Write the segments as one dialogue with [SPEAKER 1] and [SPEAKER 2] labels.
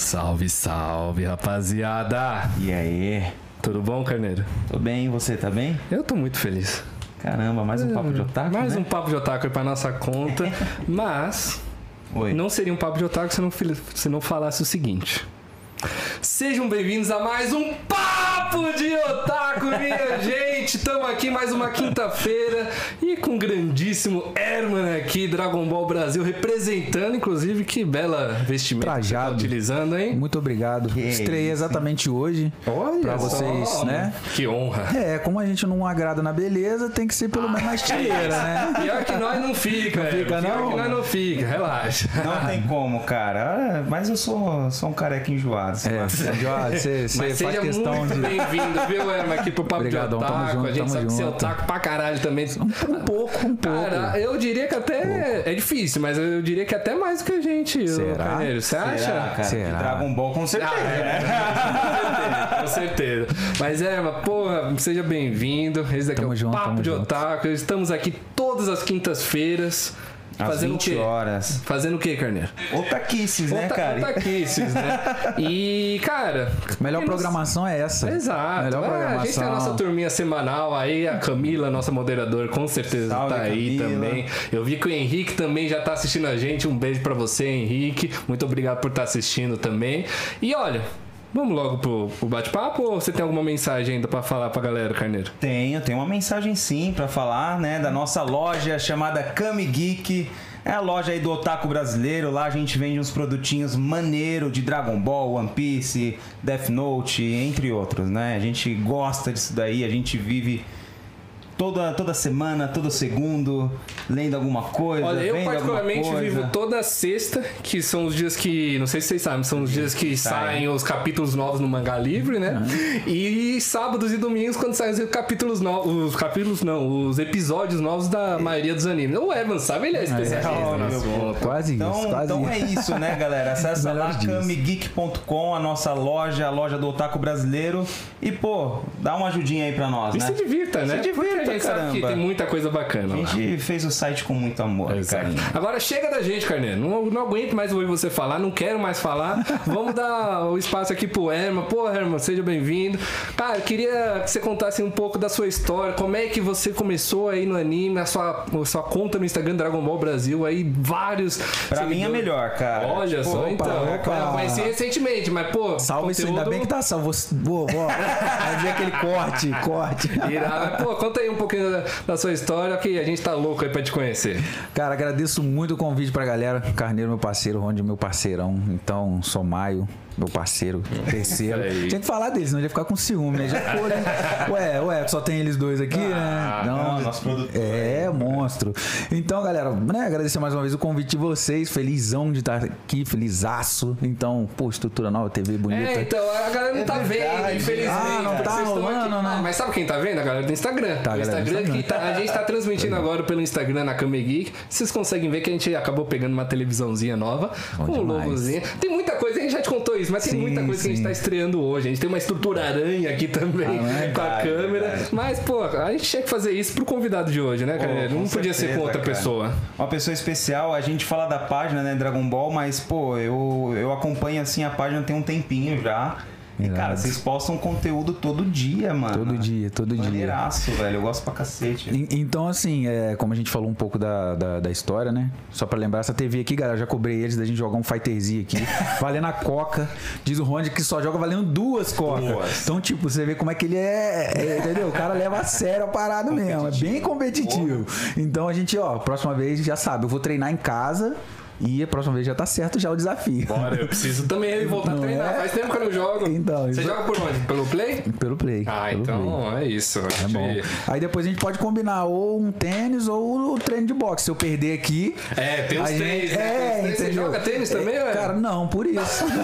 [SPEAKER 1] Salve, salve, rapaziada!
[SPEAKER 2] E aí?
[SPEAKER 1] Tudo bom, Carneiro?
[SPEAKER 2] Tô bem, você tá bem?
[SPEAKER 1] Eu tô muito feliz.
[SPEAKER 2] Caramba, mais um papo de otaku,
[SPEAKER 1] Mais
[SPEAKER 2] né?
[SPEAKER 1] um papo de otaku aí pra nossa conta, mas
[SPEAKER 2] Oi.
[SPEAKER 1] não seria um papo de otaku se não, se não falasse o seguinte. Sejam bem-vindos a mais um Papo de Otaku, minha gente! Estamos aqui mais uma quinta-feira e com o grandíssimo Herman aqui, Dragon Ball Brasil, representando, inclusive, que bela vestimenta que tá
[SPEAKER 3] Trajado.
[SPEAKER 1] utilizando, hein?
[SPEAKER 3] Muito obrigado.
[SPEAKER 2] Que
[SPEAKER 3] Estreiei
[SPEAKER 2] isso,
[SPEAKER 3] exatamente hoje.
[SPEAKER 1] Olha
[SPEAKER 3] Pra
[SPEAKER 1] só,
[SPEAKER 3] vocês, né?
[SPEAKER 1] Que honra.
[SPEAKER 3] É, como a gente não agrada na beleza, tem que ser pelo menos na estileira, né?
[SPEAKER 1] Pior que nós não fica, é.
[SPEAKER 3] fica,
[SPEAKER 1] Pior
[SPEAKER 3] não?
[SPEAKER 1] que nós não fica, relaxa.
[SPEAKER 2] Não tem como, cara. Ah, Mas eu sou, sou um careca enjoado.
[SPEAKER 3] É, Jorge, você, você
[SPEAKER 1] Mas
[SPEAKER 3] faz
[SPEAKER 1] seja
[SPEAKER 3] questão
[SPEAKER 1] muito
[SPEAKER 3] de.
[SPEAKER 1] Bem-vindo, viu, Emma, aqui pro Papo
[SPEAKER 3] Obrigadão,
[SPEAKER 1] de Otaku.
[SPEAKER 3] junto,
[SPEAKER 1] a gente sabe que você é
[SPEAKER 3] junto.
[SPEAKER 1] otaku pra caralho também.
[SPEAKER 3] Um pouco, um pouco.
[SPEAKER 1] Cara, eu diria que até. É difícil, mas eu diria que até mais do que a gente,
[SPEAKER 3] Será?
[SPEAKER 1] Você acha?
[SPEAKER 2] Será, cara?
[SPEAKER 3] Será?
[SPEAKER 2] Dragon Ball com certeza,
[SPEAKER 1] Ah, é,
[SPEAKER 2] né?
[SPEAKER 1] com certeza. Mas é, mas porra, seja bem-vindo. Esse daqui
[SPEAKER 3] Tamo
[SPEAKER 1] é o
[SPEAKER 3] junto,
[SPEAKER 1] Papo de
[SPEAKER 3] junto.
[SPEAKER 1] Otaku. Estamos aqui todas as quintas-feiras.
[SPEAKER 2] Às
[SPEAKER 1] Fazendo
[SPEAKER 2] 20
[SPEAKER 1] o quê?
[SPEAKER 2] horas.
[SPEAKER 1] Fazendo o quê, Carneiro?
[SPEAKER 2] Otaquices, né,
[SPEAKER 1] Ota-
[SPEAKER 2] cara?
[SPEAKER 1] Otaquices, né? E, cara.
[SPEAKER 3] Melhor programação é essa.
[SPEAKER 1] Exato.
[SPEAKER 3] Melhor
[SPEAKER 1] É,
[SPEAKER 3] programação.
[SPEAKER 1] a gente tem a nossa turminha semanal aí, a Camila, nossa moderadora, com certeza
[SPEAKER 2] Salve,
[SPEAKER 1] tá aí
[SPEAKER 2] Camila.
[SPEAKER 1] também. Eu vi que o Henrique também já tá assistindo a gente. Um beijo pra você, Henrique. Muito obrigado por estar assistindo também. E olha, vamos logo pro, pro bate-papo ou você tem alguma mensagem ainda pra falar pra galera, Carneiro?
[SPEAKER 2] Tenho, tenho uma mensagem sim pra falar, né? Da nossa loja chamada Kami Geek. É a loja aí do Otaku brasileiro. Lá a gente vende uns produtinhos maneiro de Dragon Ball, One Piece, Death Note, entre outros, né? A gente gosta disso daí, a gente vive toda, toda semana, todo segundo, lendo alguma coisa.
[SPEAKER 1] Olha, eu
[SPEAKER 2] vendo
[SPEAKER 1] particularmente
[SPEAKER 2] alguma coisa.
[SPEAKER 1] vivo toda sexta, que são os dias que, não sei se vocês sabem, são os dias que saem os capítulos novos no Mangá Livre, né? E sábados e domingos quando saem os capítulos novos, os capítulos não, os episódios novos da maioria dos animes. O Evan sabe, ele é especialista
[SPEAKER 2] óbvio,
[SPEAKER 1] no
[SPEAKER 2] pô.
[SPEAKER 1] assunto.
[SPEAKER 3] Quase
[SPEAKER 2] Então,
[SPEAKER 3] isso, quase
[SPEAKER 2] então
[SPEAKER 3] isso.
[SPEAKER 2] é isso, né, galera? Acessa lá kamigeek.com, a nossa loja, a loja do Otaku brasileiro. E, pô, dá uma ajudinha aí pra nós,
[SPEAKER 1] E
[SPEAKER 2] né?
[SPEAKER 1] se divirta, né?
[SPEAKER 2] Se divirta,
[SPEAKER 1] Porque a gente sabe que
[SPEAKER 2] caramba.
[SPEAKER 1] tem muita coisa bacana
[SPEAKER 2] A
[SPEAKER 1] lá.
[SPEAKER 2] gente fez o site com muito amor,
[SPEAKER 1] Exato.
[SPEAKER 2] carinho.
[SPEAKER 1] Agora chega da gente, Carneiro. Não, não aguento mais ouvir você falar, não quero mais falar. Vamos dar o espaço aqui pro Herman. Pô, Herman, seja bem-vindo. Cara, eu queria que você contasse um pouco da sua história. Como é que você começou aí no anime, a sua, a sua conta no Instagram Dragon Ball Brasil, aí vários.
[SPEAKER 2] Pra mim é melhor, cara.
[SPEAKER 1] Olha
[SPEAKER 2] Tipo,
[SPEAKER 1] só,
[SPEAKER 2] opa,
[SPEAKER 1] então.
[SPEAKER 3] opa.
[SPEAKER 1] Eu conheci recentemente, mas, pô.
[SPEAKER 3] Salve isso, ainda
[SPEAKER 1] conteúdo-
[SPEAKER 3] bem que tá salvo. Vou. Vai ver aquele corte, corte.
[SPEAKER 1] Irado. Pô, conta aí um pouquinho da, da sua história, que a gente tá louco aí pra te conhecer.
[SPEAKER 3] Cara, agradeço muito o convite pra galera. Carneiro, meu parceiro, Ronde, meu parceirão. Então, sou Maio, meu parceiro, terceiro.
[SPEAKER 1] Aí.
[SPEAKER 3] Tinha que falar deles, eu ia ficar com ciúme, né? Já ficou, né? Ué, ué, só tem eles dois aqui, né?
[SPEAKER 2] não, nosso produtor.
[SPEAKER 3] É, monstro. Então, galera, né, agradecer mais uma vez o convite de vocês. Felizão de estar aqui, felizaço. Então, pô, estrutura nova, TV bonita.
[SPEAKER 1] É, então, a galera não
[SPEAKER 2] É
[SPEAKER 1] tá
[SPEAKER 2] verdade.
[SPEAKER 1] vendo, infelizmente.
[SPEAKER 3] Ah, não tá rolando, né?
[SPEAKER 1] Ah, mas sabe quem tá vendo? A galera do Instagram.
[SPEAKER 3] Tá, a
[SPEAKER 1] o Instagram,
[SPEAKER 3] Instagram.
[SPEAKER 1] que tá- a gente tá transmitindo agora pelo Instagram na Kame Geek. Vocês conseguem ver que a gente acabou pegando uma televisãozinha nova,
[SPEAKER 3] Bom
[SPEAKER 1] com um
[SPEAKER 3] demais.
[SPEAKER 1] logozinho. Tem muita coisa, a gente já te contou isso, mas tem
[SPEAKER 3] Sim,
[SPEAKER 1] muita coisa que a gente
[SPEAKER 3] sim.
[SPEAKER 1] tá estreando hoje. A gente tem uma estrutura aranha aqui também,
[SPEAKER 3] Ah, é?
[SPEAKER 1] com a câmera.
[SPEAKER 2] verdade.
[SPEAKER 1] Mas, pô, a gente tinha que fazer isso pro convidado de hoje, né,
[SPEAKER 2] Pô,
[SPEAKER 1] cara? Não podia ser com outra
[SPEAKER 2] cara.
[SPEAKER 1] pessoa.
[SPEAKER 2] Uma pessoa especial, a gente fala da página, né, Dragon Ball, mas, pô, eu, eu acompanho, assim, a página tem um tempinho já. E, cara, vocês postam conteúdo todo dia, mano.
[SPEAKER 3] Todo dia, todo dia.
[SPEAKER 2] Maneiraço, velho. Eu gosto pra cacete.
[SPEAKER 3] En- Então, assim, é, como a gente falou um pouco da, da, da história, né? Só pra lembrar, essa TV aqui, galera, já cobrei eles da gente jogar um fighterzinho aqui, valendo a coca. Diz o Ronde que só joga valendo duas cocas. Então, tipo, você vê como é que ele é, é, entendeu? O cara leva a sério a parada mesmo, é bem competitivo. Então, a gente, ó, próxima vez já sabe, eu vou treinar em casa e a próxima vez já tá certo já o desafio.
[SPEAKER 1] Bora, eu preciso também voltar a
[SPEAKER 3] Não
[SPEAKER 1] treinar.
[SPEAKER 3] é?
[SPEAKER 1] Faz tempo que eu não jogo.
[SPEAKER 3] Então,
[SPEAKER 1] Você
[SPEAKER 3] isso-
[SPEAKER 1] joga por onde? Pelo Play?
[SPEAKER 3] Pelo play.
[SPEAKER 1] Ah,
[SPEAKER 3] pelo play.
[SPEAKER 1] então é isso.
[SPEAKER 3] É bom. Aí depois a gente pode combinar ou um tênis ou o treino de boxe. Se eu perder aqui.
[SPEAKER 1] É, tem os
[SPEAKER 3] a gente-
[SPEAKER 1] três, né? Tem os
[SPEAKER 3] É,
[SPEAKER 1] três. Você joga tênis também,
[SPEAKER 3] É,
[SPEAKER 1] ué?
[SPEAKER 3] Cara, não, por isso.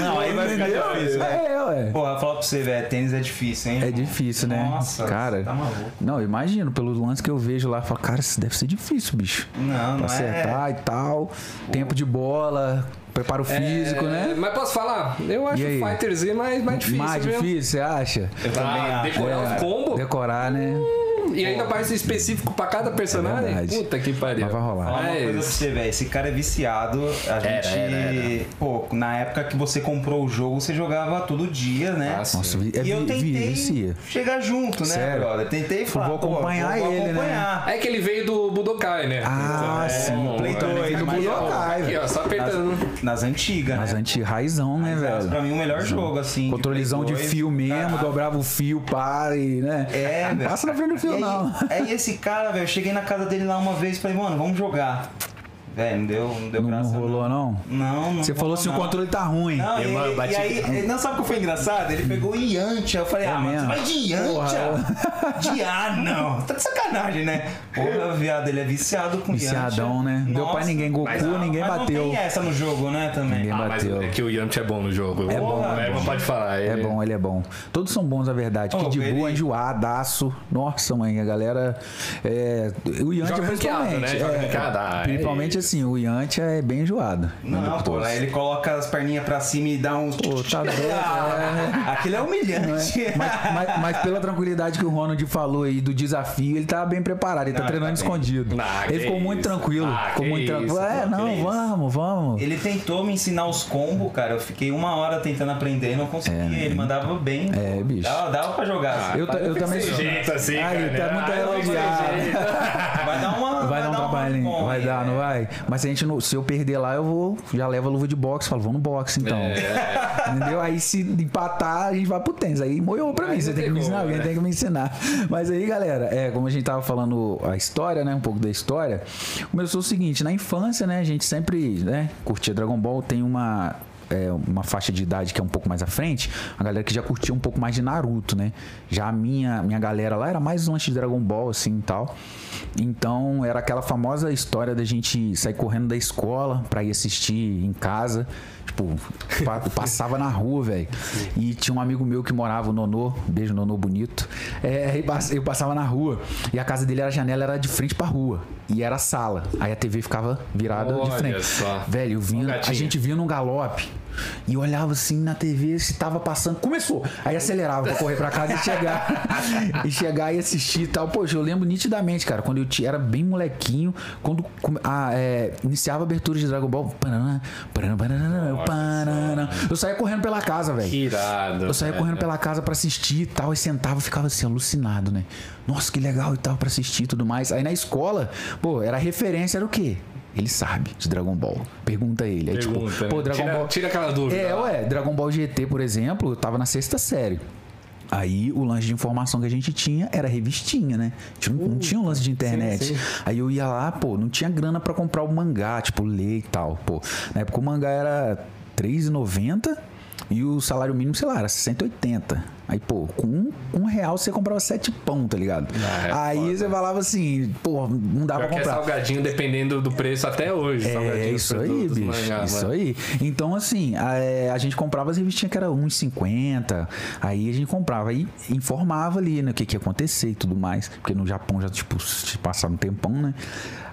[SPEAKER 2] Não, aí vai ficar
[SPEAKER 3] Entendeu?
[SPEAKER 2] difícil, né?
[SPEAKER 3] É, ué.
[SPEAKER 2] Porra, falar pra você, velho, tênis é difícil, hein?
[SPEAKER 3] É
[SPEAKER 2] irmão?
[SPEAKER 3] difícil, né?
[SPEAKER 2] Nossa,
[SPEAKER 3] cara.
[SPEAKER 2] você tá maluco.
[SPEAKER 3] Não, eu imagino, pelo lance que eu vejo lá, eu falo, cara, isso deve ser difícil, bicho.
[SPEAKER 2] Não, não é.
[SPEAKER 3] acertar e tal. Tempo de bola, preparo físico,
[SPEAKER 1] É,
[SPEAKER 3] né?
[SPEAKER 1] Mas posso falar? Eu acho o Fighterzinho mais, mais difícil.
[SPEAKER 3] mais difícil, você acha?
[SPEAKER 2] Eu também
[SPEAKER 1] Ah,
[SPEAKER 2] acho.
[SPEAKER 1] decorar
[SPEAKER 2] é.
[SPEAKER 1] os combos?
[SPEAKER 3] Decorar, né?
[SPEAKER 1] E ainda mais específico pra cada personagem?
[SPEAKER 3] verdade.
[SPEAKER 1] Puta que pariu.
[SPEAKER 3] Mas vai rolar.
[SPEAKER 2] Falar uma
[SPEAKER 1] Mas-
[SPEAKER 2] coisa pra você, velho. Esse cara é viciado. A
[SPEAKER 1] Era,
[SPEAKER 2] gente.
[SPEAKER 1] era, era.
[SPEAKER 2] Pô, na época que você comprou o jogo, você jogava todo dia, né?
[SPEAKER 1] Ah, sim.
[SPEAKER 3] Nossa, vi- é
[SPEAKER 2] e eu tentei
[SPEAKER 3] vicia.
[SPEAKER 2] chegar junto, né,
[SPEAKER 3] Sério?
[SPEAKER 2] brother? Tentei falar,
[SPEAKER 3] vou acompanhar
[SPEAKER 2] vou, vou
[SPEAKER 3] ele, né?
[SPEAKER 2] acompanhar.
[SPEAKER 1] É que ele veio do Budokai, né?
[SPEAKER 3] Ah, sim,
[SPEAKER 2] Play
[SPEAKER 1] então,
[SPEAKER 2] 2,
[SPEAKER 1] ele
[SPEAKER 2] mas,
[SPEAKER 1] veio do
[SPEAKER 2] ó,
[SPEAKER 1] Budokai, Aqui, ó, só apertando.
[SPEAKER 2] Nas antigas,
[SPEAKER 3] Mas
[SPEAKER 2] né?
[SPEAKER 3] anti-raizão, né,
[SPEAKER 2] Mas,
[SPEAKER 3] velho?
[SPEAKER 2] Pra mim, o melhor jogo, assim. de
[SPEAKER 3] Controlezão de
[SPEAKER 2] Play 2,
[SPEAKER 3] fio mesmo,
[SPEAKER 2] caralho.
[SPEAKER 3] dobrava o fio, para e, né?
[SPEAKER 2] É.
[SPEAKER 3] Passa na frente do fio,
[SPEAKER 2] E
[SPEAKER 3] não.
[SPEAKER 2] Aí esse cara, velho, cheguei na casa dele lá uma vez e falei, mano, vamos jogar. Velho, não deu, não deu
[SPEAKER 3] Não,
[SPEAKER 2] graça.
[SPEAKER 3] rolou, não?
[SPEAKER 2] Não, não
[SPEAKER 3] Você falou se o
[SPEAKER 2] não.
[SPEAKER 3] controle tá ruim.
[SPEAKER 2] Não,
[SPEAKER 1] E,
[SPEAKER 2] e,
[SPEAKER 1] mano,
[SPEAKER 2] e
[SPEAKER 1] bati-
[SPEAKER 2] aí, ele- não sabe o que foi engraçado? Ele pegou Yantia. Eu falei,
[SPEAKER 3] É
[SPEAKER 2] ah, mano, você
[SPEAKER 3] mesmo?
[SPEAKER 2] vai de Yantia? De ah, não. Tá de sacanagem, né? Porra, viado, ele é viciado com
[SPEAKER 3] Viciadão,
[SPEAKER 2] Yantia.
[SPEAKER 3] né? Deu
[SPEAKER 2] Nossa.
[SPEAKER 3] pra ninguém. Goku,
[SPEAKER 1] Mas,
[SPEAKER 3] ninguém
[SPEAKER 2] Mas
[SPEAKER 3] bateu.
[SPEAKER 2] não tem essa no jogo, né, também.
[SPEAKER 3] Ninguém
[SPEAKER 1] Ah, mas
[SPEAKER 3] bateu.
[SPEAKER 1] é que o Yamcha é bom no jogo.
[SPEAKER 2] É bom,
[SPEAKER 1] É,
[SPEAKER 2] é
[SPEAKER 1] não pode falar.
[SPEAKER 3] É
[SPEAKER 1] ele-
[SPEAKER 3] bom, ele é bom. Todos são bons, na verdade.
[SPEAKER 2] Oh,
[SPEAKER 3] Kid
[SPEAKER 2] ele-
[SPEAKER 3] Buu, enjoadaço. Nossa, mãe, a galera. É, o Yantia, principalmente.
[SPEAKER 1] né? Joga
[SPEAKER 3] é,
[SPEAKER 1] ah,
[SPEAKER 3] principalmente
[SPEAKER 1] é
[SPEAKER 3] assim, o Yantia é bem enjoado.
[SPEAKER 2] Não, pô, aí ele coloca as perninhas pra cima e dá uns.
[SPEAKER 3] Pô, tá doido.
[SPEAKER 2] Ah, Aquilo é humilhante.
[SPEAKER 3] Mas, mas- mas pela tranquilidade que o Ronald falou aí do desafio, ele tá bem preparado, ele tá
[SPEAKER 2] Não,
[SPEAKER 3] treinando
[SPEAKER 2] ele tá
[SPEAKER 3] escondido.
[SPEAKER 1] Ah,
[SPEAKER 3] ele ficou muito
[SPEAKER 1] isso.
[SPEAKER 3] tranquilo.
[SPEAKER 1] Ah,
[SPEAKER 3] ficou muito tranquilo.
[SPEAKER 1] isso,
[SPEAKER 3] É, não,
[SPEAKER 1] isso.
[SPEAKER 3] vamos, vamos.
[SPEAKER 2] Ele tentou me ensinar os combos, cara. Eu fiquei uma hora tentando aprender e não conseguia. ele mandava bem.
[SPEAKER 3] É, bicho.
[SPEAKER 2] Dava, dava pra jogar. assim.
[SPEAKER 3] eu, ta- eu também
[SPEAKER 1] jeito assim,
[SPEAKER 3] Aí,
[SPEAKER 1] cara.
[SPEAKER 3] tá muito
[SPEAKER 1] Ah, não tem
[SPEAKER 3] elogiado.
[SPEAKER 2] Vai dar uma.
[SPEAKER 3] Vai
[SPEAKER 2] bom,
[SPEAKER 3] vai
[SPEAKER 2] é.
[SPEAKER 3] dar, não vai? Mas se, a gente não- se eu perder lá, eu vou, já levo a luva de boxe, falo, vamos no boxe então. Entendeu? Aí se empatar, a gente vai pro tênis. Aí moiou pra
[SPEAKER 1] Aí
[SPEAKER 3] mim, você tem que me ensinar,
[SPEAKER 1] como,
[SPEAKER 3] alguém
[SPEAKER 1] né?
[SPEAKER 3] tem que me ensinar. Mas aí, galera, é, como a gente tava falando a história, né? Um pouco da história, começou o seguinte, na infância, né, a gente sempre, né, curtia Dragon Ball, tem uma. É, uma faixa de idade que é um pouco mais à frente, a galera que já curtia um pouco mais de Naruto, né? Já a minha, minha galera lá era mais antes de Dragon Ball, assim e tal. Então era aquela famosa história da gente sair correndo da escola pra ir assistir em casa. Tipo, pa- passava na rua, velho. E tinha um amigo meu que morava, o Nonô, beijo Nonô bonito. É, pass- eu passava na rua. E a casa dele, era a janela era de frente pra rua. E era a sala. Aí a TV ficava virada de
[SPEAKER 1] Olha
[SPEAKER 3] frente.
[SPEAKER 1] só.
[SPEAKER 3] Velho, eu vinha,
[SPEAKER 1] Um
[SPEAKER 3] a gente vinha num galope. E eu olhava assim na TV se tava passando. Começou. Aí acelerava pra correr pra casa e chegar. e chegar e assistir e tal. Poxa, eu lembro nitidamente, cara, quando eu era bem molequinho, quando come- ah, é, iniciava a abertura de Dragon Ball. Pananã, pananã, pananã, pananã. Eu saía correndo pela casa, velho.
[SPEAKER 1] Que irado.
[SPEAKER 3] Eu saía
[SPEAKER 1] velho.
[SPEAKER 3] correndo pela casa pra assistir e tal, e sentava e ficava assim, alucinado, né? Nossa, que legal e tal, pra assistir e tudo mais. Aí na escola, pô, era referência, era o quê? Ele sabe de Dragon Ball. Pergunta ele. Aí,
[SPEAKER 1] Pergunta,
[SPEAKER 3] tipo,
[SPEAKER 1] né?
[SPEAKER 3] pô, Dragon
[SPEAKER 1] Tira-
[SPEAKER 3] Ball.
[SPEAKER 1] tira aquela dúvida
[SPEAKER 3] É,
[SPEAKER 1] lá.
[SPEAKER 3] ué, Dragon Ball GT, por exemplo, eu tava na sexta série. Aí o lance de informação que a gente tinha era revistinha, né? A gente não, tinha um lance de internet.
[SPEAKER 1] sim.
[SPEAKER 3] Aí eu ia lá, pô, não tinha grana pra comprar o mangá, tipo, ler e tal. Pô, na época o mangá era R$3,90 e o salário mínimo, sei lá, era 180. Aí, pô, com um, um real você comprava sete pão, tá ligado?
[SPEAKER 1] Ah, é
[SPEAKER 3] Aí
[SPEAKER 1] foda.
[SPEAKER 3] você falava assim, pô, não dá
[SPEAKER 1] Pior
[SPEAKER 3] pra
[SPEAKER 1] é
[SPEAKER 3] comprar.
[SPEAKER 1] salgadinho dependendo do preço até hoje.
[SPEAKER 3] É isso aí, bicho. isso
[SPEAKER 1] mano.
[SPEAKER 3] aí. Então, assim, a, é, a gente comprava as revistinhas que era R$1,50. Aí a gente comprava e informava ali, né? O que, que ia acontecer e tudo mais. Porque no Japão já, tipo, se passava um tempão, né?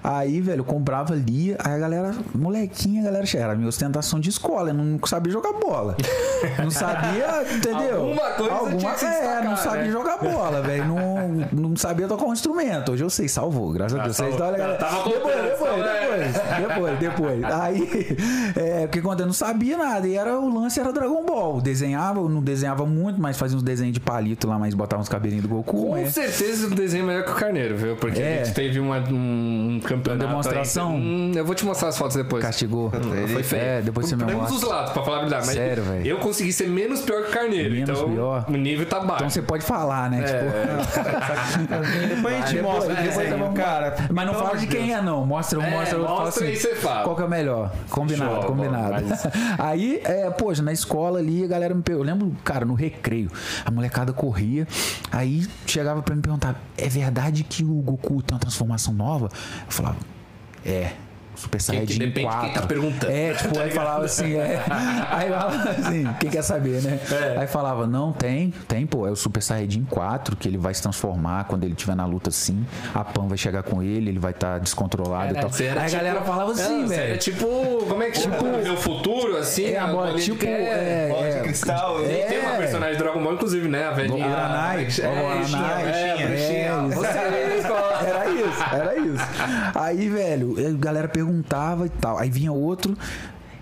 [SPEAKER 3] Aí, velho, eu comprava ali, aí a galera, molequinha, a galera, era a minha ostentação de escola, eu não sabia jogar bola. Não sabia, entendeu?
[SPEAKER 1] Alguma coisa que se
[SPEAKER 3] É, não sabia
[SPEAKER 1] né?
[SPEAKER 3] jogar bola, velho. Não, não sabia tocar um instrumento. Hoje eu sei, salvou, graças a
[SPEAKER 1] Ah,
[SPEAKER 3] Deus.
[SPEAKER 1] salvou.
[SPEAKER 3] Vocês olha,
[SPEAKER 1] Tava
[SPEAKER 3] depois, depois,
[SPEAKER 1] só,
[SPEAKER 3] depois, depois, depois. Aí, é, porque quando eu não sabia nada, e era, o lance era Dragon Ball. Desenhava, eu não desenhava muito, mas fazia uns desenhos de palito lá, mas botava uns cabelinhos do Goku.
[SPEAKER 1] Com
[SPEAKER 3] né?
[SPEAKER 1] certeza o desenho é melhor que o Carneiro, viu? Porque
[SPEAKER 3] É.
[SPEAKER 1] a gente teve uma, um, campeonato.
[SPEAKER 3] Uma demonstração?
[SPEAKER 1] aí. Hum, eu vou te mostrar as fotos depois.
[SPEAKER 3] Castigou.
[SPEAKER 1] Foi feio.
[SPEAKER 3] É, depois você me
[SPEAKER 1] Temos
[SPEAKER 3] mostra.
[SPEAKER 1] os lados, pra falar a verdade. Mas
[SPEAKER 3] Sério, velho?
[SPEAKER 1] eu consegui ser menos pior que o Carneiro.
[SPEAKER 3] Menos
[SPEAKER 1] então
[SPEAKER 3] pior?
[SPEAKER 1] O nível tá baixo.
[SPEAKER 3] Então você pode falar, né? Tipo,
[SPEAKER 2] Depois a gente mostra o
[SPEAKER 3] depois vamos-
[SPEAKER 2] cara.
[SPEAKER 3] Mas não fala de quem é, não. Mostra um,
[SPEAKER 1] É,
[SPEAKER 3] mostra outro.
[SPEAKER 1] mostra
[SPEAKER 3] assim,
[SPEAKER 1] e você fala.
[SPEAKER 3] Qual que é o melhor? Combinado,
[SPEAKER 1] Show,
[SPEAKER 3] combinado.
[SPEAKER 1] bom, mas-
[SPEAKER 3] Aí, é, poxa, na escola ali, a galera me perguntou. Eu lembro, cara, no recreio, a molecada corria. Aí chegava pra me perguntar: é verdade que o Goku tem uma transformação nova? Eu falava: é. Super Saiyajin
[SPEAKER 1] depende de
[SPEAKER 3] 4.
[SPEAKER 1] quem tá perguntando.
[SPEAKER 3] É, tipo, aí falava assim, é. Aí falava assim, quem quer saber, né?
[SPEAKER 1] É.
[SPEAKER 3] Aí falava, não, tem, tem, pô, é o Super Saiyajin 4, que ele vai se transformar quando ele estiver na luta assim. A Pan vai chegar com ele, ele vai estar descontrolado e tal.
[SPEAKER 1] Era
[SPEAKER 3] Aí a
[SPEAKER 1] tipo-
[SPEAKER 3] galera falava assim, velho.
[SPEAKER 1] Era tipo, como é que chama? Meu futuro, assim?
[SPEAKER 3] É, a bola,
[SPEAKER 1] bolinha de
[SPEAKER 3] tipo, é,
[SPEAKER 1] bola de
[SPEAKER 3] é,
[SPEAKER 2] cristal.
[SPEAKER 3] É.
[SPEAKER 1] Tem uma personagem de Dragon Ball, inclusive, né? A velhinha.
[SPEAKER 3] Uranai.
[SPEAKER 1] É,
[SPEAKER 3] Ó, Uranai.
[SPEAKER 1] é,
[SPEAKER 3] É,
[SPEAKER 1] bruxinha.
[SPEAKER 3] isso.
[SPEAKER 1] Vocês, ó.
[SPEAKER 3] Era isso. Aí, velho, a galera perguntava e tal. Aí vinha outro.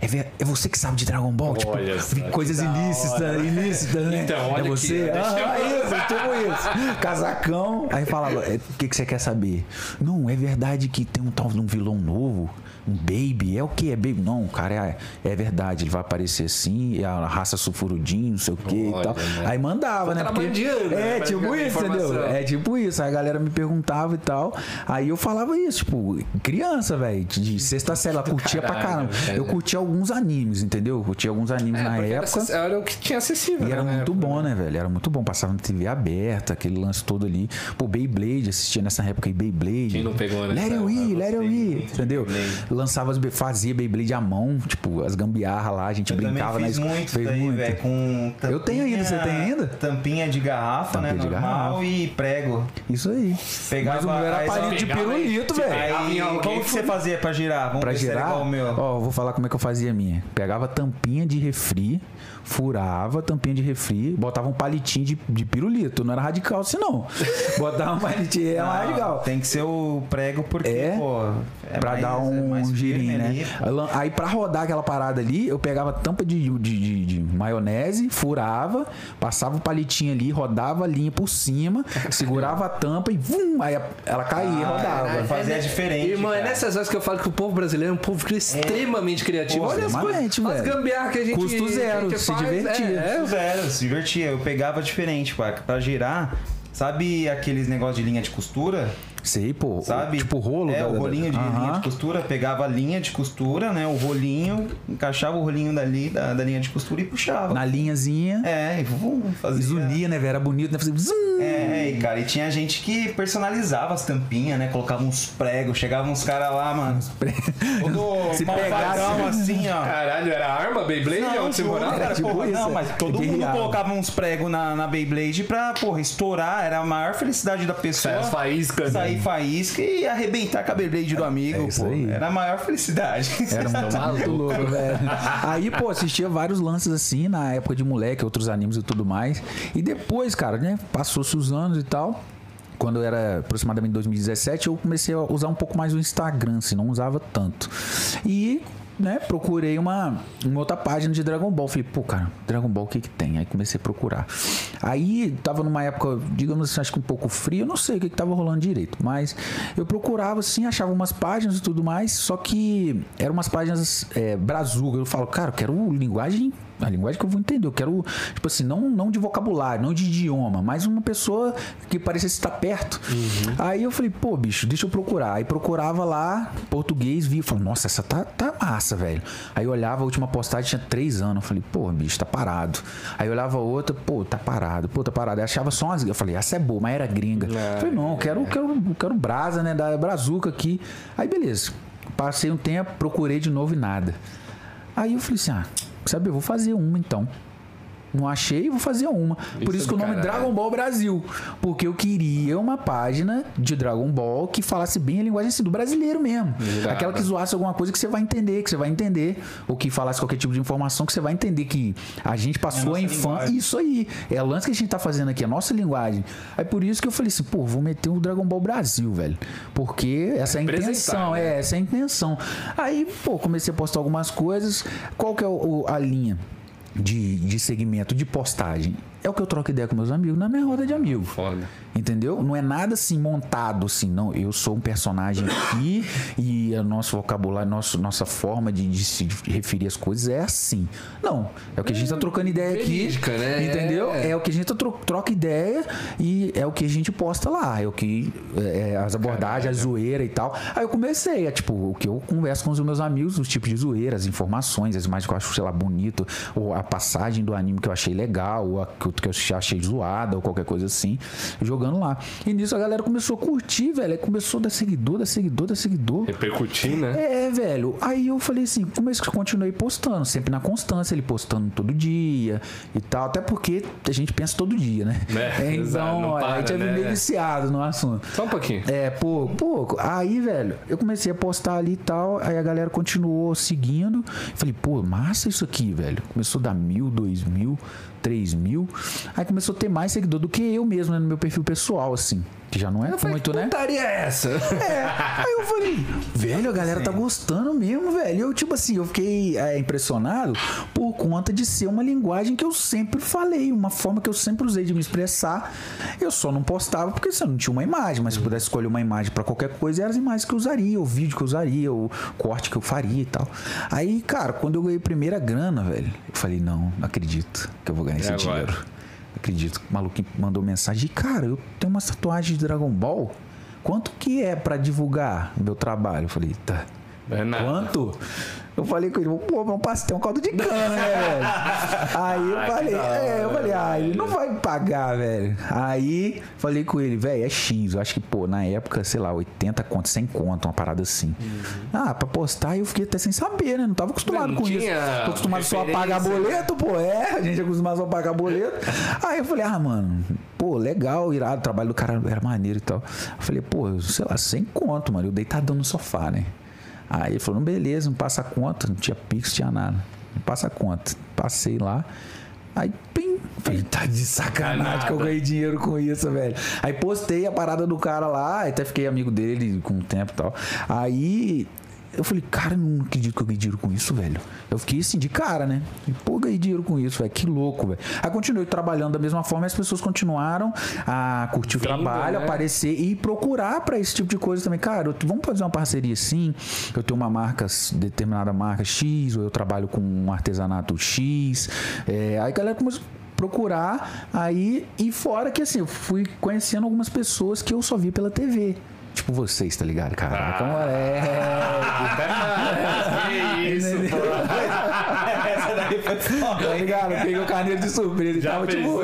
[SPEAKER 3] É, é você que sabe de Dragon Ball? tipo,
[SPEAKER 1] Olha
[SPEAKER 3] vi coisas ilícitas, ilícitas, né?
[SPEAKER 1] Então, olha
[SPEAKER 3] é
[SPEAKER 1] aqui,
[SPEAKER 3] você?
[SPEAKER 1] eu-
[SPEAKER 3] Ah, isso, tipo isso. Casacão. Aí falava, "É, o que, que você quer saber? Não, é verdade que tem um tal de um vilão novo? Um baby? É o que? É baby? Não, cara, é, é verdade. Ele vai aparecer assim, é a raça sulfurudinho, não sei o que e tal.
[SPEAKER 1] né?
[SPEAKER 3] Aí mandava, né? Porque-
[SPEAKER 1] Contrabandeando, né?
[SPEAKER 3] É,
[SPEAKER 1] Pra
[SPEAKER 3] tipo isso,
[SPEAKER 1] informação.
[SPEAKER 3] entendeu? É tipo isso. Aí a galera me perguntava e tal. Aí eu falava isso, tipo, criança, velho, de sexta série, ela curtia pra
[SPEAKER 1] Caralho,
[SPEAKER 3] caramba.
[SPEAKER 1] velho.
[SPEAKER 3] Eu curtia alguns animes, entendeu? Eu curtia alguns animes
[SPEAKER 1] É,
[SPEAKER 3] na
[SPEAKER 1] era
[SPEAKER 3] época.
[SPEAKER 1] Era o que tinha acessível.
[SPEAKER 3] E era
[SPEAKER 1] né,
[SPEAKER 3] muito
[SPEAKER 1] época,
[SPEAKER 3] bom,
[SPEAKER 1] né?
[SPEAKER 3] né, velho? Era muito bom. Passava na TV aberta, aquele lance todo ali. Pô, Beyblade, assistia nessa época aí, Beyblade.
[SPEAKER 1] Quem não pegou, né?
[SPEAKER 3] Let it ir, let it
[SPEAKER 2] de
[SPEAKER 3] entendeu? Lançava, fazia Beyblade à mão, tipo, as gambiarra lá, a gente
[SPEAKER 2] Eu
[SPEAKER 3] brincava na escola.
[SPEAKER 2] muito
[SPEAKER 3] Fez
[SPEAKER 2] daí,
[SPEAKER 3] muito.
[SPEAKER 2] velho, com
[SPEAKER 3] Eu tenho ainda, você tem ainda?
[SPEAKER 2] Tampinha de garrafa, né,
[SPEAKER 3] Tampinha de
[SPEAKER 2] normal
[SPEAKER 3] garrafa.
[SPEAKER 2] e prego.
[SPEAKER 3] Isso aí.
[SPEAKER 2] Pegava
[SPEAKER 3] Mas o meu era palito de pirulito,
[SPEAKER 1] aí,
[SPEAKER 3] velho.
[SPEAKER 2] Como
[SPEAKER 1] que
[SPEAKER 2] que você fazia pra girar? Vamos
[SPEAKER 3] Pra girar,
[SPEAKER 2] igual o meu.
[SPEAKER 3] ó, vou falar como é que eu fazia a minha. Pegava tampinha de refri, furava a tampinha de refri, botava um palitinho de, de pirulito. Não era radical assim, não. Botava um palitinho, era
[SPEAKER 2] Não,
[SPEAKER 3] radical.
[SPEAKER 2] Tem que ser o prego porque,
[SPEAKER 3] É?
[SPEAKER 2] pô... É
[SPEAKER 3] pra
[SPEAKER 2] mais-
[SPEAKER 3] dar
[SPEAKER 2] é
[SPEAKER 3] um,
[SPEAKER 2] mais
[SPEAKER 3] girinho, né?
[SPEAKER 2] ali.
[SPEAKER 3] Aí pra rodar aquela parada ali, eu pegava tampa de, de, de- de maionese, furava, passava o palitinho ali, rodava a linha por cima, segurava a tampa e vum, aí ela caía e
[SPEAKER 2] Ah,
[SPEAKER 3] rodava.
[SPEAKER 2] caralho. Fazia diferente,
[SPEAKER 1] Irmão, é
[SPEAKER 2] cara.
[SPEAKER 1] nessas horas que eu falo que o povo brasileiro é um povo extremamente criativo.
[SPEAKER 3] Pô,
[SPEAKER 1] Olha as
[SPEAKER 3] extremamente,
[SPEAKER 1] coisas, as gambiarras que a gente
[SPEAKER 3] Custo zero,
[SPEAKER 1] gente
[SPEAKER 3] se
[SPEAKER 1] faz,
[SPEAKER 3] divertir.
[SPEAKER 1] É, é,
[SPEAKER 2] Zero, se divertia. Eu pegava diferente, pá. Pra girar, sabe aqueles negócios de linha de costura?
[SPEAKER 3] Sei, pô.
[SPEAKER 2] Sabe?
[SPEAKER 3] Tipo rolo.
[SPEAKER 2] É,
[SPEAKER 3] da-
[SPEAKER 2] o
[SPEAKER 3] da-
[SPEAKER 2] rolinho de
[SPEAKER 3] Aham.
[SPEAKER 2] linha de costura, pegava a linha de costura, né? O rolinho, encaixava o rolinho dali, da, da linha de costura e puxava.
[SPEAKER 3] Na linhazinha.
[SPEAKER 2] É, e vum, fazia.
[SPEAKER 3] Isolia, né, velho? Era bonito, né? Fazia zum.
[SPEAKER 2] É, e cara, e tinha gente que personalizava as tampinhas, né? Colocava uns pregos, chegavam uns caras lá, mano. Todo
[SPEAKER 3] Se
[SPEAKER 2] malvadão
[SPEAKER 3] pegasse-
[SPEAKER 2] assim, ó.
[SPEAKER 1] Caralho, era arma, Beyblade?
[SPEAKER 2] Não,
[SPEAKER 1] onde você
[SPEAKER 2] juro,
[SPEAKER 1] morava?
[SPEAKER 2] cara,
[SPEAKER 3] tipo
[SPEAKER 2] porra,
[SPEAKER 3] isso,
[SPEAKER 2] não,
[SPEAKER 3] é.
[SPEAKER 2] mas todo mundo
[SPEAKER 3] Guerreado.
[SPEAKER 2] colocava uns pregos na, na Beyblade pra, porra, estourar. Era a maior felicidade da pessoa.
[SPEAKER 1] Sai as faíscas, né?
[SPEAKER 2] Sair faísca e arrebentar com a Beyblade do amigo,
[SPEAKER 3] é isso
[SPEAKER 2] pô.
[SPEAKER 3] aí.
[SPEAKER 2] Era a maior felicidade.
[SPEAKER 3] Era muito, muito louco, velho. Aí, pô, assistia vários lances assim na época de moleque, outros animes e tudo mais. E depois, cara, né? Passou-se os anos e tal. Quando eu era aproximadamente 2017, eu comecei a usar um pouco mais o Instagram, assim, não usava tanto. E, né, procurei uma, uma outra página de Dragon Ball. Falei, pô, cara, Dragon Ball o que que tem? Aí comecei a procurar. Aí tava numa época, digamos assim, acho que um pouco frio, não sei o que que tava rolando direito, mas eu procurava assim, achava umas páginas e tudo mais, só que eram umas páginas é, brazuca. Eu falo, cara, eu quero linguagem a linguagem que eu vou entender. Eu quero, tipo assim, não, não de vocabulário, não de idioma, mas uma pessoa que parecesse estar perto. Aí eu falei, pô, bicho, deixa eu procurar. Aí procurava lá, português, vi, falei, nossa, essa tá, tá massa, velho. Aí eu olhava, a última postagem tinha três anos. Eu falei, pô, bicho, tá parado. Aí eu olhava outra, pô, tá parado, pô, tá parado. Aí achava só umas. Eu falei, essa é boa, mas era gringa. Eu falei, não, eu quero, quero, quero brasa, né, da brazuca aqui. Aí beleza. Passei um tempo, procurei de novo e nada. Aí eu falei assim, ah, sabe, eu vou fazer uma então. Não achei, vou fazer uma. Por
[SPEAKER 1] Isso
[SPEAKER 3] isso
[SPEAKER 1] é
[SPEAKER 3] que o nome
[SPEAKER 1] caralho.
[SPEAKER 3] Dragon Ball Brasil. Porque eu queria uma página de Dragon Ball que falasse bem a linguagem assim, do brasileiro mesmo. Aquela que zoasse alguma coisa que você vai entender, que você vai entender. Ou que falasse qualquer tipo de informação que você vai entender que a gente passou
[SPEAKER 2] É
[SPEAKER 3] a
[SPEAKER 2] a
[SPEAKER 3] infância. Isso aí. É o lance que a gente tá fazendo aqui, a nossa linguagem. Aí por isso que eu falei assim, pô, vou meter o Dragon Ball Brasil, velho. Porque essa é a intenção,
[SPEAKER 1] né?
[SPEAKER 3] é, essa é a intenção. Aí, pô, comecei a postar algumas coisas. Qual que é o- a linha de, de segmento, de postagem? É o que eu troco ideia com meus amigos na minha roda de amigos.
[SPEAKER 1] Foda.
[SPEAKER 3] Entendeu? Não é nada assim montado assim, não. Eu sou um personagem aqui e o nosso vocabulário, nosso, nossa forma de, de se referir às coisas é assim. Não. É o que a gente tá trocando ideia aqui.
[SPEAKER 1] verídica, né?
[SPEAKER 3] Entendeu?
[SPEAKER 1] É.
[SPEAKER 3] É. o que a gente tá tro- troca ideia e é o que a gente posta lá. É o que. É, é as abordagens, a zoeira e tal. Aí eu comecei, é tipo, o que eu converso com os meus amigos, os tipos de zoeira, as informações, as imagens que eu acho, sei lá, bonito, ou a passagem do anime que eu achei legal, ou a que eu Que eu achei zoada ou qualquer coisa assim, jogando lá. E nisso a galera começou a curtir, velho. Começou a dar seguidor, dar seguidor, dar seguidor.
[SPEAKER 1] Repercutir, né?
[SPEAKER 3] É, velho. Aí eu falei assim, comecei que continuei postando, sempre na constância, ele postando todo dia e tal, até porque a gente pensa todo dia, né?
[SPEAKER 1] É, exato,
[SPEAKER 3] então, olha, a gente
[SPEAKER 1] para,
[SPEAKER 3] é
[SPEAKER 1] né?
[SPEAKER 3] meio viciado no assunto.
[SPEAKER 1] Só um pouquinho.
[SPEAKER 3] É, pouco, pouco. Aí, velho, eu comecei a postar ali e tal, aí a galera continuou seguindo. Falei, pô, massa isso aqui, velho. Começou a dar mil, dois mil, três mil. Aí começou a ter mais seguidor do que eu mesmo, né, no meu perfil pessoal, assim. Que já não é
[SPEAKER 1] Eu
[SPEAKER 3] muito,
[SPEAKER 1] que
[SPEAKER 3] né?
[SPEAKER 1] putaria é essa?
[SPEAKER 3] É, aí eu falei, velho, a galera tá gostando mesmo, velho. Eu, tipo assim, eu fiquei é, impressionado por conta de ser uma linguagem que eu sempre falei, uma forma que eu sempre usei de me expressar. Eu só não postava porque assim, eu não tinha uma imagem, mas se pudesse escolher uma imagem pra qualquer coisa, eram as imagens que eu usaria, o vídeo que eu usaria, o corte que eu faria e tal. Aí, cara, quando eu ganhei a primeira grana, velho, eu falei, não, não acredito que eu vou ganhar esse
[SPEAKER 1] agora?
[SPEAKER 3] dinheiro. Acredito o maluco mandou mensagem. Cara, eu tenho uma tatuagem de Dragon Ball. Quanto que é pra divulgar meu trabalho? Eu falei, tá. Quanto? Eu falei com ele, pô, meu pastel é um caldo de cana, né, velho? Aí eu
[SPEAKER 1] que
[SPEAKER 3] falei, é, eu falei, ah, ele não vai me pagar, velho. Aí falei com ele, velho, é X. Eu acho que, pô, na época, sei lá, 80 conto, 100 conto, uma parada assim. Ah, pra postar, eu fiquei até sem saber, né? Não tava acostumado
[SPEAKER 1] Não
[SPEAKER 3] com isso. Tô acostumado só a pagar
[SPEAKER 1] né?
[SPEAKER 3] boleto, pô, é. A gente é acostumado só a pagar boleto. Aí eu falei, ah, mano, pô, legal, irado, o trabalho do cara era maneiro e tal. Eu falei, pô, sei lá, 100 conto, mano. Eu deitadão no sofá, né? Aí ele falou, beleza, não passa conta, não tinha pix, não tinha nada. Não passa conta. Passei lá. Aí, pim, falei, tá de sacanagem que eu ganhei dinheiro com isso, velho. Aí postei a parada do cara lá, até fiquei amigo dele com o tempo e tal. Aí eu falei, cara, não acredito que eu ganhei dinheiro com isso, velho. Eu fiquei assim, de cara, né? E, Pô, ganhei dinheiro com isso, velho. Que louco, velho. Aí continuei trabalhando da mesma forma e as pessoas continuaram a curtir o
[SPEAKER 1] Vindo,
[SPEAKER 3] trabalho,
[SPEAKER 1] né?
[SPEAKER 3] aparecer e procurar pra esse tipo de coisa também. Cara, eu- vamos fazer uma parceria assim. Eu tenho uma marca, determinada marca X, ou eu trabalho com um artesanato X. É, aí a galera começou a procurar aí e fora que assim, eu fui conhecendo algumas pessoas que eu só vi pela TV. Tipo vocês, tá ligado? Caraca,
[SPEAKER 1] Ah.
[SPEAKER 3] moleque.
[SPEAKER 1] que isso.
[SPEAKER 2] Essa daí foi foda.
[SPEAKER 3] Tá ligado? Peguei o carneiro de surpresa e
[SPEAKER 1] Já
[SPEAKER 3] tava tipo.
[SPEAKER 1] pensou?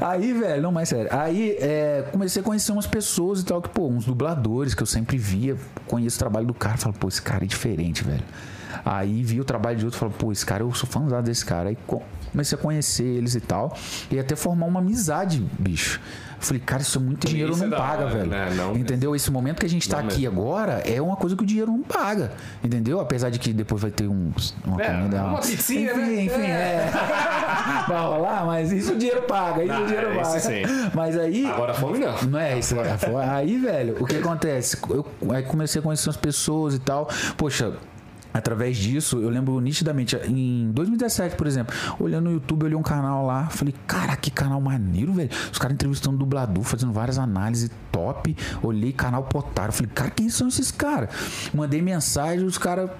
[SPEAKER 3] Aí, velho, não, mais sério. Aí é, comecei a conhecer umas pessoas e tal, que, pô, uns dubladores que eu sempre via, conheço o trabalho do cara, falo, pô, esse cara é diferente, velho. Aí vi o trabalho de outro, falo, pô, esse cara, eu sou fãzão desse cara. Aí co- comecei a conhecer eles e tal, e até formar uma amizade, bicho. Falei, cara, isso é muito dinheiro,
[SPEAKER 1] Isso é
[SPEAKER 3] não
[SPEAKER 1] da
[SPEAKER 3] paga,
[SPEAKER 1] hora,
[SPEAKER 3] velho.
[SPEAKER 1] né? Não
[SPEAKER 3] Entendeu? Esse momento que a gente tá aqui
[SPEAKER 1] mesmo.
[SPEAKER 3] agora é uma coisa que o dinheiro não paga. Entendeu? Apesar de que depois vai ter um, uma
[SPEAKER 1] É,
[SPEAKER 3] comida.
[SPEAKER 1] uma pizzinha,
[SPEAKER 3] enfim,
[SPEAKER 1] né?
[SPEAKER 3] Enfim, é. vai rolar, mas isso o dinheiro paga. Isso
[SPEAKER 1] Ah,
[SPEAKER 3] o dinheiro
[SPEAKER 1] é,
[SPEAKER 3] paga.
[SPEAKER 1] sim.
[SPEAKER 3] Mas aí.
[SPEAKER 1] Agora fome não.
[SPEAKER 3] Não é isso. é, foi- Aí, velho, o que acontece? Eu aí comecei a conhecer as pessoas e tal. Poxa. Através disso, eu lembro nitidamente, em 2017, por exemplo, olhando no YouTube, eu olhei um canal lá, falei, cara, que canal maneiro, velho. Os caras entrevistando dublador, fazendo várias análises top. Olhei canal Potaro, falei, cara, quem são esses caras? Mandei mensagem, os caras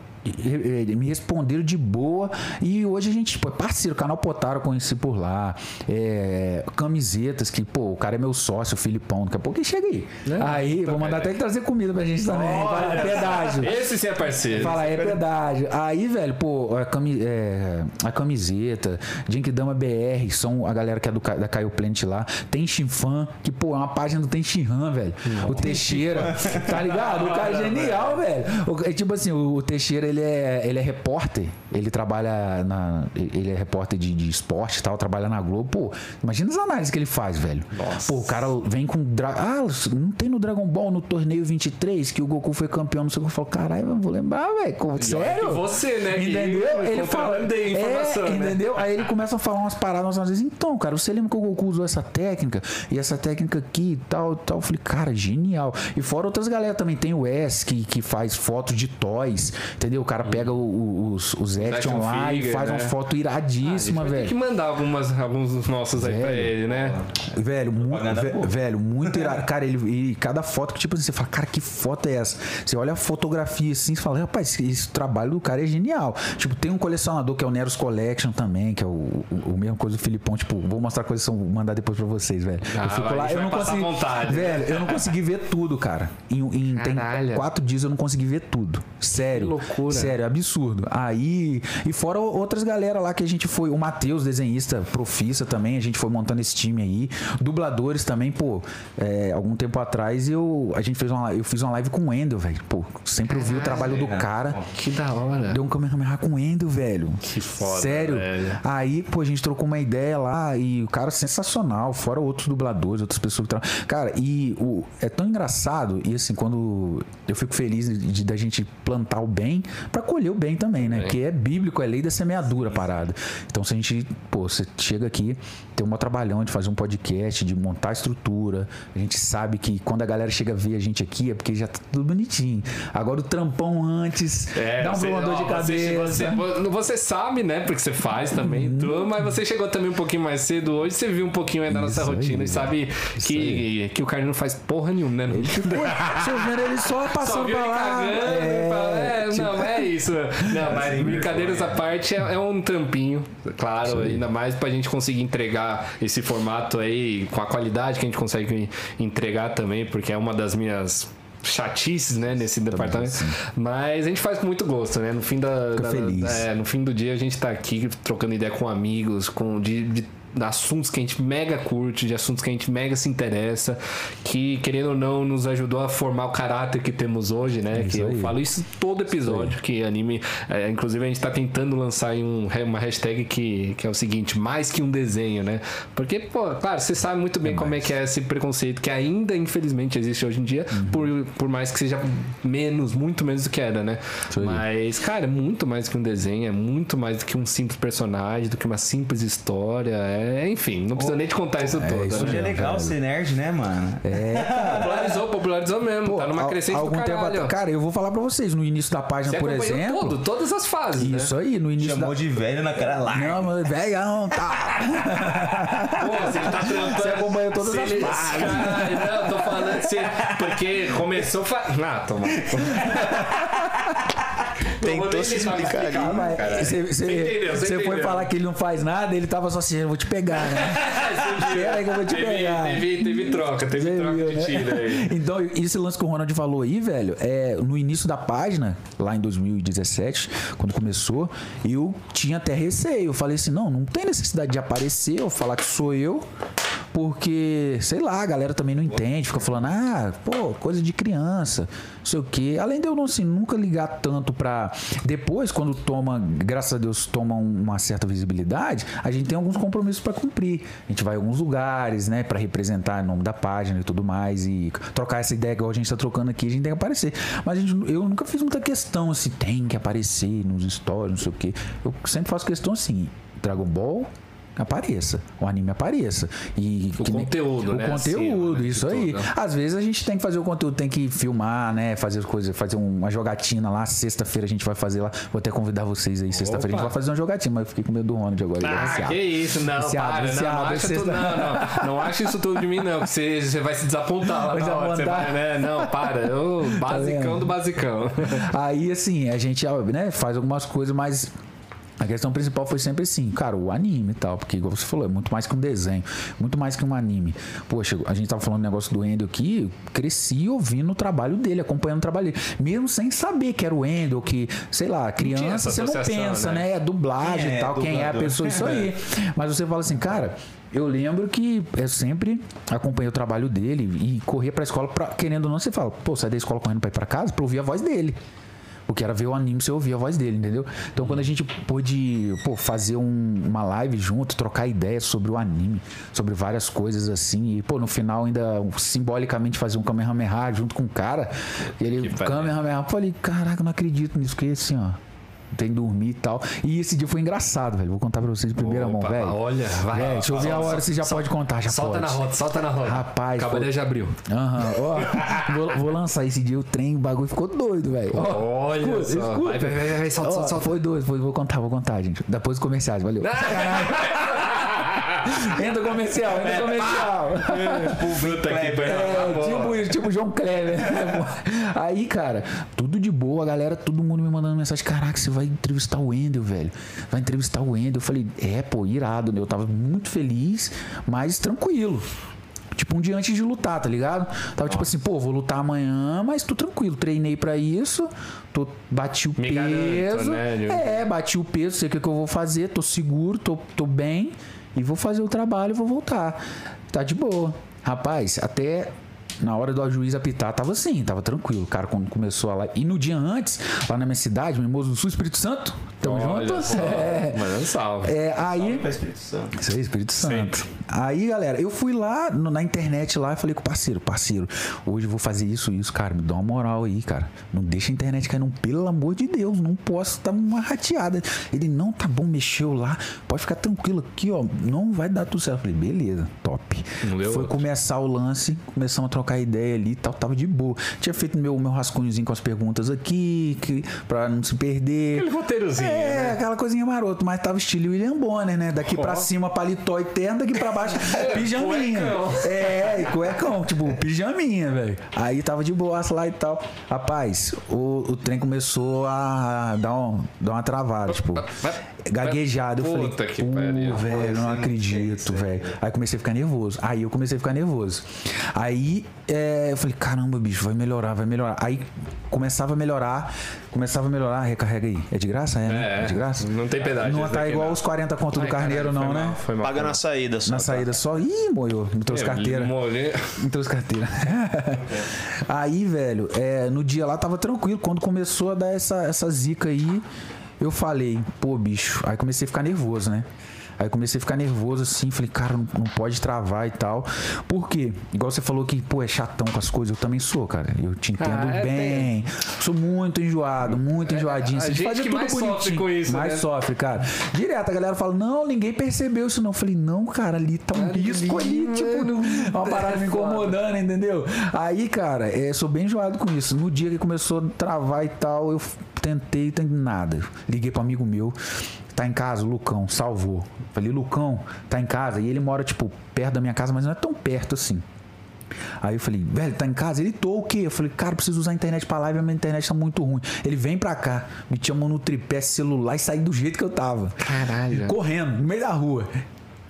[SPEAKER 3] me responderam de boa e hoje a gente pô, é parceiro, canal Potaro eu conheci por lá é, camisetas que pô, o cara é meu sócio, o Filipão, daqui a pouco ele chega aí aí, vou mandar até ele trazer comida pra gente também Fala, é pedágio
[SPEAKER 1] Esse sim é parceiro.
[SPEAKER 3] Fala, é pedágio. Aí, velho, pô, a, cami- é, a camiseta, Jinkidama BR, são a galera que é do, da Caio Plant lá. Tem Chinfan, que, pô, é uma página do Tem Chinhan, velho. O Teixeira, tá ligado? O cara é genial, velho. O- é tipo assim, o, o Teixeira, ele é, ele é repórter. Ele trabalha na. Ele é repórter de, de esporte e tal, trabalha na Globo. Pô, imagina as análises que ele faz, velho.
[SPEAKER 1] Nossa.
[SPEAKER 3] Pô, o cara vem com. Dra... Ah, não tem no Dragon Ball no torneio 23 que o Goku foi campeão, não sei o que. Eu falo, caralho, vou lembrar, velho. Sério?
[SPEAKER 1] você, né?
[SPEAKER 3] Entendeu? Ele fala.
[SPEAKER 1] contrabandei informação,
[SPEAKER 3] é,
[SPEAKER 1] né?
[SPEAKER 3] entendeu? Aí ele começa a falar umas paradas às vezes. Então, cara, você lembra que o Goku usou essa técnica? E essa técnica aqui e tal, tal. Eu falei, cara, genial. E fora outras galera também. Tem o S que, que faz foto de toys. Entendeu? O cara pega o- o- os, os action lá e faz
[SPEAKER 1] né?
[SPEAKER 3] uma foto
[SPEAKER 1] Ah,
[SPEAKER 3] iradíssima,
[SPEAKER 1] vai ter
[SPEAKER 3] velho.
[SPEAKER 1] que mandar algumas, alguns dos nossos aí pra
[SPEAKER 3] Velho.
[SPEAKER 1] ele, né?
[SPEAKER 3] Velho, mu
[SPEAKER 2] Propaganda
[SPEAKER 3] ve-
[SPEAKER 2] boa.
[SPEAKER 3] velho, muito irado. Cara, ele, e cada foto que, tipo assim, você fala, cara, que foto é essa? Você olha a fotografia assim, você fala, rapaz, esse, esse trabalho do cara é genial. Tipo, tem um colecionador que é o Neros Collection também, que é o, o, o mesmo coisa do Filipão. Tipo, vou mostrar a coleção, vou mandar depois pra vocês, velho.
[SPEAKER 1] Ah,
[SPEAKER 3] eu fico lá, eu não consegui.
[SPEAKER 1] vontade.
[SPEAKER 3] Velho, eu não consegui ver tudo, cara. Em, em- tem quatro dias eu não consegui ver tudo. Sério.
[SPEAKER 1] Que loucura,
[SPEAKER 3] Sério, é absurdo. Aí, e fora outras galera lá que a gente foi, o Matheus, desenhista, profissa também, a gente foi montando esse time aí. Dubladores também, pô, é, algum tempo atrás eu, a gente fez uma, eu fiz uma live com o Wendel, velho. Pô, sempre ouvi o trabalho do cara.
[SPEAKER 1] Que da hora.
[SPEAKER 3] Deu um Kamehameha com o Wendel, velho.
[SPEAKER 1] Que foda,
[SPEAKER 3] Sério.
[SPEAKER 1] velho.
[SPEAKER 3] Aí, pô, a gente trocou uma ideia lá e o cara sensacional, fora outros dubladores, outras pessoas que trabalham. Cara, e o, é tão engraçado, e assim, quando eu fico feliz da gente plantar o bem pra colher o bem também, né? Porque é bíblico, é lei da semeadura parada. Então, se a gente, pô, você chega aqui, tem um maior trabalhão de fazer um podcast, de montar a estrutura, a gente sabe que quando a galera chega a ver a gente aqui é porque já tá tudo bonitinho. Agora o trampão antes, dá um
[SPEAKER 1] você-
[SPEAKER 3] dor de
[SPEAKER 1] ó, você-
[SPEAKER 3] cabeça.
[SPEAKER 1] Você, você sabe, né? Porque você faz também,
[SPEAKER 3] Uhum.
[SPEAKER 1] mas você chegou também um pouquinho mais cedo hoje, você viu um pouquinho aí da nossa rotina e sabe
[SPEAKER 3] Isso
[SPEAKER 1] que, que o cara não faz porra nenhuma, né?
[SPEAKER 3] Pô, Seu vendo ele só
[SPEAKER 1] Só
[SPEAKER 3] passando
[SPEAKER 1] viu
[SPEAKER 3] pra
[SPEAKER 1] ele
[SPEAKER 3] lá.
[SPEAKER 1] cagando fala, é,
[SPEAKER 3] tipo,
[SPEAKER 1] não, é isso. Não, mas brincadeiras à parte é, é um trampinho, claro, ainda mais pra gente conseguir entregar esse formato aí com a qualidade que a gente consegue entregar também, porque é uma das minhas chatices, né, nesse departamento.
[SPEAKER 3] sim.
[SPEAKER 1] Mas a gente faz com muito gosto, né? No fim da, da- é, no fim do dia a gente tá aqui trocando ideia com amigos, com de, de assuntos que a gente mega curte, de assuntos que a gente mega se interessa, que querendo ou não nos ajudou a formar o caráter que temos hoje, né?
[SPEAKER 3] Isso
[SPEAKER 1] que eu
[SPEAKER 3] aí.
[SPEAKER 1] falo isso todo episódio, que anime, é, inclusive a gente tá tentando lançar aí um, uma hashtag que, que é o seguinte, mais que um desenho, né? Porque, pô, claro, você sabe muito bem como é que é esse preconceito que ainda infelizmente existe hoje em dia,
[SPEAKER 3] Uhum.
[SPEAKER 1] por, por mais que seja menos, muito menos do que era, né?
[SPEAKER 3] Isso aí.
[SPEAKER 1] Mas, cara, é muito mais do que um desenho, é muito mais do que um simples personagem, do que uma simples história. É, enfim, não precisa nem te contar isso tudo.
[SPEAKER 3] isso
[SPEAKER 2] Hoje
[SPEAKER 1] né?
[SPEAKER 2] é legal
[SPEAKER 3] velho.
[SPEAKER 2] ser nerd, né, mano?
[SPEAKER 1] Popularizou, popularizou mesmo.
[SPEAKER 3] Pô,
[SPEAKER 1] tá numa crescente do
[SPEAKER 3] algum tempo
[SPEAKER 1] caralho.
[SPEAKER 3] atrás- Cara, eu vou falar pra vocês, no início da página,
[SPEAKER 1] Você
[SPEAKER 3] por exemplo.
[SPEAKER 1] todo, todas as fases, né?
[SPEAKER 3] Isso aí, no início
[SPEAKER 2] Chamou
[SPEAKER 3] da.
[SPEAKER 2] de velho na cara larga.
[SPEAKER 3] Não, mano, velhão, tá.
[SPEAKER 1] Pô, você tá trampando.
[SPEAKER 3] Você acompanhou todas
[SPEAKER 1] Se
[SPEAKER 3] as
[SPEAKER 1] ele-
[SPEAKER 3] fases.
[SPEAKER 1] Caralho, não, tô falando você. Porque começou. Fa... Ah, toma.
[SPEAKER 4] Tentou se explicar ali.
[SPEAKER 3] Mas. Você,
[SPEAKER 1] Você entendeu, você
[SPEAKER 3] você foi falar que ele não faz nada, ele tava só assim, eu vou te pegar, né? Espera aí que eu vou te
[SPEAKER 1] teve,
[SPEAKER 3] pegar.
[SPEAKER 1] Teve, teve troca, teve
[SPEAKER 3] Você
[SPEAKER 1] troca
[SPEAKER 3] viu,
[SPEAKER 1] de
[SPEAKER 3] né?
[SPEAKER 1] aí.
[SPEAKER 3] Então, esse lance que o Ronald falou aí, velho, é no início da página, lá em 2017, quando começou, eu tinha até receio. Eu falei assim: não, não tem necessidade de aparecer, eu falar que sou eu, porque, sei lá, a galera também não entende, fica falando, ah, pô, coisa de criança, não sei o quê. Além de eu não, assim, nunca ligar tanto pra. Depois, quando toma, graças a Deus, toma um- uma certa visibilidade, a gente tem alguns compromissos pra cumprir. A gente vai a alguns lugares, né, Pra representar o nome da página e tudo mais, e trocar essa ideia igual a gente tá trocando aqui, a gente tem que aparecer. Mas gente- eu nunca fiz muita questão assim, tem que aparecer nos stories, não sei o quê. Eu sempre faço questão assim, Dragon Ball apareça, o anime apareça. E
[SPEAKER 1] O
[SPEAKER 3] que nem-
[SPEAKER 1] conteúdo,
[SPEAKER 3] o
[SPEAKER 1] né,
[SPEAKER 3] conteúdo,
[SPEAKER 1] né,
[SPEAKER 3] isso aí.
[SPEAKER 1] tudo, né?
[SPEAKER 3] Às vezes a gente tem que fazer o conteúdo, tem que filmar, né? Fazer as coisas, fazer uma jogatina lá. Sexta-feira a gente vai fazer lá. Vou até convidar vocês aí. Sexta-feira a gente vai fazer uma jogatina, mas eu fiquei com medo do Ronald agora. é
[SPEAKER 1] Ah,
[SPEAKER 3] viciado.
[SPEAKER 1] que isso, não,
[SPEAKER 3] Viciado,
[SPEAKER 1] para,
[SPEAKER 3] viciado,
[SPEAKER 1] não, não acha
[SPEAKER 3] tá-
[SPEAKER 1] não, não, não acha isso tudo de mim, não, você, você vai se desapontar lá na hora, você vai, né, não, para, eu, basicão
[SPEAKER 3] vendo?
[SPEAKER 1] do basicão.
[SPEAKER 3] Aí, assim, a gente né, faz algumas coisas, mas a questão principal foi sempre assim, cara, o anime e tal, porque, igual você falou, é muito mais que um desenho, muito mais que um anime. Poxa, a gente tava falando do negócio do Endo aqui, cresci ouvindo o trabalho dele, acompanhando o trabalho dele, mesmo sem saber que era o Endo, que, sei lá, criança, você não pensa,
[SPEAKER 1] né?
[SPEAKER 3] né? É dublagem
[SPEAKER 2] Quem
[SPEAKER 3] e
[SPEAKER 2] é
[SPEAKER 3] tal, quem é a pessoa, isso aí. Mas você fala assim, cara. Eu lembro que eu sempre acompanhei o trabalho dele e corria pra escola, pra, querendo ou não, você fala, pô, sai da escola correndo pra ir pra casa pra ouvir a voz dele. Porque era ver o anime, você ouvia a voz dele, entendeu? Então quando a gente pôde pô, fazer um- uma live junto, trocar ideias sobre o anime, sobre várias coisas assim, e pô, no final ainda simbolicamente fazer um Kamehameha junto com o cara, ele,
[SPEAKER 1] Que.
[SPEAKER 3] Kamehameha, eu falei, caraca, eu não acredito nisso, que assim, ó. Tem que dormir e tal. E esse dia foi engraçado, velho. Vou contar pra vocês de primeira mão,
[SPEAKER 1] Opa,
[SPEAKER 3] velho.
[SPEAKER 1] olha, vai.
[SPEAKER 3] Velho, deixa eu ver a hora, você já pode contar, já
[SPEAKER 1] solta
[SPEAKER 3] pode.
[SPEAKER 1] na roda, solta na roda.
[SPEAKER 3] Rapaz,
[SPEAKER 1] Cavaleiro já abriu.
[SPEAKER 3] Aham, ó. vou, vou lançar esse dia o trem, o bagulho ficou doido, velho.
[SPEAKER 1] Olha
[SPEAKER 3] escuta,
[SPEAKER 1] só.
[SPEAKER 3] escuta.
[SPEAKER 1] Vai, vai, vai, vai, solta,
[SPEAKER 3] Ó,
[SPEAKER 1] solta, solta.
[SPEAKER 3] Foi doido, foi, vou contar, vou contar, gente. Depois dos comerciais, valeu. entra comercial, entra comercial.
[SPEAKER 1] Puta que pariu.
[SPEAKER 3] É, tipo tipo João Kleber. Aí, cara, tudo de boa, a galera, todo mundo me mandando mensagem. Caraca, você vai entrevistar o Wendel, velho. Vai entrevistar o Wendel. Eu falei, é, pô, irado, né? Eu tava muito feliz, mas tranquilo. tipo um dia antes de lutar, tá ligado? Tava tipo assim, pô, vou lutar amanhã, mas tô tranquilo, treinei pra isso, tô, bati o
[SPEAKER 1] Me
[SPEAKER 3] peso.
[SPEAKER 1] garanto, né?
[SPEAKER 3] É, bati o peso, sei o que, que eu vou fazer, tô seguro, tô, tô bem e vou fazer o trabalho e vou voltar. Tá de boa. Rapaz, até na hora do juiz apitar, tava assim, tava tranquilo. Cara, quando começou a lá. E no dia antes, lá na minha cidade, Mimoso do Sul, Espírito Santo, tamo
[SPEAKER 1] Olha
[SPEAKER 3] junto?
[SPEAKER 1] só,
[SPEAKER 3] É.
[SPEAKER 1] Manda um salve.
[SPEAKER 3] É, aí.
[SPEAKER 2] Pra Espírito Santo.
[SPEAKER 3] Isso aí, Espírito Santo.
[SPEAKER 1] Sempre.
[SPEAKER 3] Aí, galera, eu fui lá no- na internet lá e falei com o parceiro, parceiro, hoje eu vou fazer isso, isso, cara, me dá uma moral aí, cara. Não deixa a internet cair, não, pelo amor de Deus, não posso dar uma rateada. Ele, não, tá bom, mexeu lá, pode ficar tranquilo aqui, ó, não vai dar tudo certo. Eu falei, beleza, top.
[SPEAKER 1] Não deu
[SPEAKER 3] Foi
[SPEAKER 1] outro.
[SPEAKER 3] começar o lance, começamos a trocar ideia ali e tal, tava de boa. Tinha feito meu, meu rascunhozinho com as perguntas aqui, que, pra não se perder.
[SPEAKER 1] Aquele roteirozinho,
[SPEAKER 3] É,
[SPEAKER 1] né?
[SPEAKER 3] aquela coisinha maroto, mas tava estilo William Bonner, né? Daqui pra cima paletó e terno, daqui pra baixo pijaminha.
[SPEAKER 1] cuecão.
[SPEAKER 3] É, e cuecão, tipo, pijaminha, velho. Aí tava de boaça lá e tal. Rapaz, o, o trem começou a dar, um, dar uma travada, tipo, gaguejado. Eu falei,
[SPEAKER 1] Puta que pariu.
[SPEAKER 3] velho, não acredito, velho. Aí comecei a ficar nervoso. Aí eu comecei a ficar nervoso. Aí é, eu falei, caramba, bicho, vai melhorar, vai melhorar. Aí começava a melhorar, começava a melhorar, recarrega aí. É de graça? É, né?
[SPEAKER 1] É,
[SPEAKER 3] É de graça?
[SPEAKER 1] não tem pedágio
[SPEAKER 3] Não tá igual
[SPEAKER 1] não.
[SPEAKER 3] os 40 conto do
[SPEAKER 1] Ai,
[SPEAKER 3] carneiro,
[SPEAKER 1] caralho,
[SPEAKER 3] não,
[SPEAKER 1] foi
[SPEAKER 3] né?
[SPEAKER 1] mal, Foi mal.
[SPEAKER 4] Paga na saída só.
[SPEAKER 3] Na
[SPEAKER 4] tá?
[SPEAKER 3] saída só. Ih, moiou. Não trouxe
[SPEAKER 1] Eu
[SPEAKER 3] carteira.
[SPEAKER 1] molhei.
[SPEAKER 3] Não trouxe carteira. aí, velho, é, no dia lá tava tranquilo. Quando começou a dar essa, essa zica aí, eu falei, pô, bicho. Aí comecei a ficar nervoso, né? Aí comecei a ficar nervoso assim, falei, cara, não, não pode travar e tal. Por quê? Igual você falou que, pô, é chatão com as coisas, eu também sou, cara. Eu te entendo
[SPEAKER 1] Ah, é,
[SPEAKER 3] bem. Sou muito enjoado, muito enjoadinho.
[SPEAKER 1] a
[SPEAKER 3] assim, de
[SPEAKER 1] gente que mais sofre com isso,
[SPEAKER 3] Mais
[SPEAKER 1] né?
[SPEAKER 3] sofre, cara. Direto, a galera fala, não, ninguém percebeu isso não. Eu falei, não, cara, ali tá um risco ali, tipo, uma parada me incomodando, entendeu? Aí, cara, é, sou bem enjoado com isso. No dia que começou a travar e tal, eu tentei, tem nada. Liguei pro amigo meu, tá em casa, o Lucão, salvou. Falei, Lucão, tá em casa? E ele mora, tipo, perto da minha casa, mas não é tão perto assim. Aí eu falei, velho, tá em casa? Ele tô o quê? Eu falei, cara, preciso usar a internet pra live, a minha internet tá muito ruim. Ele vem pra cá, me chamou no tripé celular e saí do jeito que eu tava.
[SPEAKER 1] Caralho.
[SPEAKER 3] Correndo, no meio da rua.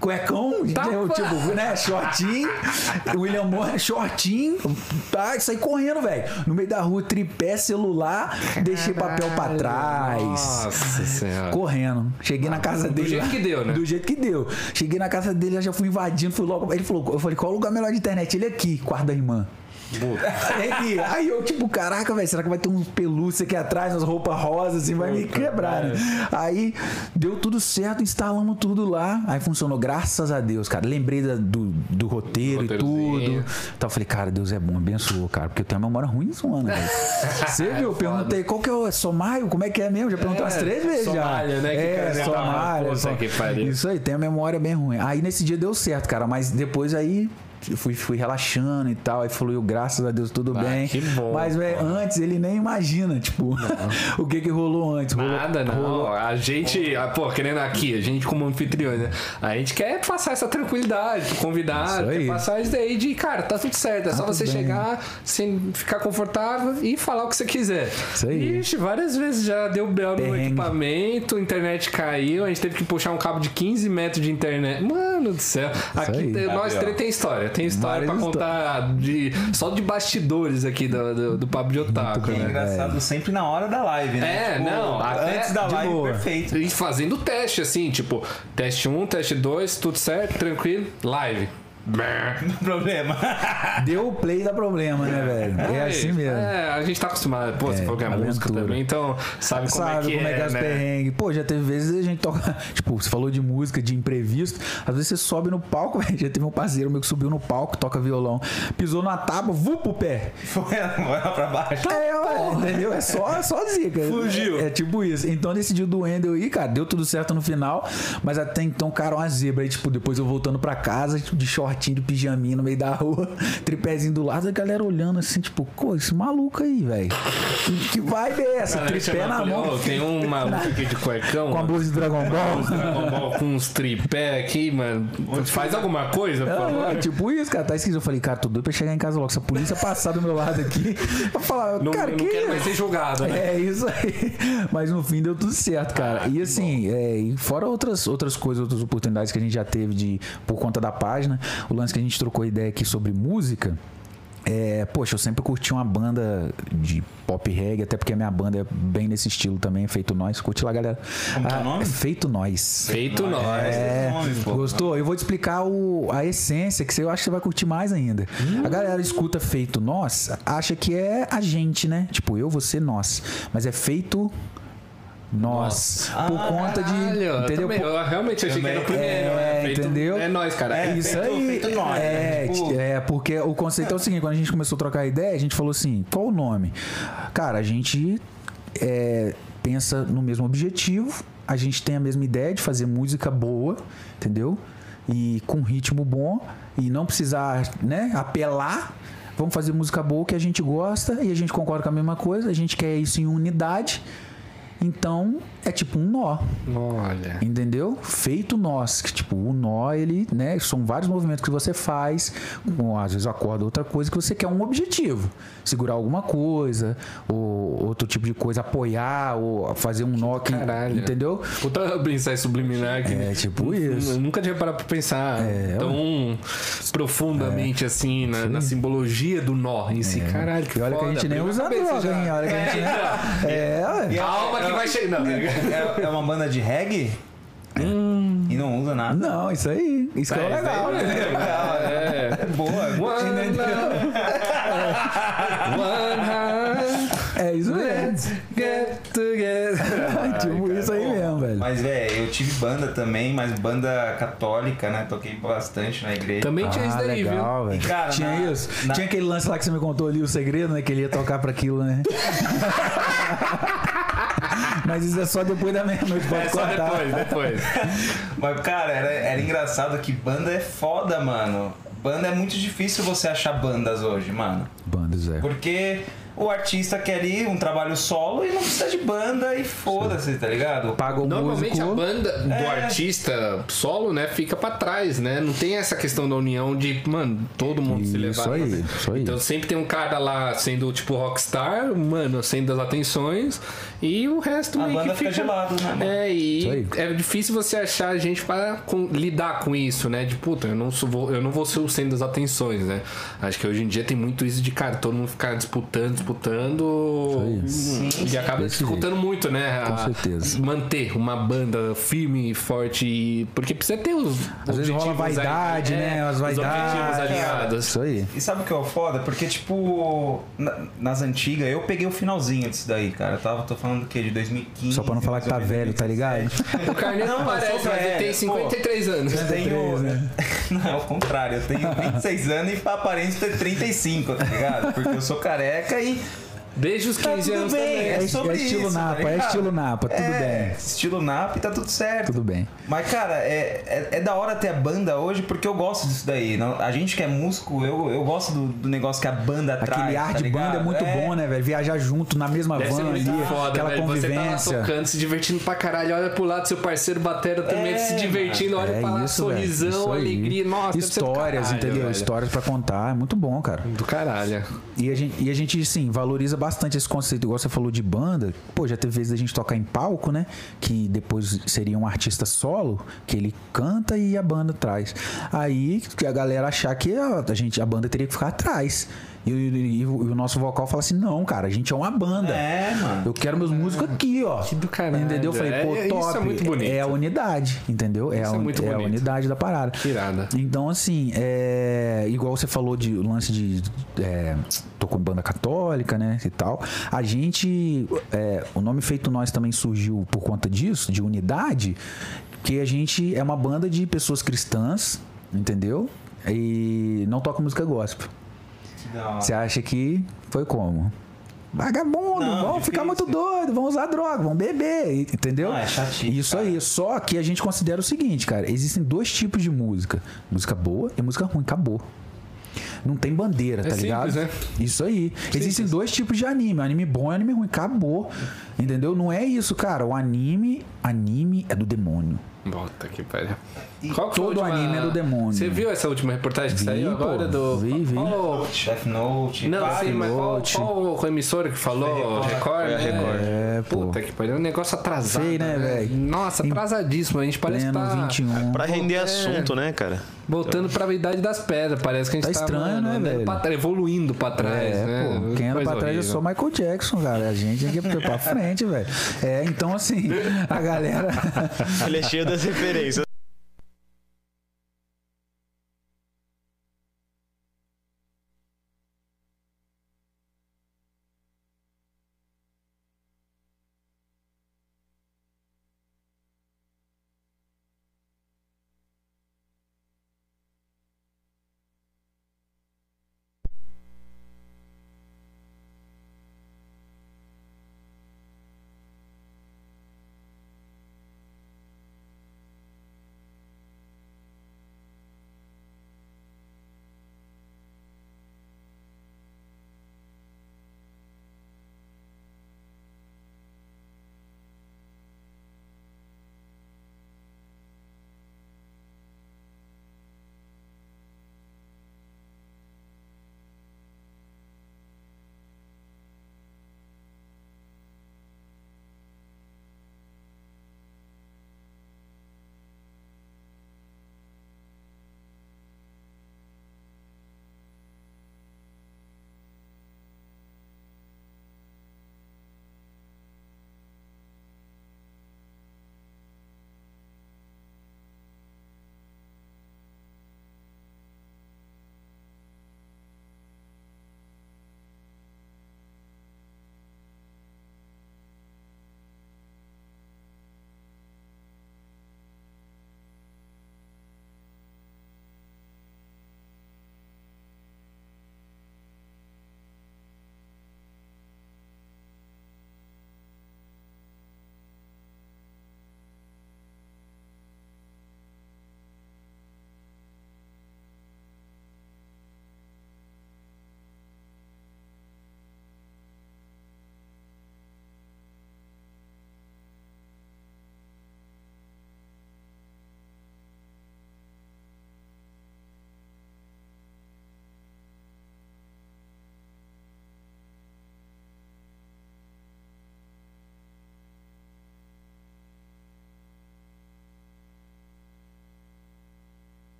[SPEAKER 3] Cuecão,
[SPEAKER 1] Tá
[SPEAKER 3] tipo, né? Shortinho. William Moore, shortinho. Tá, saí correndo, velho. No meio da rua, tripé, celular, deixei papel pra trás.
[SPEAKER 1] Nossa senhora.
[SPEAKER 3] Correndo. Cheguei na casa dele.
[SPEAKER 1] jeito
[SPEAKER 3] lá-
[SPEAKER 1] que deu, né?
[SPEAKER 3] Do jeito que deu. Cheguei na casa dele, já fui invadindo, fui logo. Ele falou, eu falei, qual é o lugar melhor de internet? Ele aqui, quarto da irmã. Aí, aí eu, tipo, caraca, velho, será que vai ter um pelúcia aqui atrás, umas roupas rosas, assim, vai me quebrar, né? Aí deu tudo certo, instalamos tudo lá. Aí funcionou, graças a Deus, cara. Lembrei da- do, do roteiro e tudo. Então eu falei, cara, Deus é bom, abençoou, cara, porque eu tenho uma memória ruim isso, mano. velho. Você viu? Eu perguntei qual que é o. É Somaio? Como é que é mesmo? Já perguntei umas três vezes já.
[SPEAKER 1] Somália, né, que
[SPEAKER 3] É, Somália.
[SPEAKER 1] puta
[SPEAKER 3] Som-
[SPEAKER 1] que pariu.
[SPEAKER 3] Isso aí, tem a memória bem ruim. Aí nesse dia deu certo, cara, mas depois aí. Eu Fui, fui relaxando e tal, aí falou, eu, graças a Deus, tudo
[SPEAKER 1] Ah,
[SPEAKER 3] bem.
[SPEAKER 1] que bom,
[SPEAKER 3] Mas, velho, antes ele nem imagina, tipo, o que que rolou antes. Rolou-
[SPEAKER 1] Nada, não.
[SPEAKER 3] rolou-
[SPEAKER 1] A gente, ah, pô, querendo aqui, a gente como anfitrião, né? A gente quer passar essa tranquilidade pro convidado, quer passar isso daí de, cara, tá tudo certo. É só
[SPEAKER 3] tudo
[SPEAKER 1] você
[SPEAKER 3] bem.
[SPEAKER 1] chegar, sem ficar confortável e falar o que você quiser.
[SPEAKER 3] Isso aí.
[SPEAKER 1] Ixi, várias vezes já deu bel no equipamento, a internet caiu, a gente teve que puxar um cabo de 15 metros de internet. Mano do céu. Aqui
[SPEAKER 3] aí.
[SPEAKER 1] nós três tem história. Tem história
[SPEAKER 3] Várias
[SPEAKER 1] pra contar de, só de bastidores aqui do, do, do Papo de Otaku,
[SPEAKER 2] É
[SPEAKER 1] né?
[SPEAKER 2] engraçado sempre na hora da live, né?
[SPEAKER 1] É, não, até
[SPEAKER 2] Antes da live,
[SPEAKER 3] boa.
[SPEAKER 2] perfeito.
[SPEAKER 1] E fazendo teste, assim, tipo, teste 1, teste 2, tudo certo, tranquilo, live.
[SPEAKER 2] Problema.
[SPEAKER 3] Deu o play dá problema, né, velho? É assim mesmo.
[SPEAKER 1] É, a gente tá acostumado. Pô, você
[SPEAKER 3] É,
[SPEAKER 1] falou que é música também, então sabe como
[SPEAKER 3] Sabe
[SPEAKER 1] é que
[SPEAKER 3] como é que é,
[SPEAKER 1] é, né?
[SPEAKER 3] perrengues. Pô, já teve vezes a gente toca. Tipo, você falou de música, de imprevisto. Às vezes você sobe no palco, velho. Já teve um parceiro meu que subiu no palco, toca violão, pisou na tábua, vu pro pé.
[SPEAKER 2] Foi vai lá pra baixo.
[SPEAKER 3] É, ué, entendeu? É só, é só zica.
[SPEAKER 1] Fugiu.
[SPEAKER 3] É, é tipo isso. Então, nesse dia do Wendel aí, cara, deu tudo certo no final. Mas até então, cara, uma zebra. Aí, tipo, depois eu voltando pra casa, tipo, de shortinho, de pijaminha no meio da rua, tripézinho do lado, a galera olhando assim, tipo, pô, esse maluco aí, velho. Que, que vibe é Tripé na mão.
[SPEAKER 1] Ô, Tem um maluco aqui de cuecão.
[SPEAKER 3] Com a blusa de Dragon Ball.
[SPEAKER 1] Dragon Ball com uns tripé aqui, mano. Faz alguma coisa, favor.
[SPEAKER 3] É, tipo isso, cara, tá esquisito. Eu falei, cara, tô doido pra chegar em casa logo. Se a polícia passar do meu lado aqui, eu falar,
[SPEAKER 1] Não,
[SPEAKER 3] cara,
[SPEAKER 1] não
[SPEAKER 3] que
[SPEAKER 1] quero mais ser jogado, né?
[SPEAKER 3] É isso aí. Mas no fim deu tudo certo, cara.
[SPEAKER 1] Ah,
[SPEAKER 3] e assim, é, fora outras, outras coisas, outras oportunidades que a gente já teve de por conta da página, o lance que a gente trocou ideia aqui sobre música. É, poxa, eu sempre curti uma banda de pop reggae, até porque a minha banda é bem nesse estilo também, Feito Nós. Curte lá, galera.
[SPEAKER 2] Como que é o
[SPEAKER 3] Ah,
[SPEAKER 2] nome?
[SPEAKER 3] Feito Nós.
[SPEAKER 1] Feito nós.
[SPEAKER 3] É,
[SPEAKER 2] nome,
[SPEAKER 3] gostou? Eu vou te explicar o- a essência, que você, eu acho que você vai curtir mais ainda. A galera escuta feito nós, acha que é a gente, né? Tipo, eu, você, nós. Mas é feito nós. Por conta de.
[SPEAKER 1] Caralho, eu
[SPEAKER 3] entendeu?
[SPEAKER 1] também-
[SPEAKER 3] Por-
[SPEAKER 1] eu realmente achei que era o
[SPEAKER 2] Também.
[SPEAKER 1] primeiro.
[SPEAKER 3] É,
[SPEAKER 1] feito-
[SPEAKER 3] entendeu?
[SPEAKER 1] É nós, cara.
[SPEAKER 2] É,
[SPEAKER 3] Isso
[SPEAKER 2] feito-
[SPEAKER 3] aí.
[SPEAKER 2] feito nós,
[SPEAKER 3] é,
[SPEAKER 2] né? Tipo-
[SPEAKER 3] é, porque o conceito é o seguinte: quando a gente começou a trocar ideia, a gente falou assim: qual o nome? Cara, a gente é, pensa no mesmo objetivo, a gente tem a mesma ideia de fazer música boa, entendeu? E com ritmo bom, e não precisar né, apelar. Vamos fazer música boa que a gente gosta e a gente concorda com a mesma coisa, a gente quer isso em unidade. Então, é tipo um nó.
[SPEAKER 1] Olha.
[SPEAKER 3] Entendeu? Feito nós. Que, tipo, o nó, ele, né? São vários movimentos que você faz. Com, às vezes acorda outra coisa que você quer um objetivo. Segurar alguma coisa, ou outro tipo de coisa, apoiar, ou fazer um nó que.
[SPEAKER 1] Caralho.
[SPEAKER 3] Entendeu?
[SPEAKER 1] Puta mensagem subliminar que
[SPEAKER 3] É, tipo
[SPEAKER 1] eu
[SPEAKER 3] isso.
[SPEAKER 1] nunca tinha parado pra pensar
[SPEAKER 3] É,
[SPEAKER 1] tão profundamente assim na, na simbologia do nó em si. Caralho, que
[SPEAKER 3] E olha que a
[SPEAKER 1] foda,
[SPEAKER 3] gente nem usa droga,
[SPEAKER 1] já.
[SPEAKER 3] hein? Olha que a gente nem. É, ué.
[SPEAKER 1] Calma que vai chegar.
[SPEAKER 2] É, é uma banda de reggae? E não usa nada.
[SPEAKER 3] Não, isso aí. Isso que é o legal.
[SPEAKER 1] É, é.
[SPEAKER 2] É boa.
[SPEAKER 1] One heart,
[SPEAKER 3] É isso mesmo.
[SPEAKER 1] let's get together.
[SPEAKER 3] tipo, isso aí mesmo, velho.
[SPEAKER 2] Mas, velho, eu tive banda também, mas banda católica, né? Toquei bastante na igreja.
[SPEAKER 1] Também tinha isso
[SPEAKER 3] Ah,
[SPEAKER 1] daí,
[SPEAKER 3] legal,
[SPEAKER 1] viu?
[SPEAKER 3] velho.
[SPEAKER 2] E, cara,
[SPEAKER 3] Tinha
[SPEAKER 2] na-
[SPEAKER 3] isso?
[SPEAKER 2] na-
[SPEAKER 3] Tinha aquele lance lá que você me contou ali, o segredo, né? Que ele ia tocar pra aquilo, né? Mas isso é só depois da meia-noite, pode
[SPEAKER 1] É só
[SPEAKER 3] cortar.
[SPEAKER 1] depois, depois.
[SPEAKER 2] Mas, cara, era, era engraçado que banda é foda, mano. Banda é muito difícil você achar bandas hoje, mano.
[SPEAKER 3] Bandas, é.
[SPEAKER 2] Porque o artista quer ir um trabalho solo e não precisa de banda e foda-se, tá ligado?
[SPEAKER 3] Paga o
[SPEAKER 1] Normalmente
[SPEAKER 3] músico.
[SPEAKER 1] a banda do
[SPEAKER 2] É.
[SPEAKER 1] artista solo, né, fica pra trás, né? Não tem essa questão da união de, mano, todo mundo se levar.
[SPEAKER 3] Isso aí, isso aí.
[SPEAKER 1] Então sempre tem um cara lá sendo tipo rockstar, mano, sendo as atenções e o resto
[SPEAKER 2] A
[SPEAKER 1] meio
[SPEAKER 2] banda
[SPEAKER 1] que
[SPEAKER 2] fica de lado, né, mano?
[SPEAKER 1] É,
[SPEAKER 3] Isso aí.
[SPEAKER 1] e é difícil você achar gente para com- lidar com isso, né? De puta, eu não sou, vou- eu não vou ser o centro das atenções, né? Acho que hoje em dia tem muito isso de cara, todo mundo ficar disputando, disputando e acaba dificultando muito, né?
[SPEAKER 3] Com
[SPEAKER 1] a-
[SPEAKER 3] certeza.
[SPEAKER 1] Manter uma banda firme e forte, porque precisa ter os
[SPEAKER 3] Às vezes rola vaidade,
[SPEAKER 1] ali,
[SPEAKER 3] né?
[SPEAKER 1] é,
[SPEAKER 3] As
[SPEAKER 1] Os
[SPEAKER 3] vaidades.
[SPEAKER 1] objetivos alinhados.
[SPEAKER 3] Isso aí.
[SPEAKER 2] E sabe o que é o foda? Porque, tipo, na- nas antigas, eu peguei o finalzinho disso daí, cara. Eu tava, tô falando do quê? De 2015.
[SPEAKER 3] Só pra não falar que tá velho, tá ligado?
[SPEAKER 2] 2017.
[SPEAKER 1] O Carneiro
[SPEAKER 2] Não,
[SPEAKER 1] não parece,
[SPEAKER 2] sou
[SPEAKER 1] mas ele tem
[SPEAKER 2] pô.
[SPEAKER 1] 53 anos.
[SPEAKER 2] Eu tenho.
[SPEAKER 3] né?
[SPEAKER 2] Não, é o contrário. Eu tenho 26 anos e pra aparência ter 35, tá ligado? Porque eu sou careca e. everybody.
[SPEAKER 1] Desde os
[SPEAKER 2] Tá
[SPEAKER 1] 15
[SPEAKER 2] tudo
[SPEAKER 1] anos
[SPEAKER 2] bem,
[SPEAKER 1] também.
[SPEAKER 2] é
[SPEAKER 3] É,
[SPEAKER 2] sobre
[SPEAKER 3] é estilo
[SPEAKER 2] isso, tá
[SPEAKER 3] Napa, é
[SPEAKER 2] ligado?
[SPEAKER 3] estilo Napa, tudo
[SPEAKER 2] é,
[SPEAKER 3] bem.
[SPEAKER 2] Estilo Napa e tá tudo certo.
[SPEAKER 3] Tudo bem.
[SPEAKER 2] Mas, cara, é, é, é da hora ter a banda hoje porque eu gosto disso daí. Não- A gente que é músico, eu, eu gosto do, do negócio que a banda traz.
[SPEAKER 3] Aquele ar
[SPEAKER 2] tá
[SPEAKER 3] de banda é
[SPEAKER 2] ligado?
[SPEAKER 3] muito bom, né, velho? Viajar junto na mesma
[SPEAKER 1] Deve ser
[SPEAKER 3] van
[SPEAKER 1] muito
[SPEAKER 3] ali,
[SPEAKER 1] foda,
[SPEAKER 3] aquela
[SPEAKER 1] velho. Você tá lá
[SPEAKER 3] convivência.
[SPEAKER 1] tocando, se divertindo pra caralho. Olha pro lado, seu parceiro batendo também,
[SPEAKER 2] É,
[SPEAKER 1] se divertindo. Olha
[SPEAKER 3] É
[SPEAKER 1] pra lá,
[SPEAKER 3] isso,
[SPEAKER 1] sorrisão, alegria. Nossa,
[SPEAKER 3] Histórias,
[SPEAKER 1] caralho,
[SPEAKER 3] entendeu?
[SPEAKER 1] velho.
[SPEAKER 3] Histórias pra contar. É muito bom, cara.
[SPEAKER 1] Do caralho.
[SPEAKER 3] E a gente, e a gente, sim, valoriza bastante esse conceito. Igual você falou de banda. Pô, já teve vezes da gente tocar em palco, né? Que depois seria um artista solo, que ele canta e a banda traz. Aí a galera achar que a, a gente, a banda teria que ficar atrás. E, e- e o e o nosso vocal fala assim: não, cara, a gente é uma banda.
[SPEAKER 2] É, mano.
[SPEAKER 3] Eu quero meus músicos aqui, ó.
[SPEAKER 1] Que do caralho.
[SPEAKER 3] Entendeu? Eu falei,
[SPEAKER 1] É,
[SPEAKER 3] pô,
[SPEAKER 1] isso
[SPEAKER 3] top.
[SPEAKER 1] é muito bonito.
[SPEAKER 3] É a unidade, entendeu? É,
[SPEAKER 1] Isso
[SPEAKER 3] a,
[SPEAKER 1] é muito
[SPEAKER 3] é a unidade da parada.
[SPEAKER 1] Que irada.
[SPEAKER 3] Então, assim, é, igual você falou de lance de. É, tocou em banda católica, né? E tal. A gente. é, o nome Feito Nós também surgiu por conta disso, de unidade, que a gente é uma banda de pessoas cristãs, entendeu? E não toca música gospel.
[SPEAKER 2] Que.
[SPEAKER 3] Você acha que foi como? Vagabundo,
[SPEAKER 2] Não,
[SPEAKER 3] vão
[SPEAKER 2] difícil.
[SPEAKER 3] ficar muito doido, vão usar droga, vão beber, entendeu?
[SPEAKER 2] Não, é chatice,
[SPEAKER 3] Isso
[SPEAKER 2] cara.
[SPEAKER 3] aí. Só que a gente considera o seguinte, cara: existem dois tipos de música: música boa e música ruim. Acabou. Não tem bandeira, tá
[SPEAKER 1] É
[SPEAKER 3] ligado?
[SPEAKER 1] simples, né?
[SPEAKER 3] Isso aí. Existem dois tipos de anime: anime bom e anime ruim. Acabou. Entendeu? Não é isso, cara. O anime, anime é do demônio.
[SPEAKER 1] Volta aqui, pariu. Qual foi a
[SPEAKER 3] todo
[SPEAKER 1] última-
[SPEAKER 3] anime é do demônio.
[SPEAKER 1] Você viu essa última reportagem que
[SPEAKER 3] Vi,
[SPEAKER 1] saiu
[SPEAKER 3] pô.
[SPEAKER 1] agora do.
[SPEAKER 3] Vi, vi.
[SPEAKER 1] Qual-
[SPEAKER 2] Death Note.
[SPEAKER 1] Não, sim, mas qual, qual emissora que falou? Record?
[SPEAKER 4] É
[SPEAKER 1] né?
[SPEAKER 4] Record.
[SPEAKER 3] É, pô.
[SPEAKER 1] Puta que pariu, é um negócio atrasado.
[SPEAKER 3] Sei, né, velho?
[SPEAKER 1] Nossa,
[SPEAKER 3] Em
[SPEAKER 1] atrasadíssimo. A gente parece que tá
[SPEAKER 3] 21.
[SPEAKER 4] Pra render
[SPEAKER 1] É.
[SPEAKER 4] assunto, né, cara?
[SPEAKER 1] voltando pra idade das pedras. Parece que a gente
[SPEAKER 3] Tá
[SPEAKER 1] tá,
[SPEAKER 3] estranho,
[SPEAKER 1] mano,
[SPEAKER 3] né, velho?
[SPEAKER 1] pra trás, evoluindo pra trás,
[SPEAKER 3] É,
[SPEAKER 1] né?
[SPEAKER 3] pô. Quem anda pra trás é só Michael Jackson, cara. A gente aqui é pra frente, velho. É, então assim, a galera.
[SPEAKER 4] Ele é cheio das referências.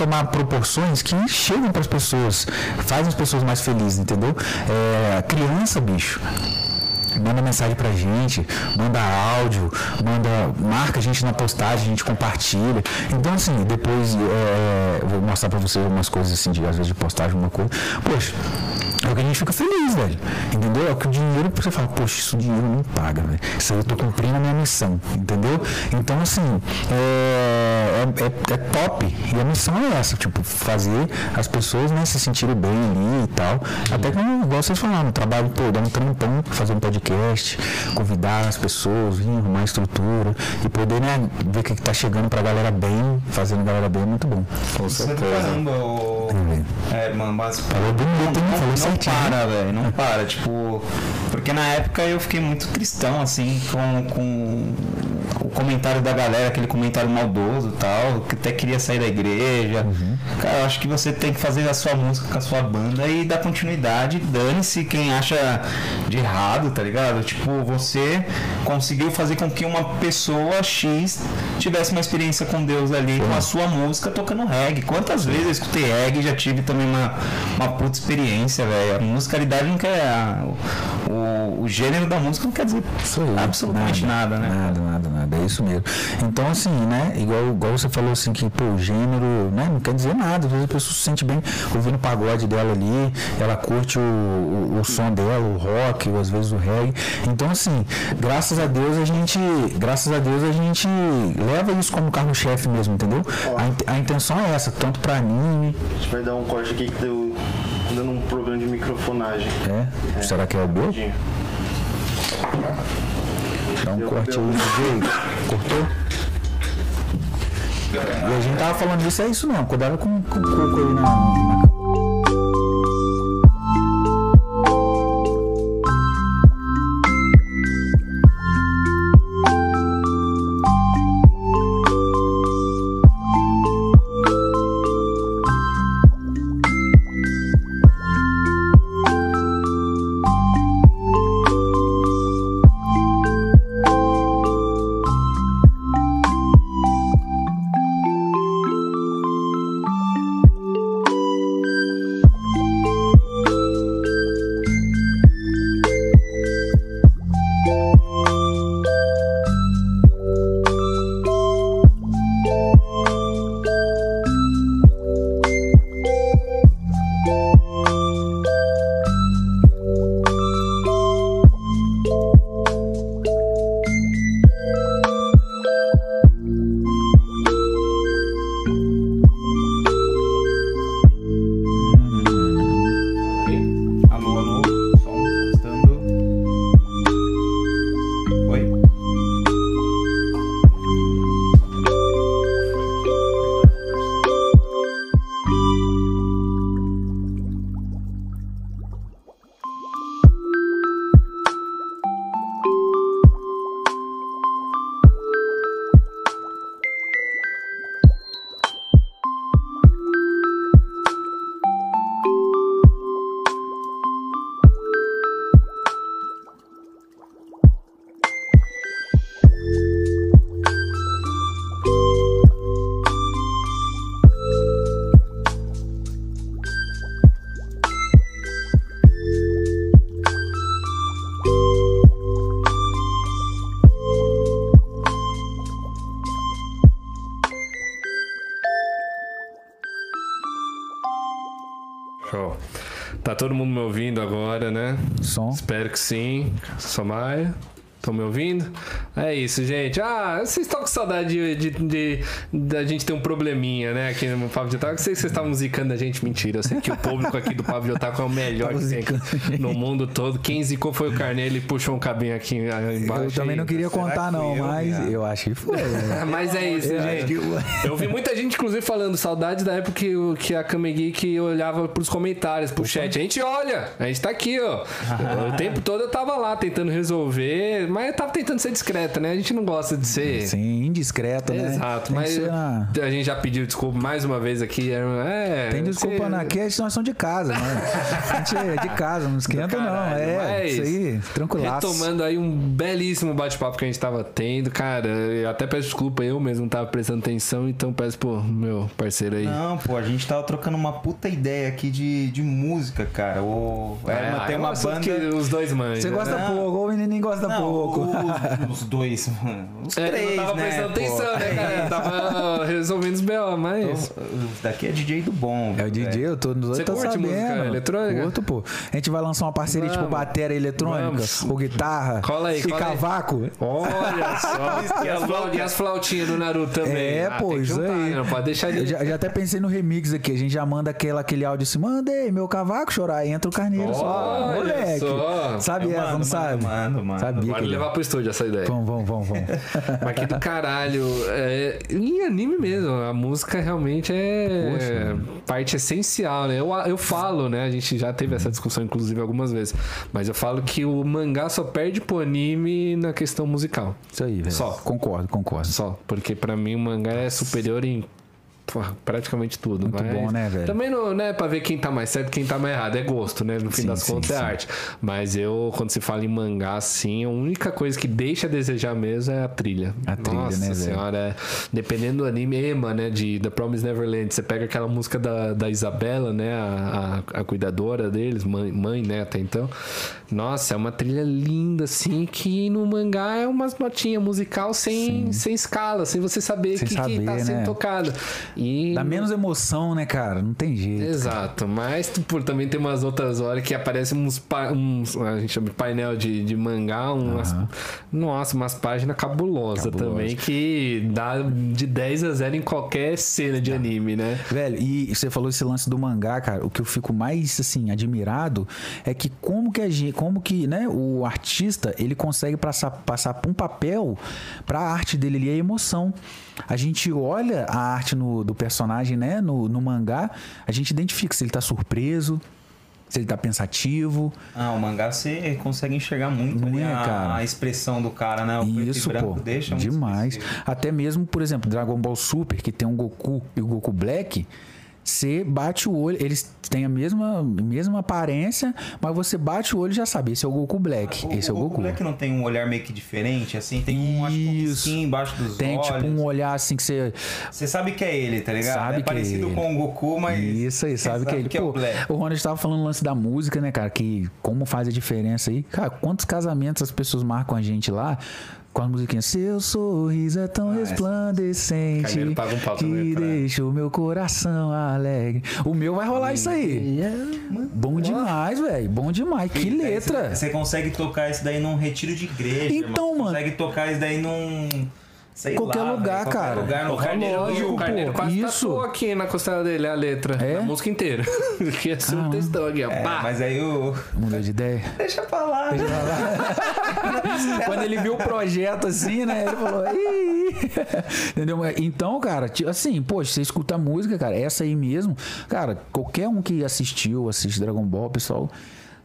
[SPEAKER 3] Tomar proporções que chegam para as pessoas, fazem as pessoas mais felizes, entendeu? É, criança, bicho manda mensagem pra gente, manda áudio, manda, marca a gente na postagem, a gente compartilha. Então, assim, depois é, vou mostrar pra vocês algumas coisas assim, de, às vezes de postagem, uma coisa. Poxa, é o que a gente fica feliz, velho. Entendeu? É o que o dinheiro, você fala, poxa, isso dinheiro não paga, velho. Isso aí eu tô cumprindo a minha missão, entendeu? Então, assim, é, é, é, é top. E a missão é essa, tipo, fazer as pessoas né, se sentirem bem ali e tal. Até como, igual vocês falaram, no trabalho, pô, um trampão, fazer um podcast, convidar as pessoas, vir arrumar estrutura e poder, né, ver o que, que tá chegando pra galera bem, fazendo a galera bem é muito bom.
[SPEAKER 2] Com certeza. Caramba, o... É, mano, mas...
[SPEAKER 3] Falou bonito, hein? Falou
[SPEAKER 2] não
[SPEAKER 3] certinho.
[SPEAKER 2] para, velho, não para. Tipo, porque na época eu fiquei muito cristão, assim, com, com o comentário da galera, aquele comentário maldoso e tal, que até queria sair da igreja. Cara, eu acho que você tem que fazer a sua música com a sua banda e dar continuidade. Dane-se quem acha de errado, tá ligado? Tipo, você conseguiu fazer com que uma pessoa X tivesse uma experiência com Deus ali, com a sua música tocando reggae. Quantas vezes eu escutei reggae e já tive também uma, uma puta experiência, velho. A musicalidade não quer. a- o, o gênero da música não quer dizer absolutamente nada, né?
[SPEAKER 3] Nada, nada, nada. É isso mesmo. Então, assim, né? Igual, igual você falou assim, que, pô, o gênero, né? Não quer dizer nada. Às vezes a pessoa se sente bem ouvindo o pagode dela ali, ela curte o, o, o som dela, o rock, ou às vezes o reggae. Então, assim, graças a Deus a gente. Graças a Deus a gente leva isso como carro-chefe mesmo, entendeu? A, a intenção é essa, tanto pra anime,
[SPEAKER 5] A gente vai dar um corte aqui que deu dando um problema de microfonagem.
[SPEAKER 3] é. Será que é o meu? Dá um corte aí, DJ. Cortou? E a gente tava falando disso, é isso não. Cuidado com, com o coco aí na. na-
[SPEAKER 2] Som.
[SPEAKER 1] Espero que sim. Somaia. Estão me ouvindo? É isso, gente. Ah, vocês estão com saudade de, de, da gente ter um probleminha, né? Aqui no Pablo de Otaku. Eu sei que vocês estavam zicando a gente. Mentira. Eu sei que o público aqui do Pablo de Otaku é o melhor que tem no mundo todo. Quem zicou foi o Carneiro. Ele puxou um cabinho aqui ah, embaixo.
[SPEAKER 3] Eu também não queria contar, não,
[SPEAKER 2] eu,
[SPEAKER 3] mas
[SPEAKER 2] viado?
[SPEAKER 3] eu acho que foi. né?
[SPEAKER 1] Mas é isso,
[SPEAKER 3] Eu
[SPEAKER 1] gente.
[SPEAKER 3] que eu-
[SPEAKER 1] vi muita gente, inclusive, falando saudade da época que, o- que a Kame Geek olhava pros comentários, pro chat. A gente olha, a gente tá aqui, ó. O tempo todo eu tava lá tentando resolver. Mas eu tava tentando ser discreta, né? A gente não gosta de ser.
[SPEAKER 3] Sim, indiscreto, né?
[SPEAKER 1] Exato,
[SPEAKER 3] Tem
[SPEAKER 1] mas
[SPEAKER 3] na-
[SPEAKER 1] a gente já pediu desculpa mais uma vez aqui. É,
[SPEAKER 3] Tem desculpa
[SPEAKER 1] você-
[SPEAKER 3] na aqui, nós somos de casa, né? A gente é de casa, não esquenta não. É,
[SPEAKER 1] mas
[SPEAKER 3] isso aí, tranquilaço.
[SPEAKER 1] Retomando aí um belíssimo bate-papo que a gente tava tendo, cara. Eu até peço desculpa, eu mesmo não tava prestando atenção, então peço pro meu parceiro aí.
[SPEAKER 2] Não, pô, a gente tava trocando uma puta ideia aqui de, de música, cara. O, é,
[SPEAKER 1] Ah,
[SPEAKER 2] tem
[SPEAKER 1] é um
[SPEAKER 2] uma banda.
[SPEAKER 1] que os dois manjam.
[SPEAKER 3] Você gosta
[SPEAKER 1] né?
[SPEAKER 2] Não.
[SPEAKER 3] pouco, ou o menininho gosta
[SPEAKER 2] Não,
[SPEAKER 3] pouco.
[SPEAKER 2] Os, os dois, mano. Os
[SPEAKER 1] É,
[SPEAKER 2] três,
[SPEAKER 1] tava
[SPEAKER 2] né?
[SPEAKER 1] prestando atenção, né, cara? Tava resolvendo os B.O., mas.
[SPEAKER 2] Os daqui é DJ do bom.
[SPEAKER 3] É o DJ, eu tô nos
[SPEAKER 1] Você
[SPEAKER 3] outros, tô
[SPEAKER 1] curte
[SPEAKER 3] sabendo.
[SPEAKER 1] música eletrônica?
[SPEAKER 3] Curto, pô. A gente vai lançar uma parceria tipo
[SPEAKER 1] Vamos.
[SPEAKER 3] bateria eletrônica,
[SPEAKER 1] Vamos.
[SPEAKER 3] ou guitarra,
[SPEAKER 1] Cola aí,
[SPEAKER 3] e
[SPEAKER 1] cola aí.
[SPEAKER 3] cavaco.
[SPEAKER 1] Olha só. e, as flau- e as flautinhas do Naruto também.
[SPEAKER 3] É,
[SPEAKER 1] Ah,
[SPEAKER 3] pô, isso
[SPEAKER 1] juntar,
[SPEAKER 3] aí.
[SPEAKER 1] né? Não pode deixar
[SPEAKER 3] Eu
[SPEAKER 1] de.
[SPEAKER 3] já, já até pensei no remix aqui. A gente já manda aquela, aquele áudio assim: mandei meu cavaco chorar. Entra o carneiro só. Moleque.
[SPEAKER 1] só.
[SPEAKER 3] Sabe
[SPEAKER 2] Eu
[SPEAKER 3] essa,
[SPEAKER 2] mando,
[SPEAKER 3] não sabe?
[SPEAKER 2] mando, mando, mando.
[SPEAKER 3] Sabia que
[SPEAKER 1] levar pro estúdio essa ideia.
[SPEAKER 3] Vamos, vamos, vamos, vamos.
[SPEAKER 1] Mas que do caralho. É, em anime mesmo, a música realmente é parte essencial, né? Eu, eu falo, né? A gente já teve essa discussão, inclusive, algumas vezes. Mas eu falo que o mangá só perde pro anime na questão musical.
[SPEAKER 3] Isso aí, velho.
[SPEAKER 1] Só.
[SPEAKER 3] Concordo, concordo.
[SPEAKER 1] Só. Porque pra mim o mangá é superior em praticamente tudo.
[SPEAKER 3] Muito
[SPEAKER 1] mas
[SPEAKER 3] bom, né, velho?
[SPEAKER 1] Também não, né, pra ver quem tá mais certo quem tá mais errado. É gosto, né? No fim
[SPEAKER 3] Sim,
[SPEAKER 1] das
[SPEAKER 3] sim,
[SPEAKER 1] contas é
[SPEAKER 3] sim.
[SPEAKER 1] arte. Mas eu, quando se fala em mangá, assim, a única coisa que deixa a desejar mesmo é a trilha.
[SPEAKER 3] A trilha,
[SPEAKER 1] Nossa
[SPEAKER 3] né, velho?
[SPEAKER 1] senhora, é- dependendo do anime, Emma, né, de The Promised Neverland, você pega aquela música da, da Isabela, né, a, a, a cuidadora deles, mãe, mãe, né, até então. Nossa, é uma trilha linda, assim, que no mangá é umas notinhas musical sem, sem escala, sem você saber o que, que tá sendo
[SPEAKER 3] né?
[SPEAKER 1] tocado. E
[SPEAKER 3] Dá menos emoção, né, cara? Não tem jeito.
[SPEAKER 1] Exato, mas por, também tem umas outras horas que aparecem uns, pa- uns a gente chama de painel de, de mangá, umas, nossa, umas páginas cabulosas
[SPEAKER 3] Cabulosa.
[SPEAKER 1] também que dá de 10 a 0 em qualquer cena de anime, né?
[SPEAKER 3] Velho, e você falou esse lance do mangá, cara. O que eu fico mais assim admirado é que como que a gente, como que, né, o artista, ele consegue passar passar um papel pra arte dele ali a emoção. A gente olha a arte no- do personagem, né, no, no mangá, a gente identifica se ele tá surpreso, se ele tá pensativo.
[SPEAKER 2] Ah, o mangá você consegue enxergar muito
[SPEAKER 3] Não
[SPEAKER 2] ali
[SPEAKER 3] é,
[SPEAKER 2] a,
[SPEAKER 3] cara?
[SPEAKER 2] a expressão do cara, né? O
[SPEAKER 3] Isso, pô.
[SPEAKER 2] deixa
[SPEAKER 3] demais. Até mesmo, por exemplo, Dragon Ball Super, que tem um Goku e o Goku Black, você bate o olho, eles têm a mesma, mesma aparência, mas você bate o olho e já sabe, esse é o Goku Black, esse é o Goku.
[SPEAKER 2] Black não tem um olhar meio que diferente, assim? Tem um, acho que um embaixo dos
[SPEAKER 3] Tem
[SPEAKER 2] olhos.
[SPEAKER 3] tipo um olhar assim que você.
[SPEAKER 2] Você sabe que é ele, tá ligado?
[SPEAKER 3] Sabe
[SPEAKER 2] é
[SPEAKER 3] que é
[SPEAKER 2] parecido
[SPEAKER 3] ele.
[SPEAKER 2] com o Goku, mas...
[SPEAKER 3] Isso aí, sabe, que é ele.
[SPEAKER 2] é
[SPEAKER 3] Pô,
[SPEAKER 2] o Black.
[SPEAKER 3] o Ronald estava falando o lance da música, né, cara? Que como faz a diferença aí. Cara, quantos casamentos as pessoas marcam a gente lá com as musiquinhas? Seu sorriso é tão resplandecente
[SPEAKER 1] Carneiro paga um
[SPEAKER 3] que
[SPEAKER 1] pra-
[SPEAKER 3] deixa o meu coração alegre. O meu vai rolar isso aí. Bom demais, velho. Bom demais. Que letra.
[SPEAKER 2] Você, consegue tocar isso daí num retiro de igreja,
[SPEAKER 3] Então, mano.
[SPEAKER 2] Consegue tocar isso daí num... Sei
[SPEAKER 3] Qualquer
[SPEAKER 2] lá,
[SPEAKER 3] lugar,
[SPEAKER 2] qualquer
[SPEAKER 3] cara.
[SPEAKER 2] lugar, no
[SPEAKER 1] O Carneiro,
[SPEAKER 2] Carneiro
[SPEAKER 1] o Carneiro quase
[SPEAKER 3] isso.
[SPEAKER 1] tatuou aqui na costela dele a letra,
[SPEAKER 3] É?
[SPEAKER 1] a música inteira. que é um
[SPEAKER 3] Caramba.
[SPEAKER 1] textão aqui, ó.
[SPEAKER 2] É,
[SPEAKER 1] Pá.
[SPEAKER 2] mas aí o...
[SPEAKER 3] Mudou de ideia.
[SPEAKER 2] Deixa pra lá. né?
[SPEAKER 3] Quando ele viu o projeto assim, né? Ele falou, Ih! entendeu? Então, cara, assim, poxa, você escuta a música, cara, essa aí mesmo, cara, qualquer um que assistiu, assiste Dragon Ball, pessoal,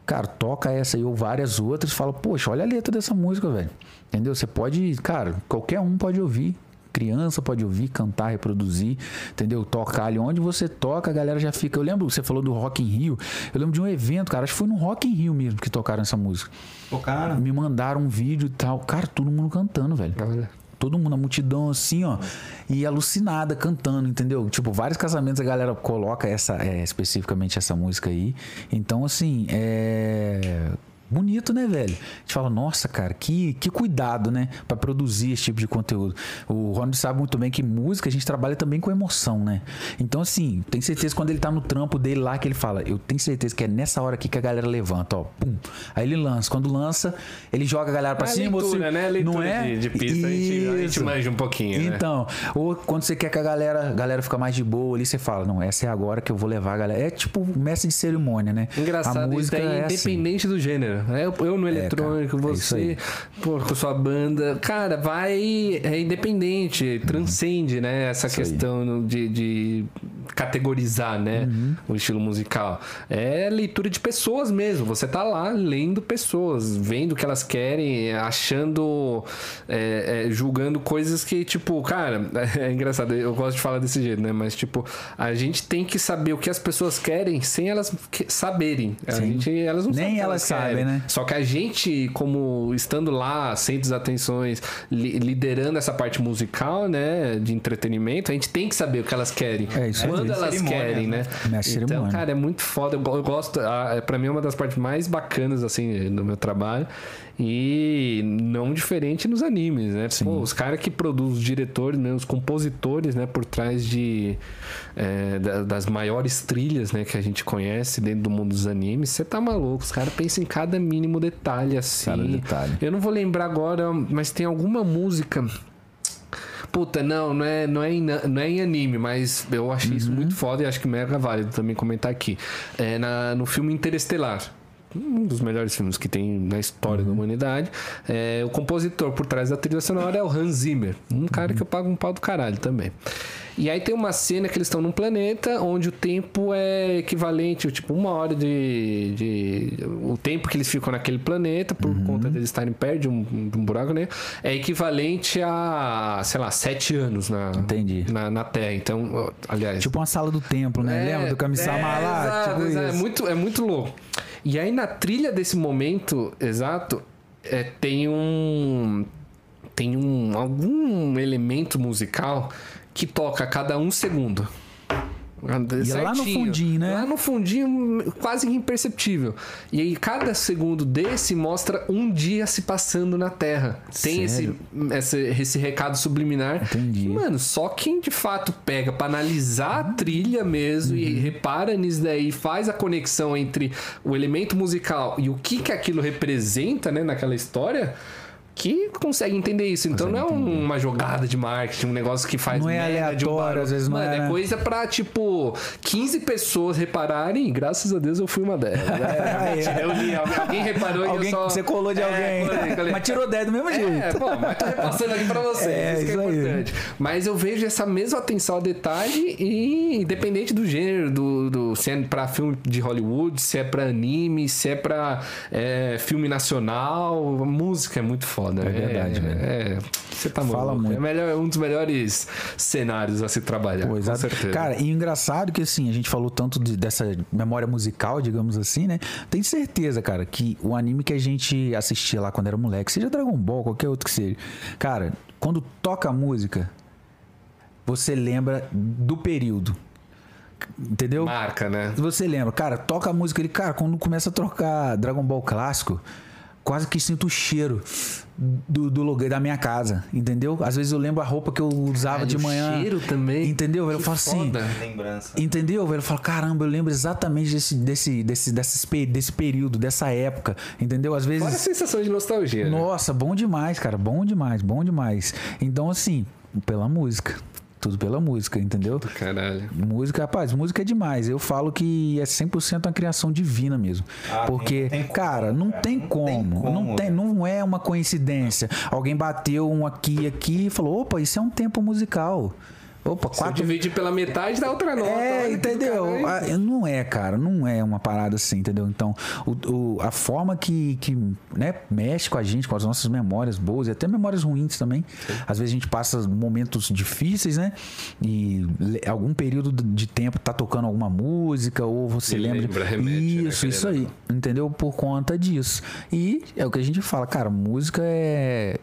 [SPEAKER 3] cara, toca essa aí ou várias outras, fala, poxa, olha a letra dessa música, velho. Entendeu? Você pode, cara, qualquer um pode ouvir. Criança pode ouvir, cantar, reproduzir, entendeu? Tocar ali. Onde você toca, a galera já fica. Eu lembro, você falou do Rock in Rio. Eu lembro de um evento, cara. Acho que foi no Rock in Rio mesmo que tocaram essa música.
[SPEAKER 2] Pô, cara...
[SPEAKER 3] Me mandaram um vídeo e tal. Cara, todo mundo cantando, velho.
[SPEAKER 1] Olha.
[SPEAKER 3] Todo mundo, a multidão assim, ó. E alucinada cantando, entendeu? Tipo, vários casamentos a galera coloca essa, é, especificamente essa música aí. Então, assim, é. Bonito, né, velho? A gente fala, nossa, cara, que, que cuidado, né? Pra produzir esse tipo de conteúdo. O Ronald sabe muito bem que música a gente trabalha também com emoção, né? Então, assim, tem certeza quando ele tá no trampo dele lá que ele fala, eu tenho certeza que é nessa hora aqui que a galera levanta, ó. Pum. Aí ele lança. Quando lança, ele joga a galera pra
[SPEAKER 1] É
[SPEAKER 3] cima.
[SPEAKER 1] leitura,
[SPEAKER 3] se-
[SPEAKER 1] né? Leitura
[SPEAKER 3] não é?
[SPEAKER 1] de, de pista, a gente, a gente manja um pouquinho, né?
[SPEAKER 3] Então, ou quando você quer que a galera, a galera fica mais de boa ali, você fala, não, essa é agora que eu vou levar a galera. É tipo mestre de cerimônia, né?
[SPEAKER 1] Engraçado,
[SPEAKER 3] a música
[SPEAKER 1] daí
[SPEAKER 3] é assim.
[SPEAKER 1] independente do gênero. É, eu, eu no eletrônico,
[SPEAKER 3] cara, é
[SPEAKER 1] você
[SPEAKER 3] aí.
[SPEAKER 1] pô, com sua banda. Cara, vai. É independente, transcende, né? Essa
[SPEAKER 3] Isso aí.
[SPEAKER 1] questão de, de categorizar, né?
[SPEAKER 3] Uhum.
[SPEAKER 1] O estilo musical. É leitura de pessoas mesmo. Você tá lá lendo pessoas, vendo o que elas querem, achando. é, é, julgando coisas que, tipo, cara, é engraçado. Eu gosto de falar desse jeito, né? Mas, tipo, a gente tem que saber o que as pessoas querem sem elas saberem. A
[SPEAKER 3] Sim.
[SPEAKER 1] gente, elas não
[SPEAKER 3] Nem
[SPEAKER 1] sabem
[SPEAKER 3] elas sabem,
[SPEAKER 1] querem.
[SPEAKER 3] Né?
[SPEAKER 1] Só que a gente, como estando lá, centros de atenções, li- liderando essa parte musical, né, de entretenimento, a gente tem que saber o que elas querem.
[SPEAKER 3] É, isso.
[SPEAKER 1] Quando elas
[SPEAKER 2] Cerimônia,
[SPEAKER 1] querem, né?
[SPEAKER 3] Mestre
[SPEAKER 1] Então, cara, é muito foda. Eu, eu gosto, ah, pra mim é uma das partes mais bacanas, assim, do meu trabalho. E não diferente nos animes, né? Pô, os caras que produzem, os diretores, né, os compositores, né, por trás de é, da- das maiores trilhas, né, que a gente conhece dentro do mundo dos animes, você tá maluco. Os caras pensam em cada mínimo detalhe, assim.
[SPEAKER 3] Cada detalhe.
[SPEAKER 1] Eu não vou lembrar agora, mas tem alguma música. Puta, não, não é, não é, em, não é em anime, mas eu achei isso
[SPEAKER 3] Uhum.
[SPEAKER 1] muito foda e acho que mega válido também comentar aqui. É na, no filme Interestelar. Um dos melhores filmes que tem na história
[SPEAKER 3] Uhum.
[SPEAKER 1] da humanidade. É, o compositor por trás da trilha sonora é o Hans Zimmer. Um cara
[SPEAKER 3] Uhum.
[SPEAKER 1] que eu pago um pau do caralho também. E aí tem uma cena que eles estão num planeta onde o tempo é equivalente, tipo, uma hora de. de o tempo que eles ficam naquele planeta, por
[SPEAKER 3] Uhum.
[SPEAKER 1] conta deles estarem perto de um, de um buraco negro, é equivalente a, sei lá, sete anos na,
[SPEAKER 3] Entendi.
[SPEAKER 1] na, na Terra. Então, aliás.
[SPEAKER 3] Tipo uma sala do templo, né? Lembra do Kami-sama
[SPEAKER 1] é,
[SPEAKER 3] lá?
[SPEAKER 1] exato,
[SPEAKER 3] tipo.
[SPEAKER 1] É, muito, é muito louco. E aí, na trilha desse momento exato, é, tem um. Tem um. algum elemento musical que toca a cada um segundo.
[SPEAKER 3] E é lá no fundinho, né?
[SPEAKER 1] Lá no fundinho, quase imperceptível. E aí, cada segundo desse mostra um dia se passando na Terra. Tem esse, esse, esse recado subliminar.
[SPEAKER 3] Entendi.
[SPEAKER 1] Mano, só quem de fato pega pra analisar a trilha mesmo
[SPEAKER 3] Uhum.
[SPEAKER 1] e repara nisso daí, faz a conexão entre o elemento musical e o que que aquilo representa, né, naquela história, que consegue entender isso. Então não é um- uma jogada de marketing, um negócio que faz
[SPEAKER 3] Não é
[SPEAKER 1] merda de um
[SPEAKER 3] aleatório,
[SPEAKER 1] barulho.
[SPEAKER 3] às vezes não
[SPEAKER 1] Mano,
[SPEAKER 3] é,
[SPEAKER 1] é
[SPEAKER 3] né?
[SPEAKER 1] coisa pra, tipo, 15 pessoas repararem e graças a Deus eu fui uma delas. É, eu li, alguém, alguém reparou e
[SPEAKER 3] Alguém,
[SPEAKER 1] eu só...
[SPEAKER 3] Você colou de
[SPEAKER 1] É,
[SPEAKER 3] alguém.
[SPEAKER 1] colei.
[SPEAKER 3] Mas tirou 10 do mesmo jeito.
[SPEAKER 1] É, pô, mas tô repassando aqui pra vocês.
[SPEAKER 3] É,
[SPEAKER 1] isso que é
[SPEAKER 3] isso aí.
[SPEAKER 1] importante. Mas eu vejo essa mesma atenção ao detalhe e independente do gênero, do, do, se é pra filme de Hollywood, se é pra anime, se é pra é, filme nacional, a música é muito foda.
[SPEAKER 3] É verdade,
[SPEAKER 1] é,
[SPEAKER 3] velho.
[SPEAKER 1] É, você tá
[SPEAKER 3] Fala
[SPEAKER 1] maluco.
[SPEAKER 3] muito.
[SPEAKER 1] É melhor, um dos melhores cenários a se trabalhar,
[SPEAKER 3] Pô,
[SPEAKER 1] com
[SPEAKER 3] exato. Cara, e engraçado que assim, a gente falou tanto de- dessa memória musical, digamos assim, né? Tenho certeza, cara, que o anime que a gente assistia lá quando era moleque, seja Dragon Ball, qualquer outro que seja, cara, quando toca a música, você lembra do período. Entendeu?
[SPEAKER 1] Marca, né?
[SPEAKER 3] Você lembra, cara, toca a música ele, cara, quando começa a trocar Dragon Ball clássico, quase que sinto o cheiro do, do lugar da minha casa, entendeu? Às vezes eu lembro a roupa que eu usava
[SPEAKER 1] Caralho,
[SPEAKER 3] de
[SPEAKER 1] o
[SPEAKER 3] manhã.
[SPEAKER 1] cheiro também.
[SPEAKER 3] Entendeu? Eu
[SPEAKER 1] Que
[SPEAKER 3] falo assim,
[SPEAKER 1] foda.
[SPEAKER 2] Lembrança.
[SPEAKER 3] Entendeu, velho? Eu falo, caramba, eu lembro exatamente desse, desse, desse, desse, desse período, dessa época. Entendeu? Às vezes.
[SPEAKER 1] Fora a sensação de nostalgia. né?
[SPEAKER 3] Nossa, bom demais, cara. Bom demais, bom demais. Então, assim, pela música. Tudo pela música, entendeu?
[SPEAKER 1] Caralho.
[SPEAKER 3] Música, rapaz, música é demais. Eu falo que é 100% uma criação divina mesmo.
[SPEAKER 2] Ah,
[SPEAKER 3] Porque,
[SPEAKER 2] não como,
[SPEAKER 3] cara, não
[SPEAKER 2] cara,
[SPEAKER 3] tem
[SPEAKER 2] não tem
[SPEAKER 3] como.
[SPEAKER 2] como,
[SPEAKER 3] Não, tem, não é uma coincidência. Alguém bateu um aqui e aqui e falou: opa, isso é um tempo musical. Opa,
[SPEAKER 1] Se
[SPEAKER 3] quatro
[SPEAKER 1] dividir pela metade, dá outra nota.
[SPEAKER 3] é, entendeu?
[SPEAKER 1] caralho.
[SPEAKER 3] Ah, Não é, cara, não é uma parada assim, entendeu? Então, o, o- a forma que, que né, mexe com a gente, com as nossas memórias boas e até memórias ruins também. Às vezes a gente passa momentos difíceis, né? E algum período de tempo tá tocando alguma música ou você
[SPEAKER 1] E
[SPEAKER 3] lembra.
[SPEAKER 1] lembra, remete, né,
[SPEAKER 3] isso, isso aí, entendeu? Por conta disso. E é o que a gente fala, cara, música é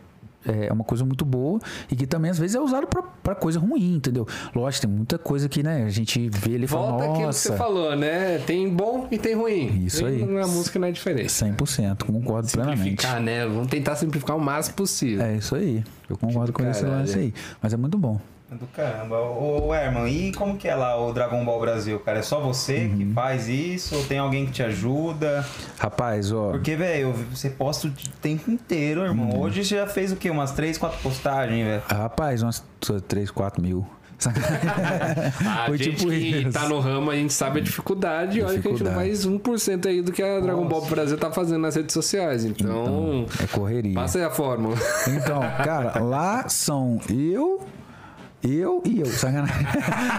[SPEAKER 3] é uma coisa muito boa e que também às vezes é usado pra, pra coisa ruim, entendeu? Lógico, tem muita coisa que, né, a gente vê ele e fala,
[SPEAKER 1] Volta aquilo que você falou, né? Tem bom e tem ruim.
[SPEAKER 3] Isso aí.
[SPEAKER 1] Na música não é diferente.
[SPEAKER 3] 100%, concordo plenamente.
[SPEAKER 1] Simplificar, né? Vamos tentar simplificar o máximo possível.
[SPEAKER 3] É isso aí, eu concordo com esse
[SPEAKER 1] caralho.
[SPEAKER 3] lance aí, mas é muito bom.
[SPEAKER 2] Do caramba. Ô, ô, Herman, e como que é lá o Dragon Ball Brasil, cara? É só você
[SPEAKER 3] Uhum.
[SPEAKER 2] que faz isso? Ou tem alguém que te ajuda?
[SPEAKER 3] Rapaz, ó,
[SPEAKER 2] Porque, velho, você posta o tempo inteiro, irmão.
[SPEAKER 3] Uhum.
[SPEAKER 2] Hoje você já fez o quê? Umas 3, 4 postagens, velho?
[SPEAKER 3] rapaz, umas 3, 4 mil.
[SPEAKER 1] A
[SPEAKER 3] Foi
[SPEAKER 1] gente
[SPEAKER 3] tipo
[SPEAKER 1] que
[SPEAKER 3] isso.
[SPEAKER 1] tá no ramo, a gente sabe a dificuldade. e Olha que a gente não faz 1% aí do que a Dragon Ball Brasil tá fazendo nas redes sociais. Então,
[SPEAKER 3] É correria.
[SPEAKER 1] passa aí a fórmula.
[SPEAKER 3] Então, cara, lá são eu, eu e eu, sacanagem.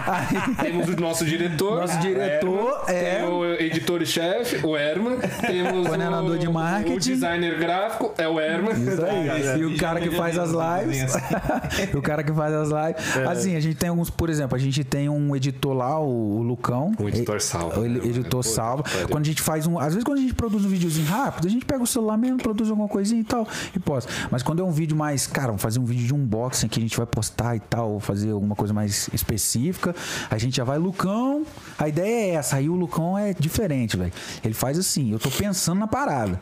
[SPEAKER 3] Aí,
[SPEAKER 1] Temos o nosso diretor.
[SPEAKER 3] Nosso diretor
[SPEAKER 1] Herman,
[SPEAKER 3] é-
[SPEAKER 1] Tem o editor e chefe, o Herman. Temos
[SPEAKER 3] Coordenador
[SPEAKER 1] o,
[SPEAKER 3] de marketing.
[SPEAKER 1] O designer gráfico é o Herman.
[SPEAKER 3] Isso aí. E o cara que faz as lives. o cara que faz as lives. Assim, a gente tem alguns, por exemplo, a gente tem um editor lá, o, Lucão.
[SPEAKER 1] O editor salva,
[SPEAKER 3] O
[SPEAKER 1] né,
[SPEAKER 3] editor
[SPEAKER 1] Puta
[SPEAKER 3] salva. Quando a gente faz um. Às vezes, quando a gente produz um videozinho rápido, a gente pega o celular mesmo, produz alguma coisinha e tal, e posta. Mas quando é um vídeo mais. Cara, vamos fazer um vídeo de unboxing que a gente vai postar e tal, fazer alguma coisa mais específica, a gente já vai, Lucão. A ideia é essa. Aí o Lucão é diferente, velho. Ele faz assim, eu tô pensando na parada.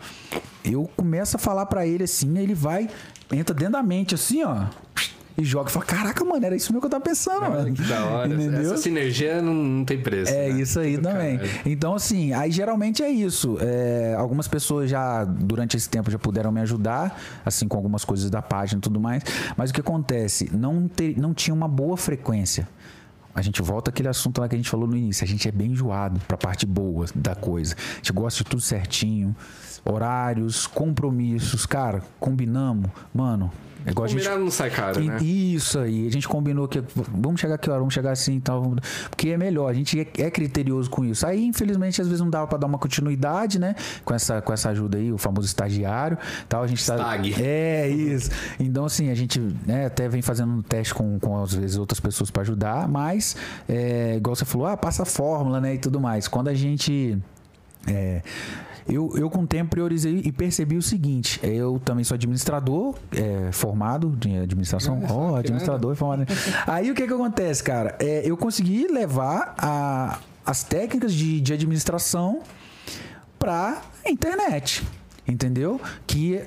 [SPEAKER 3] Eu começo a falar pra ele assim, ele vai, entra dentro da mente assim, ó. E joga e fala: Caraca, mano, era isso mesmo que eu tava pensando, mano.
[SPEAKER 1] Que da hora.
[SPEAKER 3] Entendeu?
[SPEAKER 1] Essa sinergia não, não tem preço.
[SPEAKER 3] É
[SPEAKER 1] né?
[SPEAKER 3] isso aí
[SPEAKER 1] Do
[SPEAKER 3] também.
[SPEAKER 1] caralho.
[SPEAKER 3] Então, assim, aí geralmente é isso. É, algumas pessoas já, durante esse tempo, já puderam me ajudar, assim, com algumas coisas da página e tudo mais. Mas o que acontece? Não, te- não tinha uma boa frequência. A gente volta àquele assunto lá que a gente falou no início. A gente é bem enjoado pra parte boa da coisa. A gente gosta de tudo certinho. Horários, compromissos. Cara, combinamos. Mano, igual a gente
[SPEAKER 1] Combinado não sai caro,
[SPEAKER 3] e-
[SPEAKER 1] né?
[SPEAKER 3] Isso aí, a gente combinou que vamos chegar aqui, hora, vamos chegar assim e tal, porque é melhor, a gente é, é criterioso com isso. Aí, infelizmente, às vezes não dava pra dar uma continuidade, né? Com essa, com essa ajuda aí, o famoso estagiário, tal, a gente tá
[SPEAKER 1] Stag.
[SPEAKER 3] É, isso. Então, assim, a gente né, até vem fazendo um teste com, com às vezes outras pessoas pra ajudar, mas é, igual você falou, ah, passa a fórmula, né, e tudo mais. Quando a gente é, eu, eu com o tempo priorizei e percebi o seguinte: eu também sou administrador, é, formado em administração. Ó, administrador formado. Aí o que que acontece, cara? É, eu consegui levar a, as técnicas de, de administração pra internet. Entendeu? Que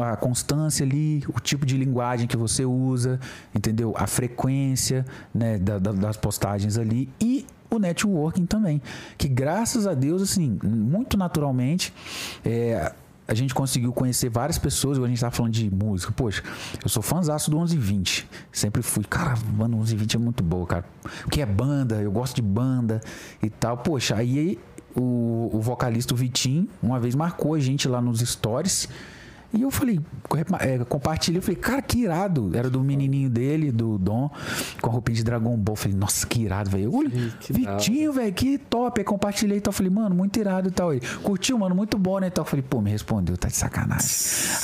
[SPEAKER 3] a constância ali, o tipo de linguagem que você usa, entendeu? A frequência né, da- da- das postagens ali e o networking também. Que graças a Deus, assim, muito naturalmente, é, a gente conseguiu conhecer várias pessoas, a gente tava falando de música. Poxa, eu sou fãzaço do 1120. Sempre fui. Cara, mano, 1120 é muito boa, cara. Porque é banda, eu gosto de banda e tal. Poxa, aí o, o vocalista o Vitinho, uma vez marcou a gente lá nos stories. E eu falei, é, compartilhei, eu falei, cara, que irado. Era do menininho dele, do Dom, com a roupinha de Dragon Ball. Eu falei, nossa, que irado, velho. Vitinho, velho, que top. Aí compartilhei e tal. Eu falei, mano, muito irado e tal. Ele, curtiu, mano, muito bom, né? E tal. Eu falei, pô, me respondeu, tá de sacanagem.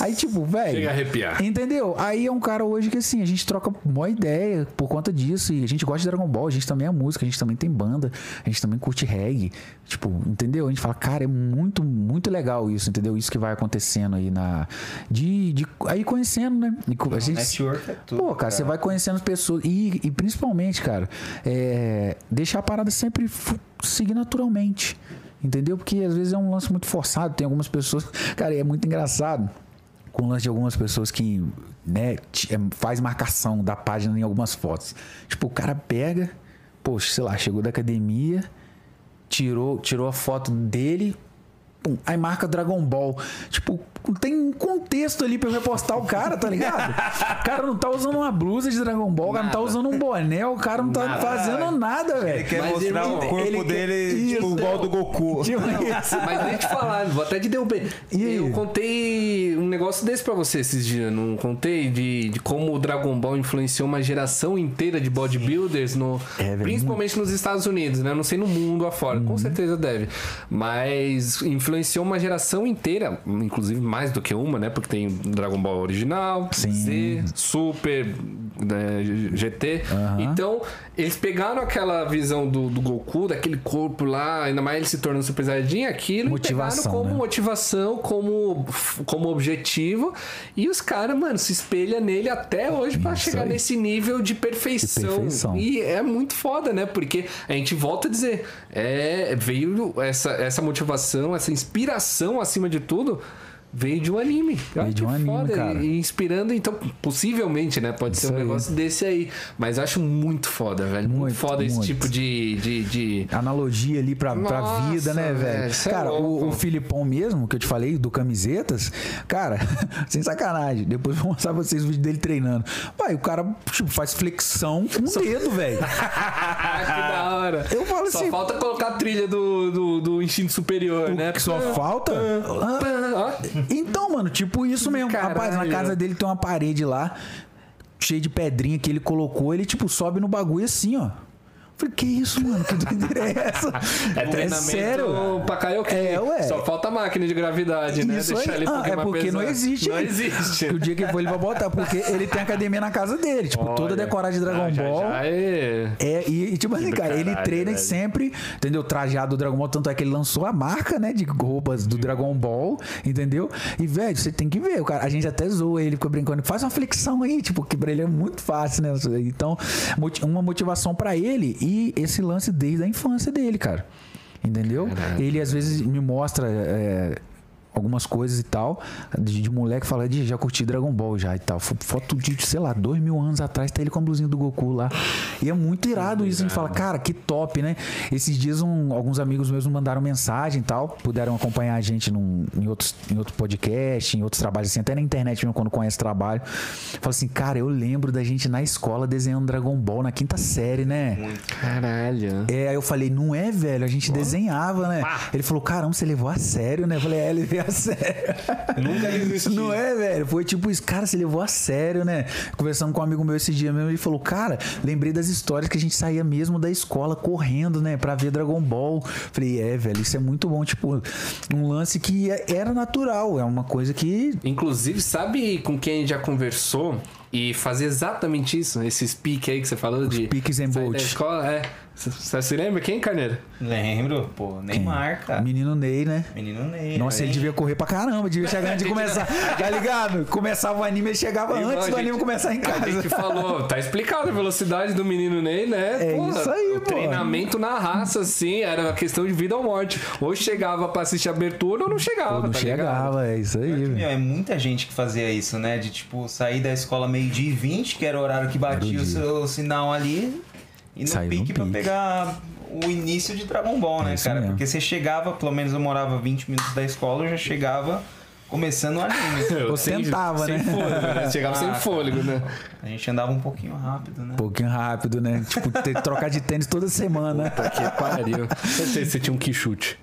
[SPEAKER 3] Aí, tipo, velho.
[SPEAKER 1] Chega a arrepiar.
[SPEAKER 3] Entendeu? Aí é um cara hoje que assim, a gente troca uma ideia por conta disso. E a gente gosta de Dragon Ball, a gente também é música, a gente também tem banda, a gente também curte reggae. Tipo, entendeu? A gente fala, cara, é muito, muito legal isso, entendeu? Isso que vai acontecendo aí na. De. de aí conhecendo, né? E a gente,
[SPEAKER 2] network é tudo,
[SPEAKER 3] Pô, cara,
[SPEAKER 2] cara.
[SPEAKER 3] você vai conhecendo as pessoas. E, e principalmente, cara, é, deixar a parada sempre seguir naturalmente. Entendeu? Porque às vezes é um lance muito forçado. Tem algumas pessoas. Cara, é muito engraçado com o lance de algumas pessoas que né, é, faz marcação da página em algumas fotos. Tipo, o cara pega, poxa, sei lá, chegou da academia, tirou, tirou a foto dele, pum, aí marca Dragon Ball. Tipo, tem um contexto ali pra eu repostar o cara, tá ligado? O cara não tá usando uma blusa de Dragon Ball, o cara não tá usando um boné, o cara não tá fazendo nada, velho.
[SPEAKER 2] Ele quer
[SPEAKER 1] Mas
[SPEAKER 2] mostrar
[SPEAKER 1] ele-
[SPEAKER 2] o corpo
[SPEAKER 3] ele quer-
[SPEAKER 2] dele, tipo,
[SPEAKER 3] Isso.
[SPEAKER 2] igual ao do Goku.
[SPEAKER 3] Tipo.
[SPEAKER 1] Mas nem te falar, vou até de derrubar.
[SPEAKER 3] E?
[SPEAKER 1] Eu contei um negócio desse pra você esses dias, não contei? De, de como o Dragon Ball influenciou uma geração inteira de bodybuilders, no,
[SPEAKER 3] É,
[SPEAKER 1] principalmente nos Estados Unidos, né? Não sei no mundo afora,
[SPEAKER 3] Uhum.
[SPEAKER 1] com certeza deve. Mas influenciou uma geração inteira, inclusive mais do que uma, né? Porque tem Dragon Ball original,
[SPEAKER 3] Sim.
[SPEAKER 1] Z, Super, né, GT. Então, eles pegaram aquela visão do, do Goku, daquele corpo lá, ainda mais ele se tornando Super Saiyajin, aquilo,
[SPEAKER 3] Motivação,
[SPEAKER 1] pegaram como
[SPEAKER 3] né?
[SPEAKER 1] motivação, como, como objetivo. E os caras, mano, se espelha nele até hoje pra
[SPEAKER 3] Isso
[SPEAKER 1] chegar
[SPEAKER 3] aí.
[SPEAKER 1] nesse nível de perfeição.
[SPEAKER 3] De perfeição.
[SPEAKER 1] E é muito foda, né? Porque a gente volta a dizer, é, veio essa, essa motivação, essa inspiração acima de tudo veio de um anime.
[SPEAKER 3] Veio de um anime,
[SPEAKER 1] foda.
[SPEAKER 3] cara.
[SPEAKER 1] E inspirando, então, possivelmente, né? Pode ser
[SPEAKER 3] Isso
[SPEAKER 1] um
[SPEAKER 3] aí.
[SPEAKER 1] negócio desse aí. Mas acho muito foda, velho. Muito,
[SPEAKER 3] Muito,
[SPEAKER 1] foda esse
[SPEAKER 3] muito.
[SPEAKER 1] tipo de. de, de...
[SPEAKER 3] analogia ali pra, pra
[SPEAKER 1] Nossa,
[SPEAKER 3] vida, né,
[SPEAKER 1] velho, é
[SPEAKER 3] Cara,
[SPEAKER 1] louco.
[SPEAKER 3] o, o Filipão mesmo, que eu te falei, do camisetas, cara, sem sacanagem. Depois eu vou mostrar pra vocês o vídeo dele treinando. Pai, o cara tipo, faz flexão com o dedo, velho.
[SPEAKER 1] Ah, que da hora.
[SPEAKER 3] Eu falo
[SPEAKER 1] Só
[SPEAKER 3] assim-
[SPEAKER 1] falta colocar a trilha do, do, do instinto superior, né?
[SPEAKER 3] Que só falta. Ah,
[SPEAKER 1] Ó,
[SPEAKER 3] Então, mano, tipo isso mesmo. Rapaz, na
[SPEAKER 1] Caralho.
[SPEAKER 3] casa dele tem uma parede lá, cheia de pedrinha que ele colocou. Ele, tipo, sobe no bagulho assim, ó. Que isso, mano? Que doideira é essa?
[SPEAKER 1] É treinamento
[SPEAKER 3] sério?
[SPEAKER 1] pra Kaioken.
[SPEAKER 3] É, ué.
[SPEAKER 1] Só falta a máquina de gravidade, né?
[SPEAKER 3] Isso
[SPEAKER 1] Deixar
[SPEAKER 3] aí.
[SPEAKER 1] ele
[SPEAKER 3] Ah, é porque não
[SPEAKER 1] pesado.
[SPEAKER 3] existe.
[SPEAKER 1] Não existe.
[SPEAKER 3] O dia que for ele vai botar, porque ele tem academia na casa dele. Tipo, toda
[SPEAKER 1] Olha.
[SPEAKER 3] decorada de Dragon
[SPEAKER 1] Ah, já-
[SPEAKER 3] Ball.
[SPEAKER 1] já é...
[SPEAKER 3] É, e, tipo assim, cara, ele
[SPEAKER 4] caralho,
[SPEAKER 3] treina
[SPEAKER 4] velho.
[SPEAKER 3] sempre, entendeu? Trajeado do Dragon Ball, tanto é que ele lançou a marca, né, de roupas do Dragon Ball, entendeu? E, velho, você tem que ver, o cara, a gente até zoa ele, fica brincando, faz uma flexão aí, tipo, que pra ele é muito fácil, né? Então, uma motivação pra ele e esse lance desde a infância dele, cara. Entendeu?
[SPEAKER 1] Caralho.
[SPEAKER 3] Ele às vezes me mostra é, algumas coisas e tal, de, de moleque fala, de já curti Dragon Ball já e tal. Fo- Foto de, sei lá, dois mil anos atrás, tá ele com a blusinha do Goku lá. E é muito irado isso. A gente fala, cara, que top, né? Esses dias um- alguns amigos meus me mandaram mensagem e tal, puderam acompanhar a gente num- em, outros, em outro podcast, em outros trabalhos, assim, até na internet mesmo, quando conhece trabalho. Fala assim, cara, eu lembro da gente na escola desenhando Dragon Ball na quinta série, né?
[SPEAKER 1] Caralho.
[SPEAKER 3] É, aí eu falei, não é, velho, a gente desenhava, né? Ele falou, caramba, você levou a sério, né? Eu falei, é, levei a sério.
[SPEAKER 1] Nunca existiu.
[SPEAKER 3] Não é, velho? Foi tipo isso, cara, você levou a sério, né? Conversando com um amigo meu esse dia mesmo, ele falou, cara, lembrei das histórias que a gente saía mesmo da escola correndo, né? Pra ver Dragon Ball. Falei, é, velho, isso é muito bom. Tipo, um lance que é- era natural, é uma coisa que.
[SPEAKER 1] Inclusive, sabe com quem a gente já conversou e fazer exatamente isso? Esses piques aí que você falou de.
[SPEAKER 3] piques em Bolt.
[SPEAKER 1] da escola, é. Você se lembra quem, Carneiro?
[SPEAKER 2] Lembro, pô, Neymar, cara.
[SPEAKER 3] Menino Ney, né?
[SPEAKER 2] Menino Ney.
[SPEAKER 3] Nossa,
[SPEAKER 2] aí.
[SPEAKER 3] ele devia correr pra caramba, devia chegar antes de começar. Tá ligado? Começava o anime, ele chegava
[SPEAKER 1] Irmão,
[SPEAKER 3] antes do
[SPEAKER 1] gente-
[SPEAKER 3] anime começar em
[SPEAKER 1] A gente
[SPEAKER 3] casa.
[SPEAKER 1] falou, tá explicado a velocidade do menino Ney, né?
[SPEAKER 3] É isso aí,
[SPEAKER 1] O
[SPEAKER 3] pô.
[SPEAKER 1] treinamento na raça, assim, era uma questão de vida ou morte. Ou chegava pra assistir a abertura ou não chegava,
[SPEAKER 3] Pô, não
[SPEAKER 1] tá ligado?
[SPEAKER 3] chegava, é isso aí.
[SPEAKER 2] Meu, é muita gente que fazia isso, né? De tipo, sair da escola meio-dia e 20, que era o horário que batia o
[SPEAKER 3] dia.
[SPEAKER 2] seu sinal ali, e no
[SPEAKER 3] Saiu
[SPEAKER 2] pique pra
[SPEAKER 3] pique.
[SPEAKER 2] pegar o início de Dragon Ball, né,
[SPEAKER 3] isso
[SPEAKER 2] cara?
[SPEAKER 3] mesmo.
[SPEAKER 2] Porque você chegava, pelo menos eu morava 20 minutos da escola, eu já chegava começando o anime.
[SPEAKER 1] Eu
[SPEAKER 3] Ou
[SPEAKER 1] sem-
[SPEAKER 3] tentava,
[SPEAKER 1] sem
[SPEAKER 3] né?
[SPEAKER 1] Fôlego, né? Chegava
[SPEAKER 2] Ah,
[SPEAKER 1] sem fôlego, né?
[SPEAKER 2] A gente andava um pouquinho rápido, né?
[SPEAKER 3] Um pouquinho rápido, né? Tipo, ter que trocar de tênis toda semana.
[SPEAKER 1] Que pariu. Você, você tinha um que chute.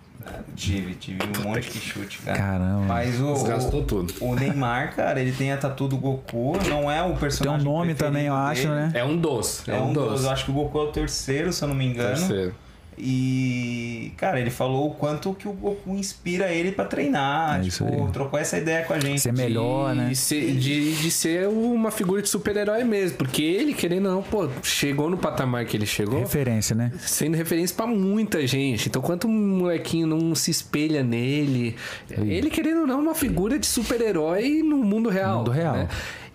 [SPEAKER 2] Tive, tive um monte de chute, cara.
[SPEAKER 3] Caramba.
[SPEAKER 2] Mas o,
[SPEAKER 1] Desgastou
[SPEAKER 2] o,
[SPEAKER 1] tudo.
[SPEAKER 2] o Neymar, cara, ele tem a tatu do Goku, não é o
[SPEAKER 3] Tem um
[SPEAKER 2] personagem
[SPEAKER 3] nome também, eu acho,
[SPEAKER 2] dele.
[SPEAKER 3] né?
[SPEAKER 1] É um doce.
[SPEAKER 2] É um dos. Eu acho que o Goku é o terceiro, se eu não me engano.
[SPEAKER 1] Terceiro.
[SPEAKER 2] E, cara, ele falou o quanto que o Goku inspira ele pra treinar.
[SPEAKER 3] É
[SPEAKER 2] tipo, trocou essa ideia com a gente.
[SPEAKER 3] Ser melhor, né?
[SPEAKER 1] De ser, de, de ser uma figura de super-herói mesmo. Porque ele, querendo ou não, pô, chegou no patamar que ele chegou.
[SPEAKER 3] Referência, né?
[SPEAKER 1] Sendo referência pra muita gente. Então, quanto um molequinho não se espelha nele, ele querendo ou não, é uma figura de super-herói no mundo real.
[SPEAKER 3] mundo real.
[SPEAKER 1] né?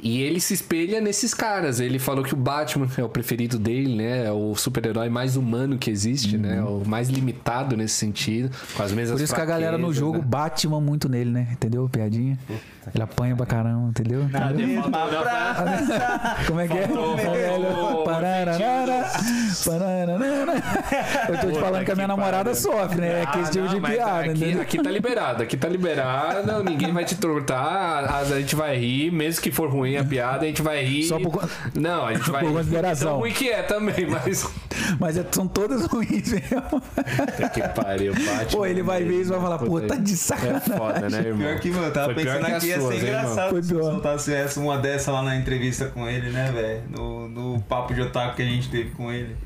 [SPEAKER 1] E ele se espelha nesses caras. Ele falou que o Batman é o preferido dele, né? É o super-herói mais humano que existe, né? O mais limitado nesse sentido. Com as mesmas
[SPEAKER 3] Uhum. Por isso que a galera no jogo
[SPEAKER 1] né?
[SPEAKER 3] Batman muito nele, né? Entendeu? Piadinha. Ele apanha pra caramba, entendeu?
[SPEAKER 2] Na mesma praça.
[SPEAKER 3] Como é que é? É, Parararara, parararara. Eu tô te falando que a minha namorada sofre, né? É que esse tipo
[SPEAKER 1] Ah,
[SPEAKER 3] de piada,
[SPEAKER 1] aqui,
[SPEAKER 3] entendeu?
[SPEAKER 1] aqui tá liberado, aqui tá liberado, ninguém vai te tortar, a, a gente vai rir, mesmo que for ruim a piada, a gente vai rir.
[SPEAKER 3] Só por
[SPEAKER 1] Não, a gente vai
[SPEAKER 3] por
[SPEAKER 1] rir.
[SPEAKER 3] consideração.
[SPEAKER 1] Tão ruim que é também, mas.
[SPEAKER 3] Mas é- são todas ruins mesmo.
[SPEAKER 1] que pariu, Batman.
[SPEAKER 3] Pô, ele vai ver isso e vai falar, pô, tá de
[SPEAKER 1] É
[SPEAKER 3] sacanagem.
[SPEAKER 1] foda, né, irmão?
[SPEAKER 2] Pior que, mano, eu tava pensando aqui, ia ser
[SPEAKER 1] hein,
[SPEAKER 2] engraçado
[SPEAKER 3] Foi
[SPEAKER 2] se soltasse essa, uma dessa lá na entrevista com ele, né, velho? No, no papo de otaku que a gente teve com ele.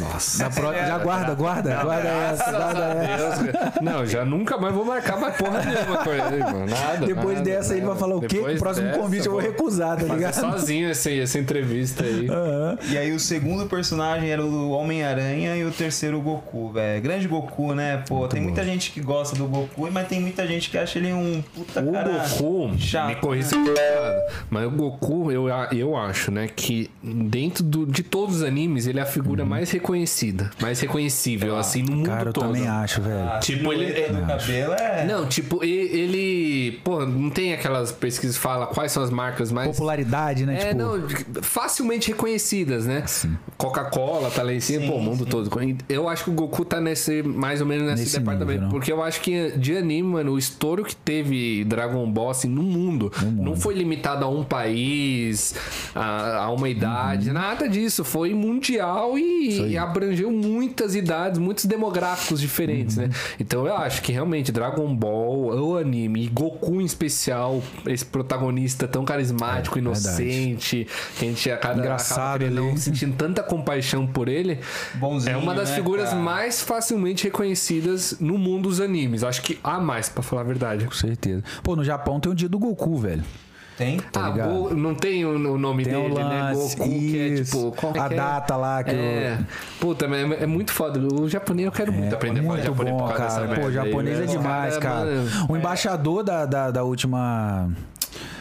[SPEAKER 1] Nossa.
[SPEAKER 3] Pro- Já guarda, guarda, guarda essa, guarda essa.
[SPEAKER 1] Não, já nunca mais vou marcar mais porra nenhuma com ele, irmão. Nada.
[SPEAKER 3] Depois
[SPEAKER 1] nada,
[SPEAKER 3] dessa ele vai
[SPEAKER 1] nada.
[SPEAKER 3] falar o quê?
[SPEAKER 1] Depois
[SPEAKER 3] O próximo
[SPEAKER 1] dessa,
[SPEAKER 3] convite eu vou recusar, tá
[SPEAKER 1] fazer
[SPEAKER 3] ligado?
[SPEAKER 1] sozinho essa, essa entrevista aí.
[SPEAKER 2] E aí o segundo personagem era o Homem-Aranha e o terceiro o Goku, velho. Grande Goku, né? Pô, tem muita gente que gosta do Goku, mas tem muita gente que acha ele um puta
[SPEAKER 1] O
[SPEAKER 2] cara
[SPEAKER 1] Goku,
[SPEAKER 2] chato.
[SPEAKER 1] me corrija se tô errado, mas o Goku, eu, eu acho, né, que dentro do- de todos os animes, ele é a figura mais reconhecida, mais reconhecível, assim, no mundo
[SPEAKER 3] Cara, eu
[SPEAKER 1] todo.
[SPEAKER 3] também acho, velho.
[SPEAKER 1] Tipo, ele.
[SPEAKER 2] Silhueta do cabelo é.
[SPEAKER 1] Não, tipo, ele. Pô, não tem aquelas pesquisas que fala quais são as marcas mais.
[SPEAKER 3] Popularidade, né?
[SPEAKER 1] É,
[SPEAKER 3] tipo,
[SPEAKER 1] não, facilmente reconhecidas, né? Coca-Cola tá lá em cima, pô, o mundo todo. Eu acho que o Goku tá nesse, mais ou menos nesse,
[SPEAKER 3] Nesse
[SPEAKER 1] departamento.
[SPEAKER 3] nível, não?
[SPEAKER 1] porque eu acho que de anime, mano, o estouro que teve Dragon Ball, assim, no mundo, não foi limitado a um país, a, a uma idade,
[SPEAKER 3] Uhum.
[SPEAKER 1] nada disso. Foi mundial e, e abrangeu muitas idades, muitos demográficos diferentes,
[SPEAKER 3] Uhum.
[SPEAKER 1] né? Então eu acho que realmente Dragon Ball, o anime, e Goku em especial, esse protagonista tão carismático,
[SPEAKER 3] É,
[SPEAKER 1] inocente, que a gente acaba,
[SPEAKER 3] Engraçado
[SPEAKER 1] acaba sentindo tanta compaixão por ele,
[SPEAKER 2] Bonzinho,
[SPEAKER 1] é uma das
[SPEAKER 2] né,
[SPEAKER 1] figuras
[SPEAKER 2] cara?
[SPEAKER 1] mais facilmente reconhecidas no mundo dos animes. Acho que há mais, pra falar a verdade.
[SPEAKER 3] Com certeza. Pô, no Japão tem o dia do Goku, velho.
[SPEAKER 2] Tem?
[SPEAKER 1] ah,
[SPEAKER 3] ligado?
[SPEAKER 1] Go- não tem o, o nome
[SPEAKER 3] Tem o
[SPEAKER 1] dele, né?
[SPEAKER 3] lance,
[SPEAKER 1] Goku, que é
[SPEAKER 3] isso.
[SPEAKER 1] tipo. é
[SPEAKER 3] A
[SPEAKER 1] que é?
[SPEAKER 3] data lá que
[SPEAKER 1] É. Puta, mas é, é muito foda. O japonês eu quero muito aprender falar
[SPEAKER 3] Muito
[SPEAKER 1] japonês
[SPEAKER 3] bom,
[SPEAKER 1] por causa
[SPEAKER 3] cara.
[SPEAKER 1] dessa
[SPEAKER 3] Pô,
[SPEAKER 1] merda aí,
[SPEAKER 3] japonês é
[SPEAKER 1] velho.
[SPEAKER 3] demais, cara.
[SPEAKER 1] mano,
[SPEAKER 3] O embaixador da, da, da última.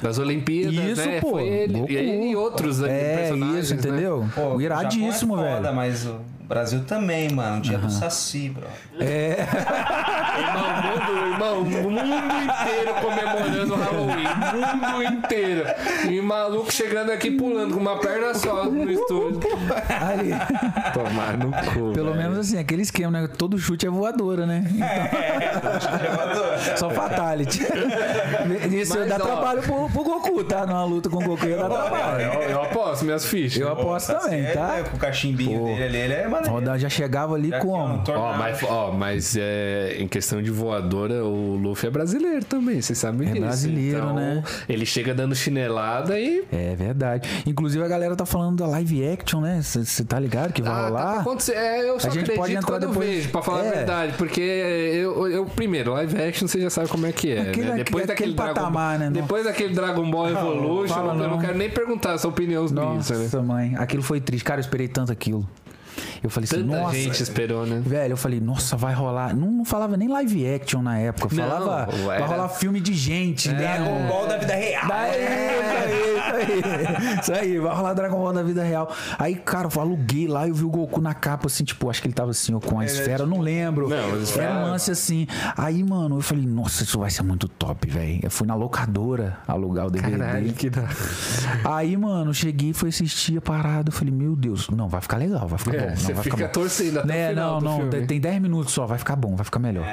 [SPEAKER 1] Das Olimpíadas,
[SPEAKER 3] Isso,
[SPEAKER 1] né?
[SPEAKER 3] pô.
[SPEAKER 1] Foi ele.
[SPEAKER 3] Goku.
[SPEAKER 1] E ele e outros
[SPEAKER 3] É,
[SPEAKER 1] personagens,
[SPEAKER 3] isso,
[SPEAKER 1] né?
[SPEAKER 3] entendeu?
[SPEAKER 2] Pô,
[SPEAKER 3] o iradíssimo,
[SPEAKER 2] é
[SPEAKER 3] velho.
[SPEAKER 2] foda, mas o Brasil também, mano. Dia do Saci, bro.
[SPEAKER 3] É.
[SPEAKER 1] Irmão, o mundo, irmão, mundo inteiro comemorando o Halloween. O mundo inteiro. E maluco chegando aqui pulando com uma perna só no estúdio.
[SPEAKER 3] Ali.
[SPEAKER 1] Tomar no cu.
[SPEAKER 3] Pelo
[SPEAKER 1] velho.
[SPEAKER 3] menos assim, aquele esquema, né? Todo chute é voadora, né? Então, só fatality. Isso
[SPEAKER 1] Mas,
[SPEAKER 3] dá
[SPEAKER 1] ó.
[SPEAKER 3] trabalho pro, pro Goku, tá? Numa luta com o Goku ia dar trabalho.
[SPEAKER 1] Eu, eu aposto minhas fichas.
[SPEAKER 3] Eu aposto também,
[SPEAKER 2] É,
[SPEAKER 3] tá?
[SPEAKER 2] é, com o cachimbinho dele ali, ele é maneiro.
[SPEAKER 3] Roda já chegava ali como?
[SPEAKER 1] Ó, mas, ó, mas é, em questão de voadora, o Luffy é brasileiro também, vocês sabem
[SPEAKER 3] É
[SPEAKER 1] disso.
[SPEAKER 3] brasileiro,
[SPEAKER 1] Então,
[SPEAKER 3] né?
[SPEAKER 1] Ele chega dando chinelada e.
[SPEAKER 3] É verdade. Inclusive a galera tá falando da live action, né? Você tá ligado que vai
[SPEAKER 1] Ah, tá pra
[SPEAKER 3] rolar?
[SPEAKER 1] acontecer. É, eu só
[SPEAKER 3] A gente
[SPEAKER 1] acredito
[SPEAKER 3] pode entrar
[SPEAKER 1] quando
[SPEAKER 3] depois-
[SPEAKER 1] eu vejo, pra falar
[SPEAKER 3] É.
[SPEAKER 1] a verdade. Porque eu, eu, primeiro, live action você já sabe como é que é.
[SPEAKER 3] Aquele-
[SPEAKER 1] né? Depois
[SPEAKER 3] aquele
[SPEAKER 1] daquele Dragon
[SPEAKER 3] patamar,
[SPEAKER 1] Ball,
[SPEAKER 3] né?
[SPEAKER 1] Depois daquele Dragon Ball Evolution,
[SPEAKER 3] fala
[SPEAKER 1] eu não
[SPEAKER 3] não.
[SPEAKER 1] quero nem perguntar a sua opinião nisso,
[SPEAKER 3] Nossa,
[SPEAKER 1] né?
[SPEAKER 3] mãe. Aquilo foi triste. Cara, eu esperei tanto aquilo. Eu falei assim,
[SPEAKER 1] Tanta
[SPEAKER 3] nossa.
[SPEAKER 1] gente esperou, né?
[SPEAKER 3] Velho, eu falei, nossa, vai rolar. Não, não falava nem live action na época.
[SPEAKER 1] Não,
[SPEAKER 3] Falava, vai
[SPEAKER 1] era-
[SPEAKER 3] rolar filme de gente, né?
[SPEAKER 2] Dragon Ball da vida real.
[SPEAKER 3] Daí, isso aí, isso aí. Isso aí, vai rolar Dragon Ball da vida real. Aí, cara, eu aluguei lá e eu vi o Goku na capa, assim, tipo, acho que ele tava assim, ó, com a esfera, eu não lembro.
[SPEAKER 1] Não, esfera-
[SPEAKER 3] Era um lance assim. Aí, mano, eu falei, nossa, isso vai ser muito top, velho. Eu fui na locadora alugar o DVD.
[SPEAKER 1] Caralho, que da...
[SPEAKER 3] Aí, mano, cheguei, fui assistir a parada. Eu falei, meu Deus, não, vai ficar legal, vai ficar
[SPEAKER 1] É,
[SPEAKER 3] bom. Não,
[SPEAKER 1] você
[SPEAKER 3] vai
[SPEAKER 1] fica
[SPEAKER 3] ficar bom.
[SPEAKER 1] torcendo até o
[SPEAKER 3] né,
[SPEAKER 1] final
[SPEAKER 3] Não,
[SPEAKER 1] do
[SPEAKER 3] não,
[SPEAKER 1] filme.
[SPEAKER 3] tem 10 minutos só, vai ficar bom, vai ficar melhor.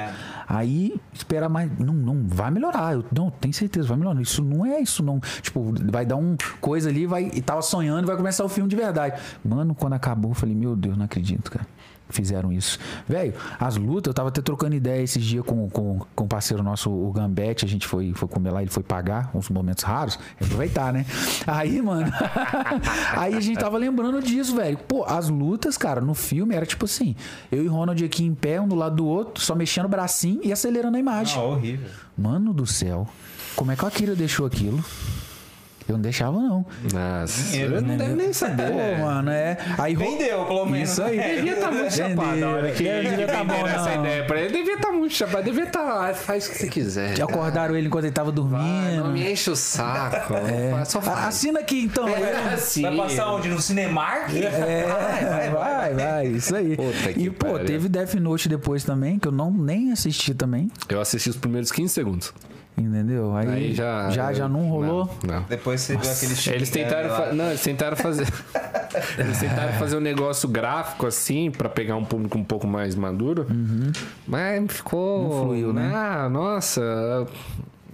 [SPEAKER 3] Aí, espera mais. Não, não, vai melhorar. Eu, não, tenho certeza, vai melhorar. Isso não é isso, não. Tipo, vai dar um coisa ali, vai. E tava sonhando, vai começar o filme de verdade. Mano, quando acabou, eu falei, meu Deus, não acredito, cara. Fizeram isso. Velho, as lutas, eu tava até trocando ideia esses dias com, com, com o parceiro nosso, o Gambete. A gente foi, foi comer lá, ele foi pagar uns momentos raros. Aproveitar, né? Aí, mano. aí a gente tava lembrando disso, velho. Pô, as lutas, cara, no filme era tipo assim: eu e Ronald aqui em pé, um do lado do outro, só mexendo o bracinho e acelerando a imagem.
[SPEAKER 2] Ah, horrível.
[SPEAKER 3] Mano do céu. Como é que a Akira deixou aquilo? Eu não deixava, não.
[SPEAKER 1] Nossa, eu não
[SPEAKER 2] né?
[SPEAKER 1] deve nem saber.
[SPEAKER 3] Pô, mano, é. Aí
[SPEAKER 2] Vendeu, pelo menos.
[SPEAKER 3] Isso aí.
[SPEAKER 1] Devia estar muito chapado na hora que, que
[SPEAKER 3] devia tá bom,
[SPEAKER 1] essa ideia pra ele. Devia estar muito chapado, devia estar lá, faz o que você quiser.
[SPEAKER 3] Já acordaram ele enquanto ele tava dormindo.
[SPEAKER 1] não me enche o saco. Só
[SPEAKER 3] A-
[SPEAKER 1] faz.
[SPEAKER 3] Assina aqui então.
[SPEAKER 1] É, assim.
[SPEAKER 2] Vai passar onde? No Cinemark?
[SPEAKER 3] É, vai, vai, isso aí.
[SPEAKER 1] Puta
[SPEAKER 3] e, pô,
[SPEAKER 1] pariu.
[SPEAKER 3] teve Death Note depois também, que eu não nem assisti também,
[SPEAKER 1] Eu assisti os primeiros 15 segundos.
[SPEAKER 3] Entendeu? Aí,
[SPEAKER 1] Aí já.
[SPEAKER 3] já, já não rolou.
[SPEAKER 1] Não. não.
[SPEAKER 2] Depois você viu aquele filme
[SPEAKER 1] Eles tentaram, fa- não, eles tentaram fazer, eles tentaram fazer um negócio gráfico assim pra pegar um público um pouco mais maduro, mas ficou,
[SPEAKER 3] Não fluiu, né?
[SPEAKER 1] Ah, nossa,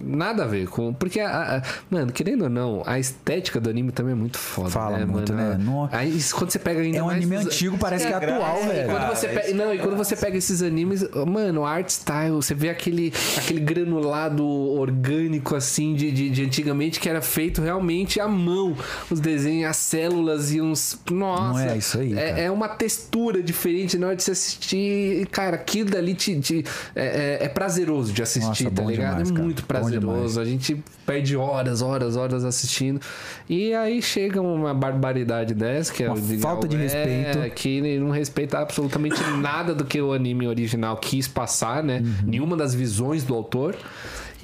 [SPEAKER 1] nada a ver com, porque a- a- mano, querendo ou não, a estética do anime também é muito foda,
[SPEAKER 3] Fala
[SPEAKER 1] né,
[SPEAKER 3] muito,
[SPEAKER 1] mano?
[SPEAKER 3] né? No-
[SPEAKER 1] Aí isso, quando você pega ainda
[SPEAKER 3] É um
[SPEAKER 1] mais
[SPEAKER 3] anime antigo, parece que é atual,
[SPEAKER 1] e
[SPEAKER 3] velho.
[SPEAKER 1] quando você pega, não, e quando você pega esses animes, mano, art style, você vê aquele, aquele granulado orgânico assim de, de, de antigamente que era feito realmente à mão. Os desenhos, as células e uns. Nossa.
[SPEAKER 3] Não é isso aí,
[SPEAKER 1] É, é uma textura diferente na hora de se assistir. Cara, aquilo dali te, te- é, é- é prazeroso de assistir,
[SPEAKER 3] Nossa,
[SPEAKER 1] tá
[SPEAKER 3] bom
[SPEAKER 1] ligado?
[SPEAKER 3] demais,
[SPEAKER 1] é muito
[SPEAKER 3] Bom
[SPEAKER 1] prazeroso. A gente perde horas, horas, horas assistindo. E aí chega uma barbaridade dessa, que é
[SPEAKER 3] Uma
[SPEAKER 1] o
[SPEAKER 3] falta de
[SPEAKER 1] é,
[SPEAKER 3] respeito.
[SPEAKER 1] que não respeita absolutamente nada do que o anime original quis passar, né?
[SPEAKER 3] Uhum.
[SPEAKER 1] Nenhuma das visões do autor.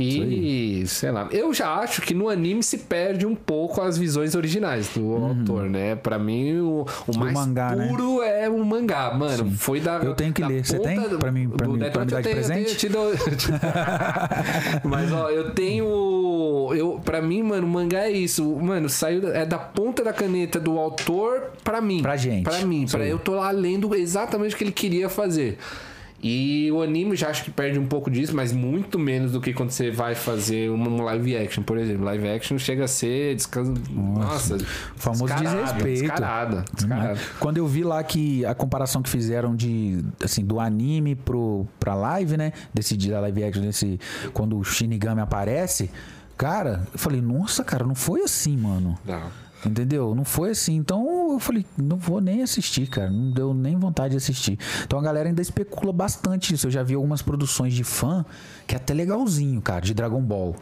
[SPEAKER 1] E, sei lá, eu já acho que no anime se perde um pouco as visões originais do autor, né? Pra mim, o, o mais
[SPEAKER 3] mangá, né?
[SPEAKER 1] puro é o mangá. Mano, foi da.
[SPEAKER 3] Eu tenho que ler. Você tem?
[SPEAKER 1] do-
[SPEAKER 3] Pra mim- pra mim- pra me dar de
[SPEAKER 1] eu tenho, eu
[SPEAKER 3] presente?
[SPEAKER 1] tenho, eu te dou- Mas, ó, eu tenho. Eu, pra mim, mano, o mangá é isso. Mano, saiu. É da ponta da caneta do autor pra mim.
[SPEAKER 3] Pra gente.
[SPEAKER 1] Pra mim. Pra eu tô lá lendo exatamente o que ele queria fazer. E o anime já acho que perde um pouco disso, mas muito menos do que quando você vai fazer um live action, por exemplo. Live action chega a ser descanso. Nossa,
[SPEAKER 3] famoso
[SPEAKER 1] descarado,
[SPEAKER 3] desrespeito.
[SPEAKER 1] Descarada, descarada.
[SPEAKER 3] Quando eu vi lá que a comparação que fizeram de assim do anime pro pra live, né? Desse da live action desse quando o Shinigami aparece, cara, eu falei: "Nossa, cara, não foi assim, mano".
[SPEAKER 1] Não.
[SPEAKER 3] Entendeu? Não foi assim. Então eu falei, não vou nem assistir, cara. Não deu nem vontade de assistir. Então a galera ainda especula bastante isso. Eu já vi algumas produções de fã que é até legalzinho, cara, de Dragon Ball.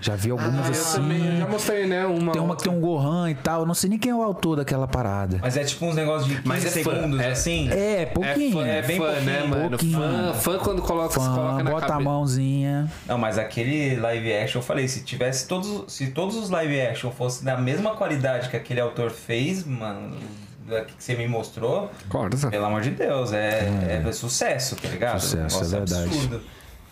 [SPEAKER 3] Já vi algumas
[SPEAKER 1] Ah, eu
[SPEAKER 3] assim.
[SPEAKER 1] também eu já mostrei, né? Uma
[SPEAKER 3] Tem uma que tem um Gohan e tal. Eu não sei nem quem é o autor daquela parada.
[SPEAKER 2] Mas é tipo uns negócios de 15
[SPEAKER 1] Mas é fã,
[SPEAKER 2] segundos,
[SPEAKER 1] é-
[SPEAKER 2] assim.
[SPEAKER 3] É,
[SPEAKER 1] É
[SPEAKER 3] pouquinho.
[SPEAKER 1] fã, é
[SPEAKER 2] bem
[SPEAKER 1] fã,
[SPEAKER 2] pouquinho,
[SPEAKER 1] né, mano?
[SPEAKER 3] pouquinho.
[SPEAKER 1] Fã, fã quando coloca, se
[SPEAKER 3] Fã,
[SPEAKER 1] coloca na
[SPEAKER 3] bota a
[SPEAKER 1] cabeça.
[SPEAKER 3] mãozinha.
[SPEAKER 2] Não, mas aquele live action, eu falei, se tivesse todos, se todos os live action fossem da mesma qualidade que aquele autor fez, mano, que você me mostrou,
[SPEAKER 1] Corta.
[SPEAKER 2] pelo amor de Deus, é, é sucesso, tá ligado?
[SPEAKER 3] Sucesso,
[SPEAKER 2] Nossa,
[SPEAKER 3] é verdade.
[SPEAKER 2] absurdo.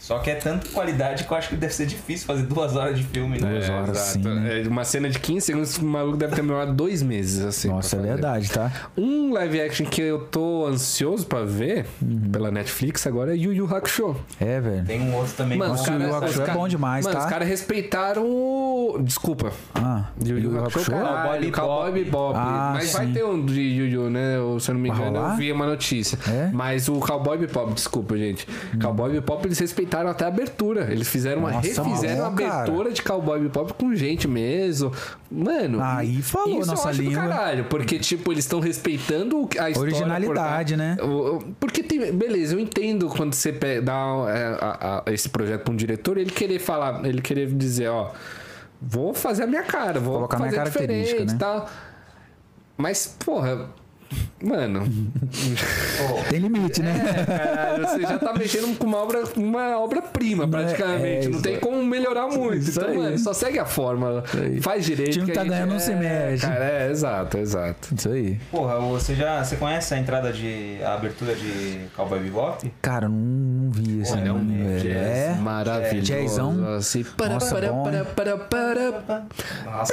[SPEAKER 2] Só que é tanta qualidade que eu acho que deve ser difícil fazer duas horas de filme, né?
[SPEAKER 3] Duas horas,
[SPEAKER 1] Exato.
[SPEAKER 3] sim, né?
[SPEAKER 1] É, Uma cena de 15 segundos, o maluco deve ter demorado dois meses, assim.
[SPEAKER 3] Nossa, é verdade, tá?
[SPEAKER 1] Um live action que eu tô ansioso pra ver
[SPEAKER 3] Uhum.
[SPEAKER 1] pela Netflix agora é Yu Yu Hakusho.
[SPEAKER 3] É, velho.
[SPEAKER 2] Tem um outro também.
[SPEAKER 1] Mano,
[SPEAKER 2] que
[SPEAKER 1] os
[SPEAKER 2] eu-
[SPEAKER 3] Yu Yu Hakusho é bom demais,
[SPEAKER 1] Mano,
[SPEAKER 3] tá?
[SPEAKER 1] os caras respeitaram o. Desculpa.
[SPEAKER 3] Ah,
[SPEAKER 1] Yu Yu Hakusho, caralho,
[SPEAKER 2] Cowboy
[SPEAKER 1] Cowboy
[SPEAKER 2] Bebop.
[SPEAKER 3] Ah,
[SPEAKER 1] Mas vai
[SPEAKER 3] sim.
[SPEAKER 1] ter um de Yu Yu, né? Ou, Se eu não me
[SPEAKER 3] Vai
[SPEAKER 1] engano, eu vi uma notícia.
[SPEAKER 3] É?
[SPEAKER 1] Mas o Cowboy Bebop, desculpa, gente. Cowboy Bebop, eles respeitaram até a abertura. Eles fizeram uma.
[SPEAKER 3] Nossa,
[SPEAKER 1] refizeram a
[SPEAKER 3] bom, cara.
[SPEAKER 1] abertura de Cowboy Bebop com gente mesmo. Mano.
[SPEAKER 3] Aí falou
[SPEAKER 1] isso
[SPEAKER 3] nossa
[SPEAKER 1] eu acho do
[SPEAKER 3] língua.
[SPEAKER 1] caralho. Porque, tipo, eles estão respeitando a história.
[SPEAKER 3] Originalidade,
[SPEAKER 1] por-
[SPEAKER 3] né?
[SPEAKER 1] Porque tem. Beleza, eu entendo quando você dá é, esse projeto pra um diretor, ele querer falar, ele querer dizer, ó. Vou fazer a minha cara, vou
[SPEAKER 3] Colocar minha
[SPEAKER 1] fazer
[SPEAKER 3] característica,
[SPEAKER 1] diferente
[SPEAKER 3] né?
[SPEAKER 1] e tal. Mas, porra, mano,
[SPEAKER 3] Tem limite, né?
[SPEAKER 1] caralho, você já tá mexendo com uma obra, uma obra-prima,
[SPEAKER 3] Não é-
[SPEAKER 1] praticamente.
[SPEAKER 3] é
[SPEAKER 1] não
[SPEAKER 3] isso.
[SPEAKER 1] tem como melhorar muito.
[SPEAKER 3] Isso
[SPEAKER 1] então,
[SPEAKER 3] aí.
[SPEAKER 1] mano, só segue a fórmula. Faz direito.
[SPEAKER 3] O time
[SPEAKER 1] que
[SPEAKER 3] tá ganhando, não se
[SPEAKER 1] é,
[SPEAKER 3] mexe.
[SPEAKER 1] Cara, é, exato, exato.
[SPEAKER 3] Isso aí.
[SPEAKER 2] Porra, você já você conhece a entrada de. a abertura de Cowboy Bebop?
[SPEAKER 3] Cara, não, não vi esse
[SPEAKER 1] Olha, é um
[SPEAKER 3] velho.
[SPEAKER 1] jazz
[SPEAKER 3] É.
[SPEAKER 1] maravilhoso.
[SPEAKER 3] Jazzão.
[SPEAKER 1] Assim, para,
[SPEAKER 3] Nossa,
[SPEAKER 1] para,
[SPEAKER 3] bom,
[SPEAKER 1] para,
[SPEAKER 3] hein?
[SPEAKER 1] para, para.
[SPEAKER 2] Nossa.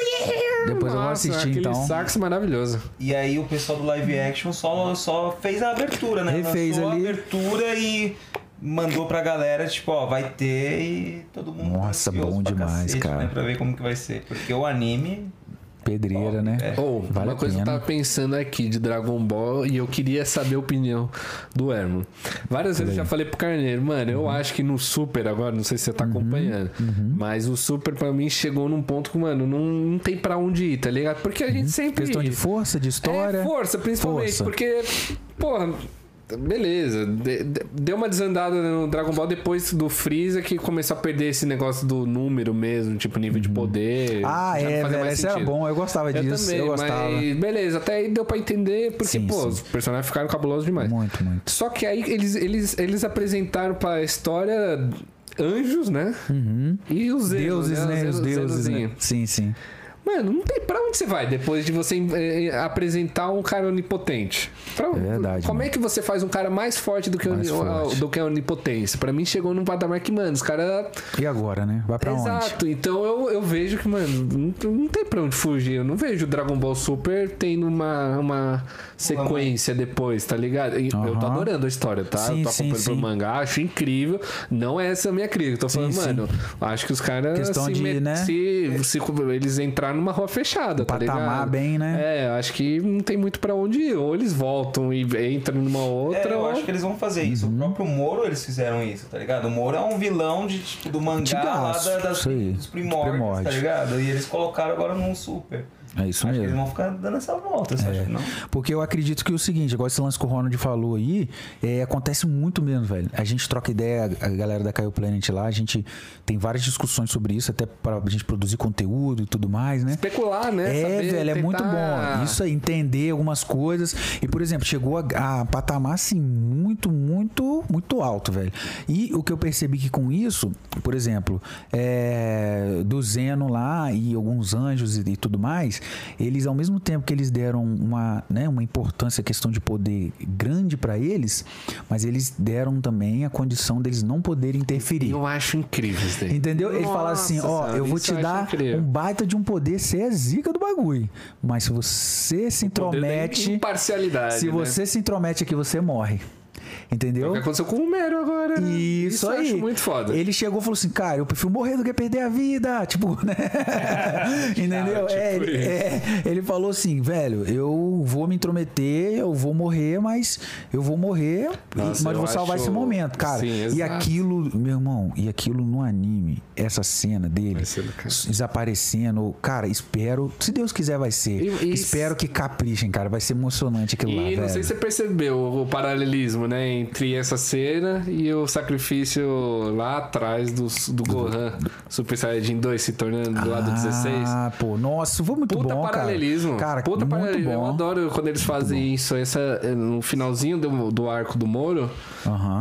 [SPEAKER 3] Depois eu vou
[SPEAKER 1] Nossa,
[SPEAKER 3] assistir, então.
[SPEAKER 1] sax maravilhoso.
[SPEAKER 2] E aí o pessoal do live action só, só fez a abertura, né?
[SPEAKER 3] Refez
[SPEAKER 2] Lançou
[SPEAKER 3] ali.
[SPEAKER 2] a abertura e mandou pra galera, tipo, ó, vai ter e todo mundo.
[SPEAKER 3] Nossa, bom demais, cara.
[SPEAKER 2] Né, pra ver como que vai ser. Porque o anime.
[SPEAKER 3] Pedreira, né?
[SPEAKER 2] É.
[SPEAKER 1] Ou,
[SPEAKER 3] Vale
[SPEAKER 1] uma
[SPEAKER 3] a
[SPEAKER 1] coisa que eu
[SPEAKER 3] pena.
[SPEAKER 1] tava pensando aqui de Dragon Ball e eu queria saber a opinião do Herman. Várias vezes eu já falei pro Carneiro, mano,
[SPEAKER 3] Uhum.
[SPEAKER 1] eu acho que no Super, agora não sei se você tá acompanhando,
[SPEAKER 3] uhum.
[SPEAKER 1] mas o Super pra mim chegou num ponto que, mano, não, não tem pra onde ir, tá ligado? Porque a gente sempre.
[SPEAKER 3] Uhum. Questão de força, de história.
[SPEAKER 1] É, força, principalmente.
[SPEAKER 3] Força.
[SPEAKER 1] Porque, porra, beleza. de- de- deu uma desandada no Dragon Ball depois do Freeza que começou a perder esse negócio do número mesmo, tipo nível de poder.
[SPEAKER 3] Ah, é, velho. Esse era bom, eu gostava
[SPEAKER 1] Eu
[SPEAKER 3] disso.
[SPEAKER 1] também,
[SPEAKER 3] eu gostava.
[SPEAKER 1] mas beleza, até aí deu pra entender, porque,
[SPEAKER 3] Sim,
[SPEAKER 1] pô,
[SPEAKER 3] sim.
[SPEAKER 1] os personagens ficaram cabulosos demais.
[SPEAKER 3] Muito, muito.
[SPEAKER 1] Só que aí eles, eles, eles apresentaram pra história anjos, né? E os Zenos,
[SPEAKER 3] Deuses, né? Os deuses, né? Sim, sim.
[SPEAKER 1] Mano, não tem pra onde você vai depois de você eh, apresentar um cara onipotente. Pra-
[SPEAKER 3] É verdade,
[SPEAKER 1] Como
[SPEAKER 3] mano.
[SPEAKER 1] é que você faz um cara mais forte do que,
[SPEAKER 3] Mais forte.
[SPEAKER 1] do que a onipotência? Pra mim chegou num patamar que, mano, os caras.
[SPEAKER 3] E agora, né? Vai pra onde?
[SPEAKER 1] Exato. Então eu, eu vejo que, mano, não, não tem pra onde fugir. Eu não vejo o Dragon Ball Super tendo uma, uma sequência depois, tá ligado? E Eu tô adorando a história, tá?
[SPEAKER 3] Sim,
[SPEAKER 1] eu tô
[SPEAKER 3] sim,
[SPEAKER 1] acompanhando pelo
[SPEAKER 3] sim.
[SPEAKER 1] mangá, acho incrível. Não é essa a minha crítica. Eu tô falando,
[SPEAKER 3] sim.
[SPEAKER 1] mano, acho que os caras
[SPEAKER 3] Questão
[SPEAKER 1] se,
[SPEAKER 3] de,
[SPEAKER 1] met-
[SPEAKER 3] né?
[SPEAKER 1] se, se- eles entraram numa rua fechada, tá
[SPEAKER 3] patamar
[SPEAKER 1] ligado?
[SPEAKER 3] bem, né?
[SPEAKER 1] É, acho que não tem muito pra onde ir. Ou eles voltam e entram numa outra.
[SPEAKER 2] É, eu
[SPEAKER 1] ou...
[SPEAKER 2] acho que eles vão fazer isso.
[SPEAKER 3] Uhum.
[SPEAKER 2] O próprio Moro eles fizeram isso, tá ligado? O Moro é um vilão de, tipo, do mangá lá da- das, dos primórdios,
[SPEAKER 3] primórdios.
[SPEAKER 2] tá ligado? E eles colocaram agora num super.
[SPEAKER 3] É isso
[SPEAKER 2] Acho que
[SPEAKER 3] mesmo.
[SPEAKER 2] eles vão ficar dando essa volta, você acha que não?
[SPEAKER 3] Porque eu acredito que é o seguinte, igual esse lance que o Ronald falou aí, é, acontece muito mesmo, velho. A gente troca ideia, a galera da Caio Planet lá, a gente tem várias discussões sobre isso, até pra gente produzir conteúdo e tudo mais, né?
[SPEAKER 1] Especular, né?
[SPEAKER 3] É,
[SPEAKER 1] Saber,
[SPEAKER 3] velho, é muito bom. Isso aí, entender algumas coisas. E, por exemplo, chegou a, a patamar, assim, muito, muito, muito alto, velho. E o que eu percebi que com isso, por exemplo, é, do Zeno lá e alguns anjos e, e tudo mais, eles, ao mesmo tempo que eles deram uma, né, uma importância, questão de poder grande pra eles, mas eles deram também a condição deles não poderem interferir.
[SPEAKER 1] Eu acho incrível isso daí.
[SPEAKER 3] Entendeu? Ele fala
[SPEAKER 1] Nossa
[SPEAKER 3] assim, ó,
[SPEAKER 1] senhora,
[SPEAKER 3] eu vou te
[SPEAKER 1] acho
[SPEAKER 3] dar
[SPEAKER 1] incrível.
[SPEAKER 3] um baita de um poder, você é zica do bagulho. Mas se você se intromete,
[SPEAKER 1] Imparcialidade.
[SPEAKER 3] se
[SPEAKER 1] né?
[SPEAKER 3] você se intromete aqui, você morre. Entendeu?
[SPEAKER 1] O que aconteceu com o Mero agora. né?
[SPEAKER 3] Isso,
[SPEAKER 1] eu
[SPEAKER 3] aí.
[SPEAKER 1] acho muito foda.
[SPEAKER 3] Ele chegou e falou assim, cara, eu prefiro morrer do que perder a vida. Tipo, né? Entendeu?
[SPEAKER 1] tipo
[SPEAKER 3] é, ele,
[SPEAKER 1] isso.
[SPEAKER 3] é, ele falou assim, velho, eu vou me intrometer, eu vou morrer, mas eu vou morrer,
[SPEAKER 1] Nossa,
[SPEAKER 3] mas
[SPEAKER 1] eu
[SPEAKER 3] vou salvar
[SPEAKER 1] acho-
[SPEAKER 3] esse momento, cara.
[SPEAKER 1] Sim,
[SPEAKER 3] e aquilo, meu irmão, e aquilo no anime, essa cena dele
[SPEAKER 1] ser
[SPEAKER 3] desaparecendo, cara, espero, se Deus quiser vai ser.
[SPEAKER 1] E- e-
[SPEAKER 3] espero que caprichem, cara, vai ser emocionante aquilo lá,
[SPEAKER 1] E não
[SPEAKER 3] velho.
[SPEAKER 1] sei se você percebeu o paralelismo, né? Entre essa cena e o sacrifício lá atrás do, do Gohan Super Saiyajin 2 se tornando do lado 16.
[SPEAKER 3] Ah, pô, nossa, foi muito
[SPEAKER 1] Puta
[SPEAKER 3] bom,
[SPEAKER 1] paralelismo.
[SPEAKER 3] cara. Cara,
[SPEAKER 1] Puta
[SPEAKER 3] muito
[SPEAKER 1] paralelismo. Eu
[SPEAKER 3] bom.
[SPEAKER 1] adoro quando eles fazem isso. Essa, no finalzinho do, do arco do Moro,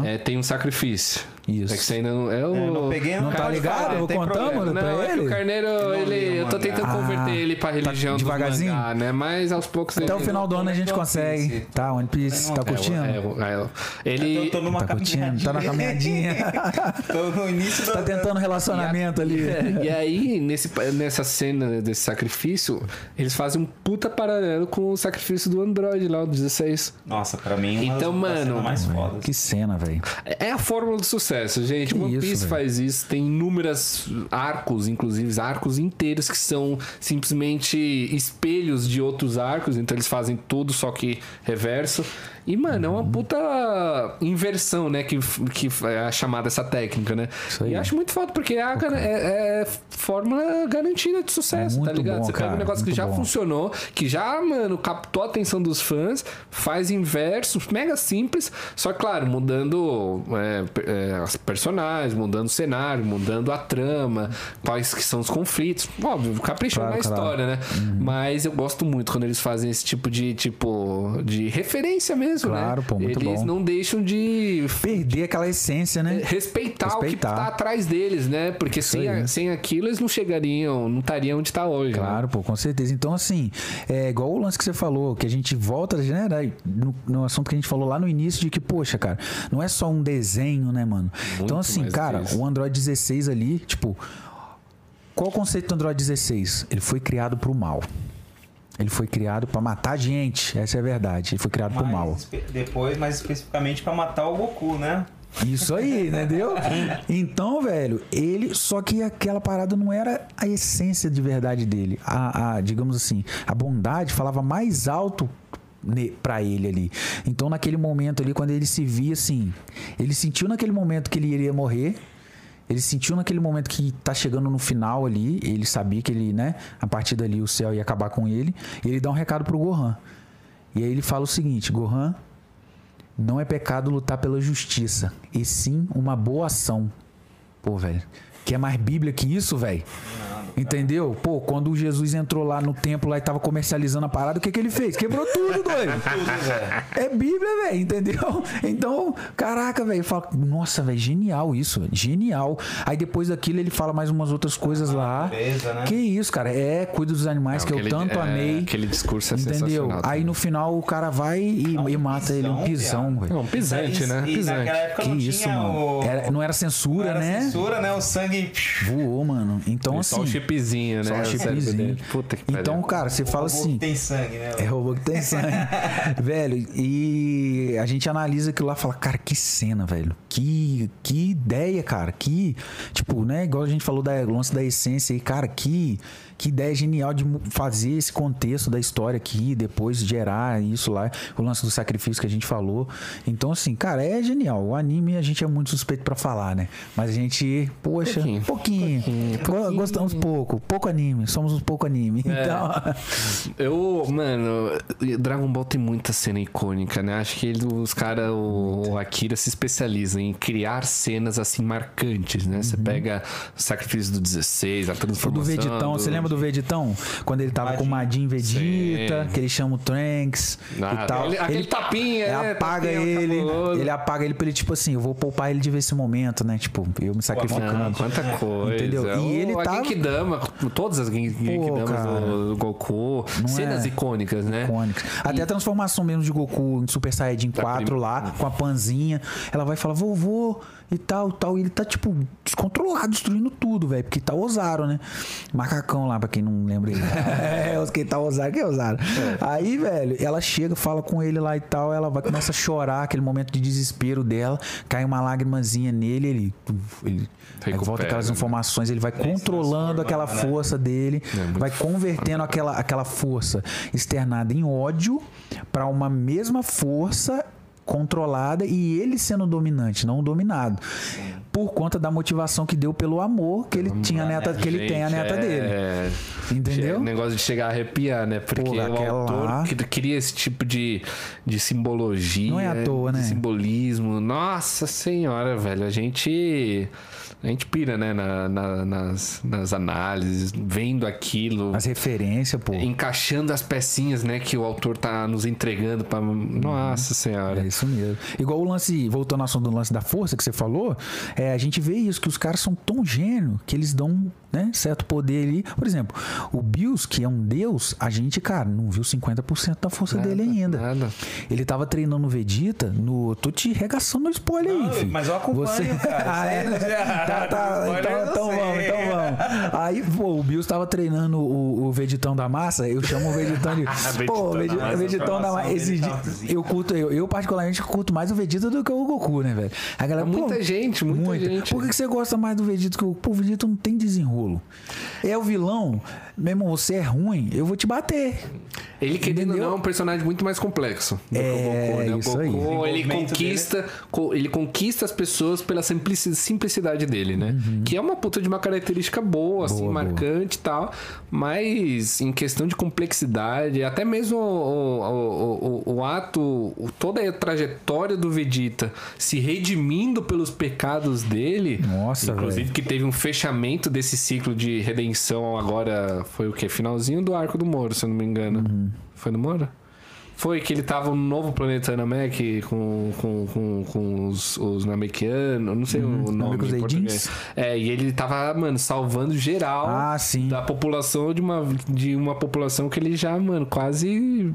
[SPEAKER 1] é, tem um sacrifício.
[SPEAKER 3] Isso.
[SPEAKER 1] É que você ainda não. É o,
[SPEAKER 2] É, não peguei,
[SPEAKER 3] Não
[SPEAKER 2] não
[SPEAKER 3] tá ligado? Eu vou
[SPEAKER 2] problema.
[SPEAKER 3] mano.
[SPEAKER 1] Não,
[SPEAKER 3] pra
[SPEAKER 1] é que
[SPEAKER 3] ele?
[SPEAKER 1] o Carneiro,
[SPEAKER 2] não
[SPEAKER 1] ele, eu tô tentando converter
[SPEAKER 3] Ah,
[SPEAKER 1] ele pra
[SPEAKER 3] tá
[SPEAKER 1] religião do
[SPEAKER 3] devagarzinho?
[SPEAKER 1] mangá, né? Mas aos poucos
[SPEAKER 3] Até o
[SPEAKER 1] ele-
[SPEAKER 3] final do ano a gente consegue.
[SPEAKER 2] Piece.
[SPEAKER 3] Tá, One Piece, tá
[SPEAKER 2] É,
[SPEAKER 3] curtindo?
[SPEAKER 1] É, é, é, ele.
[SPEAKER 2] Eu tô numa
[SPEAKER 3] Tá curtindo? Tá na caminhadinha.
[SPEAKER 2] Tô no início do...
[SPEAKER 3] tá tentando relacionamento ali.
[SPEAKER 1] É, e aí, nesse, nessa cena desse sacrifício, eles fazem um puta paralelo com o sacrifício do Android lá, o 16.
[SPEAKER 2] Nossa, pra mim, uma
[SPEAKER 1] Então,
[SPEAKER 2] das, das
[SPEAKER 1] mano,
[SPEAKER 2] cenas mais fodas.
[SPEAKER 3] Que cena, velho.
[SPEAKER 1] É a fórmula do sucesso, gente.
[SPEAKER 3] Que
[SPEAKER 1] One
[SPEAKER 3] isso,
[SPEAKER 1] Piece
[SPEAKER 3] velho.
[SPEAKER 1] faz isso. Tem inúmeras arcos, inclusive arcos inteiros que são simplesmente espelhos de outros arcos. Então eles fazem tudo, só que reverso. E, mano, é uma
[SPEAKER 3] Uhum.
[SPEAKER 1] puta inversão, né? Que, que é a chamada essa técnica, né?
[SPEAKER 3] Isso aí.
[SPEAKER 1] E acho muito foda, porque é, a é, é fórmula garantida de sucesso,
[SPEAKER 3] Muito
[SPEAKER 1] tá ligado?
[SPEAKER 3] bom,
[SPEAKER 1] Você pega um negócio que já
[SPEAKER 3] bom.
[SPEAKER 1] funcionou, que já, mano, captou a atenção dos fãs, faz inverso, mega simples, só que, claro, mudando é, é, as personagens, mudando o cenário, mudando a trama, quais que são os conflitos. Óbvio, caprichando
[SPEAKER 3] Claro,
[SPEAKER 1] na
[SPEAKER 3] claro.
[SPEAKER 1] história, né? Mas eu gosto muito quando eles fazem esse tipo de, tipo, de referência mesmo, né?
[SPEAKER 3] Claro, pô, muito
[SPEAKER 1] eles
[SPEAKER 3] bom.
[SPEAKER 1] não deixam de
[SPEAKER 3] Perder aquela essência, né?
[SPEAKER 1] respeitar, o que
[SPEAKER 3] Respeitar.
[SPEAKER 1] tá atrás deles, né? Porque sem,
[SPEAKER 3] aí.
[SPEAKER 1] a- sem aquilo eles não chegariam, não estariam onde tá hoje. né?
[SPEAKER 3] Claro, pô, com certeza. Então, assim, é igual o lance que você falou, que a gente volta, né, né, no, no assunto que a gente falou lá no início, de que, poxa, cara, não é só um desenho, né, mano? então, assim, cara,
[SPEAKER 1] isso.
[SPEAKER 3] o Android 16 ali, tipo, qual o conceito do Android 16? Ele foi criado pro mal. Ele foi criado pra matar gente, essa é a verdade. Ele foi criado pro
[SPEAKER 2] Mais
[SPEAKER 3] mal.
[SPEAKER 2] Depois, mais especificamente, pra matar o Goku, né?
[SPEAKER 3] Isso aí, entendeu? Então, velho, ele. Só que aquela parada não era a essência de verdade dele. A, a, digamos assim, a bondade falava mais alto pra ele ali. Então, naquele momento ali, quando ele se via assim, ele sentiu naquele momento que ele iria morrer. Ele sentiu naquele momento que tá chegando no final ali, ele sabia que ele, né, a partir dali o céu ia acabar com ele. E ele dá um recado pro Gohan. E aí ele fala o seguinte: Gohan, não é pecado lutar pela justiça, e sim uma boa ação. Pô, velho. Quer mais Bíblia que isso, velho? Entendeu? Pô, quando o Jesus entrou lá no templo lá e tava comercializando a parada, o que que ele fez? Quebrou tudo, doido. É Bíblia, velho, entendeu? Então, caraca, velho, fala, nossa, velho, genial isso, genial. Aí depois daquilo ele fala mais umas outras coisas lá.
[SPEAKER 2] natureza, né?
[SPEAKER 3] Que isso, cara? É, cuida dos animais que eu
[SPEAKER 1] Aquele-
[SPEAKER 3] tanto
[SPEAKER 1] é,
[SPEAKER 3] amei.
[SPEAKER 1] Aquele discurso é
[SPEAKER 3] Entendeu?
[SPEAKER 1] sensacional.
[SPEAKER 3] Aí
[SPEAKER 1] também.
[SPEAKER 3] no final o cara vai e,
[SPEAKER 2] É um
[SPEAKER 3] e mata ele, um
[SPEAKER 2] pisão,
[SPEAKER 3] pisão, velho.
[SPEAKER 1] Não, pisante, né?
[SPEAKER 2] E
[SPEAKER 1] Pisante.
[SPEAKER 2] naquela época
[SPEAKER 3] Que
[SPEAKER 2] não
[SPEAKER 3] isso, mano.
[SPEAKER 2] o...
[SPEAKER 3] Era- não era censura,
[SPEAKER 2] não era
[SPEAKER 3] né?
[SPEAKER 2] censura, né? O sangue...
[SPEAKER 1] um
[SPEAKER 3] Voou, mano. Então,
[SPEAKER 1] E
[SPEAKER 3] assim.
[SPEAKER 1] Chipzinho, né?
[SPEAKER 3] só O
[SPEAKER 1] cérebro
[SPEAKER 3] chipzinho.
[SPEAKER 1] Puta que pariu.
[SPEAKER 3] Então, cara, você fala
[SPEAKER 2] o robô
[SPEAKER 3] assim.
[SPEAKER 2] Tem sangue, né?
[SPEAKER 3] É robô que tem sangue. velho, e a gente analisa aquilo lá e fala, cara, que cena, velho. Que, que ideia, cara. Que, tipo, né? Igual a gente falou da lance da essência aí, cara, que, que ideia genial de fazer esse contexto da história aqui, depois gerar isso lá, o lance do sacrifício que a gente falou. Então, assim, cara, é genial. O anime a gente é muito suspeito pra falar, né? Mas a gente, poxa,
[SPEAKER 1] Pouquinho,
[SPEAKER 3] pouquinho.
[SPEAKER 1] pouquinho, pouquinho.
[SPEAKER 3] Gostamos pouco. Pouco anime. Somos um pouco anime.
[SPEAKER 1] É.
[SPEAKER 3] Então.
[SPEAKER 1] Eu, mano, Dragon Ball tem muita cena icônica, né? Acho que ele, os caras, o, o Akira se especializa em criar cenas assim marcantes, né? Você pega o sacrifício do 16, a
[SPEAKER 3] Uhum. O
[SPEAKER 1] transformação.
[SPEAKER 3] do Veditão, você lembra do Veditão? Quando ele tava com o Madin Vegeta,
[SPEAKER 1] Sim.
[SPEAKER 3] que ele chama o Trunks
[SPEAKER 1] Ah,
[SPEAKER 3] e tal.
[SPEAKER 1] aquele- aquele tapinha,
[SPEAKER 3] ele
[SPEAKER 1] né?
[SPEAKER 3] apaga
[SPEAKER 1] Tapinha
[SPEAKER 3] ele,
[SPEAKER 1] cabuloso.
[SPEAKER 3] ele apaga ele pra ele, tipo assim, eu vou poupar ele de ver esse momento, né? Tipo, eu me sacrificando.
[SPEAKER 1] Não, quanta coisa.
[SPEAKER 3] Entendeu? E
[SPEAKER 1] O-
[SPEAKER 3] ele tava-
[SPEAKER 1] Genkidama, todas as Gen- Genkidamas
[SPEAKER 3] cara.
[SPEAKER 1] do Goku.
[SPEAKER 3] Não
[SPEAKER 1] cenas
[SPEAKER 3] é?
[SPEAKER 1] icônicas, né?
[SPEAKER 3] Icônicos. Até a transformação mesmo de Goku em Super Saiyajin 4 lá, com a panzinha. Ela vai falar, vovô, e tal, tal. E ele tá, tipo, descontrolado, destruindo tudo, velho. Porque tá Osaru, né? Macacão lá, pra quem não lembra ele. é, os que tá Osaru, que é Osaru. Aí, velho, ela chega, fala com ele lá e tal. Ela vai começa a chorar, aquele momento de desespero dela. Cai uma lágrimazinha nele, ele. ele
[SPEAKER 1] Recupera,
[SPEAKER 3] volta aquelas
[SPEAKER 1] né?
[SPEAKER 3] informações, ele vai controlando aquela força dele, vai convertendo aquela, aquela força externada em ódio para uma mesma força controlada e ele sendo dominante, não o dominado. Por conta da motivação que deu pelo amor que ele tinha neta, que ele tem a neta
[SPEAKER 1] é-
[SPEAKER 3] dele. Entendeu?
[SPEAKER 1] É um negócio de chegar a arrepiar, né? Porque
[SPEAKER 3] Pô,
[SPEAKER 1] o autor
[SPEAKER 3] lá-
[SPEAKER 1] que- cria esse tipo de, de simbologia.
[SPEAKER 3] Não é à toa, né?
[SPEAKER 1] Simbolismo. Nossa senhora, velho. A gente. A gente pira, né? na- na- nas, nas análises, vendo aquilo.
[SPEAKER 3] As referências, pô.
[SPEAKER 1] Encaixando as pecinhas, né? Que o autor tá nos entregando pra. Nossa senhora.
[SPEAKER 3] É isso mesmo. Igual o lance, voltando ao assunto do lance da força que você falou, é, a gente vê isso, que os caras são tão gênios que eles dão né, certo poder ali. Por exemplo, o Bills, que é um deus, a gente, cara, não viu 50% da força dele ainda.
[SPEAKER 1] nada.
[SPEAKER 3] Ele tava treinando o Vegeta no. Tô te regaçando no spoiler aí,
[SPEAKER 2] Não,
[SPEAKER 3] filho.
[SPEAKER 2] mas eu acompanho, cara.
[SPEAKER 3] ah, é? Tá, tá. Então, então vamos, então vamos. Aí, pô, o Bills tava treinando o, o Vegetão da massa. Eu chamo o Vegetão de. pô,
[SPEAKER 1] massa,
[SPEAKER 3] Vegetão da massa. Esse eu curto, eu, eu particularmente curto mais o Vegeta do que o Goku, né, velho? A galera,
[SPEAKER 1] Muita
[SPEAKER 3] pô,
[SPEAKER 1] gente, muita gente.
[SPEAKER 3] Por que que você gosta mais do Vegeta que o Pô, o Vegeta não tem desenrolo. É o vilão, meu irmão, você é ruim, eu vou te bater.
[SPEAKER 1] Ele, querendo ou
[SPEAKER 3] Entendeu?
[SPEAKER 1] não, é um personagem muito mais complexo do que
[SPEAKER 3] É,
[SPEAKER 1] o Goku, né? O
[SPEAKER 3] isso aí.
[SPEAKER 1] Goku,
[SPEAKER 2] O
[SPEAKER 1] ele
[SPEAKER 2] desenvolvimento
[SPEAKER 1] conquista, co- ele conquista as pessoas pela simplici- simplicidade dele, né? Que é uma puta de uma característica boa, assim,
[SPEAKER 3] Uhum. Boa,
[SPEAKER 1] marcante e tal. Mas em questão de complexidade, até mesmo o, o, o, o ato, o- toda a trajetória do Vegeta se redimindo pelos pecados dele.
[SPEAKER 3] Nossa,
[SPEAKER 1] Inclusive
[SPEAKER 3] velho.
[SPEAKER 1] que teve um fechamento desse ciclo de redenção agora. Foi o quê? Finalzinho do arco do Moro, se eu não me engano.
[SPEAKER 3] Uhum.
[SPEAKER 1] Foi no Moro? Foi que ele tava no novo planeta Namek com, com, com, com os, os Namekianos, não sei o nome
[SPEAKER 3] Namek, os
[SPEAKER 1] em português. É, e ele tava, mano, salvando geral
[SPEAKER 3] Ah, sim.
[SPEAKER 1] da população de uma, de uma população que ele já, mano, quase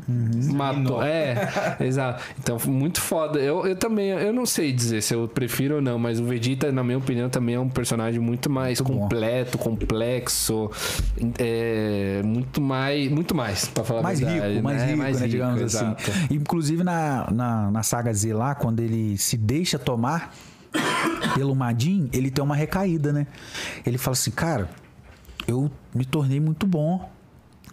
[SPEAKER 3] Uhum.
[SPEAKER 1] matou. É, exato. Então, muito foda. Eu, eu também, eu não sei dizer se eu prefiro ou não, mas o Vegeta, na minha opinião, também é um personagem muito mais
[SPEAKER 3] Muito bom.
[SPEAKER 1] completo, complexo, é, muito mais, muito mais, pra falar
[SPEAKER 3] mais
[SPEAKER 1] a verdade.
[SPEAKER 3] rico, mais
[SPEAKER 1] né?
[SPEAKER 3] rico, né, digamos assim. Inclusive na, na, na saga Z lá, quando ele se deixa tomar pelo Madin, ele tem uma recaída, né? Ele fala assim, cara, eu me tornei muito bom.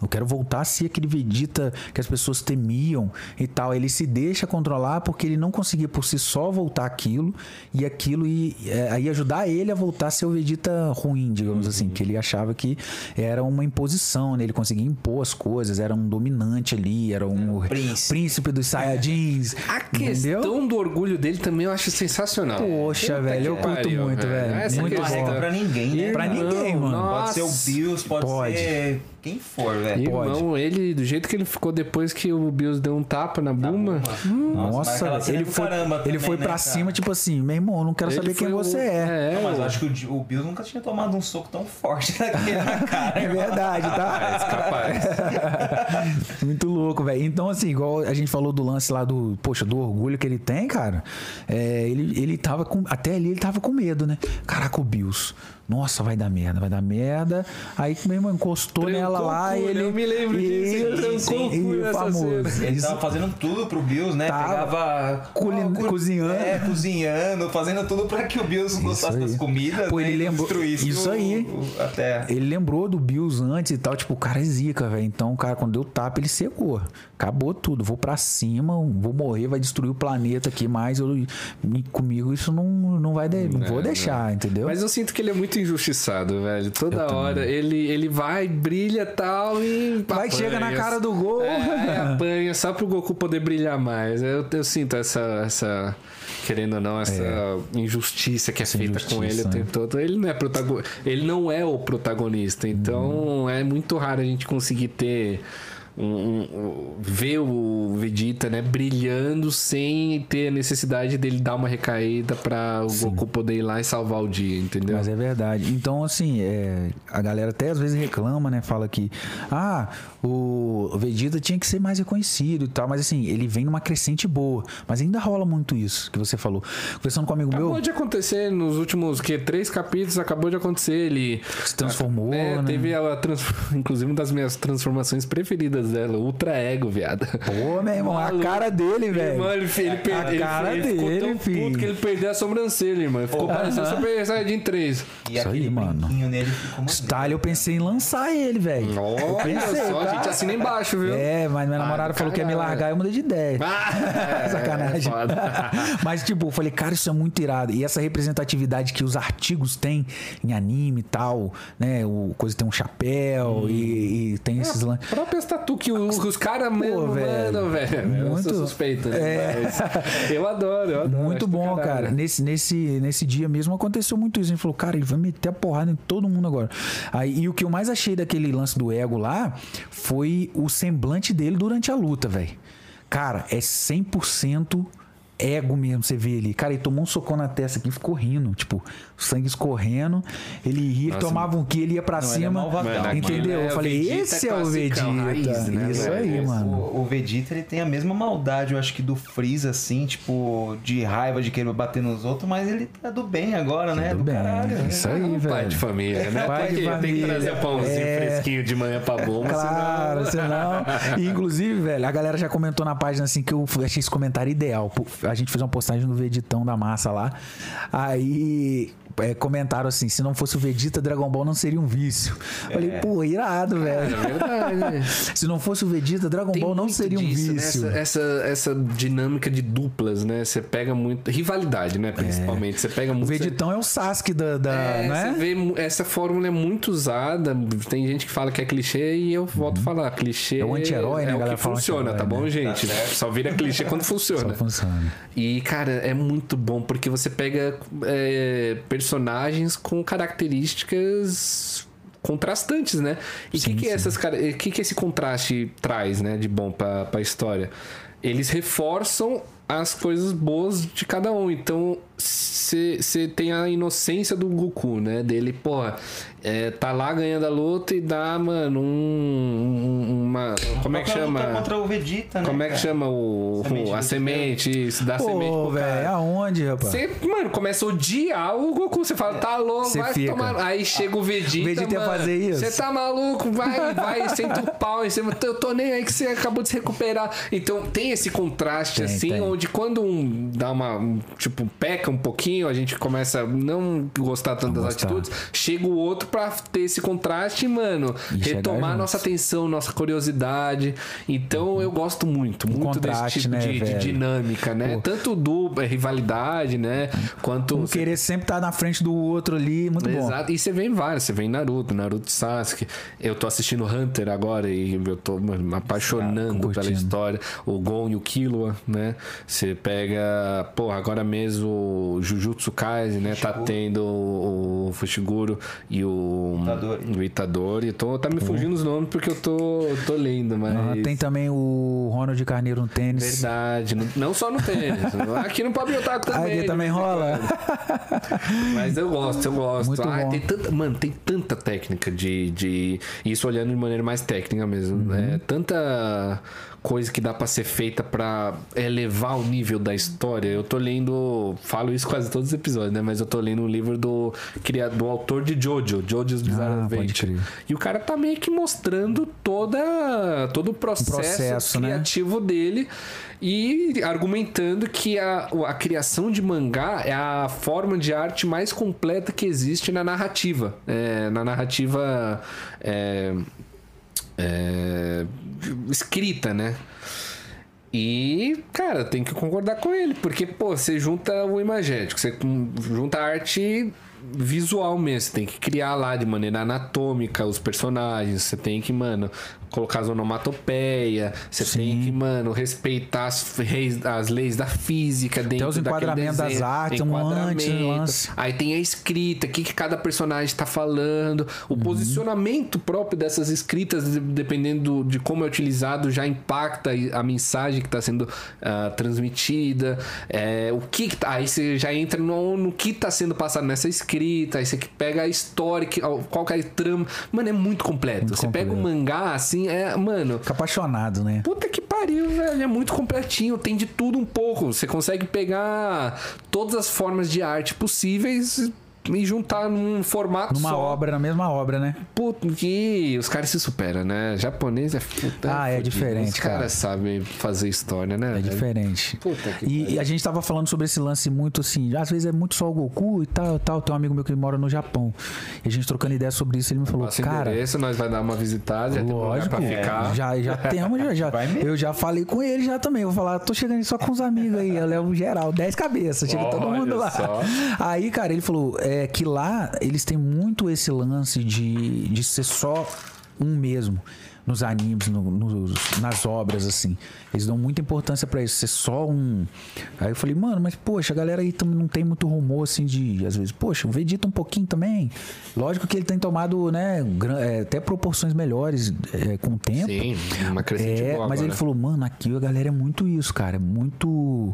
[SPEAKER 3] Eu quero voltar a ser aquele Vegeta que as pessoas temiam e tal. Ele se deixa controlar porque ele não conseguia por si só voltar aquilo e aquilo ia, é, ia ajudar ele a voltar a ser o Vegeta ruim, digamos assim. Que ele achava que era uma imposição, né? Ele conseguia impor as coisas, era um dominante ali, era um
[SPEAKER 2] príncipe.
[SPEAKER 3] príncipe dos Saiyajins.
[SPEAKER 1] A
[SPEAKER 3] entendeu?
[SPEAKER 1] questão do orgulho dele também eu acho sensacional.
[SPEAKER 3] Poxa,
[SPEAKER 1] Puta
[SPEAKER 3] velho, eu curto
[SPEAKER 1] pariu,
[SPEAKER 3] muito, velho.
[SPEAKER 1] Essa
[SPEAKER 3] Muito
[SPEAKER 2] Não
[SPEAKER 3] bom.
[SPEAKER 2] arrega pra ninguém, né?
[SPEAKER 3] Pra ninguém, mano.
[SPEAKER 2] Pode ser o
[SPEAKER 1] Nossa.
[SPEAKER 2] Bills, pode,
[SPEAKER 3] Pode.
[SPEAKER 2] ser quem for, velho.
[SPEAKER 1] Irmão, ele, do jeito que ele ficou depois que o Bills deu um tapa na Buma.
[SPEAKER 3] Nossa,
[SPEAKER 2] mas aquela cena
[SPEAKER 3] ele foi,
[SPEAKER 2] caramba
[SPEAKER 3] ele
[SPEAKER 2] também,
[SPEAKER 3] foi
[SPEAKER 2] né,
[SPEAKER 3] pra
[SPEAKER 2] cara?
[SPEAKER 3] cima, tipo assim, meu irmão, eu não quero
[SPEAKER 1] ele
[SPEAKER 3] saber quem
[SPEAKER 1] o-
[SPEAKER 3] você é.
[SPEAKER 1] É,
[SPEAKER 2] Não, mas eu acho que o, o Bills nunca tinha tomado um soco tão forte daquele na cara.
[SPEAKER 3] É verdade, tá?
[SPEAKER 1] capaz.
[SPEAKER 3] Muito louco, velho. Então, assim, igual a gente falou do lance lá do, poxa, do orgulho que ele tem, cara. é, ele, ele tava com. Até ali ele tava com medo, né? Caraca, o Bills. Nossa, vai dar merda, vai dar merda. Aí meu irmão encostou
[SPEAKER 1] Trancou
[SPEAKER 3] nela lá
[SPEAKER 1] cu,
[SPEAKER 3] e ele.
[SPEAKER 1] Eu me lembro disso, ele trancou o cu nessa
[SPEAKER 3] famoso.
[SPEAKER 1] cena.
[SPEAKER 2] Ele
[SPEAKER 3] Isso-
[SPEAKER 2] tava fazendo tudo pro Bills, né?
[SPEAKER 3] Tava.
[SPEAKER 2] Pegava.
[SPEAKER 3] Culi-
[SPEAKER 2] cu-
[SPEAKER 3] cozinhando.
[SPEAKER 2] É, cozinhando, fazendo tudo pra que o Bills gostasse
[SPEAKER 3] aí.
[SPEAKER 2] das comidas.
[SPEAKER 3] Pô,
[SPEAKER 2] né,
[SPEAKER 3] ele lembrou-
[SPEAKER 2] destruísse
[SPEAKER 3] isso
[SPEAKER 2] o-
[SPEAKER 3] aí.
[SPEAKER 2] o- a terra.
[SPEAKER 3] Ele lembrou do Bills antes e tal, tipo, o cara é zica, velho. Então, o cara, quando deu tapa, ele secou. Acabou tudo. Vou pra cima, vou morrer, vai destruir o planeta aqui, mas eu, comigo isso não, não vai, de- não vou deixar, entendeu?
[SPEAKER 1] Mas eu sinto que ele é muito injustiçado, velho. Toda hora ele, ele vai, brilha tal e.
[SPEAKER 3] Vai que chega na
[SPEAKER 1] apanha.
[SPEAKER 3] cara do gol.
[SPEAKER 1] É, apanha só pro Goku poder brilhar mais. Eu, eu sinto essa, essa. Querendo ou não, essa injustiça que é feita com ele o tempo todo. Ele não é protago... ele não é o protagonista. Então é muito raro a gente conseguir ter. Um, um- ver o Vegeta, né, brilhando sem ter a necessidade dele dar uma recaída pra o Goku poder ir lá e salvar o dia, entendeu?
[SPEAKER 3] Mas é verdade. Então, assim, é, a galera até às vezes reclama, né? Fala que, ah, o Vegeta tinha que ser mais reconhecido e tal. Mas, assim, ele vem numa crescente boa. Mas ainda rola muito isso que você falou. Conversando com um amigo
[SPEAKER 1] Acabou
[SPEAKER 3] meu,
[SPEAKER 1] de acontecer nos últimos que três capítulos, acabou de acontecer. Ele
[SPEAKER 3] se transformou,
[SPEAKER 1] É,
[SPEAKER 3] né?
[SPEAKER 1] teve a, trans- inclusive uma das minhas transformações preferidas dela, Ultra Ego, viado.
[SPEAKER 3] Pô, meu irmão, a
[SPEAKER 1] Maluco.
[SPEAKER 3] cara dele, velho.
[SPEAKER 1] Irmão, ele, ele, ele-
[SPEAKER 3] cara
[SPEAKER 1] ele ficou
[SPEAKER 3] dele,
[SPEAKER 1] tão
[SPEAKER 3] filho.
[SPEAKER 1] puto que ele perdeu a sobrancelha, irmão. Ficou parecendo Super Saiyajin 3.
[SPEAKER 2] E
[SPEAKER 3] Isso aí, mano.
[SPEAKER 2] nele ficou.
[SPEAKER 3] Style, eu pensei em lançar ele, velho.
[SPEAKER 1] Olha
[SPEAKER 3] pensei,
[SPEAKER 1] só,
[SPEAKER 3] tá?
[SPEAKER 1] Gente, assina embaixo, viu?
[SPEAKER 3] É, mas minha
[SPEAKER 1] Ah,
[SPEAKER 3] namorada falou que ia me
[SPEAKER 1] caralho.
[SPEAKER 3] largar e eu mudei de ideia.
[SPEAKER 1] Ah, é,
[SPEAKER 3] Sacanagem.
[SPEAKER 1] é.
[SPEAKER 3] Mas, tipo, eu falei, cara, isso é muito irado. E essa representatividade que os artigos têm em anime e tal, né? O coisa tem um chapéu e, e tem esses lances.
[SPEAKER 1] A própria tatu que os, os caras mandam,
[SPEAKER 3] velho.
[SPEAKER 1] Eu
[SPEAKER 3] Muito-
[SPEAKER 1] sou suspeito, né?
[SPEAKER 3] É.
[SPEAKER 1] Eu adoro, eu adoro.
[SPEAKER 3] Muito bom,
[SPEAKER 1] caralho.
[SPEAKER 3] cara. Nesse, nesse, nesse dia mesmo aconteceu muito isso. Ele falou, cara, ele vai meter a porrada em todo mundo agora. Aí, e o que eu mais achei daquele lance do ego lá foi o semblante dele durante a luta, velho. Cara, é 100% ego mesmo, você vê ele. Cara, ele tomou um socão na testa aqui e ficou rindo. Tipo, sangue escorrendo. Ele ria, ele tomava um que ele ia pra
[SPEAKER 2] Não, é
[SPEAKER 3] cima.
[SPEAKER 2] malvadão,
[SPEAKER 1] Mano,
[SPEAKER 3] entendeu?
[SPEAKER 1] é
[SPEAKER 3] Eu falei,
[SPEAKER 1] Vegeta
[SPEAKER 3] esse é o Vegeta.
[SPEAKER 1] raiz, né,
[SPEAKER 3] Isso
[SPEAKER 1] velho?
[SPEAKER 3] aí, mano.
[SPEAKER 2] O, o Vegeta ele tem a mesma maldade, eu acho que do Freeza, assim, tipo, de raiva de querer bater nos outros, mas ele tá do bem agora, né?
[SPEAKER 3] Tudo
[SPEAKER 2] do
[SPEAKER 3] bem.
[SPEAKER 2] caralho.
[SPEAKER 3] Isso aí,
[SPEAKER 1] É um pai
[SPEAKER 3] velho.
[SPEAKER 1] de família, né?
[SPEAKER 3] Pai de
[SPEAKER 1] que- Tem que
[SPEAKER 3] família.
[SPEAKER 1] trazer o pãozinho
[SPEAKER 3] É.
[SPEAKER 1] fresquinho de manhã pra bomba,
[SPEAKER 3] Claro,
[SPEAKER 1] senão...
[SPEAKER 3] senão. E, inclusive, velho, a galera já comentou na página assim que eu achei esse comentário ideal. A gente fez uma postagem no Veditão da massa lá. Aí. É, comentaram assim: se não fosse o Vegeta, Dragon Ball não seria um vício. Falei, pô, irado, velho.
[SPEAKER 1] É verdade.
[SPEAKER 3] Se não fosse o Vegeta, Dragon
[SPEAKER 1] Tem
[SPEAKER 3] Ball não seria um
[SPEAKER 1] disso, né?
[SPEAKER 3] vício.
[SPEAKER 1] Essa, essa, essa dinâmica de duplas, né? Você pega muito. Rivalidade, né? Principalmente. Você pega
[SPEAKER 3] O
[SPEAKER 1] muito.
[SPEAKER 3] Veditão é o Sasuke da. da
[SPEAKER 1] É,
[SPEAKER 3] né?
[SPEAKER 1] vê, essa fórmula é muito usada. Tem gente que fala que é clichê e eu volto a falar. Clichê
[SPEAKER 3] É o anti-herói, né?
[SPEAKER 1] É o que funciona, tá
[SPEAKER 3] anti-herói,
[SPEAKER 1] bom,
[SPEAKER 3] né?
[SPEAKER 1] gente? Só vira clichê quando funciona.
[SPEAKER 3] Só funciona.
[SPEAKER 1] E, cara, é muito bom porque você pega é, personagens com características contrastantes, né? E o que, que, essas, que, que esse contraste traz, né, de bom pra, pra história? Eles reforçam as coisas boas de cada um. Então, você tem a inocência do Goku, né? Dele, porra, é, tá lá ganhando a luta e dá, mano, um, um- uma. Como é que chama?
[SPEAKER 2] Contra o Vegeta, né?
[SPEAKER 1] Como é que
[SPEAKER 2] cara?
[SPEAKER 1] chama o,
[SPEAKER 2] Semente
[SPEAKER 1] o- a semente? Isso, dá semente
[SPEAKER 3] Pô,
[SPEAKER 1] pro
[SPEAKER 3] velho, aonde, rapaz?
[SPEAKER 1] Você, mano, começa a odiar o Goku. Você fala, tá louco,
[SPEAKER 3] Cê
[SPEAKER 1] vai
[SPEAKER 3] fica.
[SPEAKER 1] tomar. Aí chega o Vegeta.
[SPEAKER 3] O Vegeta ia
[SPEAKER 1] mano,
[SPEAKER 3] fazer isso?
[SPEAKER 1] Você tá maluco? Vai, vai, senta o pau em cima. Eu tô nem aí que você acabou de se recuperar. Então tem esse contraste,
[SPEAKER 3] Tem,
[SPEAKER 1] assim,
[SPEAKER 3] tem.
[SPEAKER 1] onde quando um dá uma. um, Tipo, peca um pouquinho, a gente começa a não gostar tanto das
[SPEAKER 3] gostar.
[SPEAKER 1] atitudes. Chega o outro pra ter esse contraste, mano.
[SPEAKER 3] E
[SPEAKER 1] retomar nossa atenção, nossa curiosidade. Então eu gosto muito, muito desse tipo
[SPEAKER 3] né,
[SPEAKER 1] de, de dinâmica, né? Tanto do é, rivalidade, né? Quanto.
[SPEAKER 3] Um querer sempre estar na frente do outro ali, muito bom.
[SPEAKER 1] Exato. E você vê em vários, você vê em Naruto, Naruto Sasuke. Eu tô assistindo Hunter agora e eu tô me apaixonando pela história. O Gon e o Killua, né? Você pega, pô, agora mesmo o Jujutsu Kaisen, né? Tá tendo o, o Fushiguro e o
[SPEAKER 2] Itadori.
[SPEAKER 1] o Itadori. Tô, tá me fugindo os nomes porque eu tô, eu tô lendo, mas.
[SPEAKER 3] Ah, tem também o Ronald Carneiro no tênis.
[SPEAKER 1] Verdade, não, não só no tênis. Aqui no Pablo Otaku também.
[SPEAKER 3] Aqui também
[SPEAKER 1] em
[SPEAKER 3] rola.
[SPEAKER 1] Mas eu gosto, eu gosto.
[SPEAKER 3] Muito
[SPEAKER 1] Ah,
[SPEAKER 3] bom.
[SPEAKER 1] tem tanta, mano, tem tanta técnica de, de. Isso olhando de maneira mais técnica mesmo.
[SPEAKER 3] Uhum.
[SPEAKER 1] É, tanta coisa que dá pra ser feita pra elevar o nível da história. Eu tô lendo, falo isso quase todos os episódios, né? Mas eu tô lendo um livro do, criado, do autor de Jojo, Jojo's Bizarre
[SPEAKER 3] Ah,
[SPEAKER 1] Adventure.
[SPEAKER 3] crer.
[SPEAKER 1] E o cara tá meio que mostrando toda, todo o processo,
[SPEAKER 3] processo, né?
[SPEAKER 1] criativo dele e argumentando que a, a criação de mangá é a forma de arte mais completa que existe na narrativa. É, na narrativa é, é, escrita, né? E, cara, tem que concordar com ele, porque, pô, você junta o imagético, você junta a arte visual mesmo, você tem que criar lá de maneira anatômica os personagens, você tem que, mano, colocar as onomatopeia, você tem que, mano, respeitar as, reis- as leis da física dentro
[SPEAKER 3] os
[SPEAKER 1] daquele
[SPEAKER 3] enquadramentos das artes, um antes, um
[SPEAKER 1] enquadramento,
[SPEAKER 3] lance.
[SPEAKER 1] Aí tem a escrita, o que, que cada personagem tá falando, o posicionamento próprio dessas escritas, de- dependendo de como é utilizado, já impacta a mensagem que está sendo ah, transmitida. é, o que, que tá, aí você já entra no, no que está sendo passado nessa escrita, aí você que pega a história, qual que é a trama. Mano, é muito completo.
[SPEAKER 3] Muito
[SPEAKER 1] você pega um
[SPEAKER 3] completo.
[SPEAKER 1] mangá assim, é, mano.
[SPEAKER 3] Fica apaixonado, né?
[SPEAKER 1] Puta que pariu, velho. É muito completinho. Tem de tudo um pouco. Você consegue pegar todas as formas de arte possíveis e juntar num formato
[SPEAKER 3] Numa
[SPEAKER 1] só.
[SPEAKER 3] obra, na mesma obra, né?
[SPEAKER 1] Puta, que os caras se superam, né? Japonês é puta.
[SPEAKER 3] Ah, é
[SPEAKER 1] fudido.
[SPEAKER 3] diferente,
[SPEAKER 1] Os caras
[SPEAKER 3] cara.
[SPEAKER 1] sabem fazer história, né?
[SPEAKER 3] É
[SPEAKER 1] velho?
[SPEAKER 3] diferente.
[SPEAKER 1] Puta que
[SPEAKER 3] E,
[SPEAKER 1] pariu.
[SPEAKER 3] e a gente tava falando sobre esse lance muito assim, às vezes é muito só o Goku e tal, tal. Tem um amigo meu que mora no Japão. E a gente trocando ideia sobre isso, ele me falou,
[SPEAKER 1] Nosso
[SPEAKER 3] cara.
[SPEAKER 1] endereço, nós vai dar uma visitada, já tem um lugar
[SPEAKER 3] Lógico,
[SPEAKER 1] pra ficar.
[SPEAKER 3] já, já temos, já, já. Eu já falei com ele já também. Vou falar, tô chegando só com os amigos aí. Eu levo geral, 10 cabeças, chega todo mundo lá.
[SPEAKER 1] só.
[SPEAKER 3] Aí, cara, ele falou é, que lá eles têm muito esse lance de, de ser só um mesmo. Nos animes, no- nos- nas obras, assim. Eles dão muita importância pra isso, ser só um. Aí eu falei, mano, mas poxa, a galera aí também não tem muito rumor, assim, de. Às vezes, poxa, o Vegeta um pouquinho também. Lógico que ele tem tomado, né, é, até proporções melhores é, com o tempo.
[SPEAKER 1] Sim, uma crescente
[SPEAKER 3] É,
[SPEAKER 1] boa
[SPEAKER 3] mas
[SPEAKER 1] agora.
[SPEAKER 3] ele falou, mano, aqui a galera é muito isso, cara. É muito.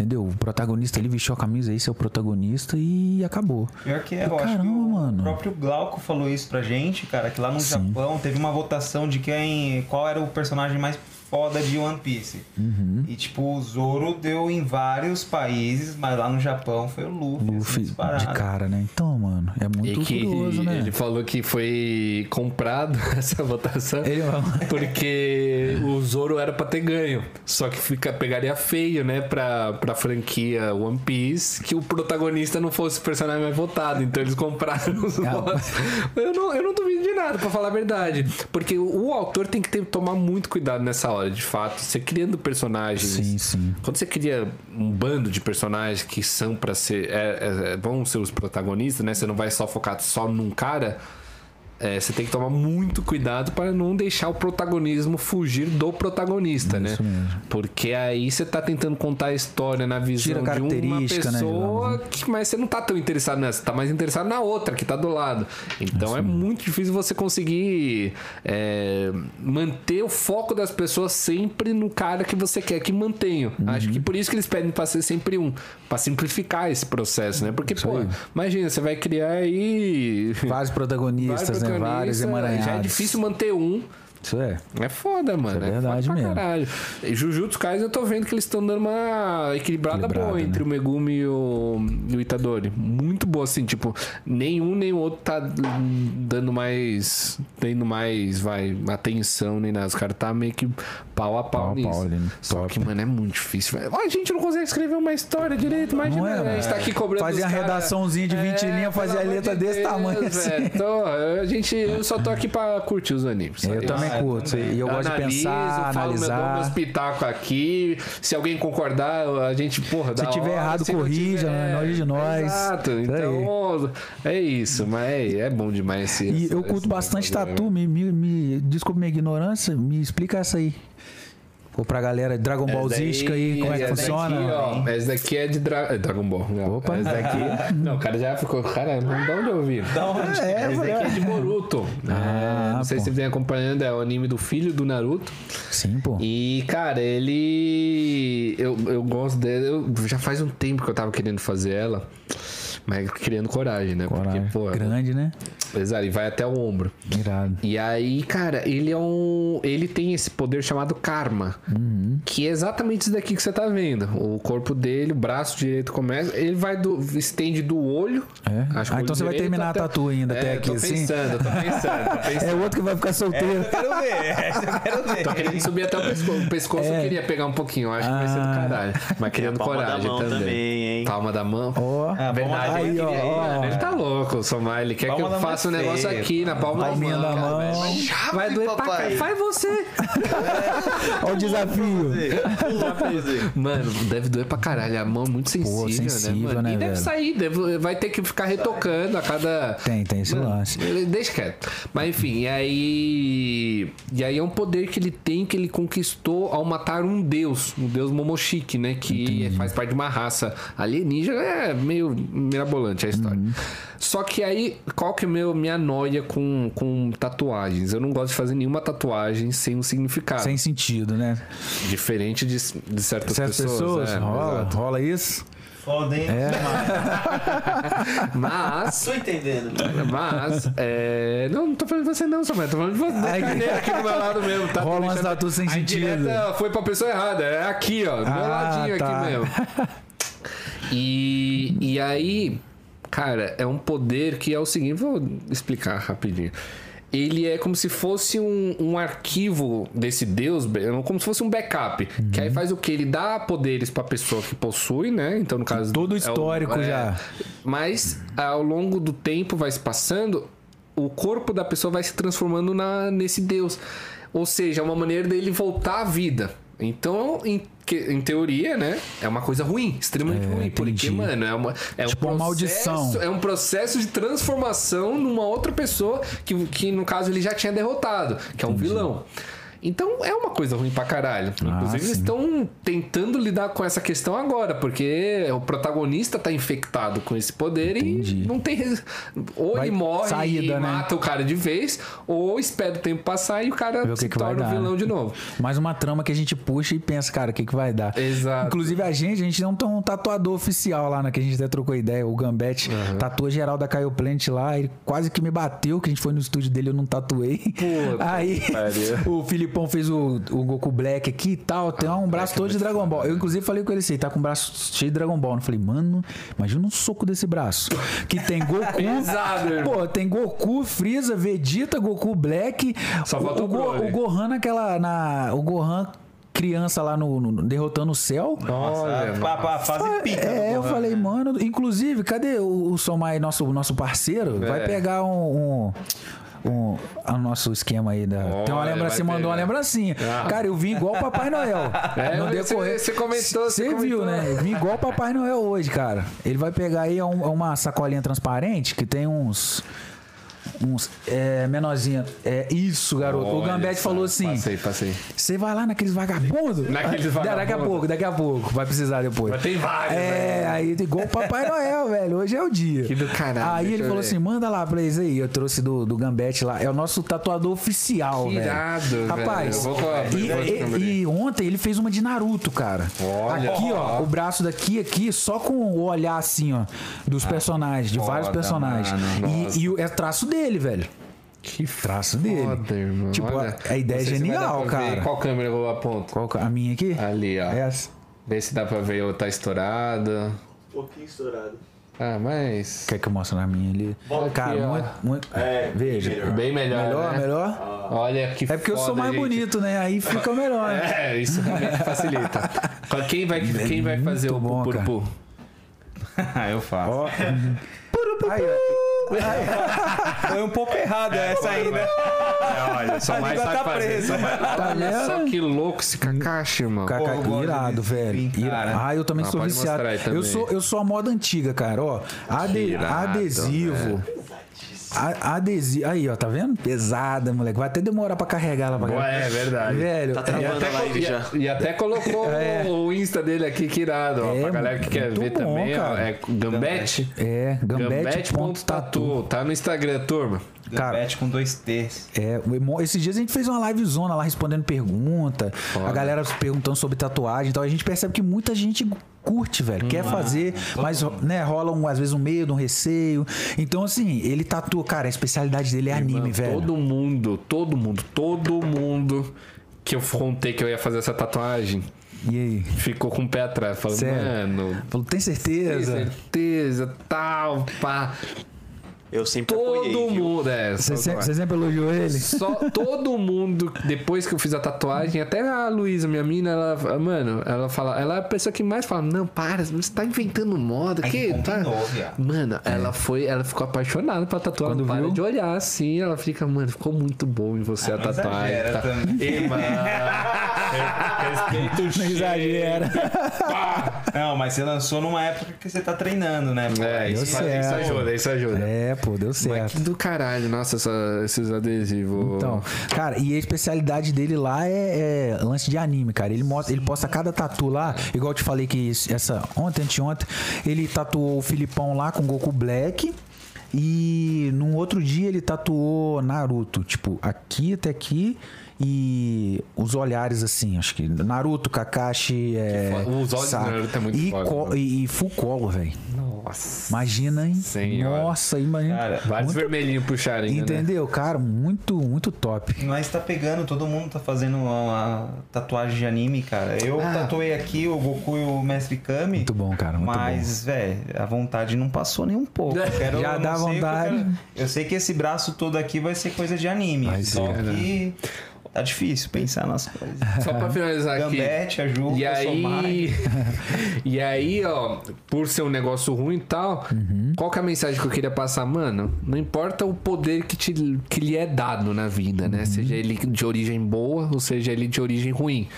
[SPEAKER 3] Entendeu? O protagonista, ele vestiu a camisa, esse é o protagonista e acabou.
[SPEAKER 2] Pior que é, eu acho que
[SPEAKER 3] Caramba,
[SPEAKER 2] o
[SPEAKER 3] mano.
[SPEAKER 2] próprio Glauco falou isso pra gente, cara, que lá no
[SPEAKER 3] Sim.
[SPEAKER 2] Japão teve uma votação de quem. qual era o personagem mais foda de One Piece.
[SPEAKER 3] Uhum.
[SPEAKER 2] E tipo, o Zoro deu em vários países, mas lá no Japão foi o Luffy. assim,
[SPEAKER 3] Luffy
[SPEAKER 2] disparado.
[SPEAKER 3] de cara, né? Então, mano, é
[SPEAKER 1] E
[SPEAKER 3] muito
[SPEAKER 1] que
[SPEAKER 3] curioso, né?
[SPEAKER 1] ele falou que foi comprado essa votação
[SPEAKER 3] Ele-
[SPEAKER 1] porque o Zoro era pra ter ganho. Só que fica, pegaria feio, né, pra, pra franquia One Piece que o protagonista não fosse o personagem mais votado. Então eles compraram os votos. Eu não, eu não duvido de nada, pra falar a verdade. Porque o, o autor tem que ter, tomar muito cuidado nessa hora, de fato. Você criando personagens.
[SPEAKER 3] Sim, sim.
[SPEAKER 1] Quando você cria um bando de personagens que são pra ser. é- é- é- vão ser os protagonistas, né? Você não vai só focar só num cara. É, você tem que tomar muito cuidado para não deixar o protagonismo fugir do protagonista, né?
[SPEAKER 3] Isso mesmo.
[SPEAKER 1] Porque aí você tá tentando contar a história na visão de uma
[SPEAKER 3] né,
[SPEAKER 1] pessoa,
[SPEAKER 3] digamos,
[SPEAKER 1] que, mas você não tá tão interessado nessa, você tá mais interessado na outra que tá do lado. Então é muito difícil você conseguir é, manter o foco das pessoas sempre no cara que você quer que mantenha.
[SPEAKER 3] Uhum.
[SPEAKER 1] Acho que por isso que eles pedem pra ser sempre um, pra simplificar esse processo, né? Porque, pô,
[SPEAKER 3] aí.
[SPEAKER 1] imagina, você vai criar aí.
[SPEAKER 3] Vários protagonistas, né? Vários emaranhados.
[SPEAKER 1] Já é difícil manter um.
[SPEAKER 3] Isso é.
[SPEAKER 1] É foda, mano.
[SPEAKER 3] é verdade
[SPEAKER 1] foda pra
[SPEAKER 3] mesmo.
[SPEAKER 1] Caralho. E Jujutsu Kaisen eu tô vendo que eles estão dando uma equilibrada boa
[SPEAKER 3] né?
[SPEAKER 1] entre o Megumi e o, e o Itadori. Muito boa, assim, tipo, nenhum nem o outro tá dando mais. tendo mais, vai, atenção nem nada. Os caras tá meio que pau a pau,
[SPEAKER 3] Pau a
[SPEAKER 1] nisso.
[SPEAKER 3] pau né?
[SPEAKER 1] Só
[SPEAKER 3] Top.
[SPEAKER 1] que, mano, é muito difícil, velho. A gente não consegue escrever uma história direito, imagina.
[SPEAKER 3] Não é,
[SPEAKER 1] a gente tá aqui cobrando. Os
[SPEAKER 3] a
[SPEAKER 1] cara-
[SPEAKER 3] redaçãozinha de 20 linhas, fazia
[SPEAKER 1] pelo
[SPEAKER 3] a letra
[SPEAKER 1] de
[SPEAKER 3] desse tamanho assim.
[SPEAKER 1] velho. Tô, a gente, eu só tô aqui pra curtir os animes.
[SPEAKER 3] Eu também
[SPEAKER 2] Eu
[SPEAKER 3] curto. E eu gosto de
[SPEAKER 1] Analiso,
[SPEAKER 3] pensar,
[SPEAKER 1] falo meu,
[SPEAKER 3] analisar.
[SPEAKER 1] meus pitacos aqui. Se alguém concordar, a gente, porra,
[SPEAKER 3] Se
[SPEAKER 1] da
[SPEAKER 3] tiver
[SPEAKER 1] hora.
[SPEAKER 3] errado,
[SPEAKER 1] Se
[SPEAKER 3] corrija,
[SPEAKER 1] tiver-
[SPEAKER 3] né? Nós de nós.
[SPEAKER 1] Exato. Então, é isso. Mas é, é bom demais esse.
[SPEAKER 3] E
[SPEAKER 1] esse-
[SPEAKER 3] eu curto bastante tatu. Me, me, me- desculpe minha ignorância, me explica essa aí. Ou pra galera Dragon Ball Zística aí, como é que
[SPEAKER 1] essa
[SPEAKER 3] funciona?
[SPEAKER 1] Daqui, ó, essa daqui é de Dra- é Dragon Ball. Não,
[SPEAKER 3] Opa.
[SPEAKER 1] Essa daqui. Não, o cara já ficou. Cara, não dá onde eu ouvi.
[SPEAKER 2] Da onde?
[SPEAKER 3] É,
[SPEAKER 1] Esse daqui é de Boruto.
[SPEAKER 3] Ah,
[SPEAKER 1] É, não sei
[SPEAKER 3] pô.
[SPEAKER 1] se você vem acompanhando, é o anime do filho do Naruto.
[SPEAKER 3] Sim, pô.
[SPEAKER 1] E, cara, ele. Eu, eu gosto dele. Eu, já faz um tempo que eu tava querendo fazer ela. Mas criando coragem, né?
[SPEAKER 3] Coragem.
[SPEAKER 1] Porque, pô.
[SPEAKER 3] Grande, né?
[SPEAKER 1] Exato, e vai até o ombro.
[SPEAKER 3] Irado.
[SPEAKER 1] E aí, cara, ele é um. Ele tem esse poder chamado karma. Que é exatamente isso daqui que você tá vendo. O corpo dele, o braço direito começa. Ele vai do. estende do olho.
[SPEAKER 3] É?
[SPEAKER 1] acho que
[SPEAKER 3] Ah,
[SPEAKER 1] o
[SPEAKER 3] então você vai terminar a tatu ainda até
[SPEAKER 1] É,
[SPEAKER 3] aqui,
[SPEAKER 1] tô
[SPEAKER 3] assim?
[SPEAKER 1] pensando, tô pensando, tô pensando.
[SPEAKER 3] É o outro que vai ficar solteiro.
[SPEAKER 2] Quero ver, essa eu quero ver.
[SPEAKER 1] Tô querendo subir até o pescoço. O pescoço eu queria pegar um pouquinho, eu acho que vai ser do
[SPEAKER 3] Ah.
[SPEAKER 1] caralho. Mas criando
[SPEAKER 4] palma da
[SPEAKER 1] coragem
[SPEAKER 4] mão
[SPEAKER 1] também.
[SPEAKER 4] também, hein?
[SPEAKER 1] Palma da mão.
[SPEAKER 3] Ó,
[SPEAKER 2] Ah,
[SPEAKER 1] Verdade,
[SPEAKER 3] aí,
[SPEAKER 1] ele,
[SPEAKER 3] ó,
[SPEAKER 1] queria-
[SPEAKER 3] ó.
[SPEAKER 1] ele tá louco, o Somar. Ele quer
[SPEAKER 2] Palma
[SPEAKER 1] que eu
[SPEAKER 2] mão
[SPEAKER 1] faça um
[SPEAKER 2] é
[SPEAKER 1] negócio aqui na palma da mão.
[SPEAKER 3] da
[SPEAKER 1] cara,
[SPEAKER 3] mão.
[SPEAKER 1] velho. Vai doer pra
[SPEAKER 4] papai.
[SPEAKER 1] caralho. Faz você.
[SPEAKER 3] ó o desafio.
[SPEAKER 1] Mano, deve doer pra caralho. A mão é muito sensível,
[SPEAKER 3] sensível,
[SPEAKER 1] né, mano?
[SPEAKER 3] né,
[SPEAKER 1] e deve
[SPEAKER 3] velho?
[SPEAKER 1] sair, deve- vai ter que ficar retocando a cada.
[SPEAKER 3] Tem, tem esse
[SPEAKER 1] Mano,
[SPEAKER 3] lance.
[SPEAKER 1] Deixa quieto. Mas enfim, e aí. E aí é um poder que ele tem que ele conquistou ao matar um deus, um deus Momoshiki, né? Que faz parte de uma raça alienígena. É meio mirabolante a história.
[SPEAKER 3] Uhum.
[SPEAKER 1] Só que aí, qual que é meu, minha noia com, com tatuagens? Eu não gosto de fazer nenhuma tatuagem sem um significado.
[SPEAKER 3] Sem sentido, né?
[SPEAKER 1] Diferente de, de certas,
[SPEAKER 3] Certas pessoas,
[SPEAKER 1] é,
[SPEAKER 3] rola,
[SPEAKER 1] exato.
[SPEAKER 3] rola isso.
[SPEAKER 2] Foda, hein?
[SPEAKER 3] É.
[SPEAKER 1] Mas.
[SPEAKER 4] Tô entendendo.
[SPEAKER 1] Mas, é... Não, não tô falando de você não, Samuel. Tô falando de você.
[SPEAKER 3] Ai,
[SPEAKER 1] Carneiro aqui do meu lado mesmo. Tá
[SPEAKER 3] Rola umas tatu sem
[SPEAKER 1] A
[SPEAKER 3] sentido.
[SPEAKER 1] foi pra pessoa errada. É aqui, ó. Do meu
[SPEAKER 3] Ah,
[SPEAKER 1] ladinho
[SPEAKER 3] tá.
[SPEAKER 1] aqui mesmo. E, e aí, cara, é um poder que é o seguinte. Vou explicar rapidinho. Ele é como se fosse um, um arquivo desse deus, como se fosse um backup. Que
[SPEAKER 3] Uhum.
[SPEAKER 1] aí faz o que? Ele dá poderes pra pessoa que possui, né? Então, no caso.
[SPEAKER 3] Todo o
[SPEAKER 1] é
[SPEAKER 3] histórico já.
[SPEAKER 1] Mas ao longo do tempo vai se passando, o corpo da pessoa vai se transformando na, nesse Deus. Ou seja, é uma maneira dele voltar à vida. Então, em, que- em teoria, né? É uma coisa ruim, extremamente
[SPEAKER 3] É,
[SPEAKER 1] ruim. Porque,
[SPEAKER 3] entendi.
[SPEAKER 1] mano, é, uma, é
[SPEAKER 3] Tipo
[SPEAKER 1] um
[SPEAKER 3] uma
[SPEAKER 1] processo,
[SPEAKER 3] maldição.
[SPEAKER 1] É um processo de transformação numa outra pessoa que, que no caso, ele já tinha derrotado, que é um vilão. Então é uma coisa ruim pra caralho.
[SPEAKER 3] Ah,
[SPEAKER 1] Inclusive,
[SPEAKER 3] sim.
[SPEAKER 1] estão tentando lidar com essa questão agora, porque o protagonista tá infectado com esse poder
[SPEAKER 3] Entendi.
[SPEAKER 1] e não tem. Ou
[SPEAKER 3] Vai
[SPEAKER 1] ele morre
[SPEAKER 3] saída,
[SPEAKER 1] e
[SPEAKER 3] né?
[SPEAKER 1] mata o cara de vez, ou espera o tempo passar e o cara
[SPEAKER 3] que
[SPEAKER 1] se
[SPEAKER 3] que
[SPEAKER 1] torna o vilão
[SPEAKER 3] né?
[SPEAKER 1] de novo.
[SPEAKER 3] Mais uma trama que a gente puxa e pensa, cara, o que, que vai dar?
[SPEAKER 1] Exato.
[SPEAKER 3] Inclusive a gente, a gente não tem um tatuador oficial lá, né? Que a gente até trocou ideia. O Gambete tatua geral da Caio Plant lá. Ele quase que me bateu, que a gente foi no estúdio dele eu não tatuei.
[SPEAKER 1] Puta
[SPEAKER 3] Aí o Filipão fez o, o Goku Black aqui e tal. Tem um braço todo de Dragon Ball. Eu, inclusive, falei com ele assim: tá com o braço cheio de Dragon Ball. Eu falei, mano, imagina um soco desse braço. Que tem Goku.
[SPEAKER 1] Pesado.
[SPEAKER 3] Pô, tem Goku, Freeza, Vegeta, Goku Black.
[SPEAKER 1] Só
[SPEAKER 3] o,
[SPEAKER 1] falta o
[SPEAKER 3] o, Go- o Gohan naquela. Na, o Gohan criança lá no, no- derrotando o céu.
[SPEAKER 1] Olha,
[SPEAKER 2] Pra, pra fase pica.
[SPEAKER 3] É, eu falei,
[SPEAKER 2] né?
[SPEAKER 3] mano, inclusive, cadê o, o Somai, nosso, nosso parceiro? Vai
[SPEAKER 1] É.
[SPEAKER 3] pegar um. um um- o nosso esquema aí da. Tem uma
[SPEAKER 1] Olha,
[SPEAKER 3] lembrancinha,
[SPEAKER 1] vai
[SPEAKER 3] mandou uma
[SPEAKER 1] pegar.
[SPEAKER 3] lembrancinha.
[SPEAKER 1] Ah.
[SPEAKER 3] Cara, eu vim igual o Papai Noel.
[SPEAKER 1] É,
[SPEAKER 3] no
[SPEAKER 1] você-
[SPEAKER 3] decorrer.
[SPEAKER 1] você comentou, você
[SPEAKER 3] Você viu,
[SPEAKER 1] comentou.
[SPEAKER 3] né? Eu vim igual o Papai Noel hoje, cara. Ele vai pegar aí é é uma sacolinha transparente que tem uns. Uns. É, menorzinha. É isso, garoto. o
[SPEAKER 1] Olha
[SPEAKER 3] Gambete
[SPEAKER 1] só,
[SPEAKER 3] falou assim:
[SPEAKER 1] Passei, passei.
[SPEAKER 3] você vai lá naqueles vagabundos?
[SPEAKER 1] Naqueles
[SPEAKER 3] Daqui a
[SPEAKER 1] vagabundos.
[SPEAKER 3] pouco, daqui a pouco. Vai precisar depois.
[SPEAKER 1] Mas tem vários,
[SPEAKER 3] É, aí igual o Papai Noel, velho. Hoje é o dia.
[SPEAKER 1] Que do caralho,
[SPEAKER 3] Aí ele falou
[SPEAKER 1] ver.
[SPEAKER 3] assim: manda lá pra eles aí. Eu trouxe do, do Gambete lá. É o nosso tatuador oficial,
[SPEAKER 1] Que
[SPEAKER 3] velho.
[SPEAKER 1] irado, velho.
[SPEAKER 3] Rapaz,
[SPEAKER 1] Eu vou com a-
[SPEAKER 3] e, e- e ontem ele fez uma de Naruto, cara.
[SPEAKER 1] Olha
[SPEAKER 3] aqui, ó, o braço daqui, aqui, só com o olhar assim, ó, dos personagens, de vários
[SPEAKER 1] Ah,
[SPEAKER 3] personagens.
[SPEAKER 1] mano,
[SPEAKER 3] E, e o- é traço dele, velho.
[SPEAKER 1] Que
[SPEAKER 3] Traço dele.
[SPEAKER 1] foda, irmão.
[SPEAKER 3] Tipo,
[SPEAKER 1] Olha,
[SPEAKER 3] a ideia é genial, cara.
[SPEAKER 1] Qual câmera eu aponto?
[SPEAKER 3] Qual a minha aqui?
[SPEAKER 1] Ali, ó.
[SPEAKER 3] Essa.
[SPEAKER 1] Vê se dá pra ver ou tá estourado.
[SPEAKER 5] Um pouquinho estourado.
[SPEAKER 1] Ah, mas.
[SPEAKER 3] Quer que eu mostre na minha ali?
[SPEAKER 1] Volta
[SPEAKER 3] Cara,
[SPEAKER 1] aqui,
[SPEAKER 3] muito, muito.
[SPEAKER 5] É,
[SPEAKER 3] Veja.
[SPEAKER 5] melhor.
[SPEAKER 1] Bem melhor.
[SPEAKER 3] Melhor,
[SPEAKER 1] né?
[SPEAKER 3] melhor?
[SPEAKER 1] Olha que
[SPEAKER 3] É porque eu sou
[SPEAKER 1] foda,
[SPEAKER 3] mais
[SPEAKER 1] gente.
[SPEAKER 3] bonito, né? Aí fica melhor. né?
[SPEAKER 1] É, isso realmente facilita. Quem vai, quem vai fazer o
[SPEAKER 3] bom,
[SPEAKER 1] purpu?
[SPEAKER 2] Ah, eu faço.
[SPEAKER 3] Ó. Aí,
[SPEAKER 2] Foi um pouco errado essa ainda.
[SPEAKER 1] É, olha, só
[SPEAKER 2] A
[SPEAKER 1] mais
[SPEAKER 2] tá
[SPEAKER 1] fazer.
[SPEAKER 2] presa.
[SPEAKER 3] Tá
[SPEAKER 1] Olha só que louco esse Kakashi, irmão.
[SPEAKER 3] Caca,
[SPEAKER 2] Pô,
[SPEAKER 3] irado, velho.
[SPEAKER 2] cara.
[SPEAKER 3] Ah, eu também
[SPEAKER 1] Ah,
[SPEAKER 3] sou viciado. Eu sou, eu sou a moda antiga, cara. Ó, ade-
[SPEAKER 1] irado,
[SPEAKER 3] adesivo. A- adesivo. Aí, ó, tá vendo? Pesada, moleque. Vai até demorar pra carregar lá pra cá.
[SPEAKER 1] Ué, é verdade.
[SPEAKER 3] Velho,
[SPEAKER 4] Tá
[SPEAKER 3] é-
[SPEAKER 4] travando.
[SPEAKER 1] E até,
[SPEAKER 4] a live
[SPEAKER 1] e-
[SPEAKER 4] já.
[SPEAKER 1] e até colocou o Insta dele aqui, que irado. Ó,
[SPEAKER 3] É,
[SPEAKER 1] pra galera que quer ver
[SPEAKER 3] bom,
[SPEAKER 1] também, ó,
[SPEAKER 3] cara.
[SPEAKER 1] é Gambete.
[SPEAKER 3] é, gambete.tatu.
[SPEAKER 1] Gambete.tatu. Tá no Instagram, turma.
[SPEAKER 3] Cara,
[SPEAKER 2] Gambete com dois T's.
[SPEAKER 3] É, esses dias a gente fez uma livezona lá respondendo pergunta, a galera perguntando sobre tatuagem e tal. A gente percebe que muita gente curte, velho, quer fazer, mas né, rola um, às vezes um medo, um receio. Então, assim, ele tatua cara, a especialidade dele é anime, velho.
[SPEAKER 1] Todo mundo, todo mundo, todo mundo que eu contei que eu ia fazer essa tatuagem
[SPEAKER 3] E aí?
[SPEAKER 1] ficou com o pé atrás. Falando,
[SPEAKER 3] Sério?
[SPEAKER 1] mano,
[SPEAKER 3] Falou, tem
[SPEAKER 1] tem
[SPEAKER 3] certeza?
[SPEAKER 1] certeza, tal, pá.
[SPEAKER 4] Eu sempre apoiei,
[SPEAKER 1] Todo
[SPEAKER 4] viu?
[SPEAKER 1] mundo, é.
[SPEAKER 3] Você sempre, você sempre elogiou ele?
[SPEAKER 1] Só todo mundo, depois que eu fiz a tatuagem, até a Luísa, minha mina, ela, mano, ela fala, ela é a pessoa que mais fala, não, para, você tá inventando moda,
[SPEAKER 2] Aí
[SPEAKER 1] que tá? Mano, ela foi, ela ficou apaixonada pra tatuar,
[SPEAKER 3] Quando
[SPEAKER 1] não para
[SPEAKER 3] viu?
[SPEAKER 1] de olhar assim, ela fica, mano, ficou muito bom em você a
[SPEAKER 2] não
[SPEAKER 1] tatuagem.
[SPEAKER 2] exagera
[SPEAKER 1] tá?
[SPEAKER 2] também.
[SPEAKER 1] Ei, mano, respeito o
[SPEAKER 3] Não exagera.
[SPEAKER 2] Não, mas você lançou numa época que você tá treinando, né? pô?
[SPEAKER 1] É, isso, faz- isso ajuda, isso ajuda.
[SPEAKER 3] É, pô, deu
[SPEAKER 1] Mas
[SPEAKER 3] certo.
[SPEAKER 1] que do caralho, nossa, essa- esses adesivos.
[SPEAKER 3] Então, cara, e a especialidade dele lá é, é lance de anime, cara. Ele mostra, ele posta cada tatu lá, igual eu te falei que essa ontem, anteontem, ele tatuou o Filipão lá com Goku Black. E num outro dia ele tatuou Naruto, tipo, aqui até aqui e os olhares assim, acho que Naruto, Kakashi, é.
[SPEAKER 1] Os olhos do Naruto é muito
[SPEAKER 3] e,
[SPEAKER 1] foda,
[SPEAKER 3] e, e full colo, velho.
[SPEAKER 1] Nossa.
[SPEAKER 3] Imagina, hein?
[SPEAKER 1] Senhora.
[SPEAKER 3] Nossa, imagina.
[SPEAKER 2] Cara,
[SPEAKER 1] Vários
[SPEAKER 3] Muito-
[SPEAKER 1] vermelhinhos puxaram ainda, né?
[SPEAKER 3] Entendeu, cara? Muito, muito top.
[SPEAKER 2] Mas tá pegando, todo mundo tá fazendo uma tatuagem de anime, cara. Eu tatuei aqui o Goku e o Mestre Kami.
[SPEAKER 3] Muito bom, cara. Muito bom.
[SPEAKER 2] Mas, velho, a vontade não passou nem um pouco. Eu Quero,
[SPEAKER 3] Já dá
[SPEAKER 2] que eu
[SPEAKER 3] vontade.
[SPEAKER 2] quero- Eu, sei que esse braço todo aqui vai ser coisa de anime.
[SPEAKER 3] Vai
[SPEAKER 2] só
[SPEAKER 3] ser,
[SPEAKER 2] que tá difícil pensar nas coisas.
[SPEAKER 1] Só pra finalizar aqui.
[SPEAKER 2] Gambete, a Ju,
[SPEAKER 1] E
[SPEAKER 2] eu sou
[SPEAKER 1] aí, e aí, ó, por ser um negócio ruim e tal,
[SPEAKER 3] Uhum.
[SPEAKER 1] qual que é a mensagem que eu queria passar, mano? Não importa o poder que, te, que lhe é dado na vida,
[SPEAKER 3] Uhum.
[SPEAKER 1] né? Seja ele de origem boa ou seja ele de origem ruim.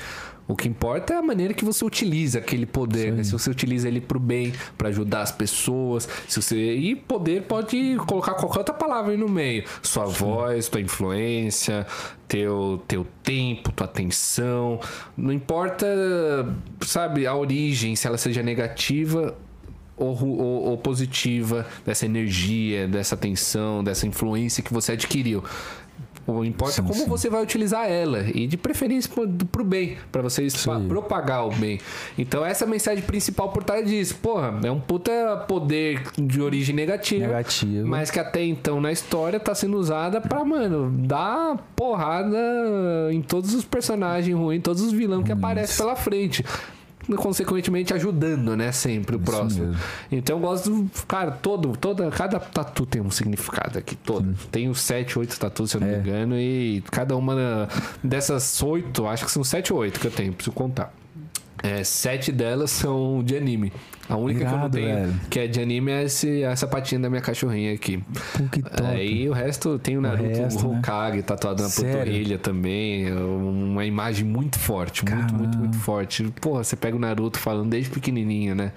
[SPEAKER 1] O que importa é a maneira que você utiliza aquele poder, né? Se você utiliza ele pro bem, pra ajudar as pessoas, se você e poder pode colocar qualquer outra palavra aí no meio, sua voz, tua influência, teu teu tempo, tua atenção, não importa, sabe, a origem, se ela seja negativa ou, ou- ou positiva dessa energia, dessa atenção, dessa influência que você adquiriu. O importa
[SPEAKER 3] Sim,
[SPEAKER 1] como
[SPEAKER 3] sim.
[SPEAKER 1] você vai utilizar ela e de preferência pro, pro bem, para você propagar o bem. Então essa é a mensagem principal por trás disso. Porra, é um puta poder de origem negativa,
[SPEAKER 3] Negativo.
[SPEAKER 1] mas que até então na história tá sendo usada pra, mano, dar porrada em todos os personagens ruins, todos os vilões que aparecem pela frente. Consequentemente ajudando, né? Sempre o próximo.
[SPEAKER 3] mesmo.
[SPEAKER 1] Então eu gosto. Cara, todo, toda, cada tatu tem um significado aqui, todo. Tem os sete, oito tatus, se eu não
[SPEAKER 3] É.
[SPEAKER 1] me engano, e cada uma dessas oito, acho que são sete ou oito que eu tenho, preciso contar. É, sete delas são de anime. A única que eu não
[SPEAKER 3] Irado,
[SPEAKER 1] tenho
[SPEAKER 3] velho.
[SPEAKER 1] que é de anime é esse, essa patinha da minha cachorrinha aqui.
[SPEAKER 3] Pô, que top.
[SPEAKER 1] Aí o resto tem o Naruto, o,
[SPEAKER 3] resto, né?
[SPEAKER 1] Hokage tatuado na
[SPEAKER 3] Sério?
[SPEAKER 1] panturrilha também. é Uma imagem muito forte, muito, muito, muito forte. Porra, você pega o Naruto falando desde pequenininho, né?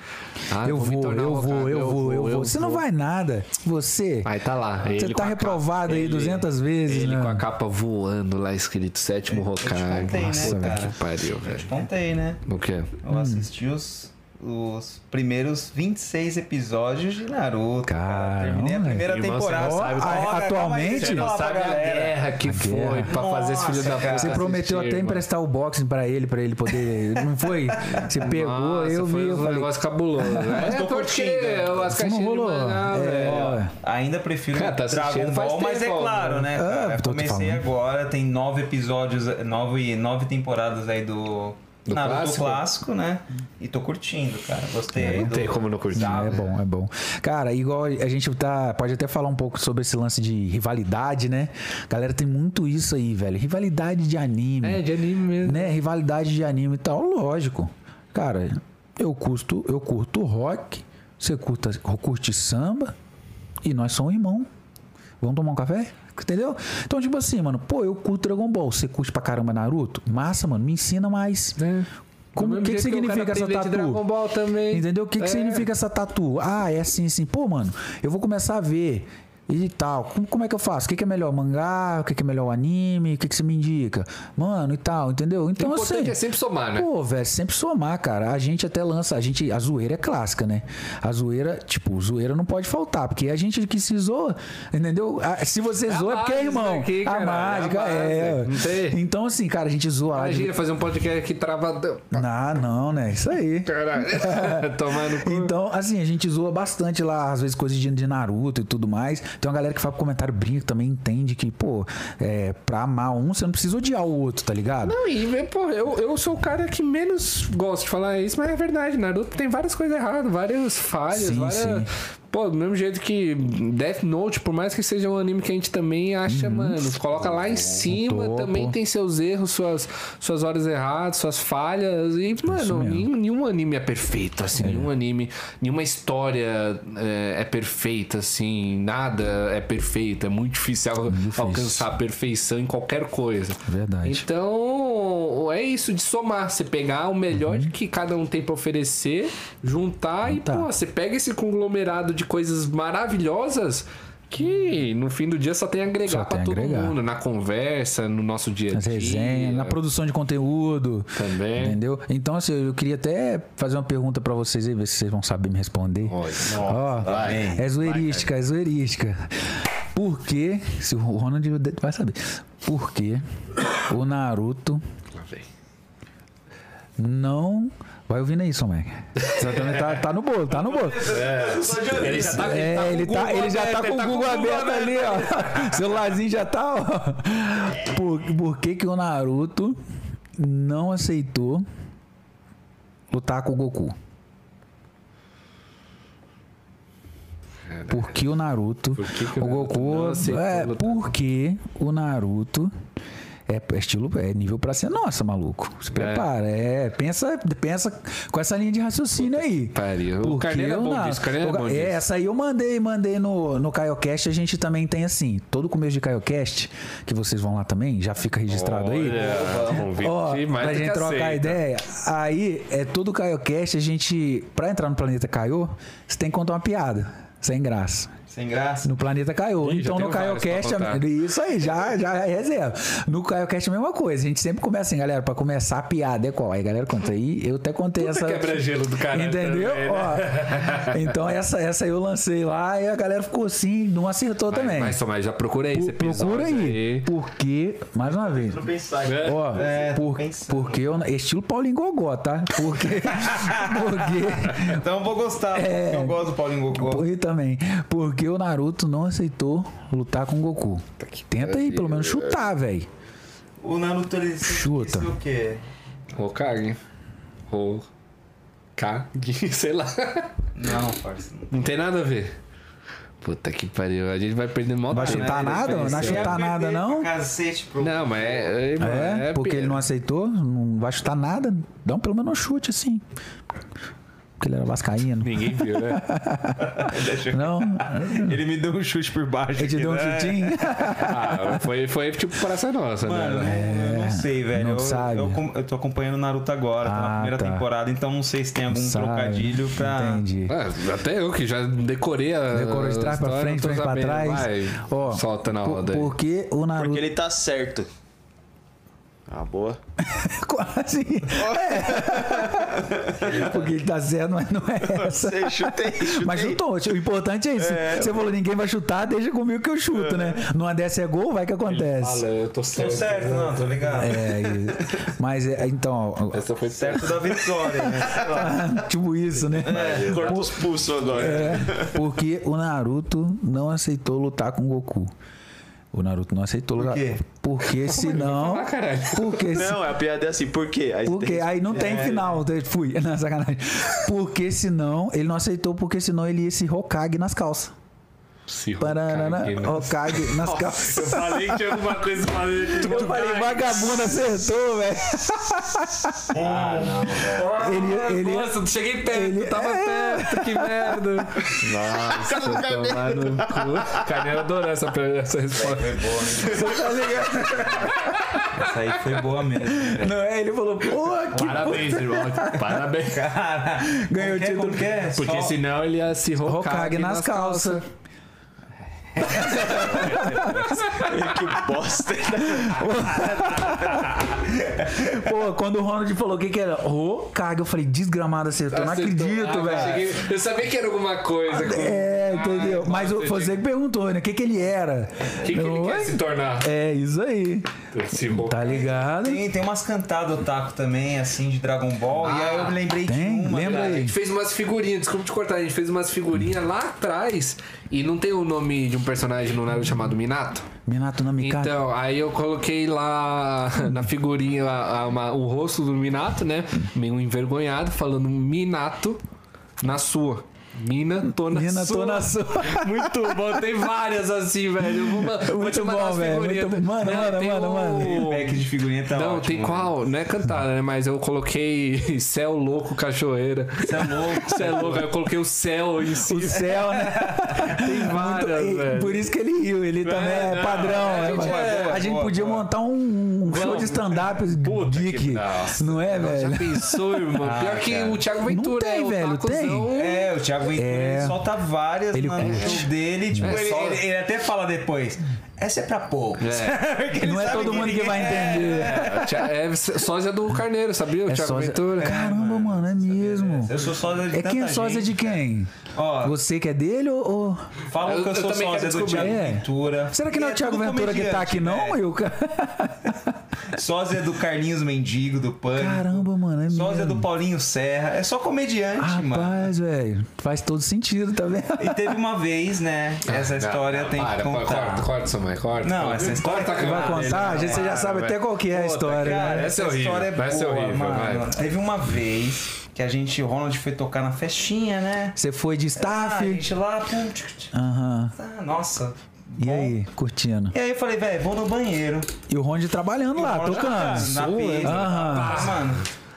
[SPEAKER 1] Ah,
[SPEAKER 3] eu vou,
[SPEAKER 1] tornar
[SPEAKER 3] eu
[SPEAKER 1] o
[SPEAKER 3] vou, eu vou, eu vou. Você não vai nada. Você.
[SPEAKER 1] Aí tá lá.
[SPEAKER 3] Você tá
[SPEAKER 1] a
[SPEAKER 3] reprovado
[SPEAKER 1] capa-
[SPEAKER 3] aí
[SPEAKER 1] ele-
[SPEAKER 3] 200 vezes,
[SPEAKER 1] Ele
[SPEAKER 3] né?
[SPEAKER 1] com a capa voando lá escrito sétimo Hokage.
[SPEAKER 2] contei, né,
[SPEAKER 1] Nossa,
[SPEAKER 2] cara?
[SPEAKER 1] que pariu, velho.
[SPEAKER 2] Contei, né?
[SPEAKER 1] O quê?
[SPEAKER 2] Eu assisti os, os primeiros 26 episódios de Naruto.
[SPEAKER 3] Caramba.
[SPEAKER 2] Terminei a primeira temporada.
[SPEAKER 1] você não sabe
[SPEAKER 2] aí,
[SPEAKER 3] atualmente-
[SPEAKER 2] eu
[SPEAKER 1] Você não sabe a guerra que foi pra fazer esse filho da puta.
[SPEAKER 2] cara.
[SPEAKER 3] Você prometeu
[SPEAKER 1] assistir,
[SPEAKER 3] até emprestar o boxing pra ele, pra ele poder. Não foi? Você pegou,
[SPEAKER 1] Nossa,
[SPEAKER 3] eu vi, eu
[SPEAKER 1] um
[SPEAKER 3] falei.
[SPEAKER 1] negócio cabuloso.
[SPEAKER 2] Mas
[SPEAKER 1] É,
[SPEAKER 2] tô
[SPEAKER 1] porque
[SPEAKER 2] curtindo.
[SPEAKER 1] as
[SPEAKER 3] Isso não
[SPEAKER 1] caixinhas de
[SPEAKER 3] rolou. É,
[SPEAKER 2] ainda prefiro
[SPEAKER 1] Cara, tá
[SPEAKER 2] Dragon Ball, mas é claro, né?
[SPEAKER 3] Ah,
[SPEAKER 2] Cara? Eu
[SPEAKER 3] tô
[SPEAKER 2] comecei agora, tem nove episódios, nove, nove temporadas aí do,
[SPEAKER 1] Do
[SPEAKER 2] Naruto
[SPEAKER 1] clássico?
[SPEAKER 2] clássico? né? E tô curtindo, cara. Gostei.
[SPEAKER 1] Não
[SPEAKER 2] do-
[SPEAKER 1] tem como não curtir.
[SPEAKER 3] É bom, é bom. Cara, igual a gente tá. Pode até falar um pouco sobre esse lance de rivalidade, né? Galera tem muito isso aí, velho. Rivalidade de anime.
[SPEAKER 1] É, de anime mesmo.
[SPEAKER 3] né? Rivalidade de anime e tal, lógico. Cara, eu curto, eu curto rock, você curta, curte samba e nós somos irmão. Vamos tomar um café? Entendeu? Então, tipo assim, mano, pô, eu curto Dragon Ball, você curte pra caramba Naruto? Massa, mano, me ensina mais.
[SPEAKER 1] É.
[SPEAKER 3] Como- que que significa essa tatu?
[SPEAKER 1] Dragon Ball também.
[SPEAKER 3] Entendeu? O que, que
[SPEAKER 1] É.
[SPEAKER 3] significa essa tatu? Ah, é assim, assim. Pô, mano, eu vou começar a ver e tal. Como, como é que eu faço? O que, que é melhor? Mangá? O que, que é melhor anime? O que, que você me indica? Mano, e tal, entendeu?
[SPEAKER 1] O
[SPEAKER 3] Então,
[SPEAKER 1] importante
[SPEAKER 3] assim.
[SPEAKER 1] é sempre somar, né?
[SPEAKER 3] Pô, velho, sempre somar, cara. A gente até lança, a gente, a zoeira é clássica, né? A zoeira, tipo, zoeira não pode faltar, porque a gente que se zoa, entendeu? Se você
[SPEAKER 1] É a
[SPEAKER 3] zoa é porque é irmão.
[SPEAKER 1] aqui,
[SPEAKER 3] a
[SPEAKER 1] caralho,
[SPEAKER 3] mágica
[SPEAKER 1] é a
[SPEAKER 3] é. Então, assim, cara, a gente zoa de-
[SPEAKER 1] Imagina fazer um podcast aqui travadão.
[SPEAKER 3] Ah, não, né? Isso aí.
[SPEAKER 1] Caralho. Tomar no cu.
[SPEAKER 3] Então, assim, a gente zoa bastante lá, às vezes, coisas de Naruto e tudo mais. Tem uma galera que faz comentário brinca também entende que, pô, é, pra amar um, você não precisa odiar o outro, tá ligado?
[SPEAKER 1] Não, e, pô, eu, eu sou o cara que menos gosta de falar isso, mas é verdade, Naruto tem várias coisas erradas, várias falhas,
[SPEAKER 3] Sim,
[SPEAKER 1] várias.
[SPEAKER 3] sim.
[SPEAKER 1] Pô, do mesmo jeito que Death Note, por mais que seja um anime que a gente também acha, mano, coloca lá em cima,
[SPEAKER 3] topo.
[SPEAKER 1] também tem seus erros, suas, suas horas erradas, suas falhas. E, mano, nenhum, nenhum anime é perfeito, assim, nenhum anime, nenhuma história é, é perfeita, assim, nada é perfeito. É muito difícil, al-
[SPEAKER 3] difícil.
[SPEAKER 1] alcançar a perfeição em qualquer coisa.
[SPEAKER 3] Verdade.
[SPEAKER 1] Então, é isso de somar. Você pegar o melhor que cada um tem pra oferecer, juntar e, pô, você pega esse conglomerado de coisas maravilhosas que no fim do dia só tem a agregar
[SPEAKER 3] Só
[SPEAKER 1] pra
[SPEAKER 3] tem a
[SPEAKER 1] todo
[SPEAKER 3] agregar.
[SPEAKER 1] mundo, na conversa, no nosso dia a dia.
[SPEAKER 3] resenhas, na produção de conteúdo.
[SPEAKER 1] Também.
[SPEAKER 3] Entendeu? Então, assim, eu queria até fazer uma pergunta pra vocês aí, ver se vocês vão saber me responder. Ó, é zoeirística, é zoeirística. Por que, se o Ronald vai saber, por que o Naruto não. Vai ouvindo aí, Somek. Você também tá, tá no bolo, tá no bolo.
[SPEAKER 1] Ele já tá,
[SPEAKER 3] É, ele tá, ele já tá com o Google aberto ali, ó. O celularzinho já tá, ó. Por, por que que o Naruto não aceitou lutar com o Goku? Por que o Naruto...
[SPEAKER 1] Por que que o
[SPEAKER 3] o
[SPEAKER 1] Naruto
[SPEAKER 3] Goku... É, por que o Naruto... É é estilo, é nível pra ser nossa, maluco. Se prepara, é. pensa, pensa com essa linha de raciocínio aí.
[SPEAKER 1] Pariu. O
[SPEAKER 3] Porque
[SPEAKER 1] Carneiro é bom
[SPEAKER 3] na-
[SPEAKER 1] disso, o Carneiro é
[SPEAKER 3] o-
[SPEAKER 1] bom
[SPEAKER 3] é,
[SPEAKER 1] disso.
[SPEAKER 3] essa aí eu mandei, mandei no, no CaioCast. A gente também tem assim, todo começo de CaioCast, que vocês vão lá também, já fica registrado aí.
[SPEAKER 1] Olha, convite
[SPEAKER 3] Ó,
[SPEAKER 1] mais
[SPEAKER 3] pra gente trocar
[SPEAKER 1] aceita.
[SPEAKER 3] ideia. Aí, é todo CaioCast, a gente, pra entrar no Planeta Caio, você tem que contar uma piada, sem graça.
[SPEAKER 2] Sem graça.
[SPEAKER 3] No Planeta Caio.
[SPEAKER 1] Ih,
[SPEAKER 3] Então no CaioCast.
[SPEAKER 1] contar.
[SPEAKER 3] Isso aí, já, já é reserva. No CaioCast é a mesma coisa. A gente sempre começa assim, galera, pra começar a piada é qual? Aí, galera, conta aí. Eu até contei essa.
[SPEAKER 1] quebra-gelo do caralho
[SPEAKER 3] Entendeu?
[SPEAKER 1] também, né?
[SPEAKER 3] Ó, então essa, essa eu lancei lá e a galera ficou assim, não acertou também.
[SPEAKER 1] Mas, mas já procura aí
[SPEAKER 3] Procura aí. Porque, mais uma vez.
[SPEAKER 5] Não pensar.
[SPEAKER 1] É.
[SPEAKER 3] Ó,
[SPEAKER 2] É,
[SPEAKER 3] por, porque eu, estilo Paulinho Gogó, tá? Porque, porque
[SPEAKER 2] Então eu vou gostar,
[SPEAKER 3] É.
[SPEAKER 2] porque eu gosto do Paulinho Goku.
[SPEAKER 3] E também, porque o Naruto não aceitou lutar com o Goku. Tenta aí, pelo menos chutar, velho.
[SPEAKER 2] O Naruto, ele
[SPEAKER 3] Chuta.
[SPEAKER 2] o quê?
[SPEAKER 1] Hokage. Hokage, sei lá.
[SPEAKER 2] Não, parceiro.
[SPEAKER 1] Não tem nada a ver. Puta que pariu. A gente vai perder mal
[SPEAKER 3] Vai chutar
[SPEAKER 1] né?
[SPEAKER 3] nada? Não vai chutar nada, não?
[SPEAKER 2] Cacete pro...
[SPEAKER 1] Não, mas é. é, mano,
[SPEAKER 3] É, porque ele não aceitou, não vai chutar nada. Dá um, pelo menos um chute assim. Porque ele era vascaíno.
[SPEAKER 1] Ninguém viu, né?
[SPEAKER 3] Não?
[SPEAKER 2] Ele me deu um chute por baixo.
[SPEAKER 3] Ele te deu um
[SPEAKER 2] né?
[SPEAKER 3] chutinho?
[SPEAKER 1] Ah, foi, foi tipo Praça Nossa,
[SPEAKER 2] Mano,
[SPEAKER 1] né?
[SPEAKER 2] eu não sei, velho.
[SPEAKER 3] não
[SPEAKER 2] eu,
[SPEAKER 3] sabe.
[SPEAKER 2] Eu, eu tô acompanhando o Naruto agora, tá na
[SPEAKER 3] Ah,
[SPEAKER 2] primeira
[SPEAKER 3] tá.
[SPEAKER 2] temporada, então não sei se tem algum
[SPEAKER 3] Sabe.
[SPEAKER 2] trocadilho pra.
[SPEAKER 3] Entendi.
[SPEAKER 1] Ah, até eu que já decorei a.
[SPEAKER 3] Decorou de trás pra frente, frente pra trás.
[SPEAKER 1] Vai,
[SPEAKER 3] Ó,
[SPEAKER 1] solta na
[SPEAKER 3] por-
[SPEAKER 1] roda aí.
[SPEAKER 3] Porque o Naruto.
[SPEAKER 4] Porque ele tá certo. Ah, boa.
[SPEAKER 3] Quase. É. Porque ele tá certo, mas não é essa.
[SPEAKER 4] Você chutei, chutei.
[SPEAKER 3] Mas chutou. O importante é isso. Você falou, ninguém vai chutar, deixa comigo que eu chuto, né? Numa dessa é gol, vai que acontece.
[SPEAKER 1] Fala, eu tô
[SPEAKER 2] Tô
[SPEAKER 1] certo.
[SPEAKER 2] certo, não, tô ligado.
[SPEAKER 3] É, mas é, então, ó,
[SPEAKER 1] Essa foi certo.
[SPEAKER 2] Certo da vitória, né? Sei
[SPEAKER 3] tipo isso, né?
[SPEAKER 4] Corta os pulsos agora.
[SPEAKER 3] É, porque o Naruto não aceitou lutar com o Goku. O Naruto não aceitou lutar.
[SPEAKER 2] quê?
[SPEAKER 3] Porque senão.
[SPEAKER 1] falar, caralho?
[SPEAKER 3] Porque se-
[SPEAKER 4] Não, a piada é assim, por quê? Aí
[SPEAKER 3] Porque
[SPEAKER 4] tem-
[SPEAKER 3] aí não tem final, fui, não, sacanagem. Porque senão, ele não aceitou, porque senão ele ia se Hokage nas calças.
[SPEAKER 1] Se
[SPEAKER 3] Pararana,
[SPEAKER 1] Hokage, né?
[SPEAKER 3] Hokage nas calças.
[SPEAKER 1] Eu falei que tinha alguma coisa pra ver.
[SPEAKER 3] Eu falei, vagabundo acertou, velho. Ele, ele,
[SPEAKER 1] Nossa, cheguei perto,
[SPEAKER 3] ele-
[SPEAKER 1] tava
[SPEAKER 3] é.
[SPEAKER 1] perto, que merda. Nossa, tomar no cu. Carneiro adorou essa, essa resposta.
[SPEAKER 3] Você tá ligado?
[SPEAKER 2] Essa aí foi boa mesmo. velho.
[SPEAKER 3] Não é? Ele falou, pô, que
[SPEAKER 1] Parabéns, irmão. Parabéns.
[SPEAKER 2] Cara,
[SPEAKER 3] Ganhou o
[SPEAKER 2] é,
[SPEAKER 3] título.
[SPEAKER 2] é?
[SPEAKER 1] Porque
[SPEAKER 2] Só-
[SPEAKER 1] senão ele ia se Hokage,
[SPEAKER 3] Hokage nas calças.
[SPEAKER 4] Que bosta.
[SPEAKER 3] Pô, quando o Ronald falou o que que era, ô, caga, eu falei, desgramado acertou. Eu não acredito,
[SPEAKER 1] Ah,
[SPEAKER 3] velho.
[SPEAKER 1] Eu sabia que era alguma coisa. com-
[SPEAKER 3] É, entendeu?
[SPEAKER 1] Ah,
[SPEAKER 3] Mas o-
[SPEAKER 1] você
[SPEAKER 3] que perguntou, né? O que que ele era?
[SPEAKER 1] O que, que ele quer se tornar?
[SPEAKER 3] É isso aí. Tá ligado?
[SPEAKER 2] Tem, tem umas cantadas otaku também, assim, de Dragon Ball. e aí eu me lembrei
[SPEAKER 3] Tem?
[SPEAKER 2] de uma.
[SPEAKER 3] Lembra
[SPEAKER 2] cara.
[SPEAKER 1] A
[SPEAKER 3] aí?
[SPEAKER 1] gente fez umas figurinhas, desculpa te cortar, a gente fez umas figurinhas lá atrás e não tem o nome de um personagem no Naruto chamado Minato?
[SPEAKER 3] Minato no Mikado.
[SPEAKER 1] Então, aí eu coloquei lá na figurinha a- a- uma- o rosto do Minato, né? Meio envergonhado, falando Minato na sua. Mina, tô na
[SPEAKER 3] Mina,
[SPEAKER 1] sua.
[SPEAKER 3] tô na sua.
[SPEAKER 1] Muito bom, tem várias assim, velho. Vou, vou
[SPEAKER 3] Muito
[SPEAKER 1] te mandar
[SPEAKER 3] bom, velho, muito- mano,
[SPEAKER 1] Né?
[SPEAKER 3] mano,
[SPEAKER 1] Tem
[SPEAKER 3] mano,
[SPEAKER 1] o-
[SPEAKER 3] mano.
[SPEAKER 2] O pack de figurinha tá
[SPEAKER 1] Não,
[SPEAKER 2] ótimo.
[SPEAKER 1] tem qual? Não é cantada, né? Mas eu coloquei céu louco, cachoeira.
[SPEAKER 2] É louco.
[SPEAKER 1] Céu louco, aí eu coloquei o céu em
[SPEAKER 3] O
[SPEAKER 1] si.
[SPEAKER 3] céu, né?
[SPEAKER 1] Tem
[SPEAKER 3] Muito-
[SPEAKER 1] várias,
[SPEAKER 3] e-
[SPEAKER 1] velho.
[SPEAKER 3] por isso que ele riu, ele também é
[SPEAKER 1] não,
[SPEAKER 3] padrão.
[SPEAKER 1] é,
[SPEAKER 3] é,
[SPEAKER 1] a gente
[SPEAKER 3] mas-
[SPEAKER 1] é-
[SPEAKER 3] a gente
[SPEAKER 2] boa,
[SPEAKER 3] podia
[SPEAKER 2] boa.
[SPEAKER 3] montar um, um show de stand-up geek. Não é,
[SPEAKER 1] Já
[SPEAKER 3] velho?
[SPEAKER 1] pensou, irmão?
[SPEAKER 2] Ah,
[SPEAKER 1] Pior que
[SPEAKER 2] cara.
[SPEAKER 1] o Thiago Ventura
[SPEAKER 3] Não tem,
[SPEAKER 1] é o
[SPEAKER 3] velho,
[SPEAKER 1] tacozão.
[SPEAKER 2] É, o Thiago Ventura
[SPEAKER 3] É.
[SPEAKER 2] ele solta várias
[SPEAKER 3] Ele
[SPEAKER 2] no show dele. Tipo,
[SPEAKER 1] É,
[SPEAKER 2] ele, ele- ele até fala depois. Essa é pra poucos. Ele
[SPEAKER 3] Não é todo mundo que vai entender.
[SPEAKER 1] É, Thia- é sósia do Carneiro, sabia? O
[SPEAKER 3] É
[SPEAKER 1] Thiago
[SPEAKER 3] sósia-
[SPEAKER 1] Ventura.
[SPEAKER 3] Caramba, mano, é mesmo.
[SPEAKER 2] Eu sou sósia de
[SPEAKER 3] É quem é sósia de
[SPEAKER 2] gente,
[SPEAKER 3] quem?
[SPEAKER 2] Ó,
[SPEAKER 3] Você que é dele ou. ou-
[SPEAKER 2] falam que eu,
[SPEAKER 1] eu
[SPEAKER 2] sou sósia do Thiago.
[SPEAKER 3] É.
[SPEAKER 2] Ventura.
[SPEAKER 3] Será que não é o Thiago Ventura que tá aqui, não,
[SPEAKER 2] velho.
[SPEAKER 3] Wilca?
[SPEAKER 2] Sósia do Carlinhos Mendigo, do Pânico.
[SPEAKER 3] Caramba, mano, é
[SPEAKER 2] Sósia do. Paulinho Serra. É só comediante, mano.
[SPEAKER 3] Rapaz, velho, faz todo sentido, tá vendo?
[SPEAKER 2] E teve uma vez, né? Essa história tem
[SPEAKER 1] para,
[SPEAKER 2] que contar.
[SPEAKER 1] Corta, corta, mãe, corta.
[SPEAKER 2] Não, essa história
[SPEAKER 1] Corta
[SPEAKER 2] que
[SPEAKER 3] Vai contar? A gente você já sabe até qual que é a história,
[SPEAKER 2] cara,
[SPEAKER 3] né?
[SPEAKER 1] Essa é
[SPEAKER 2] essa
[SPEAKER 1] horrível,
[SPEAKER 2] história é
[SPEAKER 1] vai
[SPEAKER 2] boa,
[SPEAKER 1] ser horrível,
[SPEAKER 2] mano.
[SPEAKER 1] vai.
[SPEAKER 2] Teve uma vez que a gente, o Ronald foi tocar na festinha, né?
[SPEAKER 3] Você foi de
[SPEAKER 2] Ah, a
[SPEAKER 3] staff?
[SPEAKER 2] gente lá, pum, tch, tch,
[SPEAKER 3] Aham.
[SPEAKER 2] ah, nossa.
[SPEAKER 3] E
[SPEAKER 2] bom.
[SPEAKER 3] aí, curtindo.
[SPEAKER 2] E aí eu falei, velho, vou no banheiro.
[SPEAKER 3] E o Ronde trabalhando lá,
[SPEAKER 2] E Ronald
[SPEAKER 3] tocando.
[SPEAKER 2] Na pista.
[SPEAKER 3] Aham.
[SPEAKER 2] Ah, mano,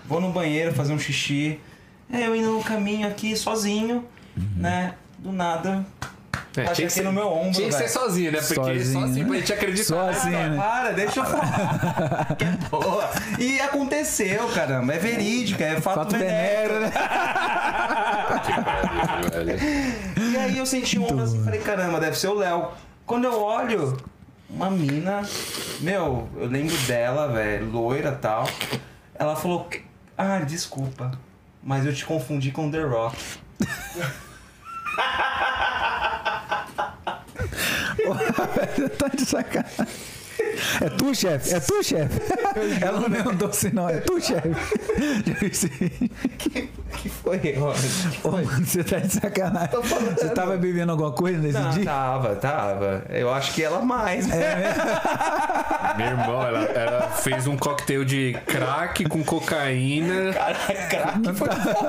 [SPEAKER 2] vou no banheiro fazer um xixi. É, eu indo no caminho aqui, sozinho, né? Do nada.
[SPEAKER 1] É,
[SPEAKER 2] Bati aqui no meu ombro,
[SPEAKER 1] Tinha que ser sozinho, né? Porque
[SPEAKER 3] Sozinho,
[SPEAKER 1] só assim
[SPEAKER 3] né?
[SPEAKER 1] pra gente acreditar.
[SPEAKER 3] Só assim,
[SPEAKER 2] Ah,
[SPEAKER 3] né?
[SPEAKER 2] Para, deixa eu falar. que boa. E aconteceu, caramba. É verídico, é fato,
[SPEAKER 3] Fato venero, né?
[SPEAKER 2] E aí eu senti um ombro assim, falei, caramba, deve ser o Léo. Quando eu olho, uma mina, meu, eu lembro dela, velho, loira e tal. Ela falou, ah, desculpa, mas eu te confundi com The Rock.
[SPEAKER 3] tá de sacanagem. É tu, chefe? É tu, chefe? Ela não perguntou assim, não. É tu, chefe?
[SPEAKER 2] que foi, Ronald?
[SPEAKER 3] Ô, mano, você tá de sacanagem. Você tava bebendo alguma coisa nesse
[SPEAKER 2] Não,
[SPEAKER 3] dia?
[SPEAKER 2] tava, tava. Eu acho que ela mais.
[SPEAKER 3] É,
[SPEAKER 1] Meu irmão, ela, ela fez um coquetel de crack com cocaína.
[SPEAKER 2] Caraca,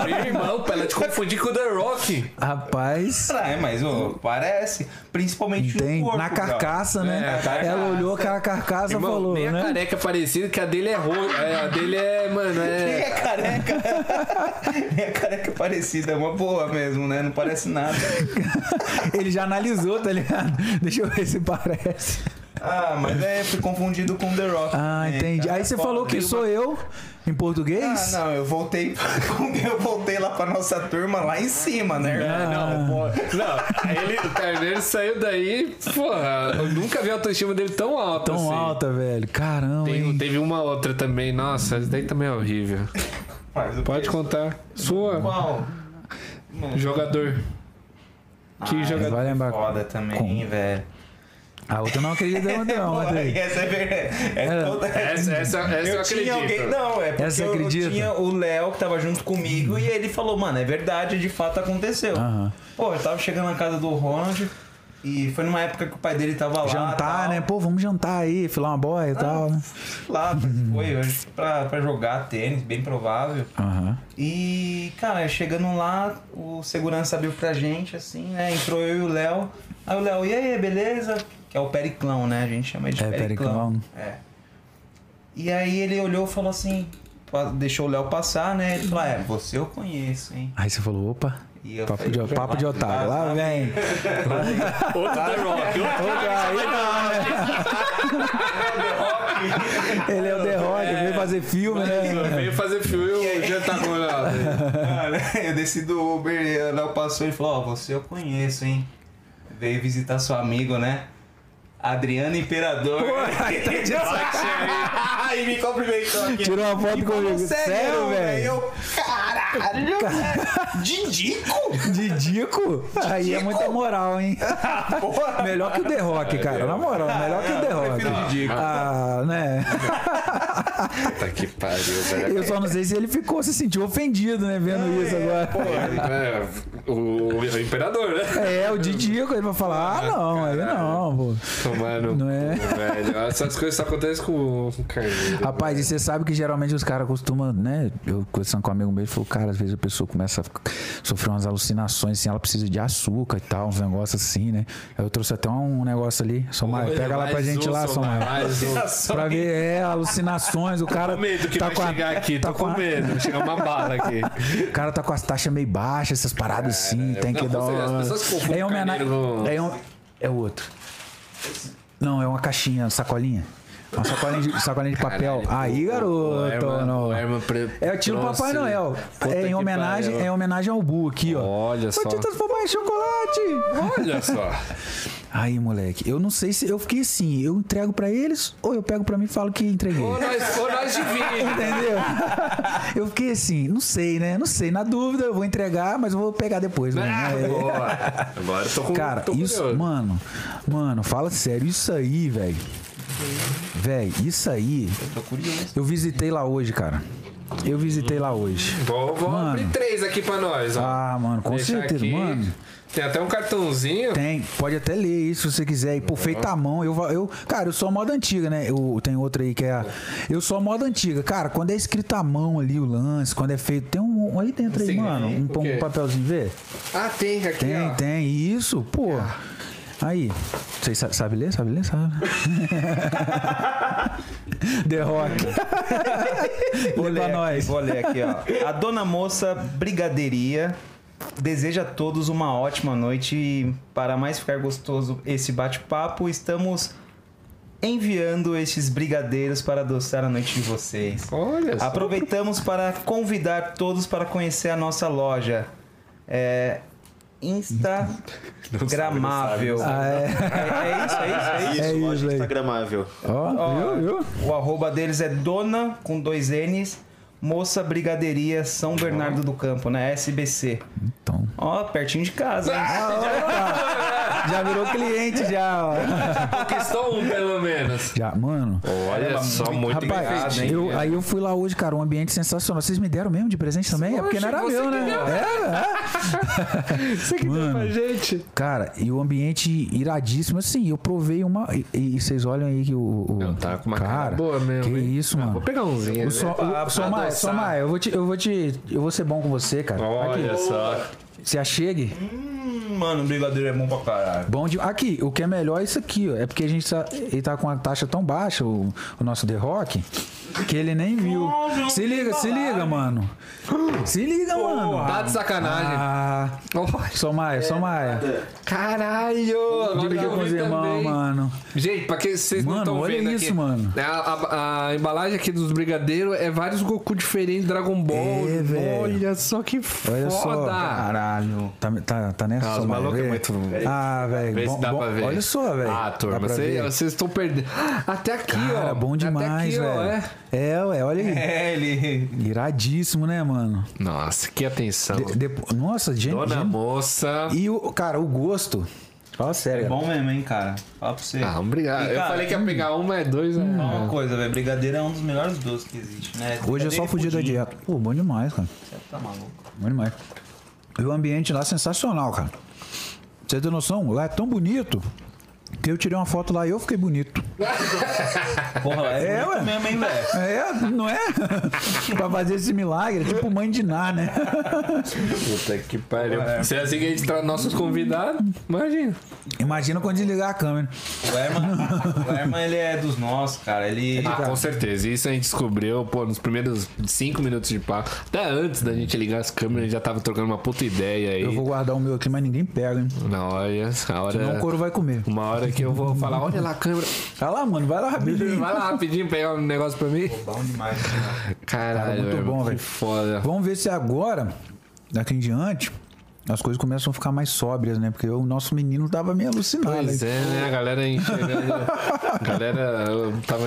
[SPEAKER 1] Meu irmão, ela te confundir com o The Rock.
[SPEAKER 3] Rapaz,
[SPEAKER 2] é, mas ô, parece. Principalmente
[SPEAKER 3] tem.
[SPEAKER 2] no corpo.
[SPEAKER 3] Na carcaça,
[SPEAKER 1] É,
[SPEAKER 3] né?
[SPEAKER 1] a carcaça.
[SPEAKER 3] Ela olhou aquela carcaça e
[SPEAKER 1] Irmão,
[SPEAKER 3] falou,
[SPEAKER 1] nem a
[SPEAKER 3] né?
[SPEAKER 1] careca é parecida, que a dele é roxa. A dele é, mano,
[SPEAKER 2] Nem
[SPEAKER 1] é.
[SPEAKER 2] é careca. Nem é careca parecida, é uma boa mesmo, né? Não parece nada.
[SPEAKER 3] Ele já analisou, tá ligado? Deixa eu ver se parece.
[SPEAKER 2] Ah, mas é, fui confundido com The Rock.
[SPEAKER 3] Ah,
[SPEAKER 2] também,
[SPEAKER 3] entendi.
[SPEAKER 2] cara.
[SPEAKER 3] Aí você falou que sou eu, em
[SPEAKER 2] Ah,
[SPEAKER 3] português?
[SPEAKER 2] não, eu voltei. Eu voltei lá pra nossa turma lá em cima, né?
[SPEAKER 1] É,
[SPEAKER 2] irmão?
[SPEAKER 1] não, pô. Não, ele, o saiu daí, porra, eu nunca vi a autoestima dele tão alta
[SPEAKER 3] Tão
[SPEAKER 1] assim.
[SPEAKER 3] alta, velho. Caramba,
[SPEAKER 1] Tem-
[SPEAKER 3] hein?
[SPEAKER 1] teve uma outra também, nossa, isso daí também é horrível. Pode contar. Sua,
[SPEAKER 2] Qual?
[SPEAKER 1] jogador. Que
[SPEAKER 2] Ah,
[SPEAKER 1] jogador.
[SPEAKER 3] Vai lembrar.
[SPEAKER 2] Foda também, velho.
[SPEAKER 3] A outra não acredita não,
[SPEAKER 2] Pô, essa é verdade. É
[SPEAKER 3] É.
[SPEAKER 2] toda...
[SPEAKER 1] Essa, essa, essa eu,
[SPEAKER 2] eu
[SPEAKER 1] acredito.
[SPEAKER 2] tinha alguém. Não, é porque
[SPEAKER 3] Essa
[SPEAKER 2] eu,
[SPEAKER 3] acredita?
[SPEAKER 2] eu tinha o Léo que tava junto comigo e ele falou, mano, é verdade, de fato aconteceu.
[SPEAKER 3] Aham.
[SPEAKER 2] Pô, eu tava chegando na casa do Ronald e foi numa época que o pai dele tava lá.
[SPEAKER 3] Jantar,
[SPEAKER 2] tal.
[SPEAKER 3] né? Pô, vamos jantar aí, filar uma boia e tal, né?
[SPEAKER 2] Lá, foi hoje pra, pra jogar tênis, bem provável.
[SPEAKER 3] Aham.
[SPEAKER 2] E, cara, chegando lá, o segurança abriu pra gente, assim, né? Entrou eu e o Léo. Aí o Léo, e aí, beleza? Que é o Periclão, né? A gente chama ele de
[SPEAKER 3] É,
[SPEAKER 2] Periclão.
[SPEAKER 3] Periclão.
[SPEAKER 2] É. E aí ele olhou e falou assim, deixou o Léo passar, né? Ele falou, é, você eu conheço, hein?
[SPEAKER 3] Aí você falou, opa,
[SPEAKER 2] E
[SPEAKER 3] papo,
[SPEAKER 2] falei,
[SPEAKER 3] de, papo de
[SPEAKER 2] lá-
[SPEAKER 3] otário. Lá
[SPEAKER 2] lá-
[SPEAKER 3] vem.
[SPEAKER 1] Outro The Rock.
[SPEAKER 3] Outro aí não, né? Ele é o The Rock, veio fazer filme, né?
[SPEAKER 1] Veio fazer filme e jantar com ela.
[SPEAKER 2] Cara, eu desci do Uber o Léo passou e falou, ó, você eu conheço, hein? Veio visitar seu amigo, né? Adriano Imperador. Aí me cumprimentou aqui.
[SPEAKER 3] Tirou uma foto
[SPEAKER 2] E
[SPEAKER 3] comigo. Sério, velho?
[SPEAKER 2] Eu, caralho, velho. Didico?
[SPEAKER 3] Didico? Aí é muita moral, hein?
[SPEAKER 2] Porra.
[SPEAKER 3] Melhor que o The Rock, cara. Na moral, melhor que o The Rock.
[SPEAKER 2] prefiro o Didico.
[SPEAKER 3] Ah, né?
[SPEAKER 1] Puta que pariu, velho.
[SPEAKER 3] Eu só não sei se ele ficou, se sentiu ofendido, né? Vendo isso agora.
[SPEAKER 1] É, o, o imperador, né?
[SPEAKER 3] É, o Didico, ele vai falar, ah, não, aí não, pô.
[SPEAKER 1] Tomando.
[SPEAKER 3] Não é?
[SPEAKER 1] Velho, essas coisas só acontecem com o carneiro.
[SPEAKER 3] Rapaz, e você sabe que geralmente os caras costumam, né? Eu conversando com um amigo meu, ele falou, cara, às vezes a pessoa começa a sofrer umas alucinações, assim, ela precisa de açúcar e tal, uns negócios assim, né? Aí eu trouxe até um negócio ali. Somaia, pega lá pra
[SPEAKER 1] Mais
[SPEAKER 3] gente
[SPEAKER 1] um,
[SPEAKER 3] lá,
[SPEAKER 1] Somaia,
[SPEAKER 3] Somaia.
[SPEAKER 1] Mais um.
[SPEAKER 3] Pra ver, é, alucinações, o cara.
[SPEAKER 1] Tô com medo que
[SPEAKER 3] tá
[SPEAKER 1] vai
[SPEAKER 3] com a-
[SPEAKER 1] chegar aqui,
[SPEAKER 3] tá
[SPEAKER 1] tô com
[SPEAKER 3] a-
[SPEAKER 1] medo. Chegar uma bala aqui.
[SPEAKER 3] O cara tá com as taxas meio baixas, essas paradas assim, tem que
[SPEAKER 1] não,
[SPEAKER 3] dar
[SPEAKER 1] você- as
[SPEAKER 3] uma.
[SPEAKER 1] pessoas confundem
[SPEAKER 3] É homenagem.
[SPEAKER 1] carneiro com-
[SPEAKER 3] É, um... é o outro. Não, é uma caixinha, sacolinha. Uma sacolinha de, sacolinha de papel. Aí, garoto.
[SPEAKER 1] O Herman-
[SPEAKER 3] não.
[SPEAKER 1] o Herman pre-
[SPEAKER 3] É o
[SPEAKER 1] trouxe-
[SPEAKER 3] Papai Noel. É em
[SPEAKER 1] que
[SPEAKER 3] homenagem, é em homenagem ao Bu aqui, ó.
[SPEAKER 1] Olha só.
[SPEAKER 3] Vou te transformar em chocolate.
[SPEAKER 1] Olha só.
[SPEAKER 3] Aí, moleque, eu não sei se eu fiquei assim, eu entrego pra eles ou eu pego pra mim e falo que entreguei.
[SPEAKER 1] Ou nós, ou nós dividimos.
[SPEAKER 3] Entendeu? Eu fiquei assim, não sei, né? Não sei. Na dúvida, eu vou entregar, mas eu vou pegar depois. Né?
[SPEAKER 1] Ah,
[SPEAKER 3] É.
[SPEAKER 1] boa. Agora eu tô com
[SPEAKER 3] Cara,
[SPEAKER 1] tô
[SPEAKER 3] isso,
[SPEAKER 1] curioso.
[SPEAKER 3] mano, mano, fala sério, isso aí, velho. Velho, isso aí.
[SPEAKER 2] Tô curioso.
[SPEAKER 3] Eu visitei lá hoje, cara. Eu visitei lá hoje.
[SPEAKER 1] Vou, vou
[SPEAKER 3] Mano.
[SPEAKER 1] abrir três aqui pra nós, ó.
[SPEAKER 3] Ah, mano, com certeza,
[SPEAKER 1] aqui.
[SPEAKER 3] mano.
[SPEAKER 1] Tem até um cartãozinho.
[SPEAKER 3] Tem, pode até ler isso se você quiser. E, pô, feito à mão. Eu, eu, cara, eu sou a moda antiga, né? Eu, tem outra aí que é. a- Eu sou a moda antiga. Cara, quando é escrito à mão ali o lance, quando é feito. Tem um. um aí dentro aí,
[SPEAKER 1] Sim,
[SPEAKER 3] mano. Um, um papelzinho, vê?
[SPEAKER 1] Ah, tem aqui,
[SPEAKER 3] Tem,
[SPEAKER 1] ó.
[SPEAKER 3] tem. Isso, pô. Aí. Vocês sa- sabe ler? Sabe ler? Sabe. The Rock.
[SPEAKER 2] Vou ler,
[SPEAKER 3] nós.
[SPEAKER 2] vou ler aqui, ó. A dona moça Brigadeiria deseja a todos uma ótima noite e para mais ficar gostoso esse bate-papo, estamos enviando estes brigadeiros para adoçar a noite de vocês.
[SPEAKER 1] Olha só.
[SPEAKER 2] Aproveitamos para convidar todos para conhecer a nossa loja. É Instagramável.
[SPEAKER 3] Ah, é.
[SPEAKER 2] É, é isso, é isso, é isso.
[SPEAKER 3] É
[SPEAKER 5] loja
[SPEAKER 3] isso aí.
[SPEAKER 5] instagramável.
[SPEAKER 3] Ó,
[SPEAKER 2] Ó,
[SPEAKER 3] viu, viu?
[SPEAKER 2] O arroba deles é Dona com dois N's, Moça Brigadeiria São Bernardo do Campo, né? SBC.
[SPEAKER 3] Então.
[SPEAKER 2] Ó, pertinho de casa, hein?
[SPEAKER 3] Já virou cliente, já, ó.
[SPEAKER 1] Conquistou um, pelo menos.
[SPEAKER 3] Já, mano.
[SPEAKER 1] Olha só, muito bem
[SPEAKER 3] Rapaz,
[SPEAKER 1] hein?
[SPEAKER 3] eu, aí eu fui lá hoje, cara, um ambiente sensacional. Vocês me deram mesmo de presente também? é porque não era
[SPEAKER 1] Poxa,
[SPEAKER 3] meu, né?
[SPEAKER 1] deu.
[SPEAKER 3] É,
[SPEAKER 1] Você que deu
[SPEAKER 3] Mano.
[SPEAKER 1] pra gente.
[SPEAKER 3] Cara, e o ambiente iradíssimo, assim, eu provei uma. E, e vocês olham aí que o. o-
[SPEAKER 1] Não, tá com uma cara,
[SPEAKER 3] cara
[SPEAKER 1] boa mesmo.
[SPEAKER 3] Que
[SPEAKER 1] hein?
[SPEAKER 3] isso,
[SPEAKER 1] Ah,
[SPEAKER 3] mano.
[SPEAKER 1] Vou pegar umzinho.
[SPEAKER 3] O so,
[SPEAKER 1] né?
[SPEAKER 3] o, Só Maia, eu vou te, eu vou te, eu vou ser bom com você, cara.
[SPEAKER 1] Olha
[SPEAKER 3] Aqui,
[SPEAKER 1] só.
[SPEAKER 3] se achegue.
[SPEAKER 2] Hum, mano, o brigadeiro é bom pra caralho.
[SPEAKER 3] Bom de, aqui, o que é melhor é isso aqui, ó. É porque a gente tá, ele tá com a taxa tão baixa, o, o nosso The Rock, que ele nem viu. Se liga, se liga, mano. Se liga, mano.
[SPEAKER 1] Tá de sacanagem.
[SPEAKER 3] Ah,
[SPEAKER 1] Olha.
[SPEAKER 3] só Maia, só Maia.
[SPEAKER 1] Caralho! Agora
[SPEAKER 3] Dividiu com os irmãos, mano.
[SPEAKER 1] Gente, pra que vocês não
[SPEAKER 3] Mano,
[SPEAKER 1] estão
[SPEAKER 3] olha
[SPEAKER 1] vendo
[SPEAKER 3] isso,
[SPEAKER 1] aqui,
[SPEAKER 3] mano.
[SPEAKER 1] A, a- a embalagem aqui dos brigadeiros é vários Goku diferentes, Dragon Ball.
[SPEAKER 3] É, velho.
[SPEAKER 1] Olha só que
[SPEAKER 3] Olha só,
[SPEAKER 1] foda.
[SPEAKER 2] Caralho.
[SPEAKER 3] Tá, tá, tá nessa,
[SPEAKER 1] Ah, malucos é muito-
[SPEAKER 3] Ah, velho.
[SPEAKER 1] Vê se
[SPEAKER 3] bom-
[SPEAKER 1] dá
[SPEAKER 3] bom-
[SPEAKER 1] pra ver.
[SPEAKER 3] Olha só, velho.
[SPEAKER 1] Ah, turma, vocês estão perdendo. Até aqui, ó.
[SPEAKER 3] Cara, bom demais,
[SPEAKER 1] Até aqui, ó,
[SPEAKER 3] velho.
[SPEAKER 1] é.
[SPEAKER 3] É, ué, olha aí.
[SPEAKER 2] É, ele.
[SPEAKER 3] Iradíssimo, né, mano?
[SPEAKER 1] Nossa, que atenção.
[SPEAKER 3] De- depo- Nossa, gente.
[SPEAKER 1] Dona
[SPEAKER 3] gente-
[SPEAKER 1] moça.
[SPEAKER 3] E o, cara, o gosto. Fala sério.
[SPEAKER 2] É
[SPEAKER 3] cara.
[SPEAKER 2] bom mesmo, hein, cara? Fala pra você.
[SPEAKER 1] Ah, obrigado.
[SPEAKER 2] E,
[SPEAKER 1] Eu
[SPEAKER 2] cara,
[SPEAKER 1] falei que ia pegar um, mas dois, né?
[SPEAKER 2] Fala uma coisa, velho. Brigadeiro é um dos melhores doces que existe, né?
[SPEAKER 3] Hoje é só fugir da dieta. Pô, bom demais, cara.
[SPEAKER 2] Você tá maluco?
[SPEAKER 3] Bom demais. E o ambiente lá é sensacional, cara. Você tem noção? Lá é tão bonito que eu tirei uma foto lá e eu fiquei bonito.
[SPEAKER 2] Porra, é,
[SPEAKER 3] É,
[SPEAKER 2] bonito
[SPEAKER 3] ué.
[SPEAKER 2] mesmo, hein, velho?
[SPEAKER 3] É, não é? pra fazer esse milagre, tipo mãe de Ná, né?
[SPEAKER 1] Puta que pariu. Se é assim que a gente traz nossos convidados, imagina.
[SPEAKER 3] Imagina quando desligar a câmera.
[SPEAKER 2] O Herman, o Herman, ele é dos nossos, cara. Ele...
[SPEAKER 1] Ah, com certeza. Isso a gente descobriu, pô, nos primeiros cinco minutos de papo. Até antes da gente ligar as câmeras, a gente já tava trocando uma puta ideia aí.
[SPEAKER 3] Eu vou guardar o meu aqui, mas ninguém pega, hein?
[SPEAKER 1] Na hora, a
[SPEAKER 3] Senão o
[SPEAKER 1] hora.
[SPEAKER 3] couro vai comer.
[SPEAKER 1] Uma hora que eu vou falar, olha lá a câmera.
[SPEAKER 3] Vai lá, mano, vai lá rapidinho.
[SPEAKER 1] Vai lá rapidinho pegar um negócio pra mim.
[SPEAKER 2] Bom demais, né?
[SPEAKER 1] Caralho,
[SPEAKER 3] muito
[SPEAKER 1] velho,
[SPEAKER 3] bom,
[SPEAKER 1] que
[SPEAKER 3] velho.
[SPEAKER 1] foda.
[SPEAKER 3] Vamos ver se agora, daqui em diante, as coisas começam a ficar mais sóbrias, né? Porque o nosso menino tava meio alucinado.
[SPEAKER 1] Pois
[SPEAKER 3] né?
[SPEAKER 1] é, né? A galera enxergando. a galera eu tava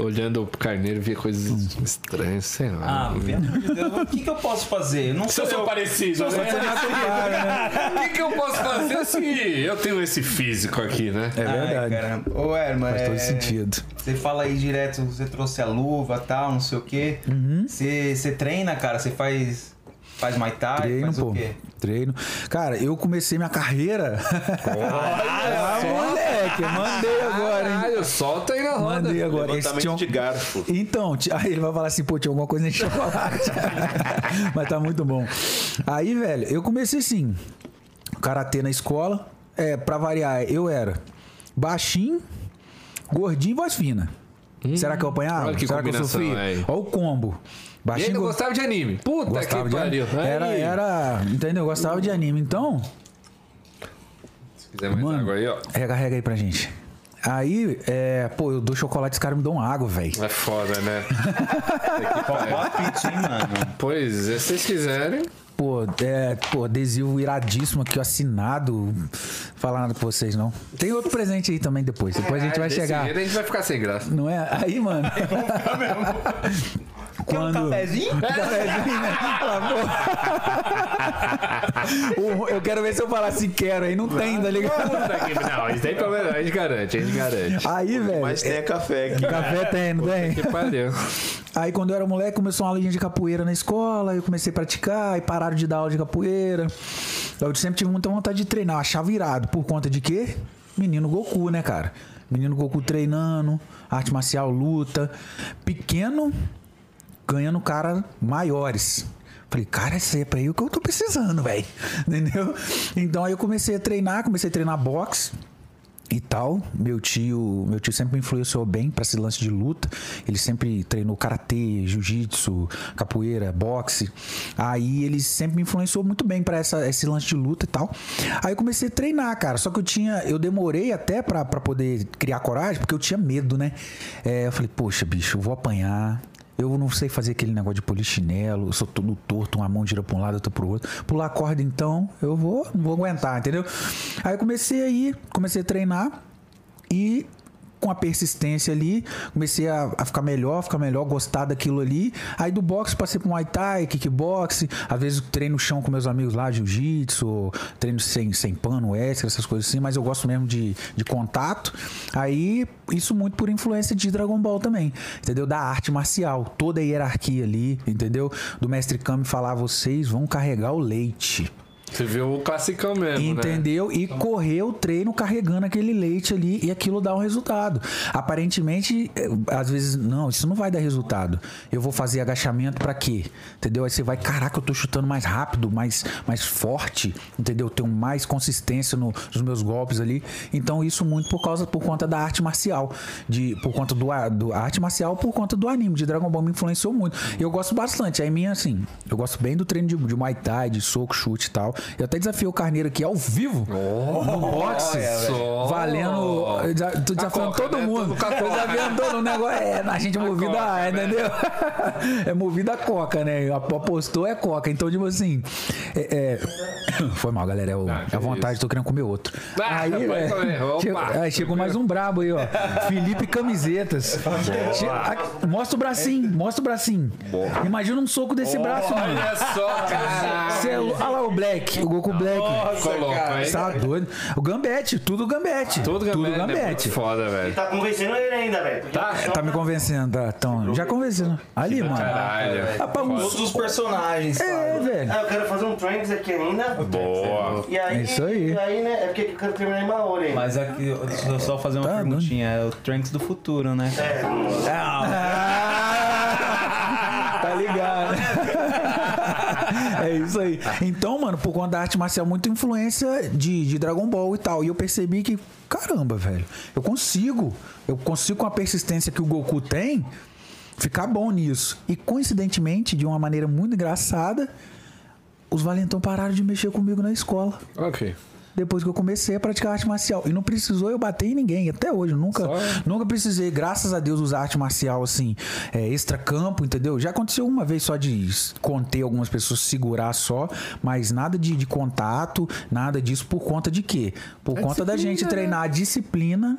[SPEAKER 1] olhando pro carneiro e via coisas estranhas, sei lá.
[SPEAKER 2] Ah, pelo amor de Deus, o que, que eu posso fazer? Não
[SPEAKER 1] Se eu sou parecido, né? O que, que eu posso fazer se eu tenho esse físico aqui, né?
[SPEAKER 3] É verdade.
[SPEAKER 2] Ai, cara. Ô, Herman,
[SPEAKER 3] Faz todo
[SPEAKER 2] é,
[SPEAKER 3] sentido.
[SPEAKER 2] Você fala aí direto, você trouxe a luva tal, não sei o quê.
[SPEAKER 3] Uhum.
[SPEAKER 2] Você, você treina, cara? Você faz, faz Muay Thai?
[SPEAKER 3] Treino,
[SPEAKER 2] faz
[SPEAKER 3] pô.
[SPEAKER 2] o quê?
[SPEAKER 3] Treino. Cara, eu comecei minha carreira. ah, moleque, mandei agora, hein?
[SPEAKER 1] Caralho, solta aí na roda.
[SPEAKER 3] Mandei agora. Esse tinha um-
[SPEAKER 5] de garfo.
[SPEAKER 3] Então, aí ele vai falar assim, pô, tinha alguma coisa em chocolate. Mas tá muito bom. Aí, velho, eu comecei assim, karatê na escola. É, pra variar, eu era baixinho, gordinho e voz fina. Será que eu apanhava?
[SPEAKER 1] olha que
[SPEAKER 3] Será que eu sofri? Olha o combo.
[SPEAKER 1] E
[SPEAKER 3] Baixinho,
[SPEAKER 1] ainda
[SPEAKER 3] go-
[SPEAKER 1] gostava de anime. Puta
[SPEAKER 3] gostava
[SPEAKER 1] que pariu.
[SPEAKER 3] anime. Era, era, entendeu? Eu gostava de anime. Então,
[SPEAKER 1] Se quiser mais
[SPEAKER 3] Mano.
[SPEAKER 1] água aí, ó.
[SPEAKER 3] recarrega aí pra gente. Aí, é, pô, eu dou chocolate, os caras me dão água, velho.
[SPEAKER 1] É foda, né?
[SPEAKER 2] Qual a pizza, hein, mano?
[SPEAKER 1] pois é, se vocês quiserem.
[SPEAKER 3] Pô, é, pô, adesivo iradíssimo aqui, assinado. Falar nada pra vocês, não. Tem outro presente aí também depois. Depois a gente
[SPEAKER 1] Ah,
[SPEAKER 3] vai chegar.
[SPEAKER 1] jeito a gente vai ficar sem graça.
[SPEAKER 3] Não é? Aí, mano.
[SPEAKER 2] Quer um
[SPEAKER 3] Quando-
[SPEAKER 2] cafezinho?
[SPEAKER 3] Cafezinho, né? Eu quero ver se eu falar assim, quero, aí não tem, tá ligado?
[SPEAKER 1] Não, isso tem problema. A gente garante, a gente garante.
[SPEAKER 3] Aí, velho.
[SPEAKER 5] Mas tem café aqui.
[SPEAKER 3] Café tem, não tem?
[SPEAKER 1] Que pariu.
[SPEAKER 3] Aí quando eu era moleque, começou uma aulinha de capoeira na escola, eu comecei a praticar, e pararam de dar aula de capoeira. Eu sempre tive muita vontade de treinar, achava irado. Por conta de quê? Menino Goku, né, cara? Menino Goku treinando, arte marcial, luta. Pequeno, ganhando cara maiores. Falei, cara, isso aí é pra aí o que eu tô precisando, velho. Entendeu? Então aí eu comecei a treinar, comecei a treinar boxe e tal. Meu tio, meu tio sempre me influenciou bem para esse lance de luta. Ele sempre treinou karatê, jiu-jitsu, capoeira, boxe. Aí ele sempre me influenciou muito bem para esse lance de luta e tal. Aí eu comecei a treinar, cara. Só que eu tinha, eu demorei até para poder criar coragem, porque eu tinha medo, né? É, eu falei, poxa, bicho, eu vou apanhar. Eu não sei fazer aquele negócio de polichinelo, eu sou todo torto, uma mão gira pra um lado, outra pro outro. Pular corda, então, eu vou, não vou aguentar, entendeu? Aí eu comecei aí, comecei a treinar e com a persistência ali, comecei a, a ficar melhor, ficar melhor, gostar daquilo ali. Aí do boxe passei pro Muay Thai, kickbox, às vezes treino no chão com meus amigos lá, jiu-jitsu, treino sem, sem pano, extra, essas coisas assim, mas eu gosto mesmo de, de contato. Aí, isso muito por influência de Dragon Ball também, entendeu? Da arte marcial, toda a hierarquia ali, entendeu? Do mestre Kami falar, vocês vão carregar o leite.
[SPEAKER 1] Você viu o classicão mesmo, né?
[SPEAKER 3] Entendeu? E correu o treino carregando aquele leite ali e aquilo dá um resultado. Aparentemente, eh, às vezes, não, isso não vai dar resultado. Eu vou fazer agachamento pra quê? Entendeu? Aí você vai, caraca, eu tô chutando mais rápido, mais, mais forte, entendeu? Eu tenho mais consistência no- nos meus golpes ali. Então, isso muito por causa, por conta da arte marcial. De, por conta do, do arte marcial, por conta do anime. De Dragon Ball me influenciou muito. E eu gosto bastante. Aí minha, assim, eu gosto bem do treino de, de Muay Thai, de soco, chute e tal. Eu até desafiei o Carneiro aqui ao vivo. no boxe. valendo. Tô desafiando
[SPEAKER 1] Coca,
[SPEAKER 3] todo
[SPEAKER 1] né?
[SPEAKER 3] mundo. Tô desafiando todo o negócio. É, a gente é movida,
[SPEAKER 1] Coca, né?
[SPEAKER 3] entendeu? é movida a coca, né? Apostou é coca. Então, tipo assim. é- é- Foi mal, galera. É,
[SPEAKER 1] Ah,
[SPEAKER 3] é a vontade, tô querendo comer outro.
[SPEAKER 1] Ah,
[SPEAKER 3] aí, velho,
[SPEAKER 1] comer. Opa.
[SPEAKER 3] chegou, aí, chegou mais um brabo aí, ó. Felipe Camisetas. Mostra o bracinho, mostra o bracinho. Imagina um soco desse braço, mano.
[SPEAKER 1] Olha só, cara.
[SPEAKER 3] É Olha lá o Black, o Goku Black.
[SPEAKER 1] Colocou aí.
[SPEAKER 3] Tá doido. O Gambete, tudo Gambete.
[SPEAKER 1] Tudo gambete.
[SPEAKER 3] Tudo
[SPEAKER 1] É
[SPEAKER 3] Gambete.
[SPEAKER 1] foda, velho.
[SPEAKER 6] Tá convencendo ele ainda, velho.
[SPEAKER 1] Tá?
[SPEAKER 3] Tá me convencendo, tá? Então, já convencendo. Ali, mano.
[SPEAKER 1] Caralho.
[SPEAKER 3] Rapaz, um-
[SPEAKER 2] Todos os personagens.
[SPEAKER 3] É, velho.
[SPEAKER 6] Ah, eu quero fazer um Tranks aqui ainda.
[SPEAKER 1] Boa.
[SPEAKER 6] E aí,
[SPEAKER 3] É isso aí.
[SPEAKER 6] E aí, né? É porque eu quero terminar em ainda.
[SPEAKER 2] Mas aqui, deixa eu só fazer uma
[SPEAKER 3] Tá,
[SPEAKER 2] perguntinha. É o Trunks do futuro, né?
[SPEAKER 6] É,
[SPEAKER 3] Ah, tá ligado. É isso aí. Então, mano, por conta da arte marcial, muita influência de, de Dragon Ball e tal. E eu percebi que, caramba, velho, eu consigo. Eu consigo, com a persistência que o Goku tem, ficar bom nisso. E coincidentemente, de uma maneira muito engraçada, os valentão pararam de mexer comigo na escola.
[SPEAKER 1] Ok.
[SPEAKER 3] Depois que eu comecei a praticar arte marcial. E não precisou eu bater em ninguém, até hoje. Nunca, nunca precisei, graças a Deus, usar arte marcial assim, é, extra-campo, entendeu? Já aconteceu uma vez só de conter algumas pessoas, segurar só, mas nada de, de contato, nada disso por conta de quê? Por conta da gente treinar a disciplina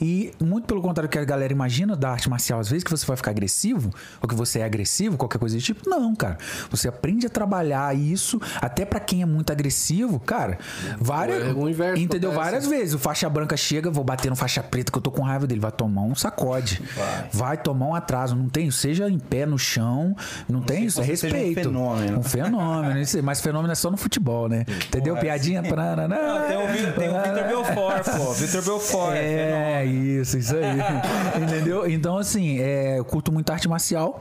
[SPEAKER 3] e muito pelo contrário do que a galera imagina da arte marcial, às vezes que você vai ficar agressivo, ou que você é agressivo, qualquer coisa do tipo. Não, cara. Você aprende a trabalhar isso, até pra quem é muito agressivo, cara. Várias,
[SPEAKER 1] o inverso
[SPEAKER 3] entendeu?
[SPEAKER 1] acontece.
[SPEAKER 3] Várias vezes. O faixa branca chega, vou bater no faixa preta que eu tô com raiva dele. Vai tomar um sacode. Vai, tomar um atraso. Não tem, seja em pé no chão, não, tem isso. É
[SPEAKER 2] seja um
[SPEAKER 3] respeito.
[SPEAKER 2] fenômeno.
[SPEAKER 3] Um fenômeno. Mas fenômeno é só no futebol, né? Entendeu? Piadinha? Pra...
[SPEAKER 2] Não, tem o, tem o Vitor Belfort, pô. Vitor Belfort.
[SPEAKER 3] É, isso, isso aí. Entendeu? Então, assim, é, eu curto muito arte marcial.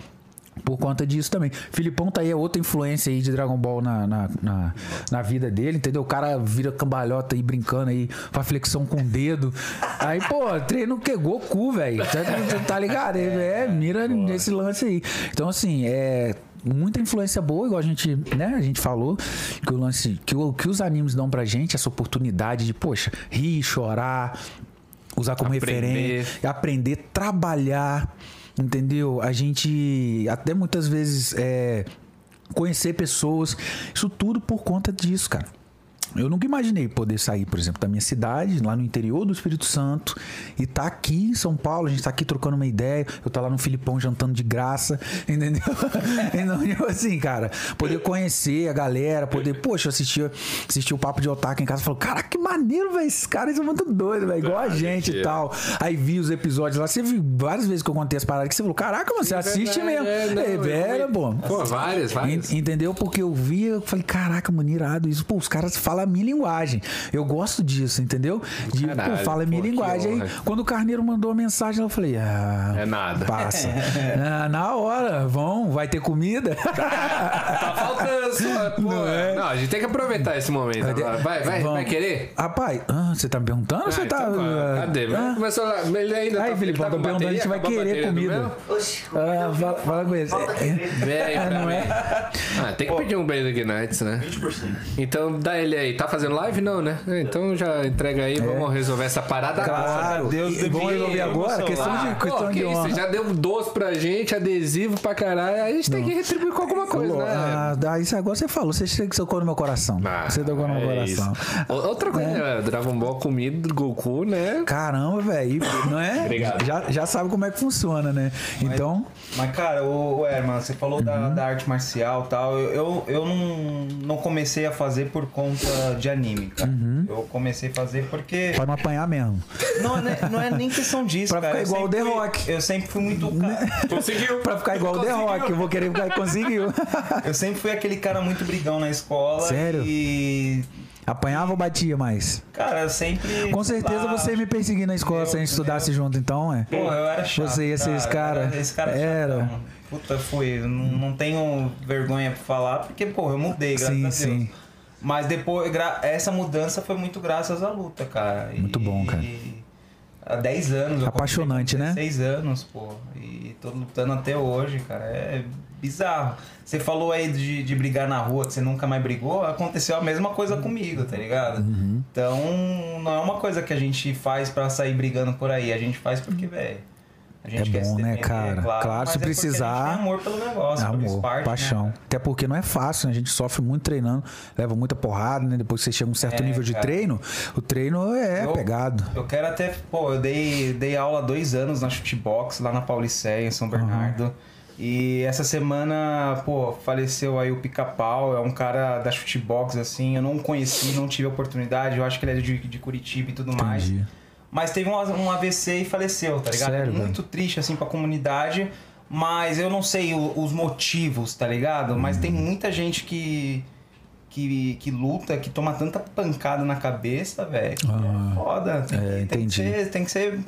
[SPEAKER 3] Por conta disso também. Filipão tá aí, é outra influência aí de Dragon Ball na, na, na, na vida dele, entendeu? O cara vira cambalhota aí, brincando aí, faz flexão com o dedo. Aí, pô, treino que Goku, velho. Tá, tá- ligado? É, mira nesse lance aí. Então, assim, é muita influência boa, igual a gente, né, a gente falou, que o lance, que, o, que os animes dão pra gente, essa oportunidade de, poxa, rir, chorar, usar como
[SPEAKER 1] Aprender.
[SPEAKER 3] referência, aprender, trabalhar, entendeu? A gente até muitas vezes é, conhecer pessoas, isso tudo por conta disso, cara. Eu nunca imaginei poder sair, por exemplo, da minha cidade, lá no interior do Espírito Santo, e tá aqui em São Paulo, a gente tá aqui trocando uma ideia, eu tá lá no Filipão jantando de graça, entendeu? então, tipo assim, cara, poder conhecer a galera, poder, poxa, assistir, assistir o Papo de Otaku em casa, falou, caraca, que maneiro, velho, esses caras são muito doidos, velho, igual a gente e tal. Aí vi os episódios lá, você viu várias vezes que eu contei as paradas que você falou, caraca, mano, você assiste mesmo.
[SPEAKER 1] É, não,
[SPEAKER 3] É, velho, pô.
[SPEAKER 1] Pô, várias, várias.
[SPEAKER 3] En- Entendeu? Porque eu vi, eu falei, caraca, mano, irado isso. Pô, os caras falam a minha linguagem. Eu gosto disso, entendeu? De,
[SPEAKER 1] Caralho,
[SPEAKER 3] pô, fala a minha
[SPEAKER 1] pô,
[SPEAKER 3] linguagem. Aí, quando o Carneiro mandou a mensagem, eu falei, ah.
[SPEAKER 1] É nada.
[SPEAKER 3] Passa. Ah, na hora, vão, vai ter comida.
[SPEAKER 1] Tá faltando só, pô.
[SPEAKER 3] Não é?
[SPEAKER 1] Não, a gente tem que aproveitar esse momento agora. Vai, vai, vai querer?
[SPEAKER 3] Rapaz, ah, você tá me perguntando ou você
[SPEAKER 1] Ah,
[SPEAKER 3] tá.
[SPEAKER 1] então vai. Cadê?
[SPEAKER 3] Ah,
[SPEAKER 1] Começou lá. Ele ainda
[SPEAKER 3] Aí,
[SPEAKER 1] tá,
[SPEAKER 3] Felipe,
[SPEAKER 1] tá
[SPEAKER 3] perguntando, a gente vai querer comida.
[SPEAKER 6] Oxi,
[SPEAKER 3] ah, fala, fala com ele.
[SPEAKER 1] Vem
[SPEAKER 3] É, não é?
[SPEAKER 1] Ah, tem que pedir um beijo aqui antes, né?
[SPEAKER 5] 20%.
[SPEAKER 1] Então dá ele aí. Tá fazendo live? Não, né? Então já entrega aí, vamos resolver essa parada agora.
[SPEAKER 3] Claro.
[SPEAKER 2] Deus
[SPEAKER 3] e vamos resolver agora? Questão de,
[SPEAKER 1] Ah,
[SPEAKER 3] questão
[SPEAKER 1] pô,
[SPEAKER 3] de
[SPEAKER 1] isso?
[SPEAKER 3] honra.
[SPEAKER 1] Já deu doce pra gente, adesivo pra caralho. Aí a gente tem que retribuir com alguma coisa,
[SPEAKER 3] Falou,
[SPEAKER 1] né?
[SPEAKER 3] ah, isso agora você falou, você tocou no meu coração.
[SPEAKER 1] Ah,
[SPEAKER 3] você tocou no meu
[SPEAKER 1] é
[SPEAKER 3] coração.
[SPEAKER 1] isso. Outra coisa, né? Dragon Ball comido do Goku, né?
[SPEAKER 3] Caramba, velho, não é?
[SPEAKER 1] Obrigado.
[SPEAKER 3] Já, já sabe como é que funciona, né? Então,
[SPEAKER 2] Mas, cara, o, o Herman, você falou
[SPEAKER 3] Uhum.
[SPEAKER 2] da, da arte marcial e tal. Eu, eu, eu não, não comecei a fazer por conta de anime, cara.
[SPEAKER 3] Uhum.
[SPEAKER 2] Eu comecei a fazer porque.
[SPEAKER 3] pra não apanhar mesmo.
[SPEAKER 2] Não, é não é nem questão disso,
[SPEAKER 3] Pra
[SPEAKER 2] cara.
[SPEAKER 3] ficar igual o The
[SPEAKER 2] fui-
[SPEAKER 3] Rock.
[SPEAKER 2] Eu sempre fui muito. ca-
[SPEAKER 1] Conseguiu.
[SPEAKER 3] Pra ficar igual o The Rock, eu vou querer ficar conseguiu.
[SPEAKER 2] Eu sempre fui aquele cara muito brigão na escola.
[SPEAKER 3] Sério?
[SPEAKER 2] E.
[SPEAKER 3] Apanhava ou batia mais?
[SPEAKER 2] Cara, eu sempre.
[SPEAKER 3] Com certeza
[SPEAKER 2] Ah,
[SPEAKER 3] você ia me perseguir na escola se a gente estudasse junto, então, é.
[SPEAKER 2] Pô, eu era chato.
[SPEAKER 3] Você ia ser esse cara?
[SPEAKER 2] Esse cara
[SPEAKER 3] Era.
[SPEAKER 2] chatão. Puta, fui. Eu Não, não tenho vergonha pra falar, porque, pô, eu mudei, graças
[SPEAKER 3] Sim,
[SPEAKER 2] a Deus.
[SPEAKER 3] sim.
[SPEAKER 2] Mas depois, essa mudança foi muito graças à luta, cara.
[SPEAKER 3] Muito
[SPEAKER 2] E-
[SPEAKER 3] bom, cara.
[SPEAKER 2] Há 10 anos.
[SPEAKER 3] Apaixonante, né?
[SPEAKER 2] 16 anos, pô. E tô lutando até hoje, cara. É bizarro. Você falou aí de, de brigar na rua, que você nunca mais brigou. Aconteceu a mesma coisa comigo, tá ligado?
[SPEAKER 3] Uhum.
[SPEAKER 2] Então, não é uma coisa que a gente faz pra sair brigando por aí. A gente faz porque, velho.
[SPEAKER 3] É bom, né, cara? Claro, se
[SPEAKER 2] é
[SPEAKER 3] precisar-
[SPEAKER 2] tem amor pelo negócio,
[SPEAKER 3] Amor,
[SPEAKER 2] esporte,
[SPEAKER 3] paixão.
[SPEAKER 2] Né?
[SPEAKER 3] Até porque não é fácil, né? A gente sofre muito treinando, leva muita porrada, né? Depois que você chega a um certo
[SPEAKER 2] É,
[SPEAKER 3] nível de
[SPEAKER 2] cara.
[SPEAKER 3] treino, o treino é
[SPEAKER 2] Eu-
[SPEAKER 3] pegado.
[SPEAKER 2] Eu quero até. Pô, eu dei, dei aula dois anos na Chutebox, lá na Paulicéia, em São Bernardo. E essa semana, pô, faleceu aí o Pica-Pau, é um cara da Chutebox, assim. Eu não conheci, não tive a oportunidade. Eu acho que ele é de, de Curitiba e tudo mais. Mas teve um, um AVC e faleceu, tá ligado?
[SPEAKER 3] Sério,
[SPEAKER 2] é muito triste, assim, pra comunidade. Mas eu não sei o- os motivos, tá ligado? Mas tem
[SPEAKER 3] Uhum.
[SPEAKER 2] muita gente que, que, que luta, que toma tanta pancada na cabeça, velho. que
[SPEAKER 3] Ah,
[SPEAKER 2] é foda. Tem,
[SPEAKER 3] é,
[SPEAKER 2] que- tem que ser, tem que ser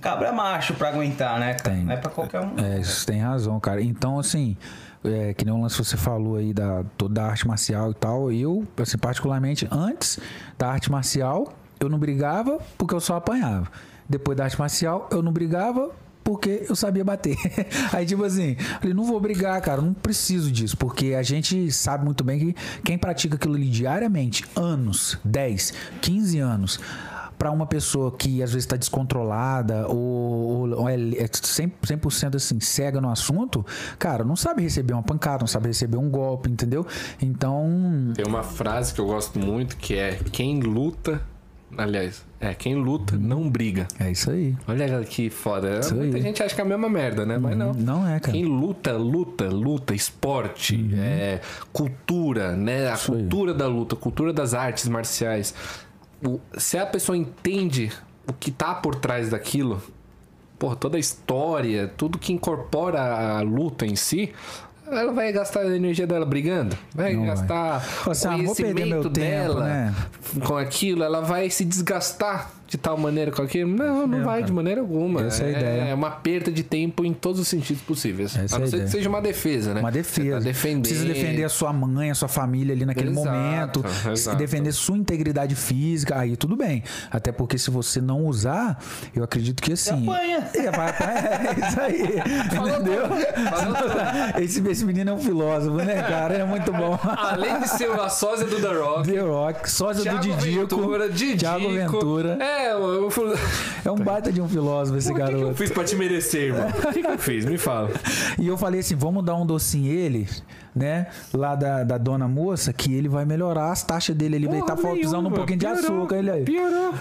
[SPEAKER 2] cabra macho pra aguentar, né?
[SPEAKER 3] Tem.
[SPEAKER 2] Não é pra qualquer um.
[SPEAKER 3] É, isso tem razão, cara. Então, assim, é, que nem o lance que você falou aí da toda a arte marcial e tal, eu, assim, particularmente, antes da arte marcial, eu não brigava porque eu só apanhava. Depois da arte marcial, eu não brigava porque eu sabia bater. Aí, tipo assim, falei, não vou brigar, cara, não preciso disso, porque a gente sabe muito bem que quem pratica aquilo ali diariamente, anos, 10, 15 anos, pra uma pessoa que às vezes tá descontrolada ou, ou é, é 100%, 100% assim, cega no assunto, cara, não sabe receber uma pancada, não sabe receber um golpe, entendeu? Então,
[SPEAKER 1] Tem uma frase que eu gosto muito que é: quem luta. Aliás, é, quem luta não briga.
[SPEAKER 3] é isso aí.
[SPEAKER 1] Olha que foda.
[SPEAKER 3] Isso
[SPEAKER 1] Muita
[SPEAKER 3] aí.
[SPEAKER 1] gente acha que é a mesma merda, né? Mas não.
[SPEAKER 3] Não é, cara.
[SPEAKER 1] Quem luta, luta, luta, esporte, é, cultura, né? A
[SPEAKER 3] Isso aí.
[SPEAKER 1] cultura da luta, cultura das artes marciais. O- se a pessoa entende o que tá por trás daquilo, porra, toda a história, tudo que incorpora a luta em si, ela vai gastar a energia dela brigando, vai
[SPEAKER 3] Não vai.
[SPEAKER 1] gastar
[SPEAKER 3] vou perder meu
[SPEAKER 1] conhecimento
[SPEAKER 3] tempo,
[SPEAKER 1] dela
[SPEAKER 3] né?
[SPEAKER 1] com aquilo, ela vai se desgastar de tal maneira com aquilo. Não, não vai de maneira alguma.
[SPEAKER 3] Essa é a ideia.
[SPEAKER 1] É uma perda de tempo em todos os sentidos possíveis.
[SPEAKER 3] Essa
[SPEAKER 1] a
[SPEAKER 3] é
[SPEAKER 1] não
[SPEAKER 3] a
[SPEAKER 1] ser que seja uma defesa, né?
[SPEAKER 3] Uma
[SPEAKER 1] Você
[SPEAKER 3] defesa.
[SPEAKER 1] tá.
[SPEAKER 3] Precisa defender a sua mãe, a sua família ali naquele
[SPEAKER 1] Exato,
[SPEAKER 3] momento.
[SPEAKER 1] exato.
[SPEAKER 3] Defender sua integridade física. Aí tudo bem. Até porque se você não usar, eu acredito que assim.
[SPEAKER 2] apanha.
[SPEAKER 3] É, vai apanhar. É isso aí. Entendeu? Esse, esse menino é um filósofo, né, cara? É muito bom.
[SPEAKER 1] Além de ser a sósia do The Rock.
[SPEAKER 3] The Rock, sósia do
[SPEAKER 1] Thiago
[SPEAKER 3] Didico.
[SPEAKER 1] Ventura, Didico.
[SPEAKER 3] Thiago Ventura.
[SPEAKER 1] É, eu, eu,
[SPEAKER 3] É um baita de um filósofo esse
[SPEAKER 1] o que, que eu
[SPEAKER 3] garoto.
[SPEAKER 1] fiz pra te merecer, irmão? O que, que eu fiz? Me fala.
[SPEAKER 3] E eu falei assim, vamos dar um docinho ele, né? Lá da, da dona moça, que ele vai melhorar as taxas dele. Ele vai estar
[SPEAKER 1] Porra
[SPEAKER 3] precisando um pouquinho de
[SPEAKER 1] piorou,
[SPEAKER 3] açúcar. Ele aí.
[SPEAKER 1] Piorou.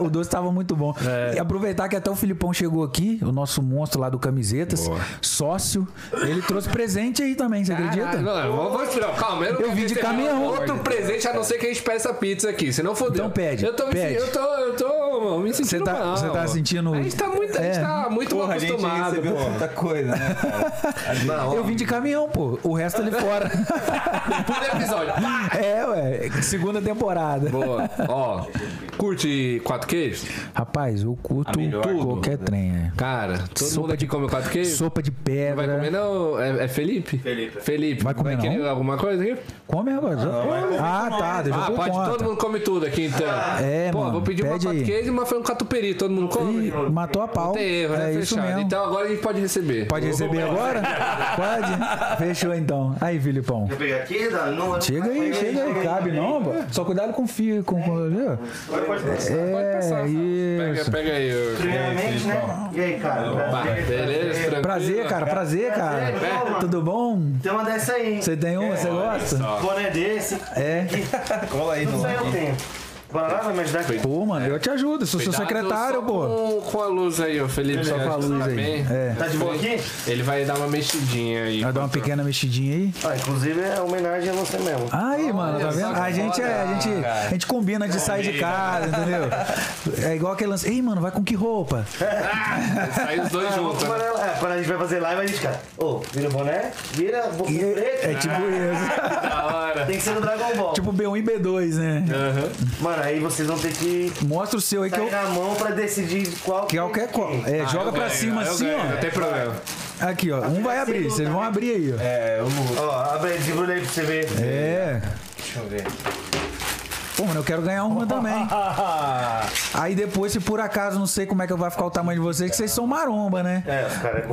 [SPEAKER 3] O doce tava muito bom.
[SPEAKER 1] É.
[SPEAKER 3] E aproveitar que até o Filipão chegou aqui, o nosso monstro lá do Camisetas,
[SPEAKER 1] Boa.
[SPEAKER 3] sócio. Ele trouxe presente aí também, você acredita?
[SPEAKER 1] Não, vou, vou esperar. Calma, eu, não
[SPEAKER 3] Eu vim de caminhão.
[SPEAKER 1] Outro presente, a não ser que a gente peça essa pizza aqui. Senão fodeu.
[SPEAKER 3] Então pede,
[SPEAKER 1] Eu tô me,
[SPEAKER 3] pede.
[SPEAKER 1] Eu tô, eu tô me
[SPEAKER 3] Você
[SPEAKER 1] sentindo
[SPEAKER 3] tá,
[SPEAKER 1] mal.
[SPEAKER 3] você tá sentindo.
[SPEAKER 1] A gente tá muito, a gente
[SPEAKER 3] É.
[SPEAKER 1] tá muito mal
[SPEAKER 2] Porra, a gente
[SPEAKER 1] acostumado.
[SPEAKER 2] recebeu
[SPEAKER 1] pô.
[SPEAKER 2] tanta coisa, né, cara?
[SPEAKER 3] Eu vim de caminhão, pô. O resto ali fora.
[SPEAKER 1] Por episódio.
[SPEAKER 3] É, ué. Segunda temporada.
[SPEAKER 1] Boa. Ó, curte quatro queijos?
[SPEAKER 3] Rapaz, eu curto
[SPEAKER 2] melhor.
[SPEAKER 3] qualquer trem, é.
[SPEAKER 1] Cara, todo
[SPEAKER 3] Sopa
[SPEAKER 1] mundo aqui
[SPEAKER 3] de-
[SPEAKER 1] come quatro queijos?
[SPEAKER 3] Sopa de
[SPEAKER 1] Não
[SPEAKER 3] pedra.
[SPEAKER 1] vai comer não? É, é Felipe?
[SPEAKER 6] Felipe.
[SPEAKER 1] Felipe.
[SPEAKER 3] Vai comer
[SPEAKER 1] querer
[SPEAKER 3] não?
[SPEAKER 1] alguma coisa aqui?
[SPEAKER 3] Come agora. ah, tá. Deixa
[SPEAKER 1] Ah,
[SPEAKER 3] eu
[SPEAKER 1] pode,
[SPEAKER 3] conta.
[SPEAKER 1] todo mundo come tudo aqui então.
[SPEAKER 3] É,
[SPEAKER 1] Pô,
[SPEAKER 3] mano,
[SPEAKER 1] vou pedir uma quatro
[SPEAKER 3] aí.
[SPEAKER 1] queijos e uma foi um catupiry, todo mundo come?
[SPEAKER 3] Ih, matou a pau.
[SPEAKER 1] Não tem erro, né?
[SPEAKER 3] é isso
[SPEAKER 1] Fechado.
[SPEAKER 3] mesmo.
[SPEAKER 1] Então agora a gente pode receber.
[SPEAKER 3] Pode receber agora? Pode? Fechou então. Aí, Filipão.
[SPEAKER 6] Deixa eu pegar aqui, dá, não,
[SPEAKER 3] Chega aí, chega aí. Cabe não, pô. Só cuidado com o fio. Com, com, viu?
[SPEAKER 6] Pode, pode passar.
[SPEAKER 3] É,
[SPEAKER 1] Pega,
[SPEAKER 3] isso.
[SPEAKER 1] pega aí. ô.
[SPEAKER 6] Primeiramente, né? E aí, cara? Prazer,
[SPEAKER 1] beleza,
[SPEAKER 6] prazer.
[SPEAKER 3] cara. Prazer, cara.
[SPEAKER 6] Prazer,
[SPEAKER 3] Tudo bom?
[SPEAKER 6] Tem uma dessa aí.
[SPEAKER 3] Você tem uma? Você gosta?
[SPEAKER 6] Boné desse.
[SPEAKER 3] É.
[SPEAKER 2] Cola aí
[SPEAKER 6] Tudo
[SPEAKER 2] no.
[SPEAKER 6] isso aí eu tenho. Bora lá, vai me ajudar aqui.
[SPEAKER 3] Pô, mano, eu te ajudo. Sou seu
[SPEAKER 1] Cuidado
[SPEAKER 3] secretário,
[SPEAKER 1] só
[SPEAKER 3] pô.
[SPEAKER 1] Com, com a luz aí, ô Felipe.
[SPEAKER 3] Só com a luz aí.
[SPEAKER 1] bem?
[SPEAKER 3] É.
[SPEAKER 6] Tá de boa aqui?
[SPEAKER 1] Ele vai dar uma mexidinha aí.
[SPEAKER 3] Vai dar uma pequena mexidinha aí.
[SPEAKER 6] Ah, inclusive é homenagem a você mesmo.
[SPEAKER 3] Aí, mano, tá vendo? A gente, é, a gente, a gente combina de sair de casa, entendeu? É igual aquele lance. Ei, mano, vai com que roupa?
[SPEAKER 1] Sai os dois
[SPEAKER 6] Ah,
[SPEAKER 1] juntos. né?
[SPEAKER 6] é, quando a gente vai fazer live, a gente fica. Ô, vira o boné, vira boca
[SPEAKER 3] E
[SPEAKER 6] preta.
[SPEAKER 3] é, é tipo isso.
[SPEAKER 1] Da hora.
[SPEAKER 6] Tem que ser no Dragon Ball.
[SPEAKER 3] Tipo B1 e B2, né?
[SPEAKER 6] Mano, aí vocês vão ter que
[SPEAKER 3] Mostra o seu aí que eu.
[SPEAKER 6] na mão pra decidir qual
[SPEAKER 3] Que é o que é qual. É, joga pra cima assim,
[SPEAKER 1] Não tem
[SPEAKER 3] ó.
[SPEAKER 1] problema.
[SPEAKER 3] Aqui, ó. Um vai abrir, vocês vão abrir aí, ó.
[SPEAKER 2] É, eu vou.
[SPEAKER 6] Ó, abre aí, desembrulha aí pra você ver.
[SPEAKER 3] É.
[SPEAKER 2] Deixa eu ver.
[SPEAKER 3] Pô, mano, eu quero ganhar uma também. Aí depois, se por acaso não sei como é que vai ficar o tamanho de vocês, que vocês são maromba, né?
[SPEAKER 6] É, os caras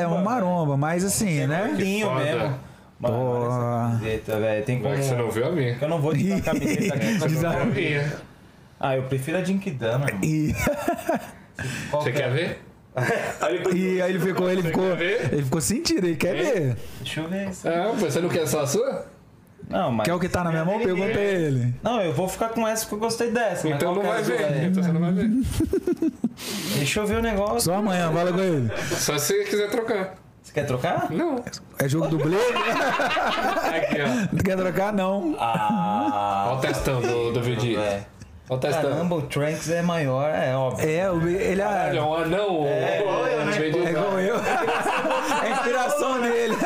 [SPEAKER 3] É, um maromba, mas assim, né?
[SPEAKER 2] Lindinho
[SPEAKER 1] foda.
[SPEAKER 2] mesmo. Mano, olha essa camiseta, velho. Tem como.
[SPEAKER 1] É que você não viu a minha?
[SPEAKER 2] Eu não vou tirar a camiseta aqui.
[SPEAKER 1] A minha.
[SPEAKER 2] Ah, eu prefiro a Jinkidama.
[SPEAKER 3] E,
[SPEAKER 1] Você
[SPEAKER 2] que
[SPEAKER 1] quer ver?
[SPEAKER 3] e aí ele ficou, ele ficou, ele ficou sentido, ele quer ver.
[SPEAKER 2] Deixa eu ver isso.
[SPEAKER 1] É, você não quer só a sua?
[SPEAKER 2] Não, mas.
[SPEAKER 3] Quer o que tá na minha mão? Pergunta ele.
[SPEAKER 2] Não, eu vou ficar com essa porque eu gostei dessa. mas
[SPEAKER 1] Então não
[SPEAKER 2] que é
[SPEAKER 1] vai
[SPEAKER 2] a
[SPEAKER 1] ver. Então você não vai ver.
[SPEAKER 2] Deixa eu ver o negócio.
[SPEAKER 3] Só amanhã, fala com ele.
[SPEAKER 1] Só se você quiser trocar.
[SPEAKER 2] Você quer trocar?
[SPEAKER 1] Não.
[SPEAKER 3] É jogo dublê?
[SPEAKER 1] Aqui, ó.
[SPEAKER 3] Não quer trocar, não.
[SPEAKER 2] Ah.
[SPEAKER 1] Olha o testão do, do vídeo.
[SPEAKER 2] É.
[SPEAKER 1] Olha o testão.
[SPEAKER 2] Caramba, o Tranks é maior, é óbvio.
[SPEAKER 3] É, o- ele
[SPEAKER 1] Olha,
[SPEAKER 3] é.
[SPEAKER 1] um anão. É,
[SPEAKER 6] igual eu, né?
[SPEAKER 3] É igual eu. É a inspiração dele.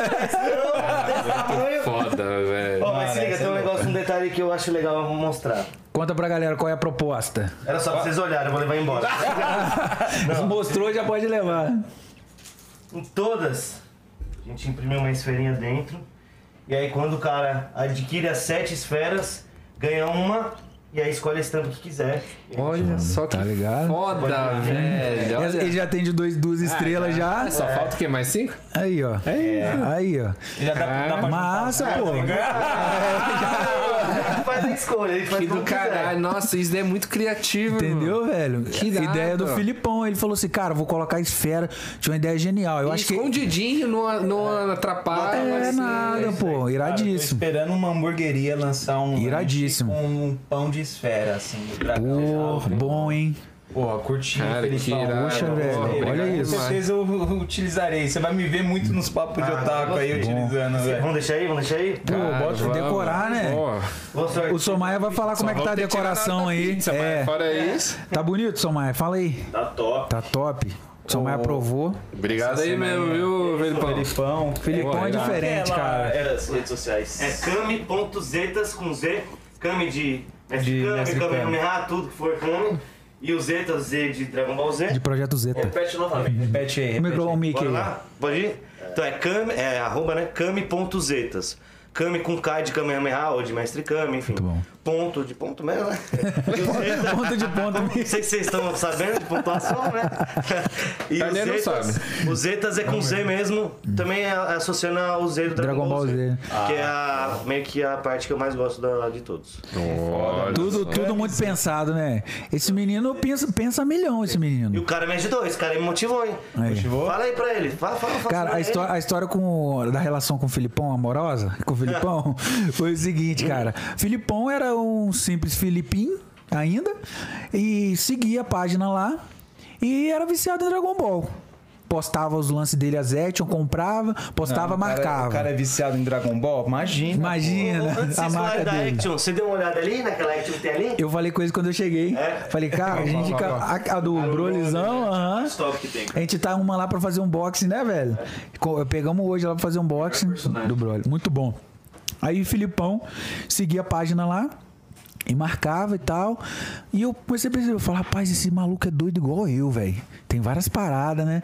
[SPEAKER 1] Foda, velho.
[SPEAKER 6] Ó, mas se liga, tem um
[SPEAKER 2] é
[SPEAKER 6] negócio, um detalhe que eu acho legal mostrar.
[SPEAKER 3] Conta pra galera qual é a proposta.
[SPEAKER 6] Era só pra vocês olharem, eu vou levar embora.
[SPEAKER 3] Mostrou, já pode levar.
[SPEAKER 6] Em todas, a gente imprimiu uma esferinha dentro. E aí quando o cara adquire as sete esferas, ganha uma E aí escolhe a estampa que quiser.
[SPEAKER 1] Olha só que
[SPEAKER 3] Tá ligado?
[SPEAKER 1] foda, velho. Olha.
[SPEAKER 3] Ele já tem de dois, duas estrelas já.
[SPEAKER 1] Ah, Só falta o quê? Mais cinco?
[SPEAKER 3] Aí, ó. Aí, ó.
[SPEAKER 2] Já dá, dá pra
[SPEAKER 3] Massa, pô.
[SPEAKER 6] Ele faz a escolha, ele faz
[SPEAKER 1] Que do caralho. Nossa, isso é muito criativo.
[SPEAKER 3] Entendeu, velho?
[SPEAKER 1] Que
[SPEAKER 3] ideia do Filipão. Ele falou assim, cara, vou colocar esfera. Tinha uma ideia genial. Eu
[SPEAKER 1] E
[SPEAKER 3] acho que.
[SPEAKER 1] Escondidinho, não, não atrapalha.
[SPEAKER 3] É
[SPEAKER 1] assim,
[SPEAKER 3] nada,
[SPEAKER 1] isso
[SPEAKER 3] pô.
[SPEAKER 2] Cara,
[SPEAKER 3] Iradíssimo.
[SPEAKER 2] esperando uma hamburgueria lançar um
[SPEAKER 3] Iradíssimo.
[SPEAKER 2] com um pão de esfera, assim.
[SPEAKER 3] Pô, bom, hein?
[SPEAKER 2] Porra, curti,
[SPEAKER 1] Cara, que
[SPEAKER 2] Felipão.
[SPEAKER 1] irado.
[SPEAKER 3] Poxa, velho,
[SPEAKER 2] Obrigado.
[SPEAKER 3] olha
[SPEAKER 2] Com
[SPEAKER 3] isso.
[SPEAKER 2] certeza eu eu utilizarei. Você vai me ver muito nos papos de
[SPEAKER 6] Ah,
[SPEAKER 2] otaku aí
[SPEAKER 6] gostei.
[SPEAKER 2] utilizando, velho.
[SPEAKER 6] Vamos deixar aí, vamos deixar aí?
[SPEAKER 3] Pô,
[SPEAKER 1] Cara,
[SPEAKER 3] bota
[SPEAKER 1] vamos,
[SPEAKER 3] decorar, né?
[SPEAKER 6] Boa sorte.
[SPEAKER 3] O Somaia vai falar como é que tá a decoração aí.
[SPEAKER 1] pizza,
[SPEAKER 3] É.
[SPEAKER 1] Fora isso.
[SPEAKER 3] Tá bonito, Somaia? Fala aí.
[SPEAKER 6] Tá top.
[SPEAKER 3] Tá top. O Somaia aprovou.
[SPEAKER 1] Obrigado aí mesmo, viu, Felipão?
[SPEAKER 2] Felipão.
[SPEAKER 3] Filipão é
[SPEAKER 1] irado.
[SPEAKER 3] diferente, cara.
[SPEAKER 4] Era as redes sociais.
[SPEAKER 6] É Kami.zetas com Z. Kami de Mestre
[SPEAKER 2] De
[SPEAKER 6] Kami,
[SPEAKER 2] Mestre
[SPEAKER 6] Kami
[SPEAKER 2] Kami.
[SPEAKER 6] Kamehameha, tudo que for Kami. E o Zeta, Z de Dragon Ball Z.
[SPEAKER 3] De Projeto Zeta.
[SPEAKER 4] Repete novamente.
[SPEAKER 2] Repete aí,
[SPEAKER 3] O
[SPEAKER 2] repete
[SPEAKER 3] micro, o
[SPEAKER 2] aí.
[SPEAKER 3] Mickey
[SPEAKER 6] Bora
[SPEAKER 3] aí.
[SPEAKER 6] lá? Pode ir? Então é Kami, é arroba, né? Kami.zetas. Kami com K de Kamehameha ou de Mestre Kami, enfim.
[SPEAKER 3] Muito bom.
[SPEAKER 6] Ponto de ponto mesmo, né? E o
[SPEAKER 3] Ponto de ponto.
[SPEAKER 6] Não sei se vocês estão sabendo de pontuação, né? E os Zetas, os Zetas é com Z mesmo, também é associando ao Z do Dragon,
[SPEAKER 3] Dragon Ball Z.
[SPEAKER 6] Que é a, meio que a parte que eu mais gosto da, de todos.
[SPEAKER 1] Olha
[SPEAKER 3] Tudo, tudo muito pensado, né? Esse menino pensa, pensa milhão, esse
[SPEAKER 6] E
[SPEAKER 3] menino.
[SPEAKER 6] o cara me ajudou, esse cara me motivou, hein?
[SPEAKER 3] Aí.
[SPEAKER 6] Fala aí pra ele, fala, fala, fala.
[SPEAKER 3] Cara,
[SPEAKER 6] pra
[SPEAKER 3] a
[SPEAKER 6] ele.
[SPEAKER 3] história, a história com, da relação com o Filipão, amorosa, com o Filipão, foi o seguinte, cara. Filipão era um simples Filipim, ainda, e seguia a página lá, e era viciado em Dragon Ball. Postava os lances dele, as action, comprava, postava,
[SPEAKER 2] Não, o cara-
[SPEAKER 3] marcava.
[SPEAKER 2] O cara é viciado em Dragon Ball? Imagina.
[SPEAKER 3] Imagina
[SPEAKER 6] Antes de
[SPEAKER 3] a
[SPEAKER 6] vocês falarem
[SPEAKER 3] marca
[SPEAKER 6] da
[SPEAKER 3] dele.
[SPEAKER 6] Action, você deu uma olhada ali, naquela Action que tem ali?
[SPEAKER 3] Eu falei com ele quando eu cheguei.
[SPEAKER 6] É?
[SPEAKER 3] Falei, cara, a gente. A, a do Brolizão, aham.
[SPEAKER 4] Stop que tem.
[SPEAKER 3] A gente tá uma lá pra fazer um boxing, né, velho? Co- Pegamos hoje lá pra fazer um boxing do Broly. Muito bom. Aí o Filipão seguia a página lá e marcava e tal. E eu comecei a perceber, eu falei, rapaz, esse maluco é doido igual eu, velho. Tem várias paradas, né?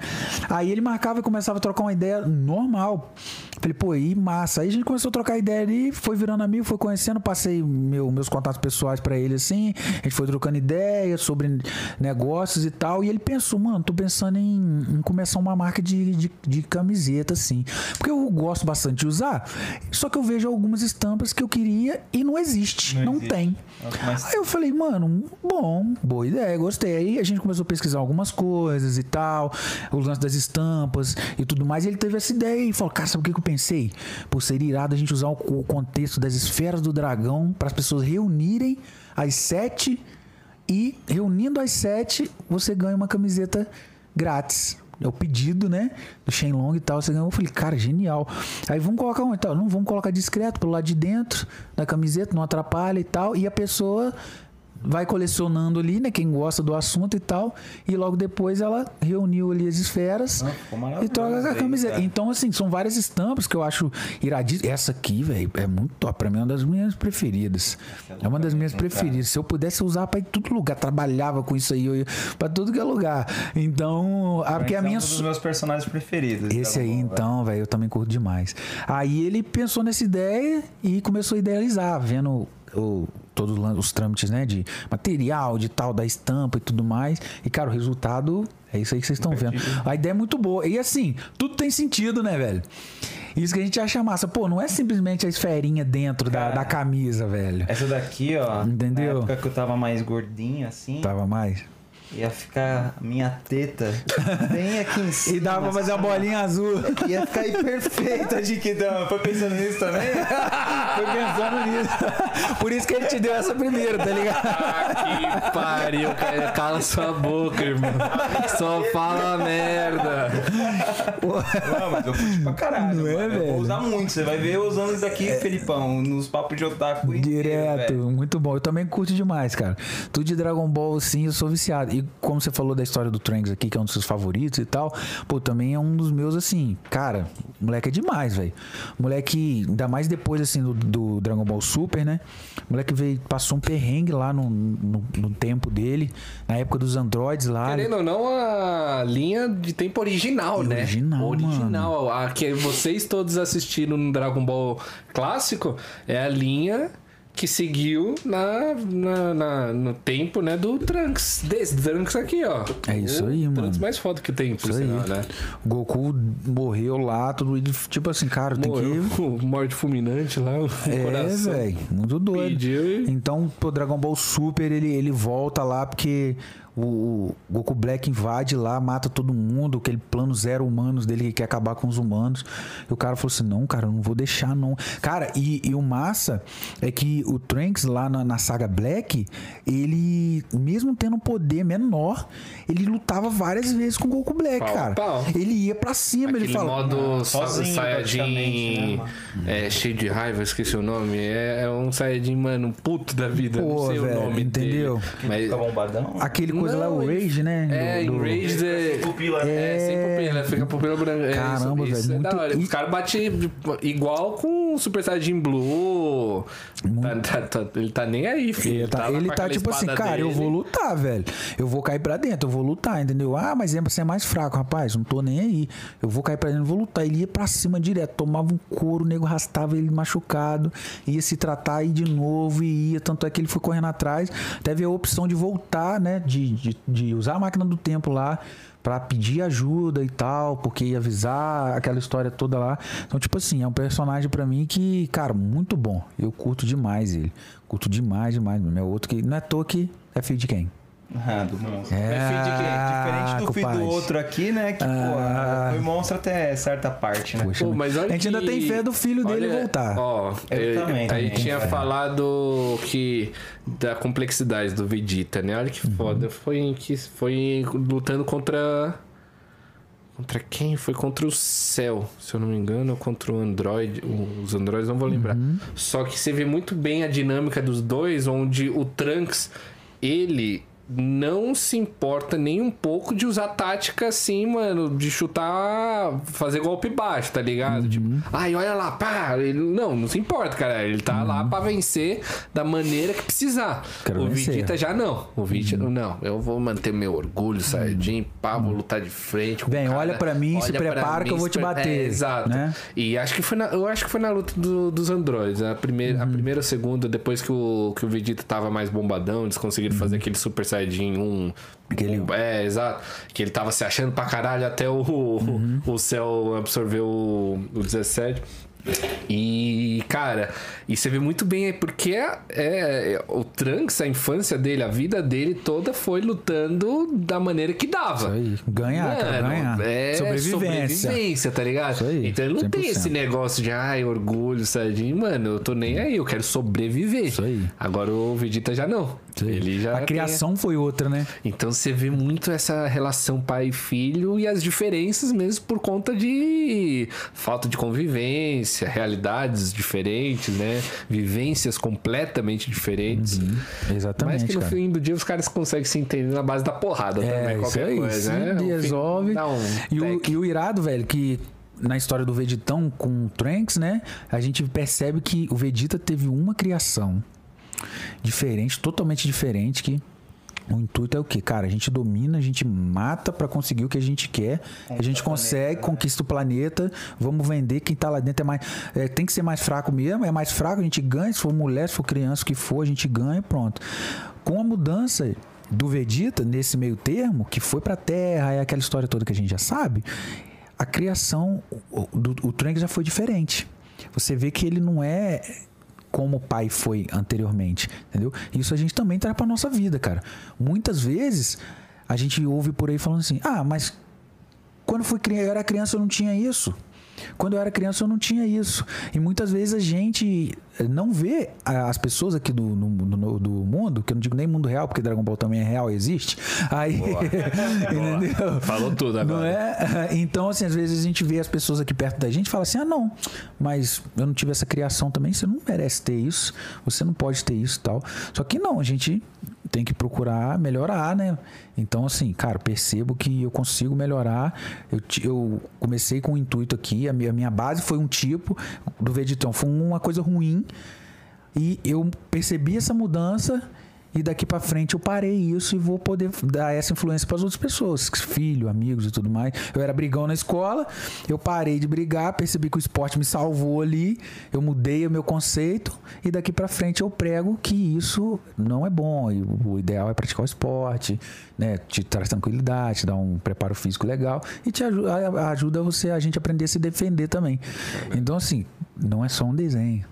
[SPEAKER 3] Aí ele marcava e começava a trocar uma ideia normal. Falei, pô, aí massa. Aí a gente começou a trocar ideia ali, foi virando amigo, foi conhecendo, passei meu- meus contatos pessoais pra ele assim. A gente foi trocando ideias sobre negócios e tal. E ele pensou, mano, tô pensando em, em começar uma marca de, de, de camiseta, assim. Porque eu gosto bastante de usar, só que eu vejo algumas estampas que eu queria e não existe. Não,
[SPEAKER 2] existe.
[SPEAKER 3] tem.
[SPEAKER 2] Mas
[SPEAKER 3] Aí eu falei, mano, bom, boa ideia, gostei. Aí a gente começou a pesquisar algumas coisas e tal, os lances das estampas e tudo mais. E ele teve essa ideia e falou, cara, sabe o que que eu pensei? Pô, seria irado a gente usar o co- o contexto das esferas do dragão para as pessoas reunirem às sete e reunindo às sete você ganha uma camiseta grátis. É o pedido, né? Do Shenlong e tal. Você ganhou. Eu falei, cara, genial. Aí vamos colocar onde? Tal? Não, vamos colocar discreto pelo lado de dentro da camiseta, não atrapalha e tal. E a pessoa vai colecionando ali, né? Quem gosta do assunto e tal. E logo depois ela reuniu ali as esferas
[SPEAKER 2] ficou
[SPEAKER 3] e troca a
[SPEAKER 2] aí,
[SPEAKER 3] camiseta.
[SPEAKER 2] cara.
[SPEAKER 3] Então, assim, são várias estampas que eu acho iradíssimas. Essa aqui, velho, é muito top. Pra mim é uma das minhas preferidas. É uma das minhas preferidas. Se eu pudesse usar pra ir em todo lugar, trabalhava com isso aí, eu ia pra tudo que é lugar. Então, a, porque a
[SPEAKER 2] é
[SPEAKER 3] minha.
[SPEAKER 2] um dos meus personagens preferidos.
[SPEAKER 3] Esse aí,
[SPEAKER 2] velho.
[SPEAKER 3] então, velho, eu também curto demais. Aí ele pensou nessa ideia e começou a idealizar, vendo o, todos os trâmites, né, de material, de tal, da estampa e tudo mais. E, cara, o resultado é isso aí que vocês estão vendo. A ideia é muito boa. E, assim, tudo tem sentido, né, velho? Isso que a gente acha massa. Pô, não é simplesmente a esferinha dentro da,
[SPEAKER 2] Cara,
[SPEAKER 3] da camisa, velho.
[SPEAKER 2] Essa daqui, ó.
[SPEAKER 3] Entendeu?
[SPEAKER 2] Na época que eu tava mais gordinho, assim,
[SPEAKER 3] Tava mais.
[SPEAKER 2] Ia ficar minha teta bem aqui em cima.
[SPEAKER 3] E dava pra fazer a bolinha azul.
[SPEAKER 2] Ia ficar aí perfeita de que dama. Foi pensando nisso também?
[SPEAKER 3] Foi pensando nisso. Por isso que ele te deu essa primeira, tá ligado?
[SPEAKER 1] Ah, que pariu, cara. Cala sua boca, irmão. Só fala merda.
[SPEAKER 2] Não, mas eu curti pra caralho.
[SPEAKER 3] Não é,
[SPEAKER 2] mano. Eu
[SPEAKER 3] velho?
[SPEAKER 2] vou usar muito. Você vai ver eu usando isso daqui, Felipão, nos papos de otaku inteiro,
[SPEAKER 3] Direto,
[SPEAKER 2] velho.
[SPEAKER 3] muito bom. Eu também curto demais, cara. Tudo de Dragon Ball, sim, eu sou viciado. E como você falou da história do Trunks aqui, que é um dos seus favoritos e tal, pô, também é um dos meus, assim, cara, moleque é demais, velho. Moleque, ainda mais depois, assim, do, do Dragon Ball Super, né? Moleque veio, passou um perrengue lá no, no, no tempo dele, na época dos androides lá.
[SPEAKER 1] Querendo ou não, a linha de tempo original, né?
[SPEAKER 3] Original,
[SPEAKER 1] Original. A que vocês todos assistiram no Dragon Ball clássico é a linha que seguiu na, na, na- no tempo, né, do Trunks. Desse Trunks aqui, ó.
[SPEAKER 3] É isso
[SPEAKER 1] O
[SPEAKER 3] aí,
[SPEAKER 1] Trunks
[SPEAKER 3] mano.
[SPEAKER 1] mais foda que tem, por
[SPEAKER 3] Isso aí.
[SPEAKER 1] sinal, né?
[SPEAKER 3] O Goku morreu lá, tudo. Tipo assim, cara, tem
[SPEAKER 1] Morreu
[SPEAKER 3] que.
[SPEAKER 1] com morte fulminante lá, o
[SPEAKER 3] É,
[SPEAKER 1] coração.
[SPEAKER 3] velho, muito doido.
[SPEAKER 1] Pediu e-
[SPEAKER 3] Então, o Dragon Ball Super, ele, ele volta lá porque o, Goku Black invade lá, mata todo mundo, aquele plano zero humanos dele que quer acabar com os humanos. E o cara falou assim: não, cara, eu não vou deixar, não. Cara, e, e o massa é que o Trunks lá na, na saga Black, ele, mesmo tendo um poder menor, ele lutava várias vezes com o Goku Black,
[SPEAKER 1] Pau
[SPEAKER 3] cara.
[SPEAKER 1] pau.
[SPEAKER 3] Ele ia pra cima,
[SPEAKER 1] Aquele
[SPEAKER 3] ele fala.
[SPEAKER 1] modo
[SPEAKER 2] sozinho,
[SPEAKER 1] Saiyajin
[SPEAKER 2] né,
[SPEAKER 1] é, cheio de raiva, esqueci o nome. É, é um Saiyajin, mano, puto da vida.
[SPEAKER 3] Pô,
[SPEAKER 1] não sei
[SPEAKER 3] velho,
[SPEAKER 1] o nome
[SPEAKER 3] entendeu?
[SPEAKER 1] dele. Mas,
[SPEAKER 2] Fica bombadão.
[SPEAKER 3] Aquele coisa lá, o
[SPEAKER 1] Não,
[SPEAKER 3] Rage, né?
[SPEAKER 1] é,
[SPEAKER 3] do- do-
[SPEAKER 1] Enraged é...
[SPEAKER 6] Pupila, né?
[SPEAKER 1] É, sem pupila, fica pupila branca. É,
[SPEAKER 3] Caramba,
[SPEAKER 1] isso, isso
[SPEAKER 3] velho,
[SPEAKER 1] é da
[SPEAKER 3] muito-
[SPEAKER 1] hora. Os caras batem tipo, igual com o Super Saiyajin Blue. Tá- tá- tá- ele tá nem aí, filho.
[SPEAKER 3] Ele tá,
[SPEAKER 1] lá
[SPEAKER 3] ele tá tipo assim, cara, eu
[SPEAKER 1] dele.
[SPEAKER 3] vou lutar, velho. Eu vou cair pra dentro, eu vou lutar, entendeu? Ah, mas é pra ser mais fraco, rapaz. Não tô nem aí. Eu vou cair pra dentro, vou lutar. Ele ia pra cima direto, tomava um couro, o nego arrastava ele machucado, ia se tratar aí de novo e ia. Tanto é que ele foi correndo atrás. Teve a opção de voltar, né? De, de, de usar a máquina do tempo lá. Pra pedir ajuda e tal, porque ia avisar aquela história toda lá. Então, tipo assim, é um personagem pra mim que, cara, muito bom. Eu curto demais ele. Curto demais, demais. mesmo. É outro que. Não é à toa que é filho de quem?
[SPEAKER 2] Ah, do monstro.
[SPEAKER 3] É,
[SPEAKER 2] É quem? Diferente do filho
[SPEAKER 3] compadre.
[SPEAKER 2] do outro aqui, né? Que,
[SPEAKER 3] Ah.
[SPEAKER 2] pô, foi monstro até certa parte, né?
[SPEAKER 3] Poxa,
[SPEAKER 1] Pô, mas olha
[SPEAKER 3] a gente ainda
[SPEAKER 1] que-
[SPEAKER 3] tem fé do filho dele
[SPEAKER 1] olha,
[SPEAKER 3] voltar.
[SPEAKER 1] Ó,
[SPEAKER 2] Eu
[SPEAKER 1] eh,
[SPEAKER 2] também,
[SPEAKER 1] aí tinha falado que da complexidade do Vegeta, né? Olha que
[SPEAKER 3] Uhum.
[SPEAKER 1] foda. Foi que foi lutando contra contra quem? Foi contra o Cell, se eu não me engano, ou contra o Android. Os Androids não vou lembrar.
[SPEAKER 3] Uhum.
[SPEAKER 1] Só que você vê muito bem a dinâmica dos dois, onde o Trunks ele não se importa nem um pouco de usar tática assim, mano, de chutar, fazer golpe baixo, tá ligado?
[SPEAKER 3] Uhum.
[SPEAKER 1] Tipo, ai, olha lá, pá, ele não, não se importa, cara, ele tá lá pra vencer da maneira que precisar.
[SPEAKER 3] Uhum. Quero
[SPEAKER 1] o
[SPEAKER 3] vencer. Uhum.
[SPEAKER 1] Vegeta já não. O Vegeta, não, eu vou manter meu orgulho, Saiyajin, pá, vou lutar de frente.
[SPEAKER 3] Bem,
[SPEAKER 1] cara,
[SPEAKER 3] olha pra mim, se
[SPEAKER 1] olha pra
[SPEAKER 3] prepara que eu vou
[SPEAKER 1] se
[SPEAKER 3] te bater,
[SPEAKER 1] É, exato.
[SPEAKER 3] né?
[SPEAKER 1] E acho que foi na, eu acho que foi na luta do- dos androides. A primeira,
[SPEAKER 3] Uhum.
[SPEAKER 1] a primeira, a segunda, depois que o, que o Vegeta tava mais bombadão, eles conseguiram fazer aquele Super Saiyajin 1.
[SPEAKER 3] Uhum. Aquele-
[SPEAKER 1] um- É, exato. Que ele tava se achando pra caralho até o,
[SPEAKER 3] Uhum.
[SPEAKER 1] o céu absorveu o, o 17. E, cara, e você vê muito bem aí, porque é, é- o Trunks, a infância dele, a vida dele toda foi lutando da maneira que dava.
[SPEAKER 3] Isso aí. Ganhar,
[SPEAKER 1] Mano,
[SPEAKER 3] ganhar.
[SPEAKER 1] É
[SPEAKER 3] Sobrevivência.
[SPEAKER 1] sobrevivência, tá ligado?
[SPEAKER 3] Isso aí,
[SPEAKER 1] então ele não tem
[SPEAKER 3] 100%.
[SPEAKER 1] esse negócio de ai, orgulho, sadinho. Mano, eu tô nem aí, eu quero sobreviver.
[SPEAKER 3] Isso aí.
[SPEAKER 1] Agora o Vegeta já não. Ele já
[SPEAKER 3] a
[SPEAKER 1] tem-
[SPEAKER 3] criação foi outra, né?
[SPEAKER 1] Então você vê muito essa relação pai e filho e as diferenças mesmo por conta de falta de convivência, realidades diferentes, né? Vivências completamente diferentes. Mas
[SPEAKER 3] Exatamente,
[SPEAKER 1] que no
[SPEAKER 3] cara.
[SPEAKER 1] fim do dia os caras conseguem se entender na base da porrada
[SPEAKER 3] É,
[SPEAKER 1] também,
[SPEAKER 3] isso
[SPEAKER 1] qualquer
[SPEAKER 3] aí,
[SPEAKER 1] coisa, né?
[SPEAKER 3] Resolve.
[SPEAKER 1] um
[SPEAKER 3] e, o, e o irado, velho, que na história do Vegetão com o Trunks, né? A gente percebe que o Vegeta teve uma criação diferente, totalmente diferente, que o intuito é o que, cara? A gente domina, a gente mata pra conseguir o que a gente quer, a gente consegue, conquista o planeta, vamos vender, quem tá lá dentro é mais. é, tem que ser mais fraco mesmo, é mais fraco, a gente ganha, se for mulher, se for criança, o que for, a gente ganha, pronto. Com a mudança do Vegeta nesse meio termo, que foi pra Terra, é aquela história toda que a gente já sabe, a criação o- do o Trunks já foi diferente. Você vê que ele não é como o pai foi anteriormente, entendeu? Isso a gente também traz pra nossa vida, cara. Muitas vezes a gente ouve por aí falando assim: "Ah, mas quando fui criança, eu era criança eu não tinha isso. Quando eu era criança eu não tinha isso. E muitas vezes a gente não vê as pessoas aqui do, no- no- do mundo, que eu não digo nem mundo real, porque Dragon Ball também é real, existe. Aí, entendeu?
[SPEAKER 1] Falou tudo agora.
[SPEAKER 3] Não é? Então, assim, às vezes a gente vê as pessoas aqui perto da gente e fala assim: ah, não, mas eu não tive essa criação também, você não merece ter isso, você não pode ter isso e tal. Só que não, a gente tem que procurar melhorar, né? Então, assim, cara, percebo que eu consigo melhorar. Eu, eu comecei com o intuito aqui, a minha, a minha base foi um tipo do Vegetão, foi uma coisa ruim. E eu percebi essa mudança E daqui pra frente eu parei isso e vou poder dar essa influência para as outras pessoas, filho, amigos e tudo mais. Eu era brigão na escola, eu parei de brigar, percebi que o esporte me salvou ali, eu mudei o meu conceito e daqui pra frente eu prego que isso não é bom. E o ideal é praticar o esporte, né? Te traz tranquilidade, te dá um preparo físico legal e te ajuda, ajuda você a gente aprender a se defender também. Então assim, não é só um desenho.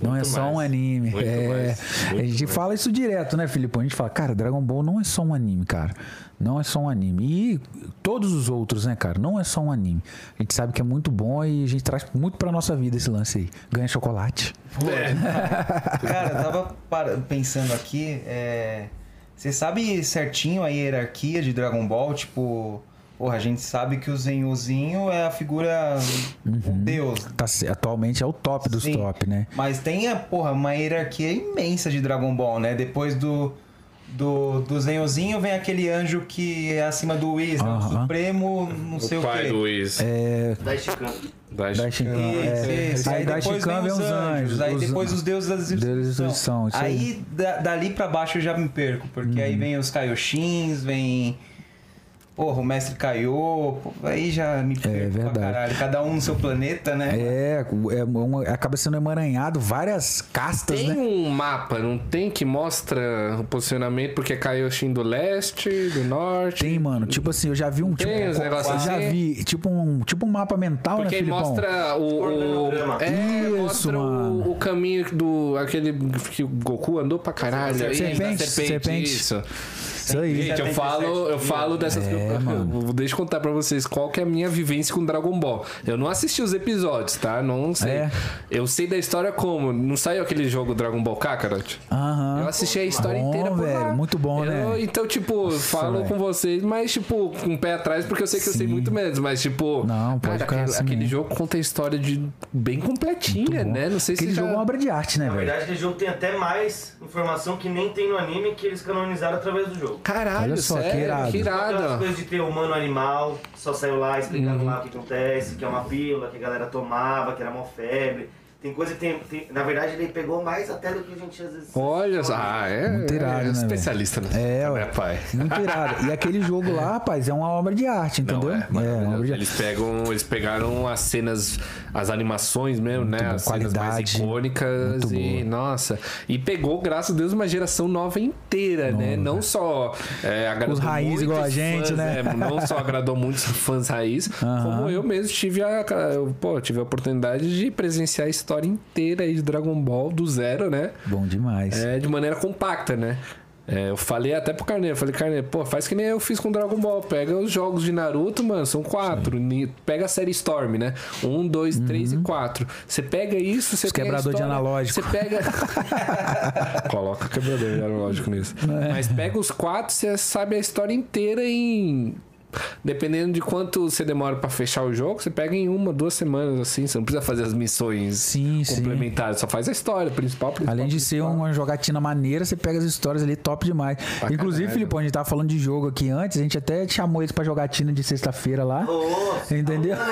[SPEAKER 3] Não é
[SPEAKER 1] Muito
[SPEAKER 3] só um
[SPEAKER 1] mais.
[SPEAKER 3] anime.
[SPEAKER 1] Muito
[SPEAKER 3] é,
[SPEAKER 1] mais. Muito
[SPEAKER 3] a gente
[SPEAKER 1] mais.
[SPEAKER 3] fala isso direto, né, Filipão? A gente fala, cara, Dragon Ball não é só um anime, cara. Não é só um anime. E todos os outros, né, cara? Não é só um anime. A gente sabe que é muito bom e a gente traz muito pra nossa vida esse lance aí. Ganha chocolate.
[SPEAKER 2] Cara, eu tava pensando aqui, é, você sabe certinho a hierarquia de Dragon Ball? Tipo, porra, a gente sabe que o Zenhozinho é a figura, o deus.
[SPEAKER 3] Tá, atualmente é o top dos
[SPEAKER 2] Sim.
[SPEAKER 3] top, né?
[SPEAKER 2] Mas tem, a, porra, uma hierarquia imensa de Dragon Ball, né? Depois do, do, do Zenhozinho vem aquele anjo que é acima do Whis, né? o. Supremo, não sei
[SPEAKER 1] o
[SPEAKER 2] o,
[SPEAKER 1] pai
[SPEAKER 2] quê.
[SPEAKER 1] do.
[SPEAKER 4] Daishikan.
[SPEAKER 1] Da
[SPEAKER 3] Daishikan,
[SPEAKER 2] Isso,
[SPEAKER 3] é,
[SPEAKER 2] isso.
[SPEAKER 3] aí
[SPEAKER 2] Aí depois
[SPEAKER 3] Daishikan
[SPEAKER 2] vem
[SPEAKER 3] vem
[SPEAKER 2] os anjos, aí
[SPEAKER 3] os-
[SPEAKER 2] depois os deuses da destruição.
[SPEAKER 3] Deuses da destruição, isso aí.
[SPEAKER 2] aí da- dali pra baixo eu já me perco, porque
[SPEAKER 3] Uhum.
[SPEAKER 2] aí vem os Kaioshins, vem. Porra, o mestre pô, aí já me
[SPEAKER 3] É verdade.
[SPEAKER 2] caralho. Cada um no seu planeta, né?
[SPEAKER 3] É, é um- acaba sendo emaranhado várias castas,
[SPEAKER 1] Tem
[SPEAKER 3] né?
[SPEAKER 1] um mapa, não tem que mostra o posicionamento porque é Kaioshin do leste, do norte.
[SPEAKER 3] Tem, mano. Tipo assim, eu já vi um tipo.
[SPEAKER 1] Tem os negócios
[SPEAKER 3] eu já
[SPEAKER 1] assim?
[SPEAKER 3] vi, tipo um, tipo um mapa mental,
[SPEAKER 1] Porque
[SPEAKER 3] né, Filipão?
[SPEAKER 1] mostra o. o é,
[SPEAKER 3] Isso,
[SPEAKER 1] mostra
[SPEAKER 3] mano.
[SPEAKER 1] o, o caminho do. aquele que o Goku andou pra caralho. aí,
[SPEAKER 3] Serpente, serpente.
[SPEAKER 1] Isso.
[SPEAKER 3] Isso aí.
[SPEAKER 1] Gente, eu
[SPEAKER 2] 77
[SPEAKER 1] falo, eu falo dessas
[SPEAKER 3] É,
[SPEAKER 1] eu, Deixa eu contar pra vocês qual que é a minha vivência com Dragon Ball. Eu não assisti os episódios, tá? Não sei.
[SPEAKER 3] É.
[SPEAKER 1] Eu sei da história como. Não saiu aquele jogo Dragon Ball Kakarot?
[SPEAKER 3] Aham.
[SPEAKER 1] Eu assisti a história
[SPEAKER 3] Bom,
[SPEAKER 1] inteira
[SPEAKER 3] velho,
[SPEAKER 1] lá.
[SPEAKER 3] muito bom,
[SPEAKER 1] Eu-
[SPEAKER 3] né?
[SPEAKER 1] Então, tipo, eu falo
[SPEAKER 3] velho.
[SPEAKER 1] com vocês, mas, tipo, com o pé atrás, porque eu sei que eu sei
[SPEAKER 3] Sim.
[SPEAKER 1] muito menos. Mas, tipo,
[SPEAKER 3] Não, pode
[SPEAKER 1] cara,
[SPEAKER 3] ficar
[SPEAKER 1] aquele,
[SPEAKER 3] assim
[SPEAKER 1] aquele
[SPEAKER 3] mesmo.
[SPEAKER 1] jogo conta a história de bem completinha, né? Não sei
[SPEAKER 3] Aquele
[SPEAKER 1] se
[SPEAKER 3] jogo
[SPEAKER 1] já...
[SPEAKER 3] é uma obra de arte, né,
[SPEAKER 4] Na
[SPEAKER 3] velho?
[SPEAKER 4] verdade, aquele jogo tem até mais informação que nem tem no anime que eles canonizaram através do jogo.
[SPEAKER 1] Caralho,
[SPEAKER 3] Olha só, que
[SPEAKER 1] sério,
[SPEAKER 3] irado.
[SPEAKER 1] que
[SPEAKER 4] Aquelas
[SPEAKER 1] irado.
[SPEAKER 4] coisas de ter humano animal, só saiu lá explicando lá o que acontece, que é uma pílula que a galera tomava, que era mó febre. Tem coisa que tem, tem- Na verdade, ele pegou mais até do que a gente às vezes.
[SPEAKER 1] Olha só, ah, é,
[SPEAKER 3] Muito irado,
[SPEAKER 1] é
[SPEAKER 3] né,
[SPEAKER 1] especialista no
[SPEAKER 3] É,
[SPEAKER 1] né, pai?
[SPEAKER 3] Muito irado. E aquele jogo lá, rapaz, é uma obra de arte,
[SPEAKER 1] Não,
[SPEAKER 3] entendeu?
[SPEAKER 1] é,
[SPEAKER 3] uma obra de arte.
[SPEAKER 1] eles pegam, eles pegaram as cenas, as animações mesmo, né?
[SPEAKER 3] bom,
[SPEAKER 1] As cenas mais
[SPEAKER 3] qualidade,
[SPEAKER 1] icônicas
[SPEAKER 3] muito
[SPEAKER 1] e
[SPEAKER 3] boa.
[SPEAKER 1] nossa, e pegou, graças a Deus, uma geração nova inteira, né? Não só é, agradou
[SPEAKER 3] Os raiz igual a gente,
[SPEAKER 1] fãs,
[SPEAKER 3] né?
[SPEAKER 1] Não só agradou muitos fãs raiz,
[SPEAKER 3] Aham.
[SPEAKER 1] como eu mesmo tive a, eu, pô, tive a oportunidade de presenciar a história inteira aí de Dragon Ball do zero, né?
[SPEAKER 3] Bom demais.
[SPEAKER 1] É, de maneira compacta, né? É, eu falei até pro Carneiro, falei, Carneiro, pô, faz que nem eu fiz com Dragon Ball. Pega os jogos de Naruto, mano, são quatro. Ni- Pega a série Storm, né? Um, dois, três e quatro. Você pega isso, você
[SPEAKER 3] Os
[SPEAKER 1] tem a
[SPEAKER 3] quebrador de analógico.
[SPEAKER 1] Você pega. Coloca quebrador de analógico nisso.
[SPEAKER 3] É.
[SPEAKER 1] Mas pega os quatro, você sabe a história inteira em. Dependendo de quanto você demora pra fechar o jogo, você pega em uma, duas semanas, assim. Você não precisa fazer as missões
[SPEAKER 3] Sim, sim.
[SPEAKER 1] complementares, só faz a história principal. principal
[SPEAKER 3] Além de ser
[SPEAKER 1] principal.
[SPEAKER 3] uma jogatina maneira, você pega as histórias ali top demais. Inclusive,
[SPEAKER 1] caralho.
[SPEAKER 3] Filipão, a gente tava falando de jogo aqui antes, a gente até chamou eles pra jogatina de sexta-feira lá.
[SPEAKER 4] Nossa,
[SPEAKER 3] Entendeu?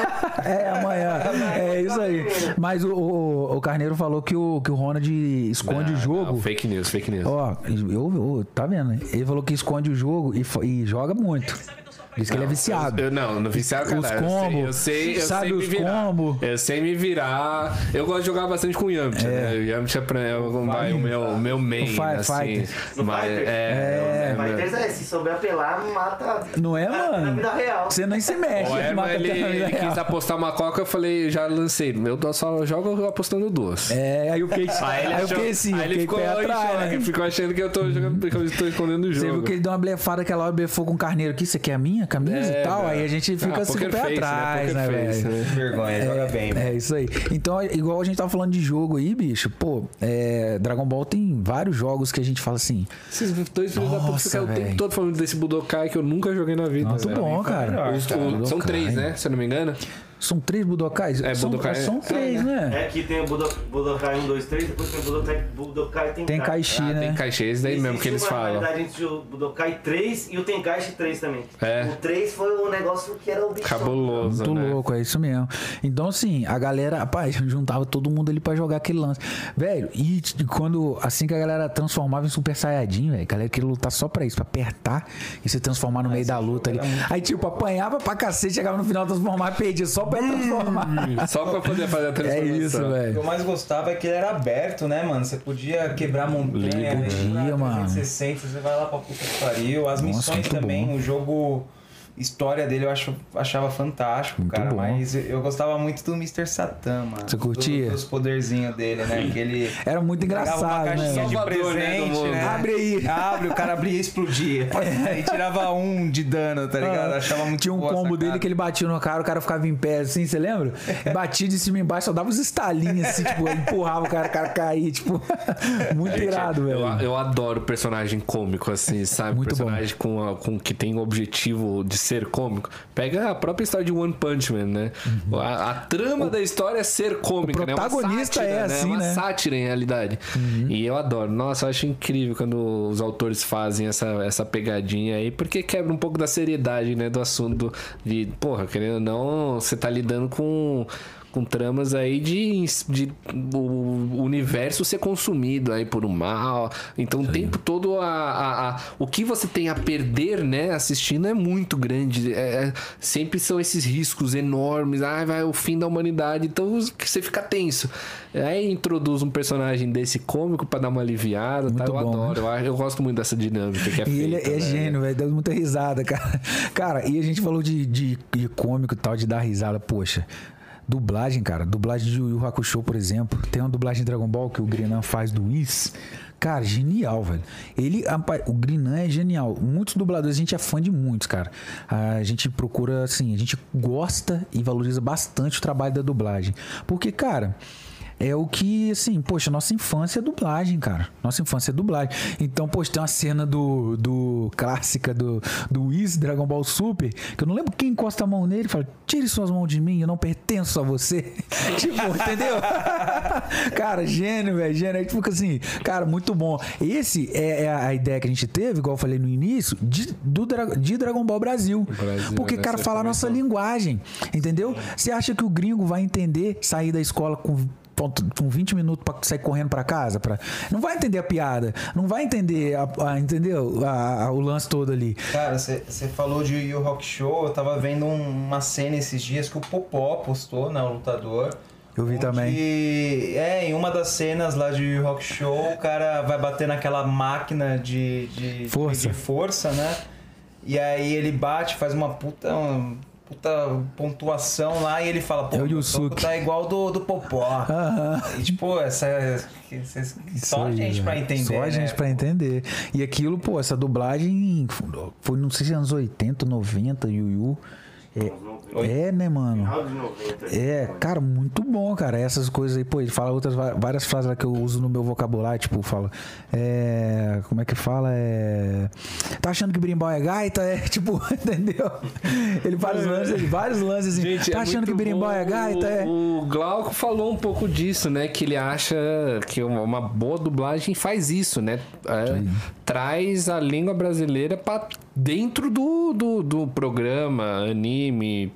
[SPEAKER 3] É, amanhã. É isso aí. Mas o, o, o Carneiro falou que o, que o Ronald esconde
[SPEAKER 1] Não,
[SPEAKER 3] o jogo.
[SPEAKER 1] não, fake news, fake news.
[SPEAKER 3] Ó, eu, eu- tá vendo? Ele falou que esconde o jogo e, e joga muito. Diz que ele é viciado.
[SPEAKER 1] Eu, não, não viciado,
[SPEAKER 3] Os
[SPEAKER 1] cara.
[SPEAKER 3] combo,
[SPEAKER 1] eu sei, eu sei, eu
[SPEAKER 3] sabe
[SPEAKER 1] sei
[SPEAKER 3] os
[SPEAKER 1] me virar.
[SPEAKER 3] combo?
[SPEAKER 1] Eu sei me virar. Eu gosto de jogar bastante com o Yamcha, né? O Yamcha é o- vai, o meu, o meu main,
[SPEAKER 3] O Fire
[SPEAKER 1] assim.
[SPEAKER 3] Fighter.
[SPEAKER 4] No
[SPEAKER 1] Mas,
[SPEAKER 4] Fighter?
[SPEAKER 1] é, é,
[SPEAKER 4] Mas é, se souber apelar, mata
[SPEAKER 3] Não é,
[SPEAKER 4] na, na
[SPEAKER 3] mano?
[SPEAKER 4] vida real.
[SPEAKER 3] Você nem se mexe.
[SPEAKER 1] O
[SPEAKER 3] mata
[SPEAKER 1] ele, ele quis apostar uma coca, eu falei, já lancei. Eu dou- só jogo apostando duas.
[SPEAKER 3] É, aí eu fiquei, aí
[SPEAKER 1] achou-
[SPEAKER 3] fiquei assim,
[SPEAKER 1] aí
[SPEAKER 3] eu
[SPEAKER 1] ele
[SPEAKER 3] fiquei
[SPEAKER 1] ficou,
[SPEAKER 3] atrás, né?
[SPEAKER 1] ficou achando que eu tô jogando, que eu estou escondendo o
[SPEAKER 3] Você
[SPEAKER 1] jogo.
[SPEAKER 3] viu que ele deu uma blefada aquela hora, blefou com o carneiro aqui, isso aqui é a minha camisa
[SPEAKER 1] É,
[SPEAKER 3] e tal,
[SPEAKER 1] né?
[SPEAKER 3] aí a gente fica
[SPEAKER 1] Ah,
[SPEAKER 3] assim com o pé
[SPEAKER 1] face, né?
[SPEAKER 3] atrás,
[SPEAKER 1] Poker
[SPEAKER 3] né,
[SPEAKER 1] face,
[SPEAKER 3] velho?
[SPEAKER 1] né?
[SPEAKER 2] Vergonha, joga bem,
[SPEAKER 3] É isso aí. Então, igual a gente tava falando de jogo aí, bicho, pô, é, Dragon Ball tem vários jogos que a gente fala assim,
[SPEAKER 1] Esses dois filhos da puta ficam o tempo todo falando desse Budokai que eu nunca joguei na vida.
[SPEAKER 3] muito bom, cara.
[SPEAKER 1] Os-
[SPEAKER 2] cara.
[SPEAKER 1] o- são três, né? Se eu não me engano.
[SPEAKER 3] São três Budokais?
[SPEAKER 1] É,
[SPEAKER 3] são,
[SPEAKER 1] Budokai,
[SPEAKER 3] São
[SPEAKER 1] é.
[SPEAKER 3] três, né?
[SPEAKER 4] É que tem o Budo- Budokai 1, 2, 3, depois tem o Budokai, Budokai
[SPEAKER 3] Tem
[SPEAKER 4] Tenkaichi.
[SPEAKER 3] Kaishi,
[SPEAKER 1] Ah,
[SPEAKER 3] né?
[SPEAKER 1] tem caixa, esse daí mesmo que eles
[SPEAKER 4] Existe
[SPEAKER 1] falam.
[SPEAKER 4] rivalidade entre o Budokai 3 e o Tenkaichi 3 também.
[SPEAKER 1] É.
[SPEAKER 4] O 3 foi um negócio que era o bicho.
[SPEAKER 1] Cabuloso,
[SPEAKER 3] Muito
[SPEAKER 1] né?
[SPEAKER 3] louco, é isso mesmo. Então, assim, a galera, rapaz, juntava todo mundo ali pra jogar aquele lance. Velho, e quando, assim que a galera transformava em Super Saiyajin, velho, a galera queria lutar só pra isso, pra apertar e se transformar no meio da luta ali. Aí, tipo, apanhava pra cacete, chegava no final, transformar, perdia só pra transformar.
[SPEAKER 1] Só pra poder fazer a
[SPEAKER 3] É
[SPEAKER 1] transformação.
[SPEAKER 3] isso,
[SPEAKER 2] O que eu
[SPEAKER 3] velho.
[SPEAKER 2] mais gostava é que ele era aberto, né, mano? Você podia quebrar montanha,
[SPEAKER 3] Podia, mano.
[SPEAKER 2] 360, você vai lá pra puta que pariu. As
[SPEAKER 3] Nossa,
[SPEAKER 2] missões também,
[SPEAKER 3] bom.
[SPEAKER 2] o jogo. História dele eu acho, achava fantástico,
[SPEAKER 3] Muito
[SPEAKER 2] cara.
[SPEAKER 3] bom.
[SPEAKER 2] Mas eu gostava muito do Mr. Satan, mano.
[SPEAKER 3] Você curtia?
[SPEAKER 2] Do, dos poderzinhos dele, né? Que ele.
[SPEAKER 3] Era muito
[SPEAKER 2] pegava uma
[SPEAKER 3] engraçado, né?
[SPEAKER 2] de
[SPEAKER 1] né,
[SPEAKER 2] presente,
[SPEAKER 1] mundo.
[SPEAKER 2] né?
[SPEAKER 3] Abre aí.
[SPEAKER 2] Abre, o cara abria e explodia. Aí tirava um de dano, tá ligado? Achava muito
[SPEAKER 3] Tinha um combo dele que ele batia no cara, o cara ficava em pé assim, você lembra? Batia de cima e embaixo, só dava uns estalinhos assim, tipo, empurrava o cara, o cara caía, tipo, muito irado,
[SPEAKER 1] eu,
[SPEAKER 3] velho.
[SPEAKER 1] eu adoro personagem cômico, assim, sabe?
[SPEAKER 3] Muito bom.
[SPEAKER 1] personagem com, a- com que tem o objetivo de ser cômico. Pega a própria história de One Punch Man, né? A, a trama da história é ser cômica,
[SPEAKER 3] Uhum. o
[SPEAKER 1] né? Uma
[SPEAKER 3] protagonista
[SPEAKER 1] sátira,
[SPEAKER 3] é
[SPEAKER 1] né?
[SPEAKER 3] assim,
[SPEAKER 1] Uma
[SPEAKER 3] né?
[SPEAKER 1] sátira, em realidade. E eu adoro. Nossa, eu acho incrível quando os autores fazem essa, essa pegadinha aí, porque quebra um pouco da seriedade, né? Do assunto de, porra, querendo ou não, você tá lidando com com tramas aí de, de o universo ser consumido aí por um mal. Então o tempo todo a, a- a- o que você tem a perder, né, assistindo é muito grande. É- é- sempre são esses riscos enormes. Ah, vai o fim da humanidade. Então você fica tenso. Aí introduz um personagem desse cômico pra dar uma aliviada. Tá? Eu
[SPEAKER 3] bom,
[SPEAKER 1] adoro. Eu, eu gosto muito dessa dinâmica que é
[SPEAKER 3] E ele é
[SPEAKER 1] né?
[SPEAKER 3] gênio, velho. Deu muita risada, cara. Cara, e a gente falou de, de, de cômico e tal, de dar risada. Poxa, dublagem, cara. Dublagem de Yu Yu Hakusho, por exemplo. Tem uma dublagem de Dragon Ball que o Grinan faz do Whis. Cara, genial, velho. Ele, o Grinan é genial. Muitos dubladores, a gente é fã de muitos, cara. A gente procura, assim, a gente gosta e valoriza bastante o trabalho da dublagem. Porque, cara, é o que, assim, poxa, nossa infância é dublagem, cara. Nossa infância é dublagem. Então, poxa, tem uma cena do, do clássica do, do Whis, Dragon Ball Super, que eu não lembro quem encosta a mão nele e fala: tire suas mãos de mim, eu não pertenço a você. tipo, entendeu? cara, gênio, velho, gênio. Aí, tipo assim, cara, muito bom. Esse é, é a ideia que a gente teve, igual eu falei no início, de, do, de Dragon Ball Brasil.
[SPEAKER 1] Brasil,
[SPEAKER 3] Porque,
[SPEAKER 1] né?
[SPEAKER 3] cara,
[SPEAKER 1] Você
[SPEAKER 3] fala a nossa linguagem, entendeu? Você acha que o gringo vai entender sair da escola com ponto- com 20 minutos pra sair correndo pra casa? Pra... Não vai entender a piada, não vai entender, a, a- entendeu? A- a- o lance todo ali.
[SPEAKER 2] Cara, você falou de Yu Yu Hakusho, eu tava vendo um- uma cena esses dias que o Popó postou, né, o lutador.
[SPEAKER 3] Eu vi
[SPEAKER 2] onde-
[SPEAKER 3] também.
[SPEAKER 2] É, em uma das cenas lá de Yu Hakusho, o cara vai bater naquela máquina de, de,
[SPEAKER 3] Força.
[SPEAKER 2] de força, né? E aí ele bate, faz uma puta... puta pontuação lá e ele fala, pô,
[SPEAKER 3] É o
[SPEAKER 2] tá igual do, do Popó. E tipo, essa... Só a gente pra entender,
[SPEAKER 3] Só a
[SPEAKER 2] né?
[SPEAKER 3] gente pra entender. E aquilo, pô, essa dublagem foi, não sei se anos 80, 90, Yu Yu. É, é, né, mano?
[SPEAKER 4] Final de 90.
[SPEAKER 3] É, cara, muito bom, cara. Essas coisas aí, pô, ele fala outras várias frases lá que eu uso no meu vocabulário, tipo, fala. É. Como é que fala? É. Tá achando que berimbau é gaita? É, tipo, entendeu? Ele vários lances, vários lances assim.
[SPEAKER 1] Gente,
[SPEAKER 3] tá
[SPEAKER 1] é
[SPEAKER 3] achando que berimbau é gaita? É.
[SPEAKER 1] O Glauco falou um pouco disso, né? Que ele acha que uma- uma boa dublagem faz isso, né? É, traz a língua brasileira pra dentro do, do, do programa, anime,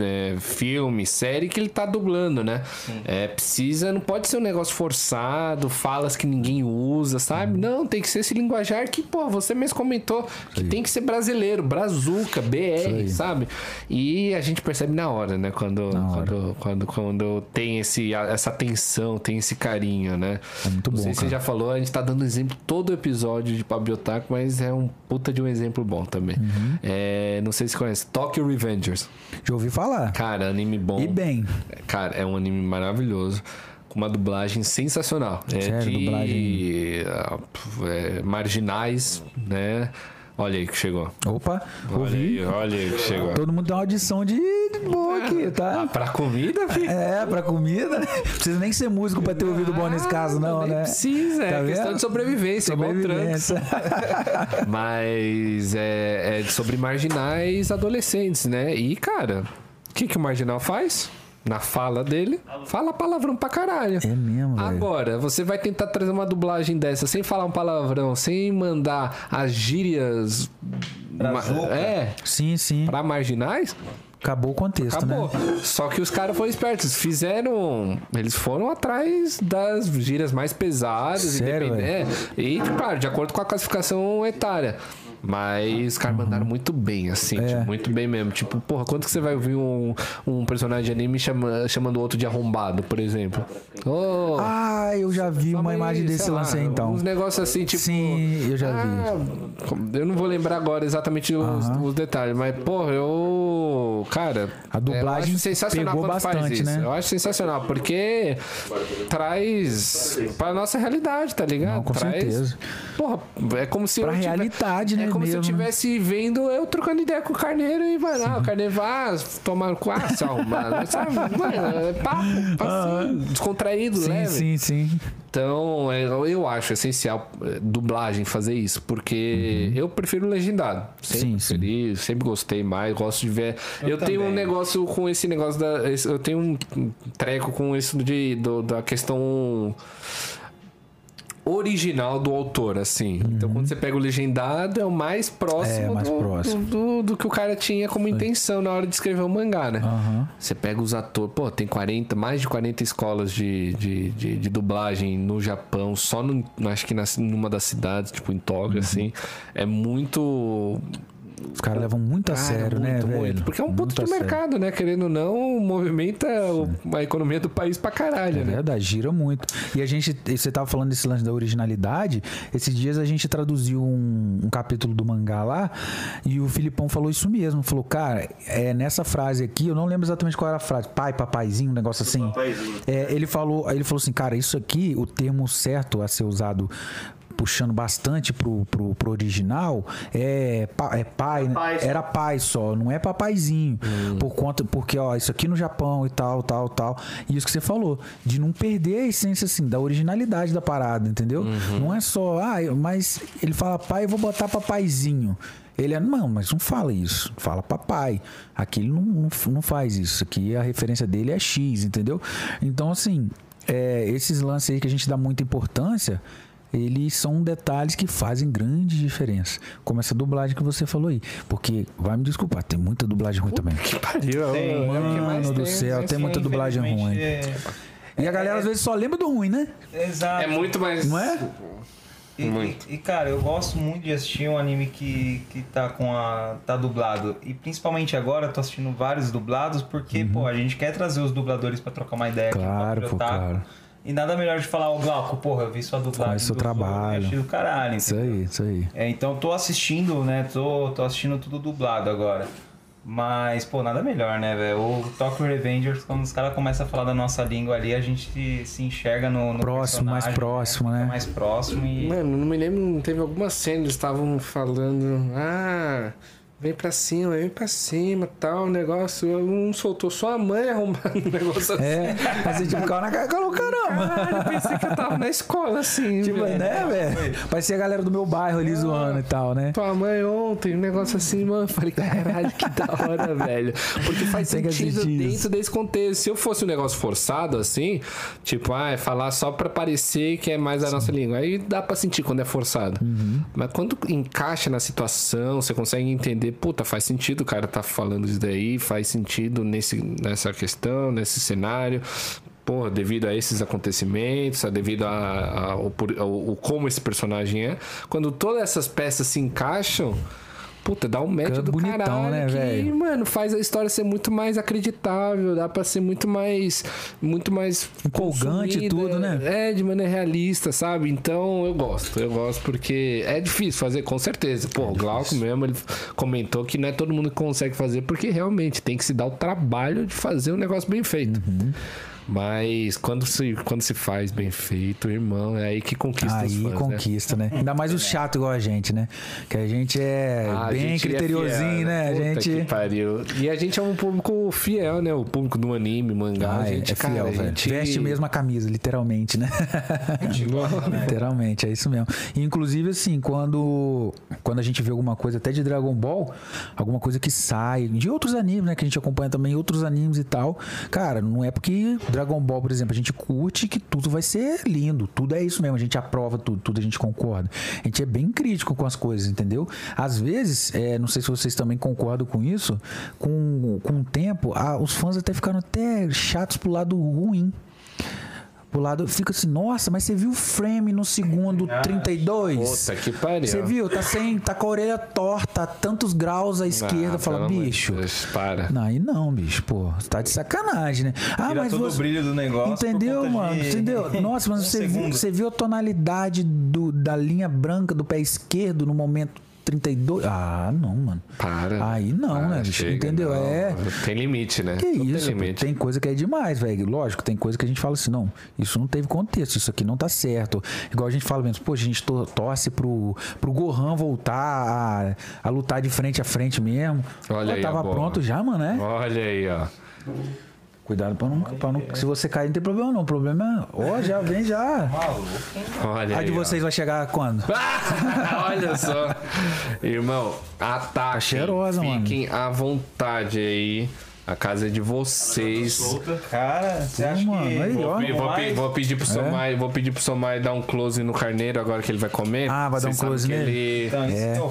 [SPEAKER 1] é, filme, série que ele tá dublando, né? É, precisa, não pode ser um negócio forçado, falas que ninguém usa, sabe? Não, tem que ser esse linguajar que, pô, você mesmo comentou que tem que ser brasileiro, brazuca, BR, sabe? E a gente percebe na hora, né? Quando,
[SPEAKER 3] hora.
[SPEAKER 1] quando, quando, quando tem esse, essa atenção, tem esse carinho, né?
[SPEAKER 3] É muito
[SPEAKER 1] Não
[SPEAKER 3] bom,
[SPEAKER 1] sei se você já falou, a gente tá dando exemplo todo episódio de Pablo Otaku, mas é um puta de um exemplo bom também.
[SPEAKER 3] Uhum.
[SPEAKER 1] É, não sei se conhece, Tokyo Revengers.
[SPEAKER 3] Já ouvi falar.
[SPEAKER 1] Cara, anime bom.
[SPEAKER 3] E bem.
[SPEAKER 1] Cara, é um anime maravilhoso. Com uma dublagem sensacional. É
[SPEAKER 3] Sério,
[SPEAKER 1] de
[SPEAKER 3] dublagem?
[SPEAKER 1] ah, é, marginais, né? Olha aí que chegou.
[SPEAKER 3] Opa,
[SPEAKER 1] Olha
[SPEAKER 3] ouvi.
[SPEAKER 1] aí, olha aí que chegou.
[SPEAKER 3] Todo mundo tem uma audição de, boa aqui,
[SPEAKER 1] Ah,
[SPEAKER 3] tá?
[SPEAKER 1] pra comida, filho?
[SPEAKER 3] É, pra comida? Precisa nem ser músico pra ter ouvido bom nesse caso, não,
[SPEAKER 1] nem
[SPEAKER 3] né?
[SPEAKER 1] Precisa, é
[SPEAKER 3] Tá
[SPEAKER 1] questão
[SPEAKER 3] vendo?
[SPEAKER 1] de sobrevivência, igual o.
[SPEAKER 3] Sobrevivência.
[SPEAKER 1] Mas é, é sobre marginais adolescentes, né? E, cara, que que, que o marginal faz? Na fala dele, fala palavrão pra caralho.
[SPEAKER 3] É mesmo, velho.
[SPEAKER 1] Agora, você vai tentar trazer uma dublagem dessa sem falar um palavrão, sem mandar as gírias.
[SPEAKER 2] Brazuca.
[SPEAKER 1] é,
[SPEAKER 3] Sim, sim.
[SPEAKER 1] pra marginais,
[SPEAKER 3] Acabou o contexto,
[SPEAKER 1] acabou.
[SPEAKER 3] né?
[SPEAKER 1] Só que os caras foram espertos, fizeram. Eles foram atrás das gírias mais pesadas,
[SPEAKER 3] Sério,
[SPEAKER 1] é, E, claro, de acordo com a classificação etária. Mas os caras mandaram muito bem, assim,
[SPEAKER 3] É.
[SPEAKER 1] tipo, muito bem mesmo. Tipo, porra, quanto que você vai ouvir um, um personagem de anime chama- chamando o outro de arrombado, por exemplo? Oh,
[SPEAKER 3] Ah, eu já vi uma imagem desse lance aí, então.
[SPEAKER 1] Uns negócios assim, tipo.
[SPEAKER 3] Sim, eu já vi.
[SPEAKER 1] ah, Eu não vou lembrar agora exatamente os, os detalhes, mas, porra, eu. Cara.
[SPEAKER 3] A dublagem
[SPEAKER 1] eu acho sensacional
[SPEAKER 3] pegou bastante,
[SPEAKER 1] isso.
[SPEAKER 3] né?
[SPEAKER 1] Eu acho sensacional, porque traz pra nossa realidade, tá ligado?
[SPEAKER 3] Não, com
[SPEAKER 1] traz,
[SPEAKER 3] certeza.
[SPEAKER 1] Porra, é como se
[SPEAKER 3] Pra
[SPEAKER 1] eu.
[SPEAKER 3] realidade, né,
[SPEAKER 1] É como se eu
[SPEAKER 3] mesmo, né?
[SPEAKER 1] estivesse vendo eu trocando ideia com o carneiro e vai lá, o carneiro vai ah, tomar no quarto, se arrumar. Sabe? Mano, é papo, assim, descontraído,
[SPEAKER 3] Sim,
[SPEAKER 1] leve.
[SPEAKER 3] sim, sim.
[SPEAKER 1] Então, é, eu acho essencial é, dublagem fazer isso, porque eu prefiro legendado. Sempre
[SPEAKER 3] Uhum. Sim, sim.
[SPEAKER 1] preferi, sempre gostei mais, gosto de ver. Eu, tenho um negócio com esse negócio da. Eu tenho um treco com isso de, do- da questão original do autor, assim. Então, quando você pega o legendado, é o mais próximo,
[SPEAKER 3] Uhum. É, mais
[SPEAKER 1] do,
[SPEAKER 3] próximo.
[SPEAKER 1] Do, do que o cara tinha como intenção na hora de escrever o mangá, né?
[SPEAKER 3] Aham.
[SPEAKER 1] Você pega os atores, pô, tem 40, mais de 40 escolas de, de, de, de dublagem no Japão, só no, acho que na, numa das cidades, tipo em Tóquio,
[SPEAKER 3] Uhum.
[SPEAKER 1] assim. É muito.
[SPEAKER 3] Os caras levam muito a
[SPEAKER 1] Cara,
[SPEAKER 3] sério, né,
[SPEAKER 1] muito,
[SPEAKER 3] velho?
[SPEAKER 1] muito. Porque é um
[SPEAKER 3] Muito
[SPEAKER 1] puto
[SPEAKER 3] a
[SPEAKER 1] de
[SPEAKER 3] sério.
[SPEAKER 1] mercado, né? Querendo ou não, movimenta o- a economia do país pra caralho,
[SPEAKER 3] É
[SPEAKER 1] né?
[SPEAKER 3] verdade, gira muito. E a gente, você tava falando desse lance da originalidade. Esses dias a gente traduziu um, um capítulo do mangá lá e o Filipão falou isso mesmo. Falou, cara, é nessa frase aqui, eu não lembro exatamente qual era a frase, pai, papaizinho, um negócio assim.
[SPEAKER 4] Papaizinho.
[SPEAKER 3] É, ele falou, ele falou assim, cara, isso aqui, o termo certo a ser usado puxando bastante pro, pro, pro original é, pa- é pai, né? Era pai só, não é papaizinho. Por conta, porque, ó, isso aqui no Japão e tal, tal, tal. E isso que você falou, de não perder a essência, assim, da originalidade da parada, entendeu? Não é só, ah, mas ele fala pai, eu vou botar papaizinho. Ele é, não, mas não fala isso. Fala papai. Aqui ele não, não, não faz isso. Aqui a referência dele é X, entendeu? Então, assim, é, esses lances aí que a gente dá muita importância, eles são detalhes que fazem grande diferença. Como essa dublagem que você falou aí. Porque, vai me desculpar, tem muita dublagem ruim também.
[SPEAKER 1] Que pariu, é
[SPEAKER 2] Tem,
[SPEAKER 1] o- é
[SPEAKER 3] Mano do
[SPEAKER 1] tem,
[SPEAKER 3] céu,
[SPEAKER 1] né?
[SPEAKER 3] tem muita dublagem ruim.
[SPEAKER 2] Infelizmente,
[SPEAKER 3] E a galera às vezes só lembra do ruim, né?
[SPEAKER 2] É, exato.
[SPEAKER 1] É muito mais.
[SPEAKER 3] Não é?
[SPEAKER 2] E,
[SPEAKER 1] Muito.
[SPEAKER 2] E, e, cara, eu gosto muito de assistir um anime que, que tá com a. tá dublado. E principalmente agora eu tô assistindo vários dublados, porque, pô, a gente quer trazer os dubladores pra trocar uma ideia
[SPEAKER 3] Uhum. Claro,
[SPEAKER 2] aqui
[SPEAKER 3] pô,
[SPEAKER 2] Otaku.
[SPEAKER 3] claro.
[SPEAKER 2] E nada melhor de falar, ô Glauco, porra, eu vi sua dublagem.
[SPEAKER 3] Faz seu
[SPEAKER 2] do
[SPEAKER 3] trabalho.
[SPEAKER 2] do caralho.
[SPEAKER 3] Isso
[SPEAKER 2] entendeu?
[SPEAKER 3] aí, isso aí.
[SPEAKER 2] É, então tô assistindo, né? Tô, tô assistindo tudo dublado agora. Mas, pô, nada melhor, né, velho? O Tokyo Revengers, quando os caras começam a falar da nossa língua ali, a gente se, enxerga no, no
[SPEAKER 3] Próximo, mais próximo,
[SPEAKER 2] Fica
[SPEAKER 3] né?
[SPEAKER 2] Mais próximo e...
[SPEAKER 1] Mano, não me lembro, teve alguma cena, eles estavam falando, ah, vem pra cima, vem pra cima, tal, negócio. Um soltou só a mãe arrumando um negócio assim.
[SPEAKER 3] É, mas tipo, ficava na cara, caramba.
[SPEAKER 1] Caralho, eu pensei que eu tava na escola, assim.
[SPEAKER 3] Tipo,
[SPEAKER 1] velho.
[SPEAKER 3] né, velho? Parecia a galera do meu bairro ali zoando e tal, né?
[SPEAKER 1] Tua mãe ontem, um negócio assim, mano. Falei, caralho, que da hora, velho. Porque faz
[SPEAKER 3] Tem que
[SPEAKER 1] sentido dentro desse contexto. Se eu fosse um negócio forçado, assim, tipo, ah, é falar só pra parecer que é mais a nossa língua. Aí dá pra sentir quando é forçado.
[SPEAKER 3] Uhum.
[SPEAKER 1] Mas quando encaixa na situação, você consegue entender, puta, faz sentido o cara tá falando isso daí, faz sentido nesse, nessa questão, nesse cenário. Porra, devido a esses acontecimentos, devido a, a- ao como esse personagem é. Quando todas essas peças se encaixam, puta, dá um match do
[SPEAKER 3] bonitão,
[SPEAKER 1] caralho
[SPEAKER 3] né,
[SPEAKER 1] que, mano, faz a história ser muito mais acreditável, dá pra ser muito mais muito mais
[SPEAKER 3] Empolgante e tudo, né?
[SPEAKER 1] É, de maneira realista, sabe? Então eu gosto, eu gosto porque é difícil fazer, com certeza. Pô, o Glauco mesmo, ele comentou que não é todo mundo que consegue fazer, porque realmente tem que se dar o trabalho de fazer um negócio bem feito. Mas quando se, quando se faz bem feito, irmão, é aí que conquista os
[SPEAKER 3] Aí
[SPEAKER 1] fãs, né?
[SPEAKER 3] conquista, né? Ainda mais os chatos igual a gente, né? Que a gente é
[SPEAKER 1] Ah, a
[SPEAKER 3] bem
[SPEAKER 1] gente é
[SPEAKER 3] criteriosinho,
[SPEAKER 1] fiel,
[SPEAKER 3] né? A
[SPEAKER 1] Puta
[SPEAKER 3] gente.
[SPEAKER 1] que pariu. E a gente é um público fiel, né? O público do anime, mangá.
[SPEAKER 3] Ah,
[SPEAKER 1] a
[SPEAKER 3] é,
[SPEAKER 1] gente,
[SPEAKER 3] é fiel,
[SPEAKER 1] cara, a
[SPEAKER 3] velho.
[SPEAKER 1] gente...
[SPEAKER 3] Veste mesmo a camisa, literalmente, né? literalmente, é isso mesmo. E, inclusive, assim, quando, quando a gente vê alguma coisa, até de Dragon Ball, alguma coisa que sai, de outros animes, né? Que a gente acompanha também, outros animes e tal. Cara, não é porque Dragon Ball, por exemplo, a gente curte que tudo vai ser lindo. Tudo é isso mesmo, a gente aprova tudo, tudo a gente concorda. A gente é bem crítico com as coisas, entendeu? Às vezes, é, não sei se vocês também concordam com isso, com, com o tempo, os fãs até ficaram até chatos pro lado ruim. Pro lado, fica assim, nossa, mas você viu o frame no segundo 32?
[SPEAKER 1] Puta que pariu.
[SPEAKER 3] Você viu? Tá, sem, tá com a orelha torta, a tantos graus à esquerda.
[SPEAKER 1] Ah,
[SPEAKER 3] Fala, bicho.
[SPEAKER 1] Deus, para.
[SPEAKER 3] Não, aí não, bicho, pô. Tá de sacanagem, né? Ah,
[SPEAKER 2] Tira
[SPEAKER 3] mas
[SPEAKER 2] todo
[SPEAKER 3] você...
[SPEAKER 2] o brilho do negócio.
[SPEAKER 3] Entendeu, mano?
[SPEAKER 2] de
[SPEAKER 3] Entendeu? Nossa, mas
[SPEAKER 2] um
[SPEAKER 3] você, viu, você viu a tonalidade do, da linha branca do pé esquerdo no momento 32? Ah, não, mano.
[SPEAKER 1] Para.
[SPEAKER 3] Aí não,
[SPEAKER 1] Para,
[SPEAKER 3] né, bicho?
[SPEAKER 1] chega,
[SPEAKER 3] Entendeu?
[SPEAKER 1] não.
[SPEAKER 3] É.
[SPEAKER 1] Tem limite, né?
[SPEAKER 3] Que
[SPEAKER 1] Tudo
[SPEAKER 3] isso,
[SPEAKER 1] tem limite.
[SPEAKER 3] tem coisa que é demais, velho. Lógico, tem coisa que a gente fala assim, não, isso não teve contexto, isso aqui não tá certo. Igual a gente fala mesmo, pô, a gente to- torce pro, pro Gohan voltar a, a lutar de frente a frente mesmo.
[SPEAKER 1] Olha
[SPEAKER 3] Pô,
[SPEAKER 1] aí,
[SPEAKER 3] tava pronto já, mano, né?
[SPEAKER 1] Olha aí, ó.
[SPEAKER 3] Cuidado pra não, pra não. Se você cair, não tem problema, não. O problema é. Ó, já vem já.
[SPEAKER 1] Olha
[SPEAKER 3] A
[SPEAKER 1] aí.
[SPEAKER 3] de
[SPEAKER 1] ó.
[SPEAKER 3] vocês vai chegar quando?
[SPEAKER 1] Olha só. Irmão, ataque.
[SPEAKER 3] cheirosa, mano.
[SPEAKER 1] Fiquem à vontade aí. A casa é de vocês.
[SPEAKER 2] Cara, você
[SPEAKER 3] Pô,
[SPEAKER 2] acha
[SPEAKER 3] mano,
[SPEAKER 2] que...
[SPEAKER 3] aí, ó.
[SPEAKER 1] Vou, pe- vou pe- vou pedir pro Somai, vou pedir pro Somai dar um close no carneiro agora que ele vai comer.
[SPEAKER 3] Ah, vai dar um close nele?
[SPEAKER 1] Ele...
[SPEAKER 2] Então, isso
[SPEAKER 3] É.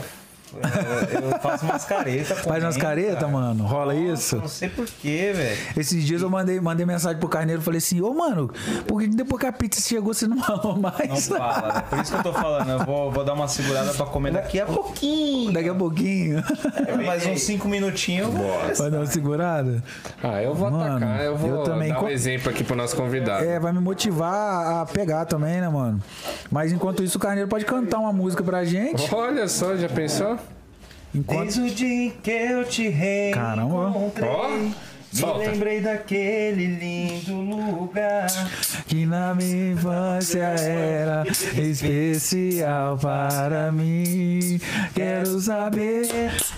[SPEAKER 2] eu, faço umas caretas.
[SPEAKER 3] Faz umas
[SPEAKER 2] comendo,
[SPEAKER 3] caretas,
[SPEAKER 2] cara.
[SPEAKER 3] mano. Rola
[SPEAKER 2] Nossa,
[SPEAKER 3] isso?
[SPEAKER 2] Não sei porquê, velho.
[SPEAKER 3] Esses dias eu mandei, mandei mensagem pro carneiro falei assim: Ô, mano, por que depois que a pizza chegou você não falou
[SPEAKER 2] Não
[SPEAKER 3] mais?
[SPEAKER 2] fala. né? Por isso que eu tô falando. Eu vou, vou dar uma segurada pra comer daqui a pouquinho.
[SPEAKER 3] Daqui a pouquinho.
[SPEAKER 2] Mais uns cinco minutinhos.
[SPEAKER 3] Vai dar uma segurada?
[SPEAKER 1] Ah, eu vou
[SPEAKER 3] Mano,
[SPEAKER 1] atacar, eu vou
[SPEAKER 3] eu também.
[SPEAKER 1] dar um exemplo aqui pro nosso convidado.
[SPEAKER 3] É, vai me motivar a pegar também, né, mano? Mas enquanto isso, o carneiro pode cantar uma música pra gente.
[SPEAKER 1] Olha só, já pensou?
[SPEAKER 3] Enquanto.
[SPEAKER 2] Desde o dia em que eu te
[SPEAKER 3] Caramba.
[SPEAKER 2] reencontrei. Me lembrei daquele lindo lugar.
[SPEAKER 3] Que na minha infância era especial para mim. Quero saber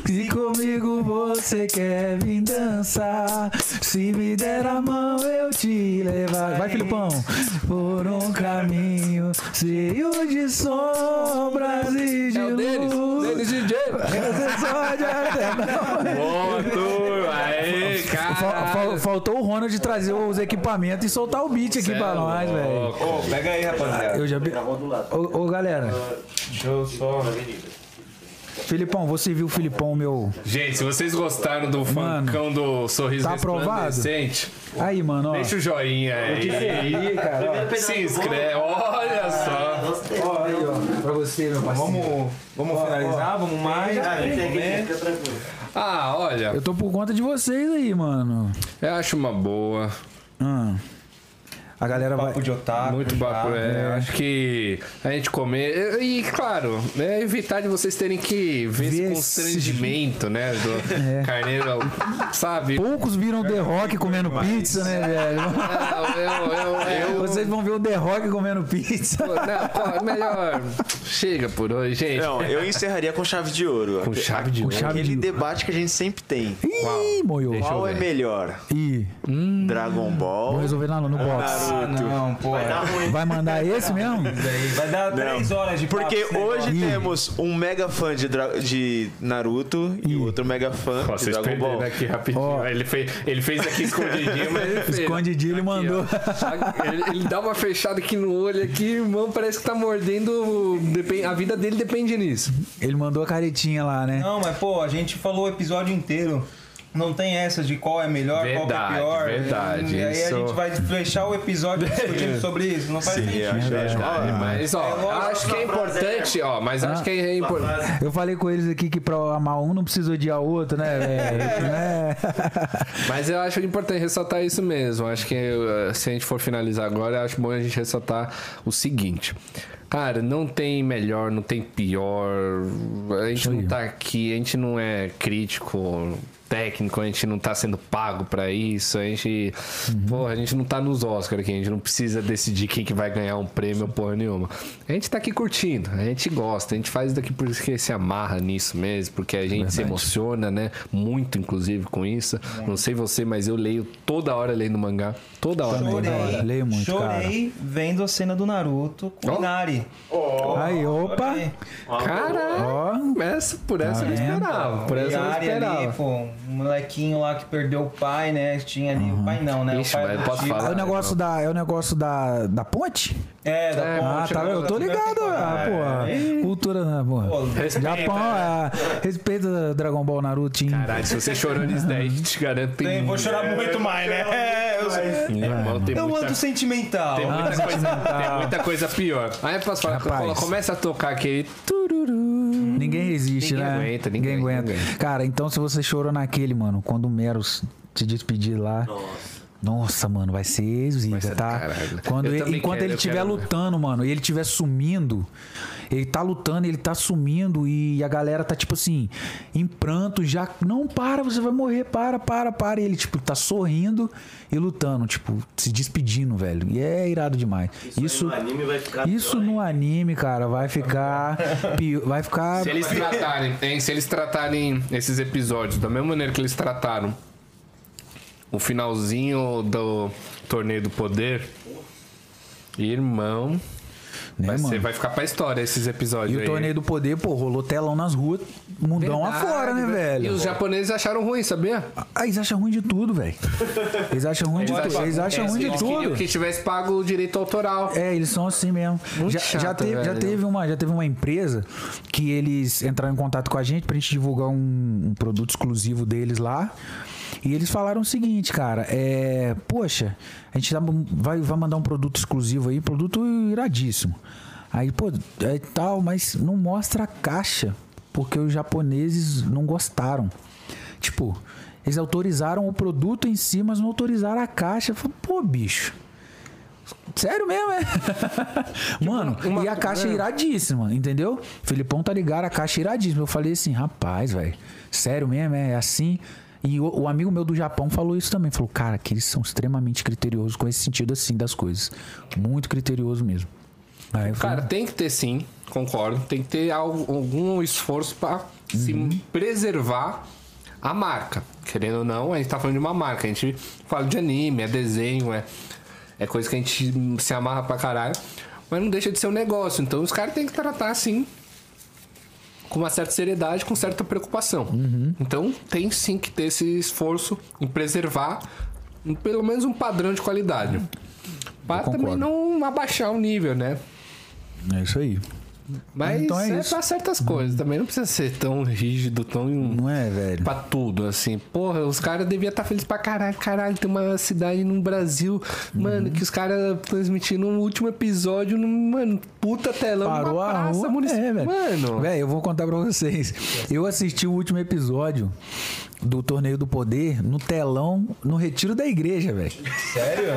[SPEAKER 3] se comigo você quer vir dançar. Se me der a mão, eu te levar. Vai, Filipão! Por um caminho cheio de sombras e de
[SPEAKER 1] É o Denis,
[SPEAKER 3] luz.
[SPEAKER 1] Denis DJ.
[SPEAKER 3] Você só de até não.
[SPEAKER 1] Boa, turma, aê, cara.
[SPEAKER 3] Fal- fal- Faltou o Ronald trazer os equipamentos e soltar o beat aqui pra nós, velho.
[SPEAKER 2] Ô, pega aí, rapaziada.
[SPEAKER 3] Eu já.
[SPEAKER 4] lado.
[SPEAKER 3] Ô, ô, galera,
[SPEAKER 2] Deixa eu só.
[SPEAKER 3] Filipão, você viu o Filipão, meu.
[SPEAKER 1] Gente, se vocês gostaram do
[SPEAKER 3] Mano,
[SPEAKER 1] funkão do sorriso
[SPEAKER 3] tá aprovado? Aí, mano, ó.
[SPEAKER 1] deixa o joinha aí.
[SPEAKER 3] Aí, cara.
[SPEAKER 1] Se inscreve, olha só.
[SPEAKER 4] Gostei.
[SPEAKER 3] Ó, aí, ó. Pra você, meu parceiro.
[SPEAKER 2] Vamos, vamos finalizar? Vamos mais?
[SPEAKER 4] Ah.
[SPEAKER 1] Ah, olha,
[SPEAKER 3] Eu tô por conta de vocês aí, mano.
[SPEAKER 1] eu acho uma boa.
[SPEAKER 3] Ah. A galera vai.
[SPEAKER 2] Papo de otaku.
[SPEAKER 1] Muito
[SPEAKER 2] já.
[SPEAKER 1] bacana. É, Acho que a gente comer. E, claro, é evitar de vocês terem que ver esse constrangimento, né? Do carneiro, sabe?
[SPEAKER 3] Poucos viram The Rock comendo pizza, né, velho?
[SPEAKER 1] Não, eu, eu, eu,
[SPEAKER 3] Vocês vão ver o The Rock comendo pizza.
[SPEAKER 1] Não, pô, melhor. Chega por hoje, gente.
[SPEAKER 5] Não, eu encerraria com chave de ouro.
[SPEAKER 1] Com chave de
[SPEAKER 3] Com
[SPEAKER 1] ouro.
[SPEAKER 3] chave
[SPEAKER 5] Aquele
[SPEAKER 3] de-
[SPEAKER 5] debate que a gente sempre tem.
[SPEAKER 3] Ih,
[SPEAKER 1] eu
[SPEAKER 5] Qual é melhor?
[SPEAKER 3] Ih,
[SPEAKER 5] Dragon
[SPEAKER 3] vou
[SPEAKER 5] Ball?
[SPEAKER 3] resolver lá no box.
[SPEAKER 2] Ah, não, pô.
[SPEAKER 4] Vai dar ruim.
[SPEAKER 3] Vai mandar esse mesmo?
[SPEAKER 2] Vai dar três horas de papo
[SPEAKER 5] Porque
[SPEAKER 2] negócio.
[SPEAKER 5] hoje
[SPEAKER 3] Ih.
[SPEAKER 5] temos um mega fã de, Dra- de Naruto e
[SPEAKER 3] Ih.
[SPEAKER 5] outro mega fã
[SPEAKER 1] Ó,
[SPEAKER 5] de Dragon Ball.
[SPEAKER 1] aqui rapidinho.
[SPEAKER 3] Ó.
[SPEAKER 1] Ele, fez, ele fez aqui escondidinho, mas ele fez.
[SPEAKER 3] Escondidinho, ele
[SPEAKER 1] Aqui,
[SPEAKER 3] mandou.
[SPEAKER 1] Ele, ele dá uma fechada aqui no olho aqui, irmão, parece que tá mordendo. A vida dele depende nisso.
[SPEAKER 3] Ele mandou a caretinha lá, né?
[SPEAKER 2] Não, mas pô, a gente falou o episódio inteiro. Não tem essa de qual é melhor, qual é
[SPEAKER 1] Verdade,
[SPEAKER 2] pior.
[SPEAKER 1] verdade,
[SPEAKER 2] E aí
[SPEAKER 1] isso-
[SPEAKER 2] a gente vai fechar o episódio discutindo sobre isso. Não faz
[SPEAKER 5] Sim,
[SPEAKER 2] sentido.
[SPEAKER 1] Verdade, mas ó,
[SPEAKER 2] lógico,
[SPEAKER 1] acho que é importante, ó, mas acho que é importante.
[SPEAKER 3] Eu falei com eles aqui que pra amar um não precisa odiar o outro, né, velho? né?
[SPEAKER 1] Mas eu acho importante ressaltar isso mesmo. Acho que eh, se a gente for finalizar agora, eu acho bom a gente ressaltar o seguinte. Cara, não tem melhor, não tem pior. A gente não tá aqui, a gente não é crítico técnico, a gente não tá sendo pago pra isso, a gente. Porra, a gente não tá nos Oscars aqui, a gente não precisa decidir quem que vai ganhar um prêmio, porra nenhuma. A gente tá aqui curtindo, a gente gosta, a gente faz daqui porque se amarra nisso mesmo, porque a gente se emociona, né? Muito, inclusive, com isso. Não sei você, mas eu leio toda hora lendo mangá. Toda hora.
[SPEAKER 3] Também.
[SPEAKER 1] toda hora.
[SPEAKER 3] Chorei. Leio muito,
[SPEAKER 2] Chorei vendo a cena do Naruto com
[SPEAKER 1] Ó.
[SPEAKER 2] o Inari.
[SPEAKER 3] Aí, opa.
[SPEAKER 2] Chorei.
[SPEAKER 1] Caralho!
[SPEAKER 3] Ó.
[SPEAKER 1] Essa, por essa eu não
[SPEAKER 3] Tá
[SPEAKER 1] esperava. Por essa eu não esperava.
[SPEAKER 2] ali, pô, um molequinho lá que perdeu o pai, né? Tinha ali o pai não, né?
[SPEAKER 1] Ixi,
[SPEAKER 2] o pai
[SPEAKER 1] posso
[SPEAKER 2] Chico.
[SPEAKER 3] É
[SPEAKER 1] falar?
[SPEAKER 3] o negócio da, é o negócio da, da ponte?
[SPEAKER 2] É, da
[SPEAKER 1] É,
[SPEAKER 2] ponte.
[SPEAKER 3] Ah, tá,
[SPEAKER 2] né?
[SPEAKER 3] eu tô ligado. Ah, pô, cultura, né, pô.
[SPEAKER 2] Pô,
[SPEAKER 3] Japão, é, respeita Dragon Ball Naruto.
[SPEAKER 1] Caralho, se você chorou nisso daí, te garanto tem.
[SPEAKER 2] Tem, vou chorar muito mais, né? É, eu,
[SPEAKER 1] Irmão, tem
[SPEAKER 2] eu ando sentimental.
[SPEAKER 1] tem muita
[SPEAKER 3] Ah,
[SPEAKER 1] coisa, tem muita coisa pior. Aí eu posso falar, começa a tocar aquele tururu.
[SPEAKER 3] Ninguém resiste,
[SPEAKER 1] Ninguém
[SPEAKER 3] né?
[SPEAKER 1] aguenta, ninguém
[SPEAKER 3] aguenta.
[SPEAKER 1] aguenta.
[SPEAKER 3] Cara, então se você chorou naquele, mano, quando o Meros te despedir lá. Nossa, mano, vai ser zica, tá?
[SPEAKER 1] caralho.
[SPEAKER 3] Quando
[SPEAKER 1] Eu
[SPEAKER 3] ele- enquanto
[SPEAKER 1] quero,
[SPEAKER 3] ele estiver lutando, mano, e ele estiver sumindo, ele tá lutando, ele tá sumindo e a galera tá tipo assim, em pranto, já, não para, você vai morrer, para, para, para. E ele tipo tá sorrindo e lutando, tipo, se despedindo, velho. E é irado demais.
[SPEAKER 4] Isso,
[SPEAKER 3] Isso
[SPEAKER 4] no anime vai ficar
[SPEAKER 3] isso
[SPEAKER 4] pior,
[SPEAKER 3] no
[SPEAKER 4] hein?
[SPEAKER 3] anime, cara, vai ficar vai ficar
[SPEAKER 1] Se eles tratarem, hein, se eles tratarem esses episódios da mesma maneira que eles trataram o finalzinho do torneio do poder, irmão,
[SPEAKER 3] né,
[SPEAKER 1] vai, ser- vai ficar pra história esses episódios
[SPEAKER 3] E o
[SPEAKER 1] aí.
[SPEAKER 3] torneio do poder, pô, rolou telão nas ruas, mundão
[SPEAKER 1] Verdade,
[SPEAKER 3] afora, né, velho?
[SPEAKER 1] E os japoneses acharam ruim, sabia?
[SPEAKER 3] Ah, eles acham ruim de tudo, velho. Eles acham ruim de tudo. Eles acham ruim de
[SPEAKER 1] Eles queriam
[SPEAKER 3] tudo.
[SPEAKER 1] que tivesse pago o direito autoral.
[SPEAKER 3] É, eles são assim mesmo.
[SPEAKER 1] Muito
[SPEAKER 3] Já,
[SPEAKER 1] chato,
[SPEAKER 3] já, teve, já,
[SPEAKER 1] velho.
[SPEAKER 3] teve uma, já teve uma empresa que eles entraram em contato com a gente pra gente divulgar um, um produto exclusivo deles lá. E eles falaram o seguinte, cara, é. Poxa, a gente tá- vai, vai mandar um produto exclusivo aí, produto iradíssimo. Aí, pô, é tal, mas não mostra a caixa, porque os japoneses não gostaram. Tipo, eles autorizaram o produto em si, mas não autorizaram a caixa. Falei, pô, bicho. Sério mesmo, é? Mano,
[SPEAKER 1] uma-
[SPEAKER 3] e a caixa é iradíssima, entendeu? Felipão tá ligado, a caixa é iradíssima. Eu falei assim, rapaz, velho, sério mesmo, é assim? E o, o amigo meu do Japão falou isso também. Falou, cara, que eles são extremamente criteriosos com esse sentido assim das coisas. Muito criterioso mesmo. Falei,
[SPEAKER 1] Cara, tem que ter sim, concordo. Tem que ter algum esforço pra se preservar a marca. Querendo ou não, a gente tá falando de uma marca. A gente fala de anime, é desenho, é, é coisa que a gente se amarra pra caralho. Mas não deixa de ser um negócio. Então os caras têm que tratar assim. Com uma certa seriedade, com certa preocupação. Então tem sim que ter esse esforço em preservar pelo menos um padrão de qualidade. Para também não abaixar o nível, né?
[SPEAKER 3] é isso aí.
[SPEAKER 1] Mas
[SPEAKER 3] Então é
[SPEAKER 1] é,
[SPEAKER 3] isso.
[SPEAKER 1] pra certas coisas. Também não precisa ser tão rígido, tão.
[SPEAKER 3] Não é, velho?
[SPEAKER 1] Pra tudo, assim. Porra, os caras deviam estar felizes pra caralho. Caralho, tem uma cidade no Brasil, mano,
[SPEAKER 3] Uhum.
[SPEAKER 1] que os caras transmitindo um último episódio, num, mano, puta telão,
[SPEAKER 3] Parou a
[SPEAKER 1] praça
[SPEAKER 3] rua. É, velho.
[SPEAKER 1] Mano,
[SPEAKER 3] Velho, eu vou contar pra vocês. Eu assisti o último episódio do Torneio do Poder no telão, no retiro da igreja, velho.
[SPEAKER 2] Sério?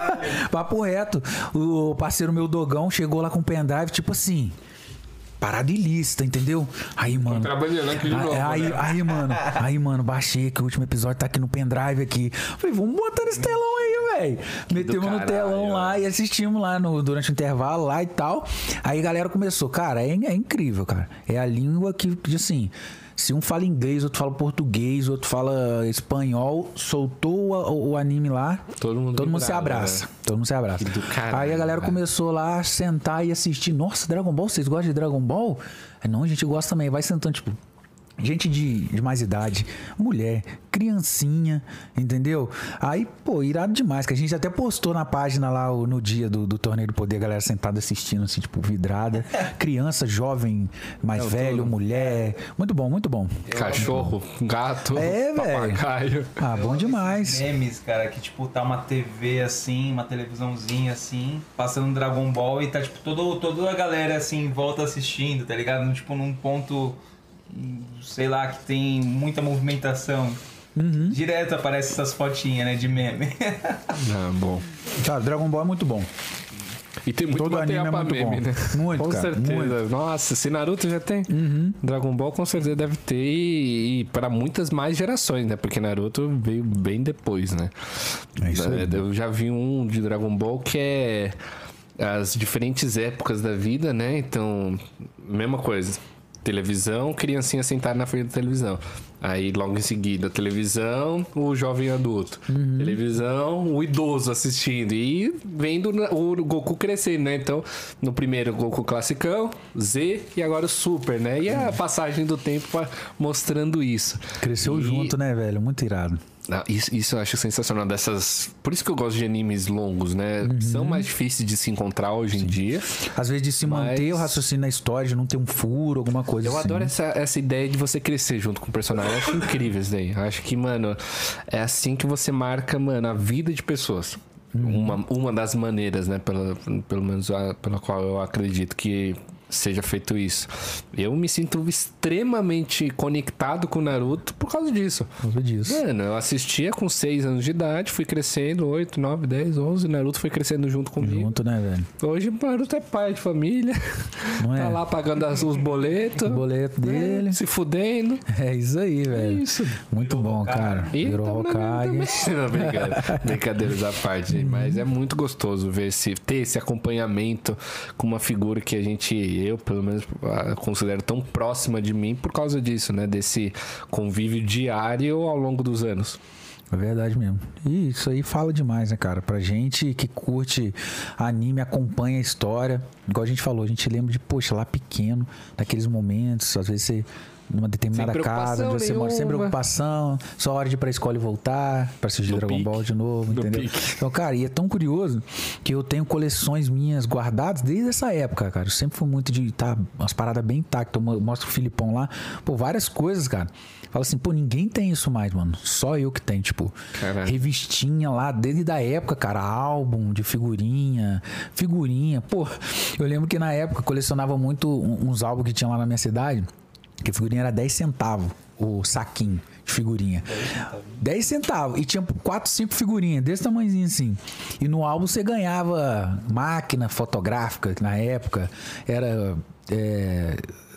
[SPEAKER 3] Papo reto. O parceiro meu Dogão chegou lá com o pendrive, tipo assim. Parada ilícita, entendeu? Aí, mano.
[SPEAKER 1] Trabalhando aqui de
[SPEAKER 3] aí,
[SPEAKER 1] novo,
[SPEAKER 3] aí,
[SPEAKER 1] né?
[SPEAKER 3] aí, mano. Aí, mano, baixei que o último episódio tá aqui no pendrive aqui. Falei, vamos botar nesse telão aí, velho. Metemos no
[SPEAKER 1] caralho,
[SPEAKER 3] telão lá e assistimos lá no, durante o intervalo lá e tal. Aí a galera começou, cara, é, é incrível, cara. É a língua que, que, assim, se um fala inglês, outro fala português, outro fala espanhol, soltou o, o anime lá,
[SPEAKER 1] Todo mundo
[SPEAKER 3] todo mundo se abraça.
[SPEAKER 1] né?
[SPEAKER 3] Todo mundo se abraça.
[SPEAKER 1] Caralho,
[SPEAKER 3] Aí a galera
[SPEAKER 1] velho.
[SPEAKER 3] começou lá a sentar e assistir. Nossa, Dragon Ball, vocês gostam de Dragon Ball? Não, a gente gosta também. Vai sentando, tipo, gente de, de mais idade, mulher, criancinha, entendeu? Aí, pô, irado demais, que a gente até postou na página lá no dia do, do Torneio do Poder, a galera sentada assistindo, assim, tipo, vidrada. Criança, jovem, mais velho, mulher. Muito bom, muito bom.
[SPEAKER 1] Cachorro, gato,
[SPEAKER 3] É,
[SPEAKER 1] papagaio.
[SPEAKER 3] Ah, bom demais.
[SPEAKER 2] Memes, cara, que tipo, tá uma TV assim, uma televisãozinha assim, passando Dragon Ball e tá tipo todo, toda a galera assim em volta assistindo, tá ligado? Tipo, num ponto, sei lá, que tem muita movimentação. Direto aparece essas fotinhas, né, de meme.
[SPEAKER 1] Ah, bom.
[SPEAKER 3] Cara, Dragon Ball é muito bom.
[SPEAKER 1] E tem muito
[SPEAKER 3] Todo
[SPEAKER 1] material
[SPEAKER 3] anime é
[SPEAKER 1] pra
[SPEAKER 3] muito
[SPEAKER 1] meme,
[SPEAKER 3] bom.
[SPEAKER 1] né?
[SPEAKER 3] Muito,
[SPEAKER 1] com
[SPEAKER 3] cara,
[SPEAKER 1] certeza.
[SPEAKER 3] muito.
[SPEAKER 1] Nossa, se Naruto já tem, Dragon Ball com certeza deve ter e, e para muitas mais gerações, né? Porque Naruto veio bem depois, né?
[SPEAKER 3] É isso aí.
[SPEAKER 1] Eu já vi um de Dragon Ball que é as diferentes épocas da vida, né? Então, mesma coisa. Televisão, criancinha sentada na frente da televisão. Aí, logo em seguida, televisão, o jovem adulto.
[SPEAKER 3] Uhum.
[SPEAKER 1] Televisão, o idoso assistindo. E vendo o Goku crescendo, né? Então, no primeiro, Goku classicão, Z e agora o Super, né? E a passagem do tempo mostrando isso.
[SPEAKER 3] Cresceu
[SPEAKER 1] E-
[SPEAKER 3] junto, né, velho? Muito irado.
[SPEAKER 1] Isso, isso eu acho sensacional dessas. Por isso que eu gosto de animes longos, né?
[SPEAKER 3] Uhum.
[SPEAKER 1] São mais difíceis de se encontrar hoje em dia.
[SPEAKER 3] Às vezes de se manter
[SPEAKER 1] Mas-
[SPEAKER 3] o raciocínio na história, de não ter um furo, alguma coisa
[SPEAKER 1] Eu
[SPEAKER 3] assim.
[SPEAKER 1] adoro essa, essa ideia de você crescer junto com o personagem. Eu acho incrível isso daí. Eu acho que, mano, é assim que você marca, mano, a vida de pessoas. Uma, uma das maneiras, né? Pela, pelo menos a, pela qual eu acredito que seja feito isso. Eu me sinto extremamente conectado com o Naruto por causa disso.
[SPEAKER 3] Por causa disso.
[SPEAKER 1] Mano, eu assistia com 6 anos de idade, fui crescendo, 8, 9, 10, 11. Naruto foi crescendo junto comigo.
[SPEAKER 3] Junto, né, velho?
[SPEAKER 1] Hoje o Naruto é pai de família.
[SPEAKER 3] Não é?
[SPEAKER 1] Tá lá pagando as- os boletos.
[SPEAKER 3] O boleto dele.
[SPEAKER 1] Se fudendo.
[SPEAKER 3] É isso aí, velho.
[SPEAKER 1] isso.
[SPEAKER 3] Muito bom, cara.
[SPEAKER 1] E
[SPEAKER 3] Virou
[SPEAKER 1] também-
[SPEAKER 3] Hokage.
[SPEAKER 1] Brincadeiras à parte. Mas é muito gostoso ver esse, ter esse acompanhamento com uma figura que a gente, eu pelo menos, considero tão próxima de mim por causa disso, né? Desse convívio diário ao longo dos anos.
[SPEAKER 3] É verdade mesmo. E isso aí fala demais, né, cara? Pra gente que curte anime, acompanha a história. Igual a gente falou, a gente lembra de, poxa, lá pequeno, daqueles momentos, às vezes você numa determinada casa, onde você mora sem
[SPEAKER 1] preocupação
[SPEAKER 3] só hora de ir pra escola e voltar, pra assistir
[SPEAKER 1] No
[SPEAKER 3] Dragon
[SPEAKER 1] pique.
[SPEAKER 3] Ball de novo,
[SPEAKER 1] No
[SPEAKER 3] entendeu?
[SPEAKER 1] pique.
[SPEAKER 3] Então, cara, e é tão curioso que eu tenho coleções minhas guardadas desde essa época, cara. Eu sempre fui muito de tá umas paradas bem intactas. Eu mo- mostro o Filipão lá, pô, várias coisas, cara. Fala assim, pô, ninguém tem isso mais, mano. Só eu que tenho, tipo,
[SPEAKER 1] Caralho.
[SPEAKER 3] revistinha lá, desde da época, cara, álbum de figurinha, figurinha. Pô, eu lembro que na época colecionava muito uns álbuns que tinha lá na minha cidade, que figurinha era 10 centavos, o saquinho de figurinha. 10 centavos. E tinha 4, 5 figurinhas, desse tamanhozinho assim. E no álbum você ganhava máquina fotográfica, que na época era. é,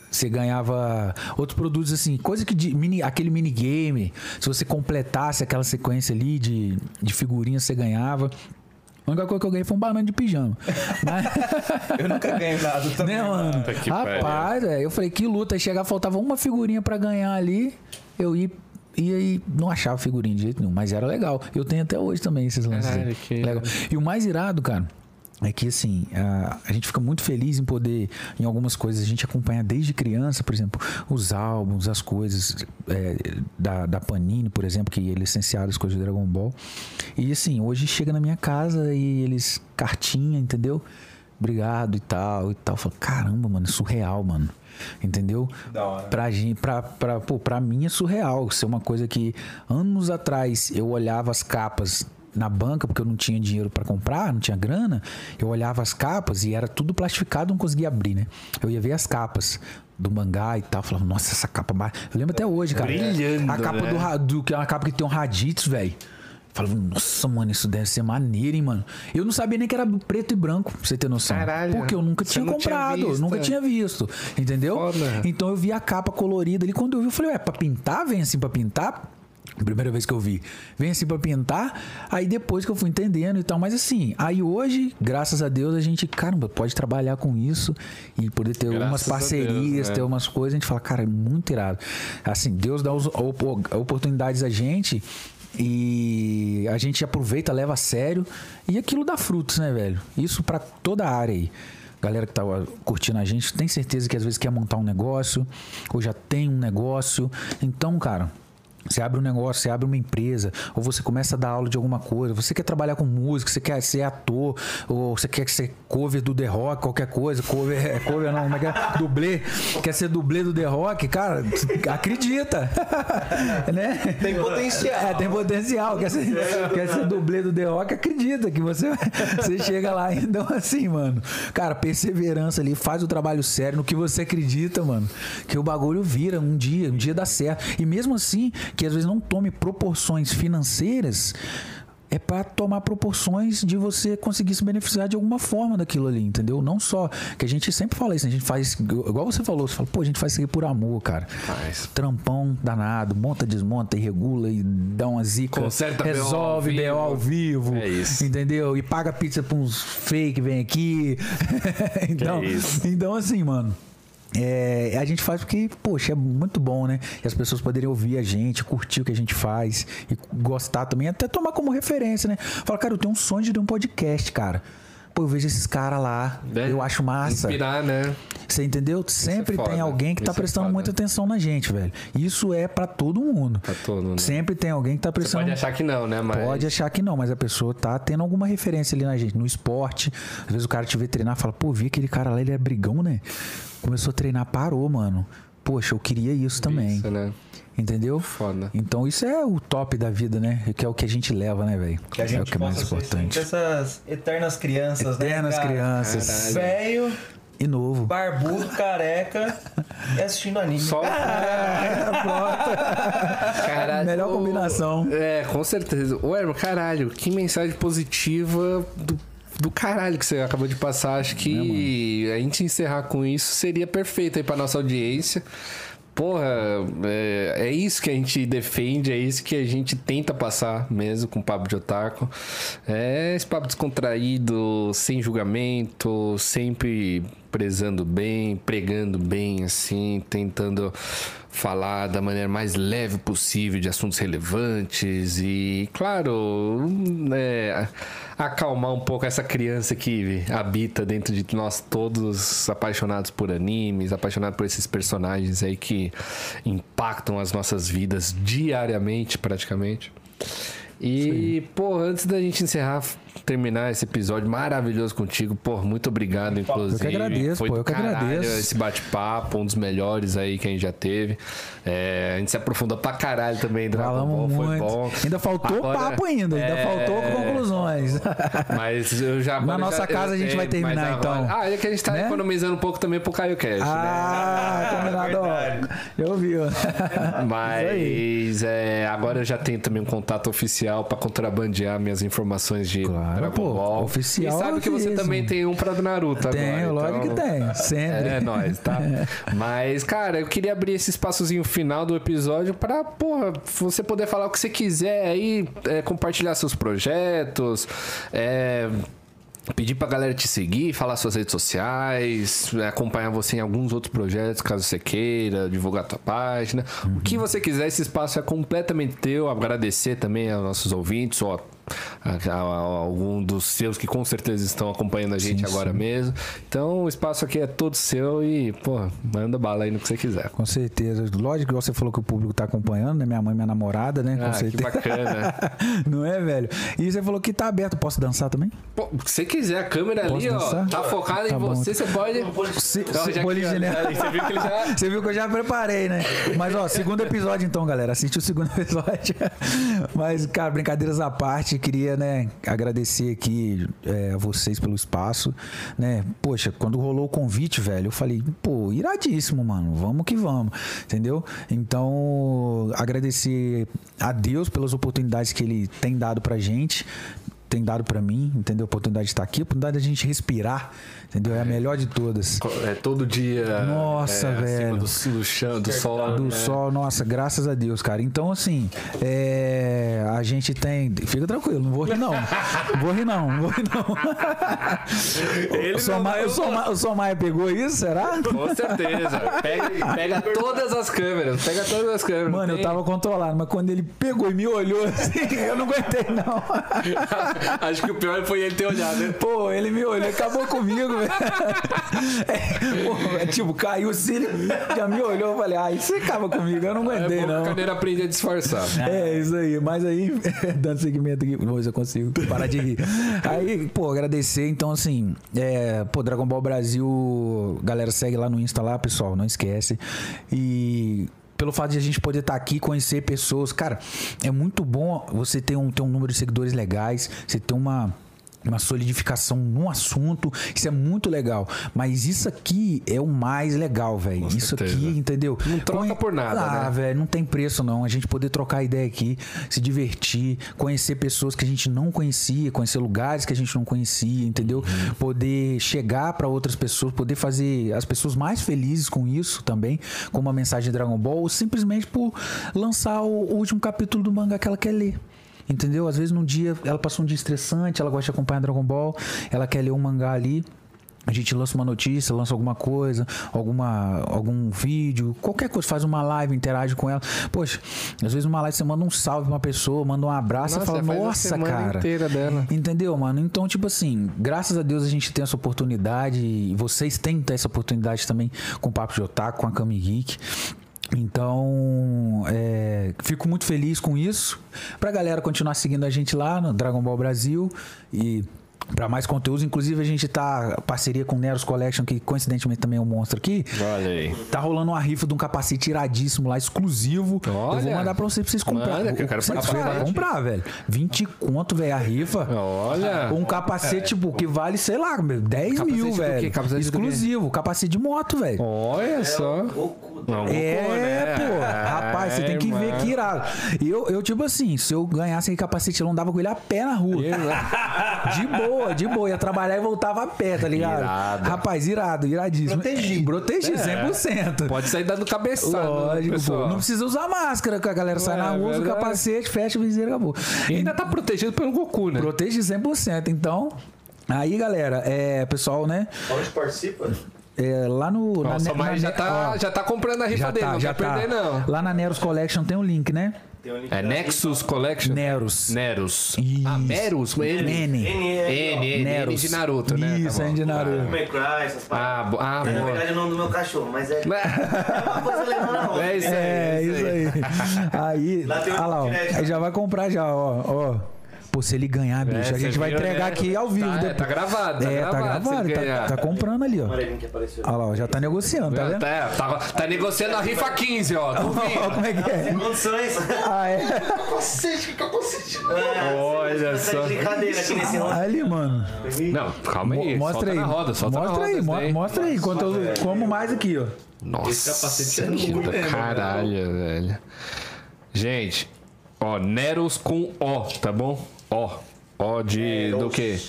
[SPEAKER 3] você ganhava outros produtos assim, coisa que de mini, aquele minigame, se você completasse aquela sequência ali de, de figurinhas, você ganhava. A única coisa que eu ganhei foi um banana de pijama. Mas,
[SPEAKER 2] Eu nunca ganhei nada também.
[SPEAKER 3] né, mano?
[SPEAKER 1] que
[SPEAKER 3] Rapaz, é, eu falei, que luta. Aí chegava, faltava uma figurinha pra ganhar ali. Eu ia. e não achava figurinha de jeito nenhum, mas era legal. Eu tenho até hoje também esses lances.
[SPEAKER 1] Caralho, que-
[SPEAKER 3] Legal. E o mais irado, cara, é que assim, a, a gente fica muito feliz em poder, em algumas coisas, a gente acompanha desde criança, por exemplo, os álbuns, as coisas é, da, da Panini, por exemplo, que é licenciado as coisas de Dragon Ball. E assim, hoje chega na minha casa e eles, cartinha, entendeu? Obrigado e tal e tal. Eu falo, caramba, mano, é surreal, mano. Entendeu?
[SPEAKER 2] Da hora.
[SPEAKER 3] Pra, gente, pra, pra, pô, pra mim é surreal. É uma coisa que anos atrás eu olhava as capas na banca, porque eu não tinha dinheiro pra comprar, não tinha grana. Eu olhava as capas e era tudo plastificado, não conseguia abrir, né? Eu ia ver as capas do mangá e tal. eu Falava, nossa, essa capa. Eu lembro até hoje, cara.
[SPEAKER 1] Brilhando,
[SPEAKER 3] A capa
[SPEAKER 1] né?
[SPEAKER 3] do, Ra- do. que é uma capa que tem um Raditz, velho. Falava, nossa, mano, isso deve ser maneiro, hein, mano. Eu não sabia nem que era preto e branco, pra você ter noção.
[SPEAKER 1] Caralho.
[SPEAKER 3] Porque eu nunca tinha
[SPEAKER 1] tinha
[SPEAKER 3] comprado,
[SPEAKER 1] visto,
[SPEAKER 3] nunca
[SPEAKER 1] é.
[SPEAKER 3] tinha visto. Entendeu?
[SPEAKER 1] Foda.
[SPEAKER 3] Então eu vi a capa colorida ali. Quando eu vi, eu falei, ué, pra pintar? Vem assim pra pintar? Primeira vez que eu vi. Vem assim pra pintar. Aí depois que eu fui entendendo e tal. Mas assim, aí hoje, graças a Deus, a gente, caramba, pode trabalhar com isso e poder ter
[SPEAKER 1] Graças
[SPEAKER 3] umas
[SPEAKER 1] a Deus,
[SPEAKER 3] parcerias,
[SPEAKER 1] né?
[SPEAKER 3] ter umas coisas. A gente fala, cara, é muito irado. Assim, Deus dá oportunidades a gente. E a gente aproveita, leva a sério. E aquilo dá frutos, né, velho? Isso pra toda a área aí. Galera que tá curtindo a gente, tem certeza que às vezes quer montar um negócio, ou já tem um negócio. Então, cara, você abre um negócio, você abre uma empresa, ou você começa a dar aula de alguma coisa, você quer trabalhar com música, você quer ser ator, ou você quer ser cover do The Rock, qualquer coisa, cover, é, cover não, como é que é? Dublê, quer ser dublê do The Rock, cara, acredita, né?
[SPEAKER 2] Tem potencial.
[SPEAKER 3] É, tem potencial, quer ser, quer ser dublê do The Rock, acredita que você, você chega lá, então assim, mano, cara, perseverança ali, faz o trabalho sério no que você acredita, mano, que o bagulho vira um dia, um dia dá certo, e mesmo assim, que às vezes não tome proporções financeiras, é pra tomar proporções de você conseguir se beneficiar de alguma forma daquilo ali, entendeu? Não só que a gente sempre fala isso, a gente faz igual você falou, você fala, pô, a gente faz isso aqui por amor, cara.
[SPEAKER 1] Faz.
[SPEAKER 3] Trampão danado, monta, desmonta e regula e dá uma zica,
[SPEAKER 1] Conserta ao
[SPEAKER 3] resolve. BO ao vivo,
[SPEAKER 1] É isso.
[SPEAKER 3] entendeu? E paga pizza pra uns fake vem aqui. então,
[SPEAKER 1] isso.
[SPEAKER 3] então assim, mano. É, a gente faz porque, poxa, é muito bom, né? E as pessoas poderem ouvir a gente, curtir o que a gente faz e gostar também, até tomar como referência, né? Fala, cara, eu tenho um sonho de ter um podcast, cara. Pô, eu vejo esses caras lá,
[SPEAKER 1] Né?
[SPEAKER 3] eu acho massa.
[SPEAKER 1] Inspirar, né?
[SPEAKER 3] Você entendeu? Sempre
[SPEAKER 1] foda.
[SPEAKER 3] tem alguém que tá
[SPEAKER 1] Isso é
[SPEAKER 3] prestando
[SPEAKER 1] foda.
[SPEAKER 3] muita atenção na gente, velho. Isso é pra todo mundo.
[SPEAKER 1] Pra todo mundo.
[SPEAKER 3] Sempre tem alguém que tá
[SPEAKER 1] Você
[SPEAKER 3] prestando
[SPEAKER 1] pode achar que não, né? Mas...
[SPEAKER 3] Pode achar que não, mas a pessoa tá tendo alguma referência ali na gente. No esporte, às vezes o cara te vê treinar e fala, pô, vi aquele cara lá, ele é brigão, né? Começou a treinar, parou, mano. Poxa, eu queria isso também.
[SPEAKER 1] Isso, né?
[SPEAKER 3] Entendeu?
[SPEAKER 1] Foda.
[SPEAKER 3] Então isso é o top da vida, né? Que é o que a gente leva, né, velho?
[SPEAKER 2] Que a
[SPEAKER 3] é
[SPEAKER 2] gente
[SPEAKER 3] o que é mais importante.
[SPEAKER 2] essas eternas crianças,
[SPEAKER 3] Eternas
[SPEAKER 2] né? cara?
[SPEAKER 3] crianças.
[SPEAKER 2] Velho,
[SPEAKER 3] E novo.
[SPEAKER 2] barbudo, careca e assistindo anime.
[SPEAKER 1] Só. Caralho.
[SPEAKER 3] Melhor combinação.
[SPEAKER 1] É, com certeza. Herman, caralho, que mensagem positiva do, do caralho que você acabou de passar. Acho que a gente encerrar com isso seria perfeito aí pra nossa audiência. Porra, é, é isso que a gente defende, é isso que a gente tenta passar mesmo com o Papo de Otaku. É esse papo descontraído, sem julgamento, sempre prezando bem, pregando bem, assim, tentando falar da maneira mais leve possível de assuntos relevantes e, claro, né, acalmar um pouco essa criança que habita dentro de nós todos, apaixonados por animes, apaixonados por esses personagens aí que impactam as nossas vidas diariamente, praticamente. E, pô, antes da gente encerrar, terminar esse episódio maravilhoso contigo, pô, muito obrigado, inclusive.
[SPEAKER 3] Eu que agradeço,
[SPEAKER 1] Foi
[SPEAKER 3] pô, eu que agradeço.
[SPEAKER 1] Esse bate-papo, um dos melhores aí que a gente já teve. É, a gente se aprofundou pra caralho também, Dragon
[SPEAKER 3] Falamos
[SPEAKER 1] Ball, foi
[SPEAKER 3] muito.
[SPEAKER 1] bom.
[SPEAKER 3] Ainda faltou
[SPEAKER 1] Agora-
[SPEAKER 3] papo ainda, ainda
[SPEAKER 1] É,
[SPEAKER 3] faltou conclusões.
[SPEAKER 1] Mas eu já. agora
[SPEAKER 3] nossa
[SPEAKER 1] já-
[SPEAKER 3] casa a gente
[SPEAKER 1] é,
[SPEAKER 3] vai terminar,
[SPEAKER 1] agora-
[SPEAKER 3] então.
[SPEAKER 1] Ah, é que a gente tá
[SPEAKER 3] Né?
[SPEAKER 1] economizando um pouco também pro Caio Cash, né?
[SPEAKER 3] Ah, combinado. Eu vi.
[SPEAKER 1] Mas é, agora eu já tenho também um contato oficial pra contrabandear minhas informações de
[SPEAKER 3] Claro,
[SPEAKER 1] Dragon
[SPEAKER 3] pô,
[SPEAKER 1] Ball.
[SPEAKER 3] oficial
[SPEAKER 1] E sabe que você
[SPEAKER 3] mesmo.
[SPEAKER 1] também tem um pra do Naruto
[SPEAKER 3] Tenho,
[SPEAKER 1] agora.
[SPEAKER 3] lógico
[SPEAKER 1] então-
[SPEAKER 3] que tem. Sempre.
[SPEAKER 1] É, nóis, tá? Mas, cara, eu queria abrir esse espaçozinho final do episódio pra, porra, você poder falar o que você quiser aí, é, compartilhar seus projetos, é, Pedir pra galera te seguir, falar suas redes sociais, é, acompanhar você em alguns outros projetos, caso você queira, divulgar tua página. O que você quiser, esse espaço é completamente teu. Agradecer também aos nossos ouvintes, ou a, a- a- algum dos seus que com certeza estão acompanhando a gente
[SPEAKER 3] Sim,
[SPEAKER 1] agora
[SPEAKER 3] sim.
[SPEAKER 1] mesmo. Então o espaço aqui é todo seu e, pô, manda bala aí no que você quiser.
[SPEAKER 3] Com certeza. Lógico que você falou que o público tá acompanhando, né? Minha mãe, minha namorada, né? Com
[SPEAKER 1] Ah, que
[SPEAKER 3] certeza.
[SPEAKER 1] bacana.
[SPEAKER 3] Não é, velho? E você falou que tá aberto. Posso dançar também?
[SPEAKER 1] Pô, se você quiser, a câmera ali, ó, tá focada
[SPEAKER 3] Tá
[SPEAKER 1] em
[SPEAKER 3] bom.
[SPEAKER 1] você, você pode.
[SPEAKER 3] Se,
[SPEAKER 1] que-? Você viu que ele já.
[SPEAKER 3] Você viu que eu já preparei, né? Mas, ó, segundo episódio então, galera. Assiste o segundo episódio. Mas, cara, brincadeiras à parte, queria, né, agradecer aqui é, a vocês pelo espaço, né? Poxa, quando rolou o convite, velho, eu falei, pô, iradíssimo, mano. Vamos que vamos, entendeu? Então, agradecer a Deus pelas oportunidades que ele tem dado pra gente tem dado pra mim, entendeu? A oportunidade de estar aqui, a oportunidade de a gente respirar, entendeu? É a melhor de todas.
[SPEAKER 1] É todo dia.
[SPEAKER 3] Nossa,
[SPEAKER 1] é, acima
[SPEAKER 3] velho.
[SPEAKER 1] Do, do chão, do sol.
[SPEAKER 3] Do
[SPEAKER 1] né?
[SPEAKER 3] sol, nossa, graças a Deus, cara. Então, assim, é, a gente tem. Fica tranquilo, não vou rir, não. Não vou rir, não. Não vou rir, não.
[SPEAKER 1] Ele
[SPEAKER 3] o,
[SPEAKER 1] não
[SPEAKER 3] Somaia,
[SPEAKER 1] vai-
[SPEAKER 3] o, Somaia, o Somaia pegou isso, será?
[SPEAKER 1] Com certeza. Pega, pega todas as câmeras. Pega todas as câmeras.
[SPEAKER 3] Mano, eu
[SPEAKER 1] Tem-
[SPEAKER 3] tava controlado, mas quando ele pegou e me olhou assim, eu não aguentei, não.
[SPEAKER 1] Acho que o pior foi ele ter olhado. né?
[SPEAKER 3] Pô, ele me olhou, acabou comigo, velho. É, pô, é tipo, caiu o cílio, já me olhou, eu falei, ah, isso acaba comigo, eu não
[SPEAKER 1] É
[SPEAKER 3] aguentei,
[SPEAKER 1] que
[SPEAKER 3] não.
[SPEAKER 1] o cadeira aprende a disfarçar.
[SPEAKER 3] É, isso aí. Mas aí, dando seguimento aqui, vamos ver se eu consigo parar de rir. Aí, pô, agradecer. Então, assim, é, pô, Dragon Ball Brasil, galera, segue lá no Insta lá, pessoal, não esquece. E pelo fato de a gente poder estar aqui, conhecer pessoas, cara, é muito bom você ter um, ter um número de seguidores legais, você ter uma uma solidificação no assunto. Isso é muito legal. Mas isso aqui é o mais legal, velho. Isso
[SPEAKER 1] certeza.
[SPEAKER 3] aqui, entendeu?
[SPEAKER 1] Não troca por nada,
[SPEAKER 3] Ah,
[SPEAKER 1] né?
[SPEAKER 3] velho, não tem preço não. A gente poder trocar ideia aqui, se divertir, conhecer pessoas que a gente não conhecia, conhecer lugares que a gente não conhecia, entendeu?
[SPEAKER 1] Uhum.
[SPEAKER 3] Poder chegar pra outras pessoas, poder fazer as pessoas mais felizes com isso também, com uma mensagem de Dragon Ball, ou simplesmente por lançar o último capítulo do mangá que ela quer ler. Entendeu? Às vezes num dia ela passou um dia estressante, ela gosta de acompanhar Dragon Ball, ela quer ler um mangá ali. A gente lança uma notícia, lança alguma coisa, alguma, algum vídeo, qualquer coisa, faz uma live, interage com ela. Poxa, às vezes numa live você manda um salve pra uma pessoa, manda um abraço
[SPEAKER 1] Nossa,
[SPEAKER 3] e fala, nossa, cara.
[SPEAKER 1] inteira dela.
[SPEAKER 3] Entendeu, mano? Então, tipo assim, graças a Deus a gente tem essa oportunidade, e vocês têm essa oportunidade também com o Papo de Otaku, com a Kami Geek. Então, é, fico muito feliz com isso. Pra galera continuar seguindo a gente lá no Dragon Ball Brasil e pra mais conteúdos, inclusive a gente tá parceria com o Neros Collection, que coincidentemente também é um monstro aqui.
[SPEAKER 1] Olha aí.
[SPEAKER 3] Tá rolando uma rifa de um capacete iradíssimo lá, exclusivo. eu
[SPEAKER 1] Olha.
[SPEAKER 3] vou mandar pra vocês, pra vocês comprarem.
[SPEAKER 1] Manda, que eu quero
[SPEAKER 3] Vocês vai comprar, velho. 20 conto, velho, a rifa.
[SPEAKER 1] Olha.
[SPEAKER 3] Um capacete, tipo, que vale, sei lá, meu, 10
[SPEAKER 1] Capacete
[SPEAKER 3] mil, velho. Exclusivo, capacete de moto, velho.
[SPEAKER 1] Olha só.
[SPEAKER 4] Goku.
[SPEAKER 1] Não,
[SPEAKER 3] É,
[SPEAKER 1] né?
[SPEAKER 3] pô. Rapaz, você tem que ver que irado. Eu, eu, tipo assim, se eu ganhasse aquele capacete, eu não dava com ele a pé na rua. De boa, de boa. Ia trabalhar e voltava a pé, tá ligado?
[SPEAKER 1] Irado.
[SPEAKER 3] Rapaz, irado, iradíssimo. Protegido. Protegido, 100%.
[SPEAKER 1] Pode sair dando cabeçada.
[SPEAKER 3] Lógico, pô. Não precisa usar máscara, que a galera sai
[SPEAKER 1] É,
[SPEAKER 3] na rua, usa o capacete, fecha a viseira, acabou.
[SPEAKER 1] E ainda tá protegido pelo Goku, né?
[SPEAKER 3] Protege 100%. Então, aí, galera, é, pessoal, né?
[SPEAKER 5] Onde participa?
[SPEAKER 3] É, lá no.
[SPEAKER 1] Nossa,
[SPEAKER 3] ne-
[SPEAKER 1] mas já
[SPEAKER 3] ne-
[SPEAKER 1] tá,
[SPEAKER 3] ó,
[SPEAKER 1] já tá comprando a rifa
[SPEAKER 3] já
[SPEAKER 1] dele,
[SPEAKER 3] tá,
[SPEAKER 1] não
[SPEAKER 3] já
[SPEAKER 1] quer
[SPEAKER 3] tá.
[SPEAKER 1] perder, não.
[SPEAKER 3] Lá na Neros Collection tem um link, né?
[SPEAKER 4] Tem um link
[SPEAKER 1] É
[SPEAKER 4] na
[SPEAKER 1] Nexus Collection?
[SPEAKER 3] Neros.
[SPEAKER 1] Neros.
[SPEAKER 3] Isso.
[SPEAKER 1] Ah, Meros? N.
[SPEAKER 3] Nene.
[SPEAKER 4] N,
[SPEAKER 1] N, N, N
[SPEAKER 3] Neros.
[SPEAKER 1] de Naruto, né?
[SPEAKER 3] Isso,
[SPEAKER 1] Tá.
[SPEAKER 3] N de Naruto.
[SPEAKER 4] Cry, essas
[SPEAKER 1] Ah, ah,
[SPEAKER 4] É, na verdade é o nome do meu cachorro, mas é, é.
[SPEAKER 1] É isso aí.
[SPEAKER 3] É, isso aí. Aí,
[SPEAKER 4] Lá tem um
[SPEAKER 3] olha lá, ó. Aí já vai comprar já, ó. ó. Pô, se ele ganhar, bicho, a
[SPEAKER 1] você
[SPEAKER 3] gente vai
[SPEAKER 1] viu,
[SPEAKER 3] entregar
[SPEAKER 1] né?
[SPEAKER 3] aqui ao vivo.
[SPEAKER 1] Tá,
[SPEAKER 3] depois.
[SPEAKER 1] tá gravado, tá
[SPEAKER 3] é,
[SPEAKER 1] gravado,
[SPEAKER 3] tá gravado. Tá, tá comprando ali, ó. Olha lá, ó, já tá negociando, tá vendo?
[SPEAKER 1] Tá, tá, tá negociando a rifa 15, ó.
[SPEAKER 3] Ó, como é que é?
[SPEAKER 4] Condições.
[SPEAKER 3] Ah, é?
[SPEAKER 5] Cacete, que capacete.
[SPEAKER 1] Olha só.
[SPEAKER 4] brincadeira aqui nesse rosto.
[SPEAKER 3] Ali, mano.
[SPEAKER 1] Não, calma aí.
[SPEAKER 3] Mo- mostra aí.
[SPEAKER 1] roda, solta
[SPEAKER 3] mostra aí, mostra aí. Enquanto eu como mais aqui, ó.
[SPEAKER 1] Nossa,
[SPEAKER 5] capacete é
[SPEAKER 1] que
[SPEAKER 5] louco
[SPEAKER 1] do
[SPEAKER 5] mesmo,
[SPEAKER 1] caralho, velho. Gente, ó, Neros com O, tá bom? Ó. Ó de. do quê?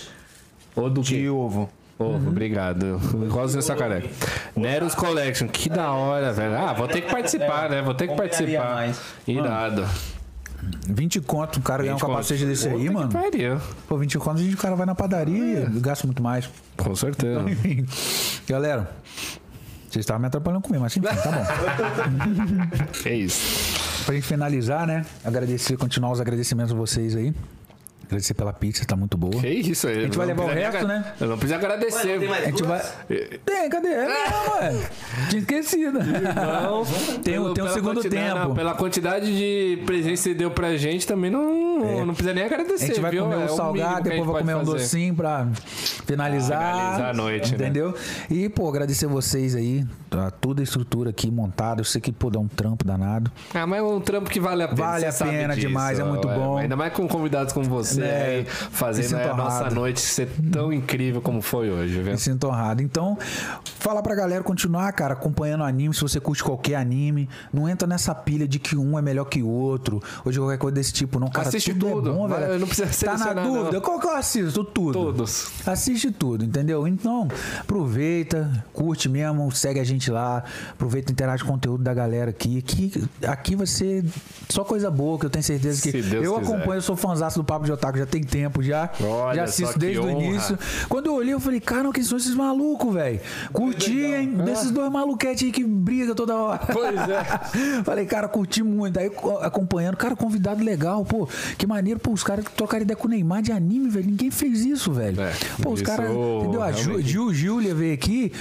[SPEAKER 1] O do quê?
[SPEAKER 2] De ovo.
[SPEAKER 1] Ovo, obrigado. Igualzinho essa careca. Neros Collection, que da hora, velho. Ah, vou ter que participar, né? Vou ter que
[SPEAKER 2] Combinaria
[SPEAKER 1] participar.
[SPEAKER 2] mais.
[SPEAKER 1] Irado.
[SPEAKER 3] 20 conto, o cara ganhar um
[SPEAKER 1] 20
[SPEAKER 3] capacete
[SPEAKER 1] conto.
[SPEAKER 3] desse aí, mano.
[SPEAKER 1] Pariu.
[SPEAKER 3] Pô, 20 conto, a gente, o cara vai na padaria e gasta muito mais.
[SPEAKER 1] Com certeza.
[SPEAKER 3] Enfim. Galera, vocês estavam me atrapalhando comigo, mas enfim, tá bom.
[SPEAKER 1] É isso.
[SPEAKER 3] Pra gente finalizar, né? Agradecer, continuar os agradecimentos a vocês aí. Agradecer pela pizza, tá muito boa.
[SPEAKER 1] Que isso aí. A
[SPEAKER 3] gente vai levar o resto, né?
[SPEAKER 1] Eu não preciso
[SPEAKER 4] Ué,
[SPEAKER 1] agradecer.
[SPEAKER 4] não tem mais
[SPEAKER 3] A gente vai. Tem, cadê? É mesmo, ué. Tinha esquecido. tem, um-
[SPEAKER 1] Pelo-
[SPEAKER 3] tem um segundo tempo.
[SPEAKER 1] não, pela quantidade de presente que você deu pra gente, também não, não precisa nem
[SPEAKER 3] A
[SPEAKER 1] agradecer,
[SPEAKER 3] gente vai
[SPEAKER 1] viu?
[SPEAKER 3] comer
[SPEAKER 1] É
[SPEAKER 3] um
[SPEAKER 1] o mínimo
[SPEAKER 3] salgado,
[SPEAKER 1] a
[SPEAKER 3] depois vai comer um
[SPEAKER 1] fazer.
[SPEAKER 3] docinho pra finalizar.
[SPEAKER 1] Finalizar a noite, né?
[SPEAKER 3] Entendeu? E, pô, agradecer vocês aí, tá, toda a estrutura aqui montada. Eu sei que, pô, dá um trampo danado.
[SPEAKER 1] Ah, mas é um trampo que vale a pena.
[SPEAKER 3] Vale a pena
[SPEAKER 1] disso,
[SPEAKER 3] demais, é muito
[SPEAKER 1] ué.
[SPEAKER 3] bom.
[SPEAKER 1] Ainda mais com convidados como você
[SPEAKER 3] Né?
[SPEAKER 1] aí,
[SPEAKER 3] Me
[SPEAKER 1] fazendo a nossa noite ser tão incrível como foi hoje, viu?
[SPEAKER 3] Me sinto honrado. Então, falar pra galera continuar, cara, acompanhando anime. Se você curte qualquer anime, não entra nessa pilha de que um é melhor que o outro, ou de qualquer coisa desse tipo, não. Cara,
[SPEAKER 1] Assiste
[SPEAKER 3] tudo,
[SPEAKER 1] tudo.
[SPEAKER 3] é bom, velho.
[SPEAKER 1] não precisa
[SPEAKER 3] Tá na dúvida?
[SPEAKER 1] não.
[SPEAKER 3] Qual que eu assisto? Tudo.
[SPEAKER 1] Todos.
[SPEAKER 3] Assiste tudo, entendeu? Então, aproveita, curte mesmo, segue a gente lá, aproveita e interage com o conteúdo da galera aqui. Aqui, aqui vai ser só coisa boa, que eu tenho certeza que. Eu
[SPEAKER 1] quiser.
[SPEAKER 3] acompanho, eu sou fãzaço do Papo de Otaku, já tem tempo já.
[SPEAKER 1] Olha
[SPEAKER 3] já assisto
[SPEAKER 1] que
[SPEAKER 3] desde o início. Quando eu olhei, eu falei, cara, quem são esses malucos, velho? Curti, hein? Desses dois maluquetes aí que briga toda hora.
[SPEAKER 1] Pois é.
[SPEAKER 3] Falei, cara, curti muito. Aí co- acompanhando, cara, convidado legal, pô. Que maneiro, pô, os caras trocaram ideia com o Neymar de anime, velho. Ninguém fez isso, velho.
[SPEAKER 1] É,
[SPEAKER 3] pô, os caras, entendeu? A Ju. Gil Júlia veio aqui.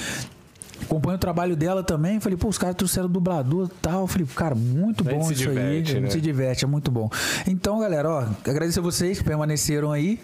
[SPEAKER 3] Acompanho o trabalho dela também. Falei, pô, os caras trouxeram dublador e tal. Falei, cara, muito bom isso
[SPEAKER 1] diverte,
[SPEAKER 3] aí.
[SPEAKER 1] Né?
[SPEAKER 3] se diverte, é muito bom. Então, galera, ó, agradecer a vocês que permaneceram aí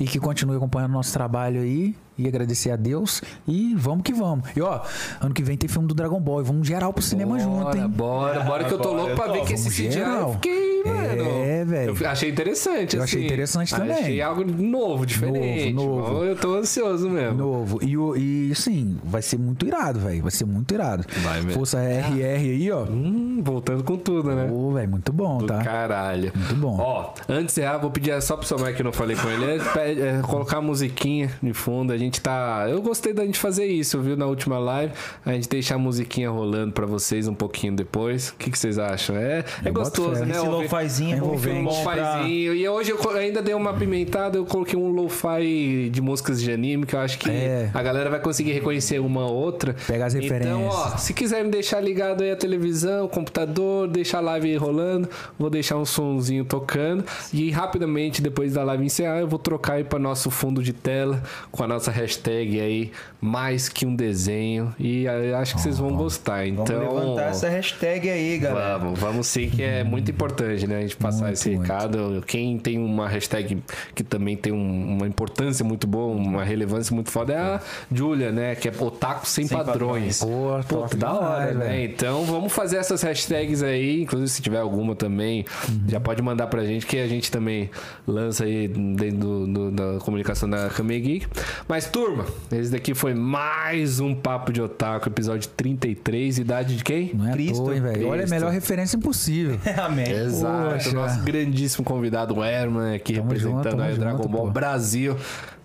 [SPEAKER 3] e que continuem acompanhando o nosso trabalho aí. e agradecer a Deus. E vamos que vamos. E ó, ano que vem tem filme do Dragon Ball. E vamos geral pro cinema junto, hein?
[SPEAKER 1] Bora, bora, que eu tô
[SPEAKER 2] Bora,
[SPEAKER 1] louco pra
[SPEAKER 2] eu
[SPEAKER 1] ver que esse
[SPEAKER 3] geral.
[SPEAKER 1] fiquei, mano.
[SPEAKER 3] É, velho.
[SPEAKER 1] Eu achei interessante,
[SPEAKER 3] Eu
[SPEAKER 1] assim.
[SPEAKER 3] achei interessante também.
[SPEAKER 1] Achei algo novo, diferente.
[SPEAKER 3] Novo, novo.
[SPEAKER 1] Eu tô ansioso mesmo.
[SPEAKER 3] Novo. E, e sim, vai ser muito irado, velho. Vai ser muito irado.
[SPEAKER 1] Vai mesmo.
[SPEAKER 3] Força RR aí, ó.
[SPEAKER 1] Hum, voltando com tudo, né?
[SPEAKER 3] Ô, velho, muito bom,
[SPEAKER 1] Do
[SPEAKER 3] tá?
[SPEAKER 1] caralho.
[SPEAKER 3] Muito bom.
[SPEAKER 1] Ó, antes de encerrar, vou pedir só pro Samuel que eu não falei com ele, é, é, colocar a musiquinha de fundo. A gente tá. Eu gostei da gente fazer isso, viu? Na última live. A gente deixar a musiquinha rolando pra vocês um pouquinho depois. O que, que vocês acham? É, é gostoso, né?
[SPEAKER 2] Esse lo-fizinho é
[SPEAKER 3] envolvente.
[SPEAKER 2] muito bom pra...
[SPEAKER 1] E hoje eu ainda dei uma apimentada, eu coloquei um lo-fi de músicas de anime, que eu acho que
[SPEAKER 3] É.
[SPEAKER 1] a galera vai conseguir reconhecer uma ou outra.
[SPEAKER 3] Pega as
[SPEAKER 1] Então,
[SPEAKER 3] referências.
[SPEAKER 1] ó, se quiserem deixar ligado aí a televisão, o computador, deixar a live rolando, vou deixar um sonzinho tocando. E rapidamente, depois da live encerrar, eu vou trocar aí para nosso fundo de tela com a nossa hashtag aí, mais que um desenho. E eu acho que vocês vão gostar.
[SPEAKER 2] Vamos
[SPEAKER 1] Então.
[SPEAKER 2] levantar essa hashtag aí, galera.
[SPEAKER 1] Vamos, vamos sim, que é muito importante, né? A gente passar
[SPEAKER 3] Muito,
[SPEAKER 1] esse
[SPEAKER 3] muito.
[SPEAKER 1] recado. Quem tem uma hashtag que também tem um- uma importância muito boa, uma relevância muito foda, é a Julia, né? Que é Otaku Sem,
[SPEAKER 2] Sem
[SPEAKER 1] Padrões.
[SPEAKER 3] Pô,
[SPEAKER 1] Pô,
[SPEAKER 3] top
[SPEAKER 1] da hora, né? Então vamos fazer essas hashtags aí. Inclusive, se tiver alguma também,
[SPEAKER 3] Uhum.
[SPEAKER 1] já pode mandar pra gente, que a gente também lança aí dentro do- do- da comunicação da Kame Geek. Mas, turma, esse daqui foi mais um Papo de Otaku, episódio 33. Idade de quem?
[SPEAKER 3] Não é
[SPEAKER 2] Cristo,
[SPEAKER 3] toa, hein, velho? Olha, a melhor referência impossível.
[SPEAKER 2] Amém.
[SPEAKER 1] Exato,
[SPEAKER 3] Poxa.
[SPEAKER 1] nosso grandíssimo convidado, o Herman, aqui
[SPEAKER 3] Tamo
[SPEAKER 1] representando
[SPEAKER 3] junto,
[SPEAKER 1] o Dragon
[SPEAKER 3] junto,
[SPEAKER 1] Ball
[SPEAKER 3] pô.
[SPEAKER 1] Brasil.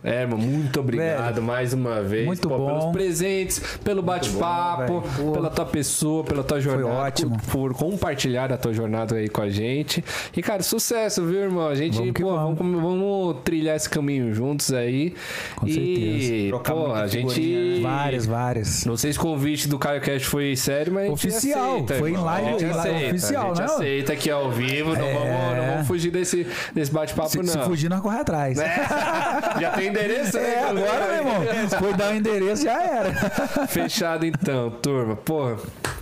[SPEAKER 1] Herman, muito obrigado
[SPEAKER 3] Velho,
[SPEAKER 1] mais uma vez
[SPEAKER 3] muito
[SPEAKER 1] pô,
[SPEAKER 3] bom.
[SPEAKER 1] pelos presentes, pelo bate-papo, pela tua pessoa, pela tua jornada.
[SPEAKER 3] ótimo.
[SPEAKER 1] Por, por compartilhar a tua jornada aí com a gente. E, cara, sucesso, viu, irmão? A gente,
[SPEAKER 3] Vamos
[SPEAKER 1] pô,
[SPEAKER 3] vamos.
[SPEAKER 1] vamos, vamos trilhar esse caminho juntos aí.
[SPEAKER 3] Com
[SPEAKER 1] e,
[SPEAKER 3] certeza.
[SPEAKER 2] Trocar
[SPEAKER 1] pô, a gente.
[SPEAKER 2] né?
[SPEAKER 3] Várias, várias.
[SPEAKER 1] Não sei se o convite do Caio Cash foi sério, mas a gente
[SPEAKER 3] Oficial,
[SPEAKER 1] aceita,
[SPEAKER 3] foi em
[SPEAKER 1] irmão.
[SPEAKER 3] live-
[SPEAKER 1] A aceita,
[SPEAKER 3] oficial,
[SPEAKER 1] a gente
[SPEAKER 3] né?
[SPEAKER 1] aceita aqui ao vivo, não,
[SPEAKER 3] É.
[SPEAKER 1] vamos, não vamos fugir desse, desse bate-papo, não.
[SPEAKER 3] se fugir, nós corre atrás.
[SPEAKER 1] Já tem endereço, né?
[SPEAKER 3] É, agora, meu irmão. Foi dar o endereço, já era.
[SPEAKER 1] Fechado então, turma. Porra,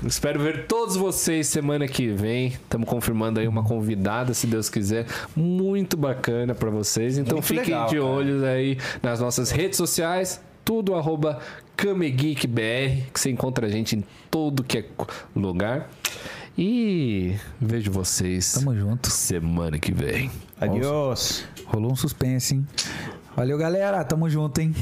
[SPEAKER 1] espero ver todos vocês semana que vem. Estamos confirmando aí uma convidada, se Deus quiser, muito bacana pra vocês. Então
[SPEAKER 2] Muito
[SPEAKER 1] fiquem
[SPEAKER 2] legal,
[SPEAKER 1] de
[SPEAKER 2] cara.
[SPEAKER 1] olhos aí nas nossas redes sociais, tudo arroba CameGeekBR, que você encontra a gente em todo que é lugar. E vejo vocês
[SPEAKER 3] Tamo junto.
[SPEAKER 1] semana que vem.
[SPEAKER 2] Adiós.
[SPEAKER 3] Rolou um suspense, hein? Valeu, galera. Tamo junto, hein?